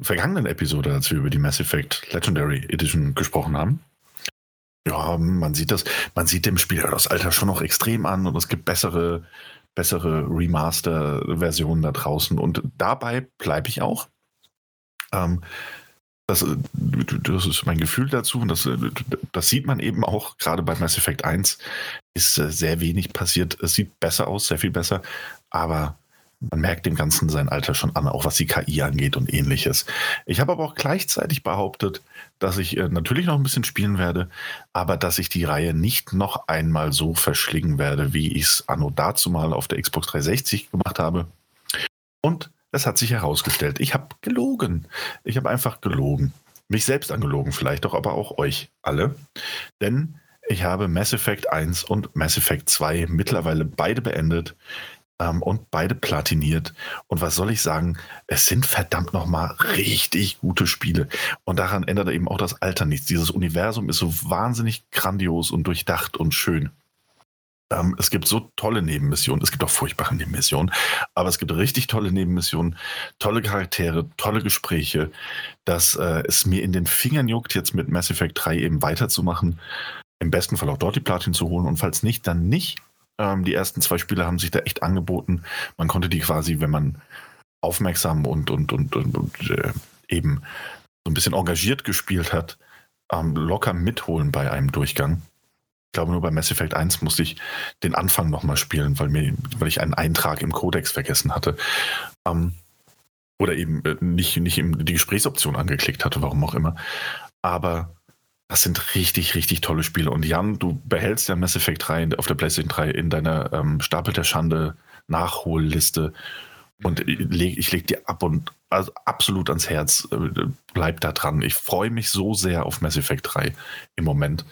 vergangenen Episode, als wir über die Mass Effect Legendary Edition gesprochen haben. Ja, man sieht das, man sieht dem Spiel das Alter schon noch extrem an und es gibt bessere, bessere Remaster-Versionen da draußen und dabei bleibe ich auch. Ähm, das, äh, das, ist mein Gefühl dazu und das, äh, das, sieht man eben auch, gerade bei Mass Effect 1 ist sehr wenig passiert. Es sieht besser aus, sehr viel besser, aber man merkt dem Ganzen sein Alter schon an, auch was die KI angeht und ähnliches. Ich habe aber auch gleichzeitig behauptet, dass ich äh, natürlich noch ein bisschen spielen werde, aber dass ich die Reihe nicht noch einmal so verschlingen werde, wie ich es anno dazu mal auf der Xbox 360 gemacht habe. Und es hat sich herausgestellt, ich habe gelogen. Ich habe einfach gelogen. Mich selbst angelogen vielleicht, doch aber auch euch alle. Denn ich habe Mass Effect 1 und Mass Effect 2 mittlerweile beide beendet ähm, und beide platiniert. Und was soll ich sagen? Es sind verdammt nochmal richtig gute Spiele. Und daran ändert eben auch das Alter nichts. Dieses Universum ist so wahnsinnig grandios und durchdacht und schön. Ähm, es gibt so tolle Nebenmissionen. Es gibt auch furchtbare Nebenmissionen. Aber es gibt richtig tolle Nebenmissionen, tolle Charaktere, tolle Gespräche, dass äh, es mir in den Fingern juckt, jetzt mit Mass Effect 3 eben weiterzumachen. Im besten Fall auch dort die Platin zu holen. Und falls nicht, dann nicht. Ähm, die ersten zwei Spiele haben sich da echt angeboten. Man konnte die quasi, wenn man aufmerksam und, und, und, und, und äh, eben so ein bisschen engagiert gespielt hat, ähm, locker mitholen bei einem Durchgang. Ich glaube, nur bei Mass Effect 1 musste ich den Anfang nochmal spielen, weil, mir, weil ich einen Eintrag im Codex vergessen hatte. Ähm, oder eben äh, nicht, nicht die Gesprächsoption angeklickt hatte, warum auch immer. Aber das sind richtig, richtig tolle Spiele. Und Jan, du behältst ja Mass Effect 3 auf der PlayStation 3 in deiner ähm, Stapel der Schande Nachholliste. Und ich leg, ich leg dir ab und also absolut ans Herz. Äh, bleib da dran. Ich freue mich so sehr auf Mass Effect 3 im Moment.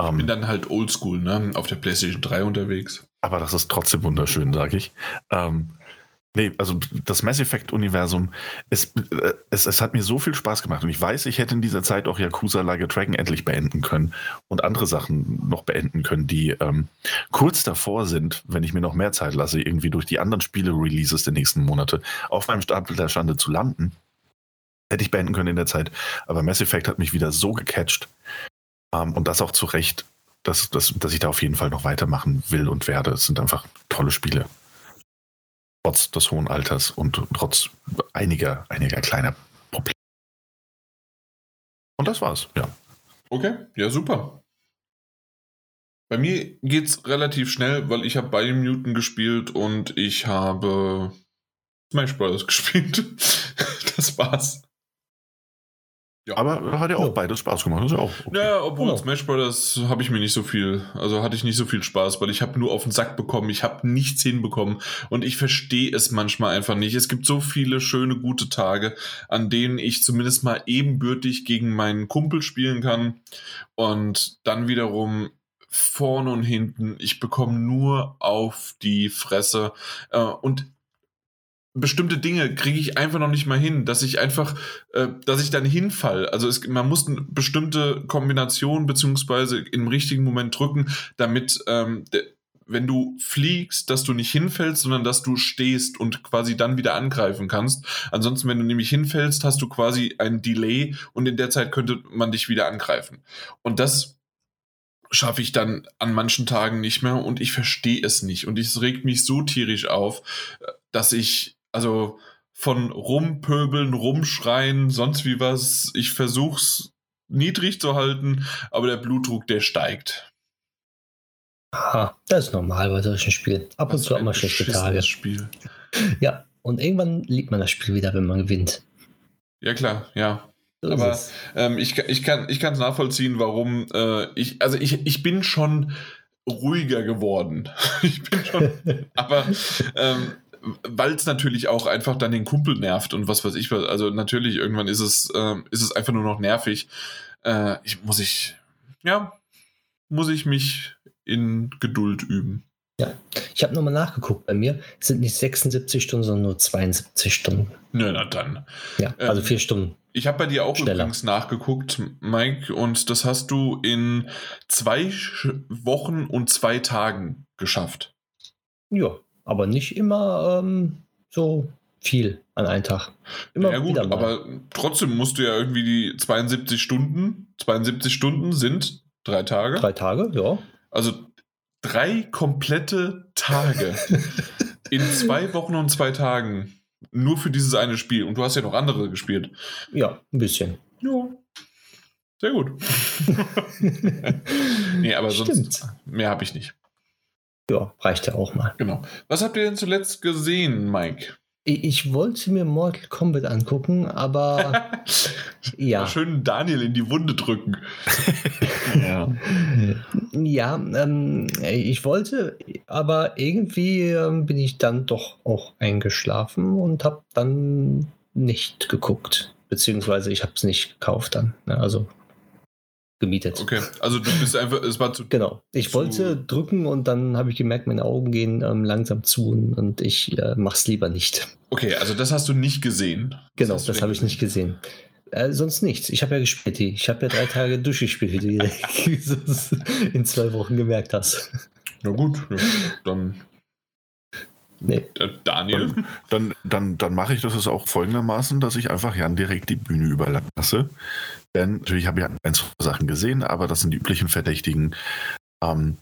Ich bin ähm, dann halt oldschool, ne? Auf der PlayStation 3 unterwegs. Aber das ist trotzdem wunderschön, sage ich. Ähm, Nee, also das Mass Effect-Universum, es, äh, es, es hat mir so viel Spaß gemacht. Und ich weiß, ich hätte in dieser Zeit auch Yakuza a Dragon endlich beenden können und andere Sachen noch beenden können, die ähm, kurz davor sind, wenn ich mir noch mehr Zeit lasse, irgendwie durch die anderen Spiele-Releases der nächsten Monate auf meinem Stapel der Schande zu landen. Hätte ich beenden können in der Zeit. Aber Mass Effect hat mich wieder so gecatcht. Ähm, und das auch zu Recht, dass, dass, dass ich da auf jeden Fall noch weitermachen will und werde. Es sind einfach tolle Spiele trotz des hohen Alters und trotz einiger, einiger kleiner Probleme. Und das war's, ja. Okay, ja, super. Bei mir geht's relativ schnell, weil ich habe Biomutant gespielt und ich habe Smash Bros. gespielt. das war's. Ja. Aber hat ja auch ja. beides Spaß gemacht. Das ist ja, auch okay. ja, obwohl genau. Smash Bros. habe ich mir nicht so viel, also hatte ich nicht so viel Spaß, weil ich habe nur auf den Sack bekommen, ich habe nichts hinbekommen und ich verstehe es manchmal einfach nicht. Es gibt so viele schöne, gute Tage, an denen ich zumindest mal ebenbürtig gegen meinen Kumpel spielen kann und dann wiederum vorne und hinten, ich bekomme nur auf die Fresse äh, und bestimmte Dinge kriege ich einfach noch nicht mal hin, dass ich einfach, äh, dass ich dann hinfall. Also es, man muss eine bestimmte Kombination beziehungsweise im richtigen Moment drücken, damit ähm, wenn du fliegst, dass du nicht hinfällst, sondern dass du stehst und quasi dann wieder angreifen kannst. Ansonsten, wenn du nämlich hinfällst, hast du quasi ein Delay und in der Zeit könnte man dich wieder angreifen. Und das schaffe ich dann an manchen Tagen nicht mehr und ich verstehe es nicht. Und es regt mich so tierisch auf, äh, dass ich also von rumpöbeln, rumschreien, sonst wie was. Ich versuch's niedrig zu halten, aber der Blutdruck, der steigt. Aha, das ist normal bei solchen Spielen. Ab und zu auch mal schlechte Tage. Spiel. Ja, und irgendwann liebt man das Spiel wieder, wenn man gewinnt. Ja, klar, ja. So aber ähm, ich, ich kann es nachvollziehen, warum äh, ich, also ich, ich bin schon ruhiger geworden. ich bin schon, aber ähm, weil es natürlich auch einfach dann den Kumpel nervt und was weiß ich was. Also natürlich, irgendwann ist es, äh, ist es einfach nur noch nervig. Äh, ich, muss ich, ja, muss ich mich in Geduld üben. Ja, ich habe nochmal nachgeguckt. Bei mir sind nicht 76 Stunden, sondern nur 72 Stunden. Na, na dann. Ja, also ähm, vier Stunden. Ich habe bei dir auch schneller. übrigens nachgeguckt, Mike, und das hast du in zwei Wochen und zwei Tagen geschafft. Ja, aber nicht immer ähm, so viel an einem Tag. Immer ja gut, aber trotzdem musst du ja irgendwie die 72 Stunden, 72 Stunden sind drei Tage. Drei Tage, ja. Also drei komplette Tage in zwei Wochen und zwei Tagen nur für dieses eine Spiel. Und du hast ja noch andere gespielt. Ja, ein bisschen. Ja. Sehr gut. nee, aber Stimmt. sonst mehr habe ich nicht. Ja, reicht ja auch mal. Genau. Was habt ihr denn zuletzt gesehen, Mike? Ich wollte mir Mortal Kombat angucken, aber ja. Schön Daniel in die Wunde drücken. ja, ja ähm, ich wollte, aber irgendwie ähm, bin ich dann doch auch eingeschlafen und habe dann nicht geguckt. Beziehungsweise ich habe es nicht gekauft dann. Ne? Also gemietet. Okay, also du bist einfach, es war zu. Genau. Ich zu wollte drücken und dann habe ich gemerkt, meine Augen gehen ähm, langsam zu und ich äh, es lieber nicht. Okay, also das hast du nicht gesehen. Genau, das, das habe ich nicht gesehen. Äh, sonst nichts. Ich habe ja gespielt. Ich habe ja drei Tage durchgespielt, wie du in zwei Wochen gemerkt hast. Na gut, dann Nee. Daniel? Dann, dann, dann, dann mache ich das auch folgendermaßen, dass ich einfach Jan direkt die Bühne überlasse. Denn natürlich habe ich ein, zwei Sachen gesehen, aber das sind die üblichen Verdächtigen. Ähm,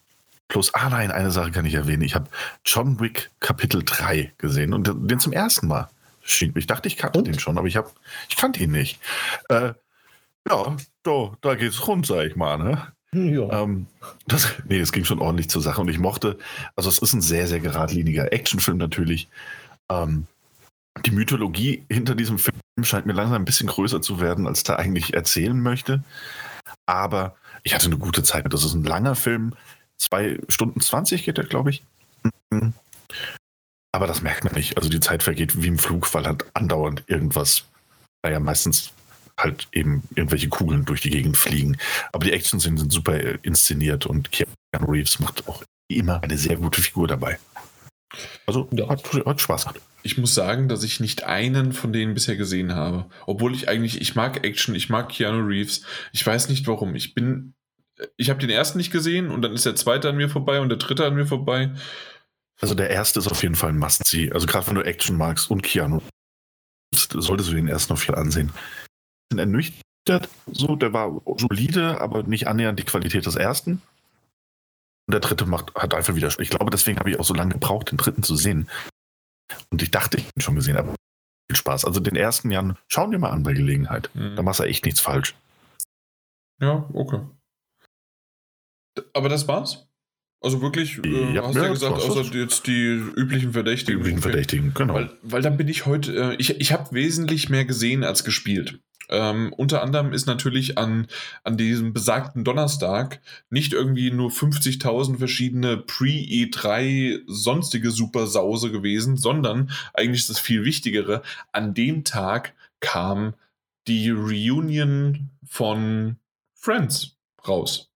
plus, ah nein, eine Sache kann ich erwähnen. Ich habe John Wick Kapitel 3 gesehen und den zum ersten Mal. Ich dachte, ich kannte und? den schon, aber ich, hab, ich kannte ihn nicht. Äh, ja, da, da geht's rund, sag ich mal. Ne? Ja. Ähm, das, nee, es ging schon ordentlich zur Sache und ich mochte, also es ist ein sehr, sehr geradliniger Actionfilm natürlich. Ähm, die Mythologie hinter diesem Film scheint mir langsam ein bisschen größer zu werden, als da eigentlich erzählen möchte. Aber ich hatte eine gute Zeit. Das ist ein langer Film. Zwei Stunden 20 geht der, glaube ich. Mhm. Aber das merkt man nicht. Also die Zeit vergeht wie im Flug, weil halt andauernd irgendwas, naja, meistens halt eben irgendwelche Kugeln durch die Gegend fliegen. Aber die Action-Szenen sind super inszeniert und Keanu Reeves macht auch immer eine sehr gute Figur dabei. Also ja. hat, hat Spaß gehabt. Ich muss sagen, dass ich nicht einen von denen bisher gesehen habe. Obwohl ich eigentlich, ich mag Action, ich mag Keanu Reeves. Ich weiß nicht warum. Ich bin, ich habe den ersten nicht gesehen und dann ist der zweite an mir vorbei und der dritte an mir vorbei. Also der erste ist auf jeden Fall ein Must-See. Also gerade wenn du Action magst und Keanu, solltest du den ersten auf jeden Fall ansehen. Bin ernüchtert, so, der war solide, aber nicht annähernd die Qualität des ersten. Und der dritte macht, hat einfach wieder, ich glaube, deswegen habe ich auch so lange gebraucht, den dritten zu sehen. Und ich dachte, ich bin schon gesehen, aber viel Spaß. Also den ersten Jan, schauen wir mal an bei Gelegenheit. Mhm. Da machst du echt nichts falsch. Ja, okay. Aber das war's? Also wirklich, äh, ja, hast du ja gesagt, außer jetzt die üblichen Verdächtigen. Die üblichen okay. Verdächtigen, genau. Weil, weil dann bin ich heute, äh, ich, ich habe wesentlich mehr gesehen als gespielt. Ähm, unter anderem ist natürlich an, an diesem besagten Donnerstag nicht irgendwie nur 50.000 verschiedene Pre-E3 sonstige Supersause gewesen, sondern eigentlich das viel Wichtigere, an dem Tag kam die Reunion von Friends raus.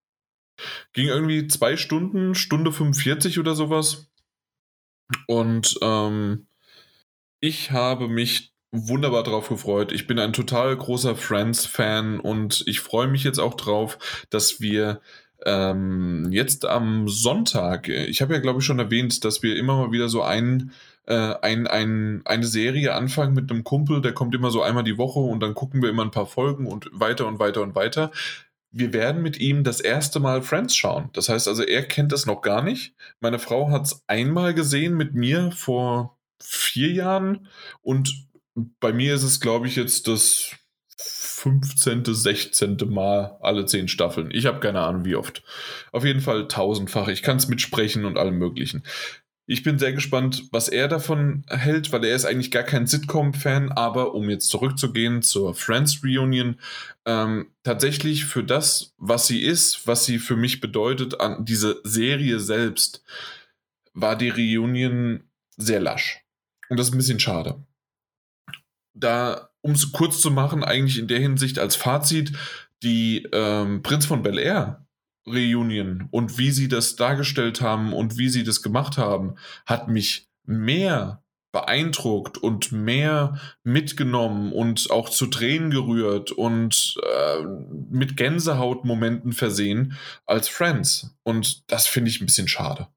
Ging irgendwie zwei Stunden, Stunde 45 oder sowas. Und ähm, ich habe mich wunderbar drauf gefreut. Ich bin ein total großer Friends-Fan und ich freue mich jetzt auch drauf, dass wir ähm, jetzt am Sonntag, ich habe ja glaube ich schon erwähnt, dass wir immer mal wieder so ein, äh, ein, ein, eine Serie anfangen mit einem Kumpel, der kommt immer so einmal die Woche und dann gucken wir immer ein paar Folgen und weiter und weiter und weiter wir werden mit ihm das erste Mal Friends schauen. Das heißt also, er kennt das noch gar nicht. Meine Frau hat es einmal gesehen mit mir vor vier Jahren und bei mir ist es, glaube ich, jetzt das 15., 16. Mal alle zehn Staffeln. Ich habe keine Ahnung, wie oft. Auf jeden Fall tausendfach. Ich kann es mitsprechen und allem Möglichen. Ich bin sehr gespannt, was er davon hält, weil er ist eigentlich gar kein Sitcom-Fan, aber um jetzt zurückzugehen zur Friends Reunion, ähm, tatsächlich für das, was sie ist, was sie für mich bedeutet, an diese Serie selbst, war die Reunion sehr lasch. Und das ist ein bisschen schade. Da, um es kurz zu machen, eigentlich in der Hinsicht als Fazit, die ähm, Prinz von Bel Air Reunion und wie sie das dargestellt haben und wie sie das gemacht haben, hat mich mehr beeindruckt und mehr mitgenommen und auch zu Tränen gerührt und äh, mit Gänsehautmomenten versehen als Friends. Und das finde ich ein bisschen schade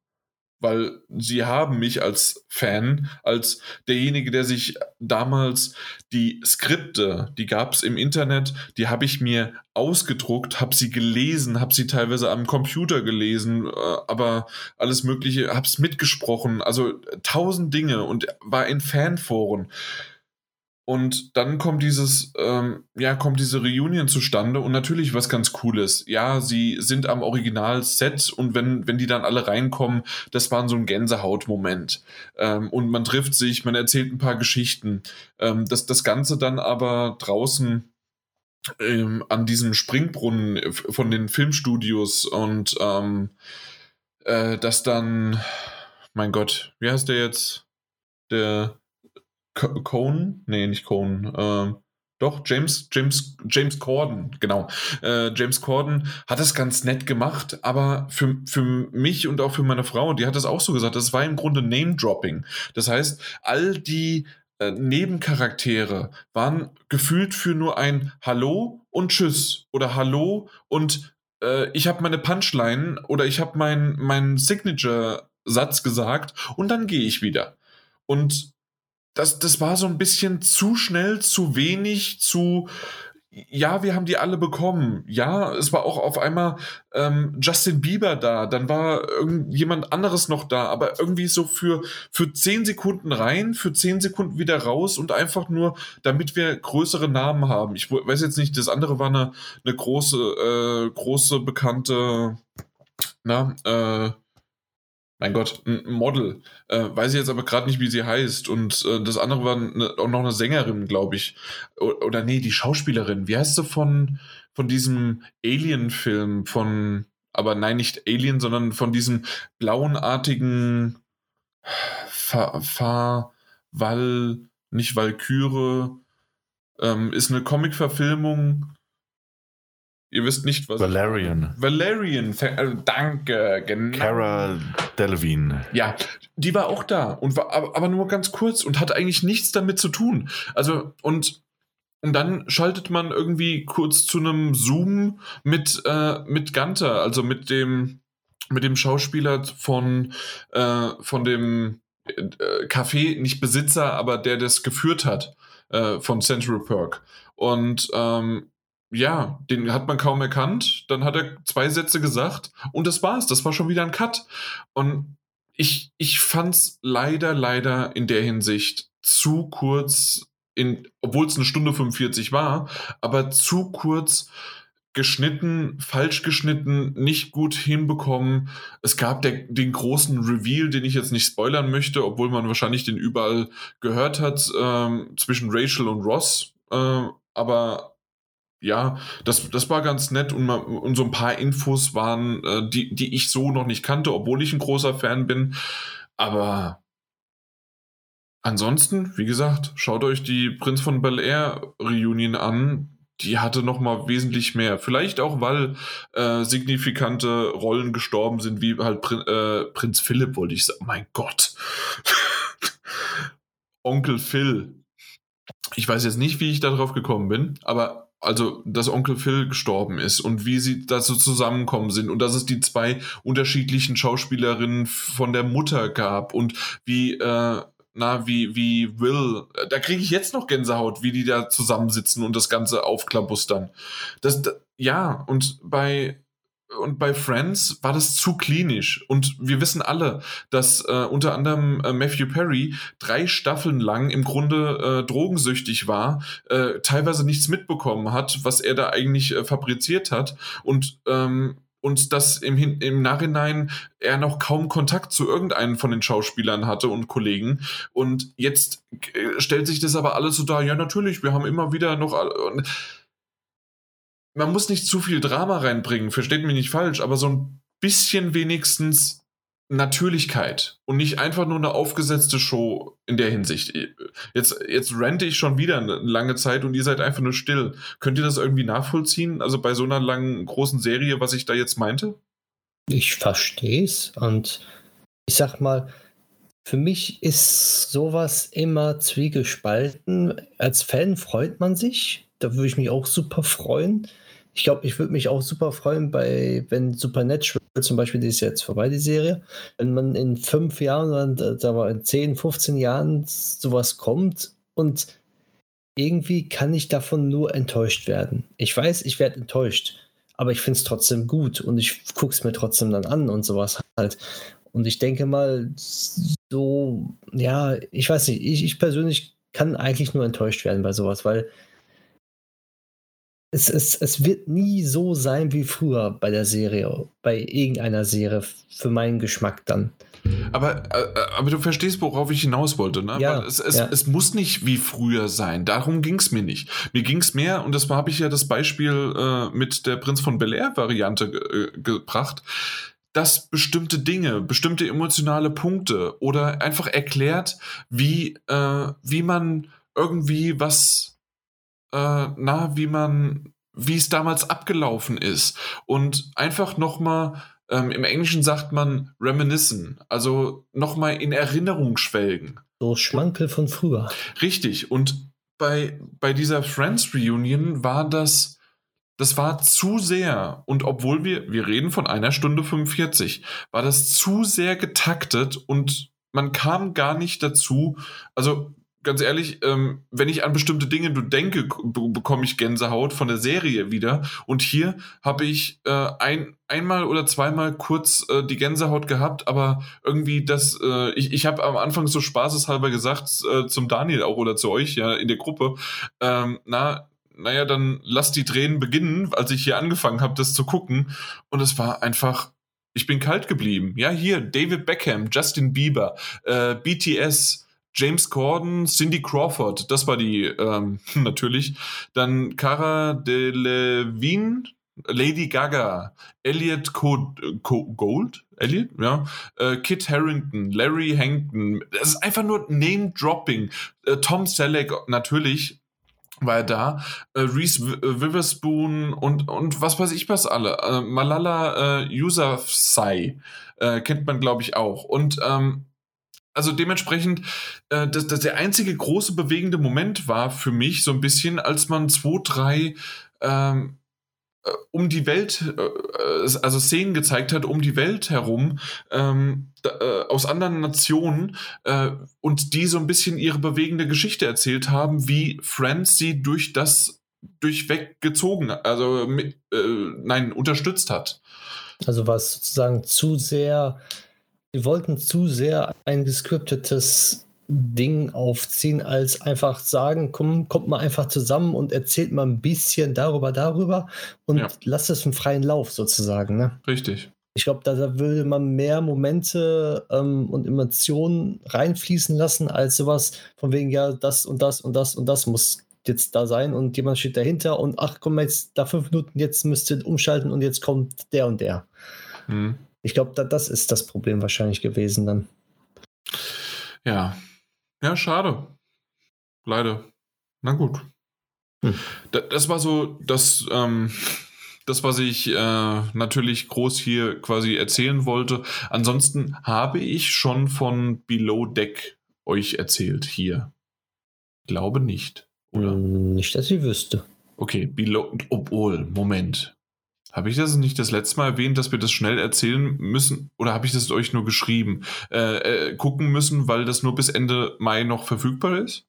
weil sie haben mich als Fan, als derjenige, der sich damals die Skripte, die gab es im Internet, die habe ich mir ausgedruckt, habe sie gelesen, habe sie teilweise am Computer gelesen, äh, aber alles Mögliche, habe es mitgesprochen, also tausend Dinge und war in Fanforen. Und dann kommt dieses, ähm, ja, kommt diese Reunion zustande und natürlich was ganz Cooles. Ja, sie sind am Original-Set und wenn, wenn die dann alle reinkommen, das war so ein Gänsehaut-Moment. Ähm, und man trifft sich, man erzählt ein paar Geschichten. Ähm, das, das Ganze dann aber draußen ähm, an diesem Springbrunnen von den Filmstudios und ähm, äh, das dann, mein Gott, wie heißt der jetzt? Der Cohn, nee, nicht Cohn, äh, doch, James, James, James Corden, genau. Äh, James Corden hat das ganz nett gemacht, aber für, für mich und auch für meine Frau, die hat das auch so gesagt, das war im Grunde Name-Dropping. Das heißt, all die äh, Nebencharaktere waren gefühlt für nur ein Hallo und Tschüss oder Hallo und äh, ich habe meine Punchline oder ich habe meinen mein Signature-Satz gesagt und dann gehe ich wieder. Und das, das war so ein bisschen zu schnell, zu wenig, zu, ja, wir haben die alle bekommen. Ja, es war auch auf einmal ähm, Justin Bieber da, dann war irgendjemand anderes noch da, aber irgendwie so für, für zehn Sekunden rein, für zehn Sekunden wieder raus und einfach nur, damit wir größere Namen haben. Ich weiß jetzt nicht, das andere war eine, eine große, äh, große bekannte, na, äh, mein Gott, ein Model. Äh, weiß ich jetzt aber gerade nicht, wie sie heißt. Und äh, das andere war eine, auch noch eine Sängerin, glaube ich. O oder nee, die Schauspielerin. Wie heißt sie von, von diesem Alien-Film? Von, aber nein, nicht Alien, sondern von diesem blauenartigen Fa, Fa Val, nicht Valkyre. Ähm, ist eine Comic-Verfilmung Ihr wisst nicht, was. Valerian. Valerian, äh, danke, genau. Cara Delevingne. Ja, die war auch da und war aber nur ganz kurz und hat eigentlich nichts damit zu tun. Also, und, und dann schaltet man irgendwie kurz zu einem Zoom mit, äh, mit Gunter, also mit dem, mit dem Schauspieler von, äh, von dem äh, Café, nicht Besitzer, aber der das geführt hat, äh, von Central Perk. Und ähm, ja, den hat man kaum erkannt. Dann hat er zwei Sätze gesagt und das war's. Das war schon wieder ein Cut. Und ich, ich fand's leider, leider in der Hinsicht zu kurz, obwohl es eine Stunde 45 war, aber zu kurz geschnitten, falsch geschnitten, nicht gut hinbekommen. Es gab der, den großen Reveal, den ich jetzt nicht spoilern möchte, obwohl man wahrscheinlich den überall gehört hat, ähm, zwischen Rachel und Ross. Äh, aber ja, das, das war ganz nett und, mal, und so ein paar Infos waren, äh, die, die ich so noch nicht kannte, obwohl ich ein großer Fan bin. Aber ansonsten, wie gesagt, schaut euch die Prinz von Bel Air Reunion an. Die hatte noch mal wesentlich mehr. Vielleicht auch, weil äh, signifikante Rollen gestorben sind, wie halt Prin äh, Prinz Philipp, wollte ich sagen. Mein Gott. Onkel Phil. Ich weiß jetzt nicht, wie ich darauf gekommen bin, aber also dass Onkel Phil gestorben ist und wie sie da so zusammenkommen sind und dass es die zwei unterschiedlichen Schauspielerinnen von der Mutter gab und wie äh, na wie wie Will da kriege ich jetzt noch Gänsehaut wie die da zusammensitzen und das ganze aufklabustern das, das ja und bei und bei Friends war das zu klinisch. Und wir wissen alle, dass äh, unter anderem äh, Matthew Perry drei Staffeln lang im Grunde äh, drogensüchtig war, äh, teilweise nichts mitbekommen hat, was er da eigentlich äh, fabriziert hat. Und ähm, und dass im, im Nachhinein er noch kaum Kontakt zu irgendeinem von den Schauspielern hatte und Kollegen. Und jetzt äh, stellt sich das aber alles so da, ja, natürlich, wir haben immer wieder noch. Und man muss nicht zu viel Drama reinbringen, versteht mich nicht falsch, aber so ein bisschen wenigstens Natürlichkeit und nicht einfach nur eine aufgesetzte Show in der Hinsicht. Jetzt, jetzt rente ich schon wieder eine lange Zeit und ihr seid einfach nur still. Könnt ihr das irgendwie nachvollziehen? Also bei so einer langen, großen Serie, was ich da jetzt meinte? Ich verstehe es und ich sag mal, für mich ist sowas immer zwiegespalten. Als Fan freut man sich. Da würde ich mich auch super freuen ich glaube, ich würde mich auch super freuen, bei, wenn Supernatural zum Beispiel, die ist jetzt vorbei, die Serie, wenn man in fünf Jahren, da war in 10, 15 Jahren sowas kommt und irgendwie kann ich davon nur enttäuscht werden. Ich weiß, ich werde enttäuscht, aber ich finde es trotzdem gut und ich gucke es mir trotzdem dann an und sowas halt. Und ich denke mal, so, ja, ich weiß nicht, ich, ich persönlich kann eigentlich nur enttäuscht werden bei sowas, weil es, es, es wird nie so sein wie früher bei der Serie, bei irgendeiner Serie, für meinen Geschmack dann. Aber, äh, aber du verstehst, worauf ich hinaus wollte, ne? Ja, es, es, ja. es muss nicht wie früher sein. Darum ging es mir nicht. Mir ging es mehr, und das habe ich ja das Beispiel äh, mit der Prinz von Bel Air-Variante ge äh, gebracht, dass bestimmte Dinge, bestimmte emotionale Punkte oder einfach erklärt, wie, äh, wie man irgendwie was äh, na, wie man, wie es damals abgelaufen ist. Und einfach nochmal, ähm, im Englischen sagt man reminiscen, also nochmal in Erinnerung schwelgen. So Schmankel von früher. Richtig. Und bei, bei dieser Friends Reunion war das, das war zu sehr, und obwohl wir, wir reden von einer Stunde 45, war das zu sehr getaktet und man kam gar nicht dazu, also ganz ehrlich, ähm, wenn ich an bestimmte Dinge denke, bekomme ich Gänsehaut von der Serie wieder. Und hier habe ich äh, ein, einmal oder zweimal kurz äh, die Gänsehaut gehabt, aber irgendwie das, äh, ich, ich habe am Anfang so spaßeshalber gesagt äh, zum Daniel auch oder zu euch ja in der Gruppe, ähm, na, naja, dann lass die Tränen beginnen, als ich hier angefangen habe, das zu gucken. Und es war einfach, ich bin kalt geblieben. Ja, hier, David Beckham, Justin Bieber, äh, BTS, James Corden, Cindy Crawford, das war die ähm, natürlich. Dann Cara Delevingne, Lady Gaga, Elliot Code, Code, Gold, Elliot, ja, äh, Kit Harrington, Larry Hankton. Das ist einfach nur Name-Dropping. Äh, Tom Selleck natürlich war er da. Äh, Reese äh, Witherspoon und, und was weiß ich was alle. Äh, Malala äh, Yousafzai äh, kennt man, glaube ich, auch. Und ähm, also dementsprechend, äh, das, das der einzige große bewegende Moment war für mich so ein bisschen, als man zwei, drei ähm, äh, um die Welt, äh, also Szenen gezeigt hat, um die Welt herum, ähm, äh, aus anderen Nationen äh, und die so ein bisschen ihre bewegende Geschichte erzählt haben, wie Friends sie durch das durchweg gezogen, also mit, äh, nein, unterstützt hat. Also war es sozusagen zu sehr Sie wollten zu sehr ein gescriptetes Ding aufziehen, als einfach sagen, komm, kommt mal einfach zusammen und erzählt mal ein bisschen darüber, darüber und ja. lasst es im freien Lauf sozusagen. Ne? Richtig. Ich glaube, da, da würde man mehr Momente ähm, und Emotionen reinfließen lassen, als sowas von wegen, ja, das und das und das und das muss jetzt da sein und jemand steht dahinter und ach komm, jetzt da fünf Minuten, jetzt müsst ihr umschalten und jetzt kommt der und der. Mhm. Ich glaube, da, das ist das Problem wahrscheinlich gewesen dann. Ja. Ja, schade. Leider. Na gut. Hm. Das, das, war so das, ähm, das, was ich äh, natürlich groß hier quasi erzählen wollte. Ansonsten habe ich schon von Below Deck euch erzählt hier. Glaube nicht. Oder? Hm, nicht, dass ich wüsste. Okay, Below, obwohl, Moment. Habe ich das nicht das letzte Mal erwähnt, dass wir das schnell erzählen müssen? Oder habe ich das euch nur geschrieben? Äh, äh, gucken müssen, weil das nur bis Ende Mai noch verfügbar ist?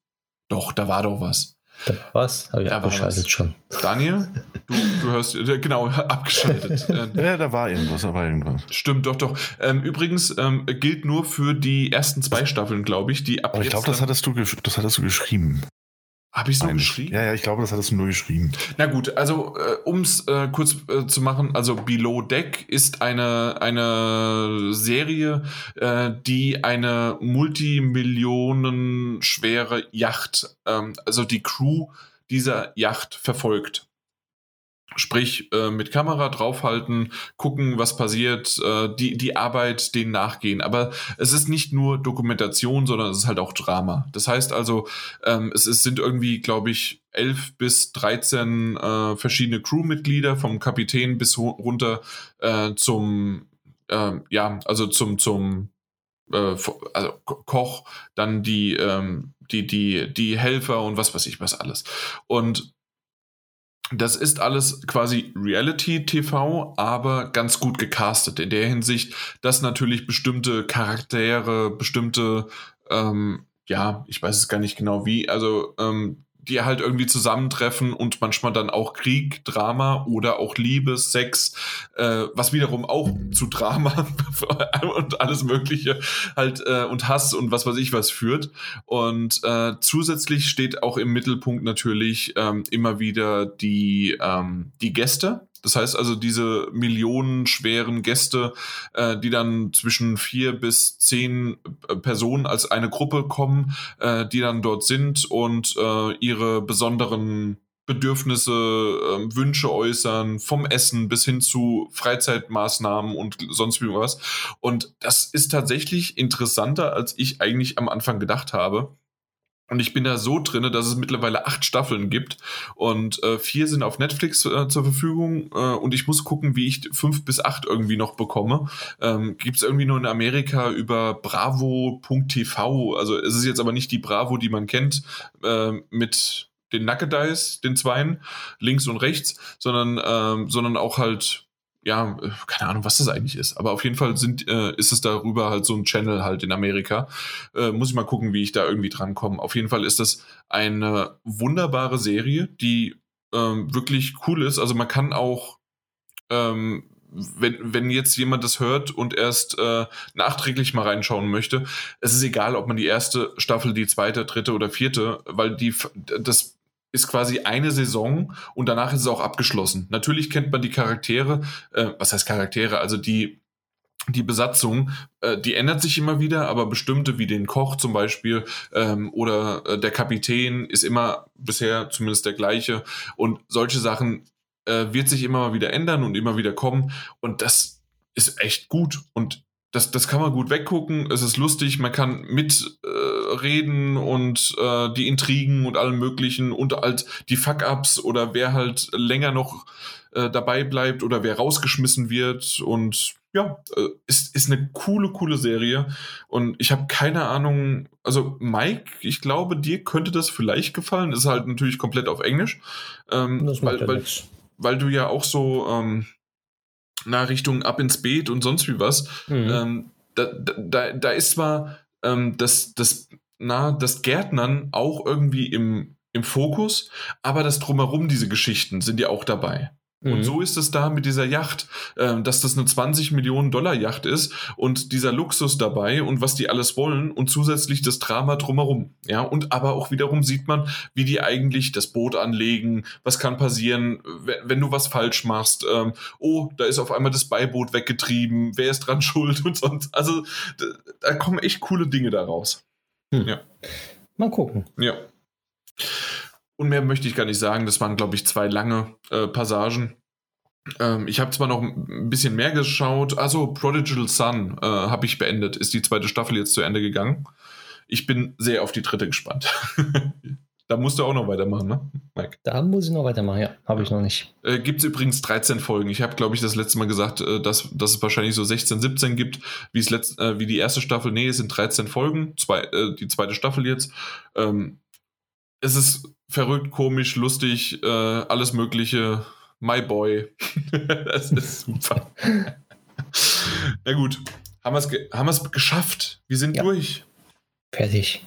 Doch, da war doch was. Da war was? Habe ich da abgeschaltet schon. Daniel, du, du hörst, äh, genau, abgeschaltet. Äh, ja, da war irgendwas, da war irgendwas. Stimmt, doch, doch. Ähm, übrigens ähm, gilt nur für die ersten zwei Staffeln, glaube ich, die ab Aber ich glaube, das hattest du, das hattest du geschrieben. Habe ich es nur geschrieben? Ja, ja, ich glaube, das hattest du nur geschrieben. Na gut, also äh, um es äh, kurz äh, zu machen, also Below Deck ist eine, eine Serie, äh, die eine multimillionenschwere Yacht, ähm, also die Crew dieser Yacht verfolgt. Sprich, äh, mit Kamera draufhalten, gucken, was passiert, äh, die, die Arbeit, denen nachgehen. Aber es ist nicht nur Dokumentation, sondern es ist halt auch Drama. Das heißt also, ähm, es, es sind irgendwie, glaube ich, elf bis dreizehn äh, verschiedene Crewmitglieder, vom Kapitän bis runter äh, zum, äh, ja, also zum, zum äh, also Koch, dann die, ähm, die, die, die Helfer und was weiß ich was alles. Und das ist alles quasi Reality-TV, aber ganz gut gecastet. In der Hinsicht, dass natürlich bestimmte Charaktere, bestimmte, ähm, ja, ich weiß es gar nicht genau wie, also ähm, die halt irgendwie zusammentreffen und manchmal dann auch Krieg, Drama oder auch Liebe, Sex, äh, was wiederum auch zu Drama und alles Mögliche halt äh, und Hass und was weiß ich was führt. Und äh, zusätzlich steht auch im Mittelpunkt natürlich ähm, immer wieder die, ähm, die Gäste, das heißt also, diese millionenschweren Gäste, äh, die dann zwischen vier bis zehn äh, Personen als eine Gruppe kommen, äh, die dann dort sind und äh, ihre besonderen Bedürfnisse, äh, Wünsche äußern, vom Essen bis hin zu Freizeitmaßnahmen und sonst wie was. Und das ist tatsächlich interessanter, als ich eigentlich am Anfang gedacht habe. Und ich bin da so drinne, dass es mittlerweile acht Staffeln gibt und äh, vier sind auf Netflix äh, zur Verfügung äh, und ich muss gucken, wie ich fünf bis acht irgendwie noch bekomme. Ähm, gibt es irgendwie nur in Amerika über bravo.tv. Also es ist jetzt aber nicht die Bravo, die man kennt, äh, mit den Nackedeis, den Zweien, links und rechts, sondern, ähm, sondern auch halt ja, äh, keine Ahnung, was das eigentlich ist. Aber auf jeden Fall sind, äh, ist es darüber halt so ein Channel halt in Amerika. Äh, muss ich mal gucken, wie ich da irgendwie drankomme. Auf jeden Fall ist das eine wunderbare Serie, die ähm, wirklich cool ist. Also man kann auch, ähm, wenn, wenn jetzt jemand das hört und erst äh, nachträglich mal reinschauen möchte, es ist egal, ob man die erste Staffel, die zweite, dritte oder vierte, weil die das ist quasi eine Saison und danach ist es auch abgeschlossen. Natürlich kennt man die Charaktere, äh, was heißt Charaktere, also die die Besatzung, äh, die ändert sich immer wieder, aber bestimmte wie den Koch zum Beispiel ähm, oder äh, der Kapitän ist immer bisher zumindest der gleiche. Und solche Sachen äh, wird sich immer mal wieder ändern und immer wieder kommen. Und das ist echt gut. Und das, das kann man gut weggucken. Es ist lustig, man kann mitreden äh, und äh, die Intrigen und allen möglichen und halt die Fuck-Ups oder wer halt länger noch äh, dabei bleibt oder wer rausgeschmissen wird. Und ja, äh, ist, ist eine coole, coole Serie. Und ich habe keine Ahnung, also Mike, ich glaube, dir könnte das vielleicht gefallen. Ist halt natürlich komplett auf Englisch. Ähm, weil, weil, weil du ja auch so. Ähm, na, Richtung ab ins Beet und sonst wie was. Mhm. Ähm, da, da, da ist zwar ähm, das, das, na, das Gärtnern auch irgendwie im, im Fokus, aber das drumherum, diese Geschichten sind ja auch dabei. Und mhm. so ist es da mit dieser Yacht, äh, dass das eine 20 Millionen Dollar Yacht ist und dieser Luxus dabei und was die alles wollen und zusätzlich das Drama drumherum. Ja, und aber auch wiederum sieht man, wie die eigentlich das Boot anlegen, was kann passieren, wenn, wenn du was falsch machst. Ähm, oh, da ist auf einmal das Beiboot weggetrieben, wer ist dran schuld und sonst. Also da, da kommen echt coole Dinge daraus. Hm. Ja. Mal gucken. Ja. Und mehr möchte ich gar nicht sagen. Das waren, glaube ich, zwei lange äh, Passagen. Ähm, ich habe zwar noch ein bisschen mehr geschaut. Also Prodigal Son äh, habe ich beendet. Ist die zweite Staffel jetzt zu Ende gegangen. Ich bin sehr auf die dritte gespannt. da musst du auch noch weitermachen, ne, Mike? Da muss ich noch weitermachen, ja. Habe ich noch nicht. Äh, gibt es übrigens 13 Folgen. Ich habe, glaube ich, das letzte Mal gesagt, äh, dass, dass es wahrscheinlich so 16, 17 gibt, wie, äh, wie die erste Staffel. Nee, es sind 13 Folgen. Zwei, äh, die zweite Staffel jetzt. Ähm, es ist verrückt, komisch, lustig, äh, alles Mögliche. My Boy. das ist super. Na gut, haben wir es ge geschafft. Wir sind ja. durch. Fertig.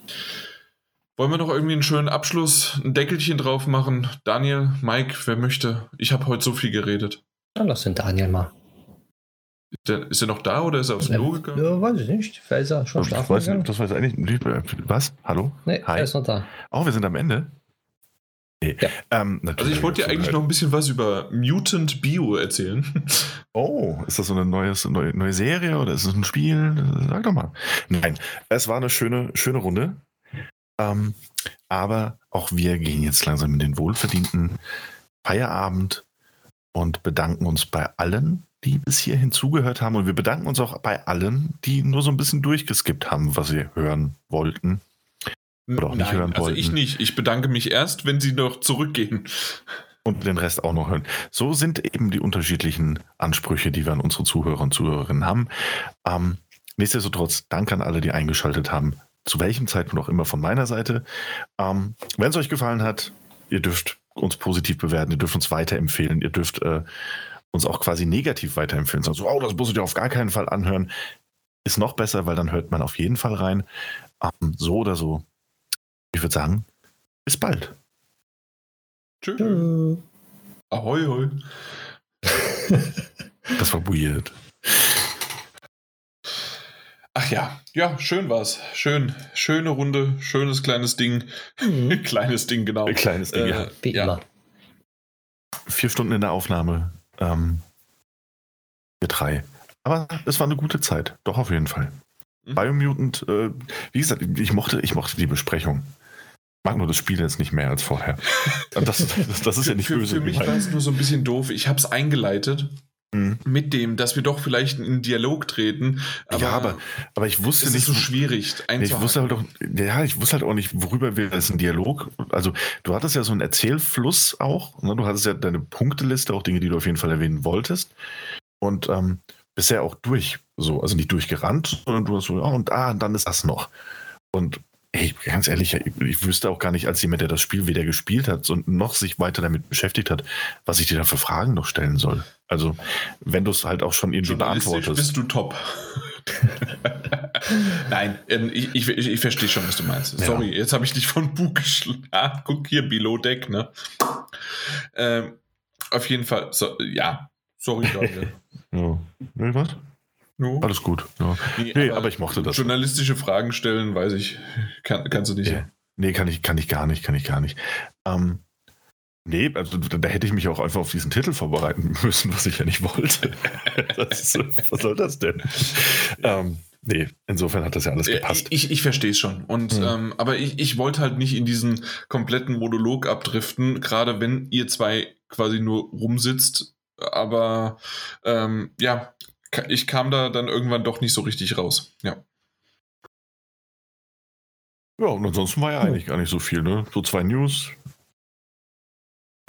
Wollen wir noch irgendwie einen schönen Abschluss, ein Deckelchen drauf machen? Daniel, Mike, wer möchte? Ich habe heute so viel geredet. Dann lass den Daniel mal. Ist er noch da oder ist er aufs Klo gegangen? Ja, weiß ich nicht. Vielleicht ist er schon schlafen weiß, gegangen. Das weiß ich eigentlich nicht. Was? Hallo? Nee, Hi. er ist noch da. Oh, wir sind am Ende. Nee. Ja. Ähm, also ich wollte dir eigentlich noch ein bisschen was über Mutant Bio erzählen. Oh, ist das so eine neues, neue, neue Serie oder ist es ein Spiel? Sag doch mal. Nein, es war eine schöne, schöne Runde. Ähm, aber auch wir gehen jetzt langsam in den wohlverdienten Feierabend und bedanken uns bei allen, die bis hierhin zugehört haben. Und wir bedanken uns auch bei allen, die nur so ein bisschen durchgeskippt haben, was sie hören wollten. Oder auch nicht Nein, hören wollten. Also ich nicht. Ich bedanke mich erst, wenn sie noch zurückgehen. Und den Rest auch noch hören. So sind eben die unterschiedlichen Ansprüche, die wir an unsere Zuhörer und Zuhörerinnen haben. Ähm, nichtsdestotrotz, danke an alle, die eingeschaltet haben. Zu welchem Zeitpunkt auch immer von meiner Seite. Ähm, wenn es euch gefallen hat, ihr dürft uns positiv bewerten, ihr dürft uns weiterempfehlen, ihr dürft äh, uns auch quasi negativ weiterempfehlen. Also, oh, das musst du dir auf gar keinen Fall anhören. Ist noch besser, weil dann hört man auf jeden Fall rein. Ähm, so oder so. Ich würde sagen, bis bald. Tschüss. Ahoi, hoi. das war weird. Ach ja, ja, schön war's. Schön, schöne Runde, schönes kleines Ding. Mhm. kleines Ding, genau. Ein kleines Ding, äh, ja. ja. Vier Stunden in der Aufnahme. Ähm, wir drei. Aber es war eine gute Zeit, doch auf jeden Fall. Mhm. Biomutant, äh, wie gesagt, ich mochte, ich mochte die Besprechung. Ich mag nur das Spiel jetzt nicht mehr als vorher. Das, das, das ist ja nicht für, böse. Für mich war es nur so ein bisschen doof. Ich habe es eingeleitet mhm. mit dem, dass wir doch vielleicht in Dialog treten. Aber ja, aber, aber ich wusste nicht. so schwierig Ich wusste halt auch, ja, ich wusste halt auch nicht, worüber wir das in Dialog. Also, du hattest ja so einen Erzählfluss auch. Ne? Du hattest ja deine Punkteliste, auch Dinge, die du auf jeden Fall erwähnen wolltest. Und ähm, bisher auch durch. So, also nicht durchgerannt, sondern du hast so, ja, und ah, und dann ist das noch. Und Ey, ganz ehrlich, ich, ich wüsste auch gar nicht, als jemand, der das Spiel weder gespielt hat und noch sich weiter damit beschäftigt hat, was ich dir da für Fragen noch stellen soll. Also, wenn du es halt auch schon irgendwie beantwortest. bist du top. Nein, ähm, ich, ich, ich, verstehe schon, was du meinst. Ja. Sorry, jetzt habe ich dich von Bug geschlagen. Ah, guck hier, Below Deck, ne? Ähm, auf jeden Fall, so, ja. Sorry, Daniel. Ja. Nee, was? No. Alles gut. Ja. Nee, aber ich mochte das. Journalistische Fragen stellen, weiß ich. Kann, kannst du nicht. Ja. Nee, kann ich, kann ich gar nicht, kann ich gar nicht. Ähm, nee, also da hätte ich mich auch einfach auf diesen Titel vorbereiten müssen, was ich ja nicht wollte. Ist, was soll das denn? Ähm, nee, insofern hat das ja alles gepasst. Ich, ich verstehe es schon. Und, Mhm. ähm, aber ich, ich wollte halt nicht in diesen kompletten Monolog abdriften, gerade wenn ihr zwei quasi nur rumsitzt. Aber ähm, ja, ich kam da dann irgendwann doch nicht so richtig raus. Ja. Ja, und ansonsten war ja eigentlich gar nicht so viel, ne? So zwei News.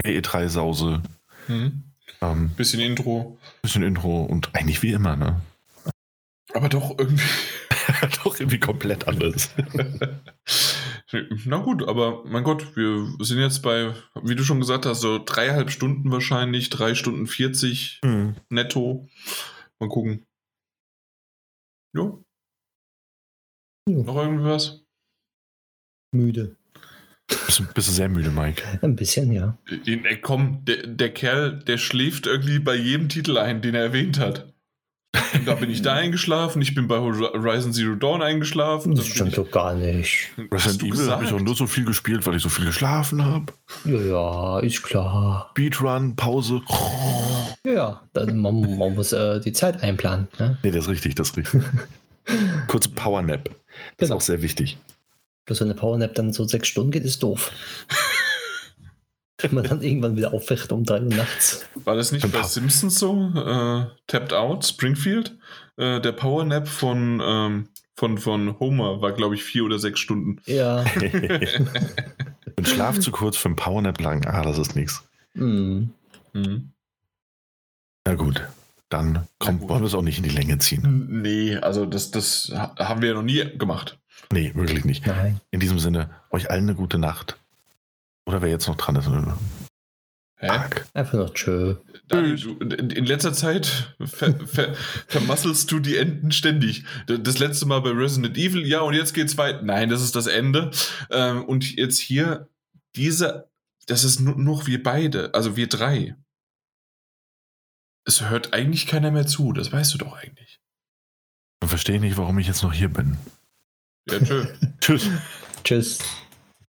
E3-Sause, Mhm. ähm, Bisschen Intro. bisschen Intro und eigentlich wie immer, ne? Aber doch irgendwie. Doch irgendwie komplett anders. Na gut, aber mein Gott, wir sind jetzt bei, wie du schon gesagt hast, so dreieinhalb Stunden wahrscheinlich, drei Stunden 40 Hm. netto. Mal gucken. Jo. Jo. Noch irgendwas? Müde. Bist, du- bist du sehr müde, Mike? Ein bisschen, ja. Den, ey, komm, der, der Kerl, der schläft irgendwie bei jedem Titel ein, den er erwähnt hat. Und da bin ich da eingeschlafen, ich bin bei Horizon Zero Dawn eingeschlafen. Das stimmt doch gar nicht. Hast Resident du Evil habe ich auch nur so viel gespielt, weil ich so viel geschlafen habe. Ja, ja, ist klar. Speedrun, Pause. Ja, ja, dann, man, man muss äh, die Zeit einplanen. Ne? Nee, das ist richtig, das ist richtig. Kurze Powernap. Das ist Genau. auch sehr wichtig. Bloß wenn eine Powernap dann so sechs Stunden geht, ist doof. Wenn man dann irgendwann wieder aufwacht um drei Uhr nachts. War das nicht bei Simpsons so? Äh, Tapped Out, Springfield? Äh, der Powernap von, ähm, von, von Homer war, glaube ich, vier oder sechs Stunden. Ja. Ein Schlaf zu kurz für einen Powernap lang. Ah, das ist nichts. Hm. Mhm. Na gut, dann komm, gut. wollen wir es auch nicht in die Länge ziehen. Nee, also das, das ha- haben wir ja noch nie gemacht. Nee, wirklich nicht. Nein. In diesem Sinne, euch allen eine gute Nacht. Oder wer jetzt noch dran ist. Hä? Einfach noch tschö. Daniel, du, in in letzter Zeit ver, ver, vermasselst du die Enden ständig. Das letzte Mal bei Resident Evil, ja, und jetzt geht's weiter. Nein, das ist das Ende. Ähm, und jetzt hier, diese, das ist nur noch wir beide, also wir drei. Es hört eigentlich keiner mehr zu, das weißt du doch eigentlich. Dann verstehe ich nicht, warum ich jetzt noch hier bin. Ja, tschö. Tschüss. Tschüss.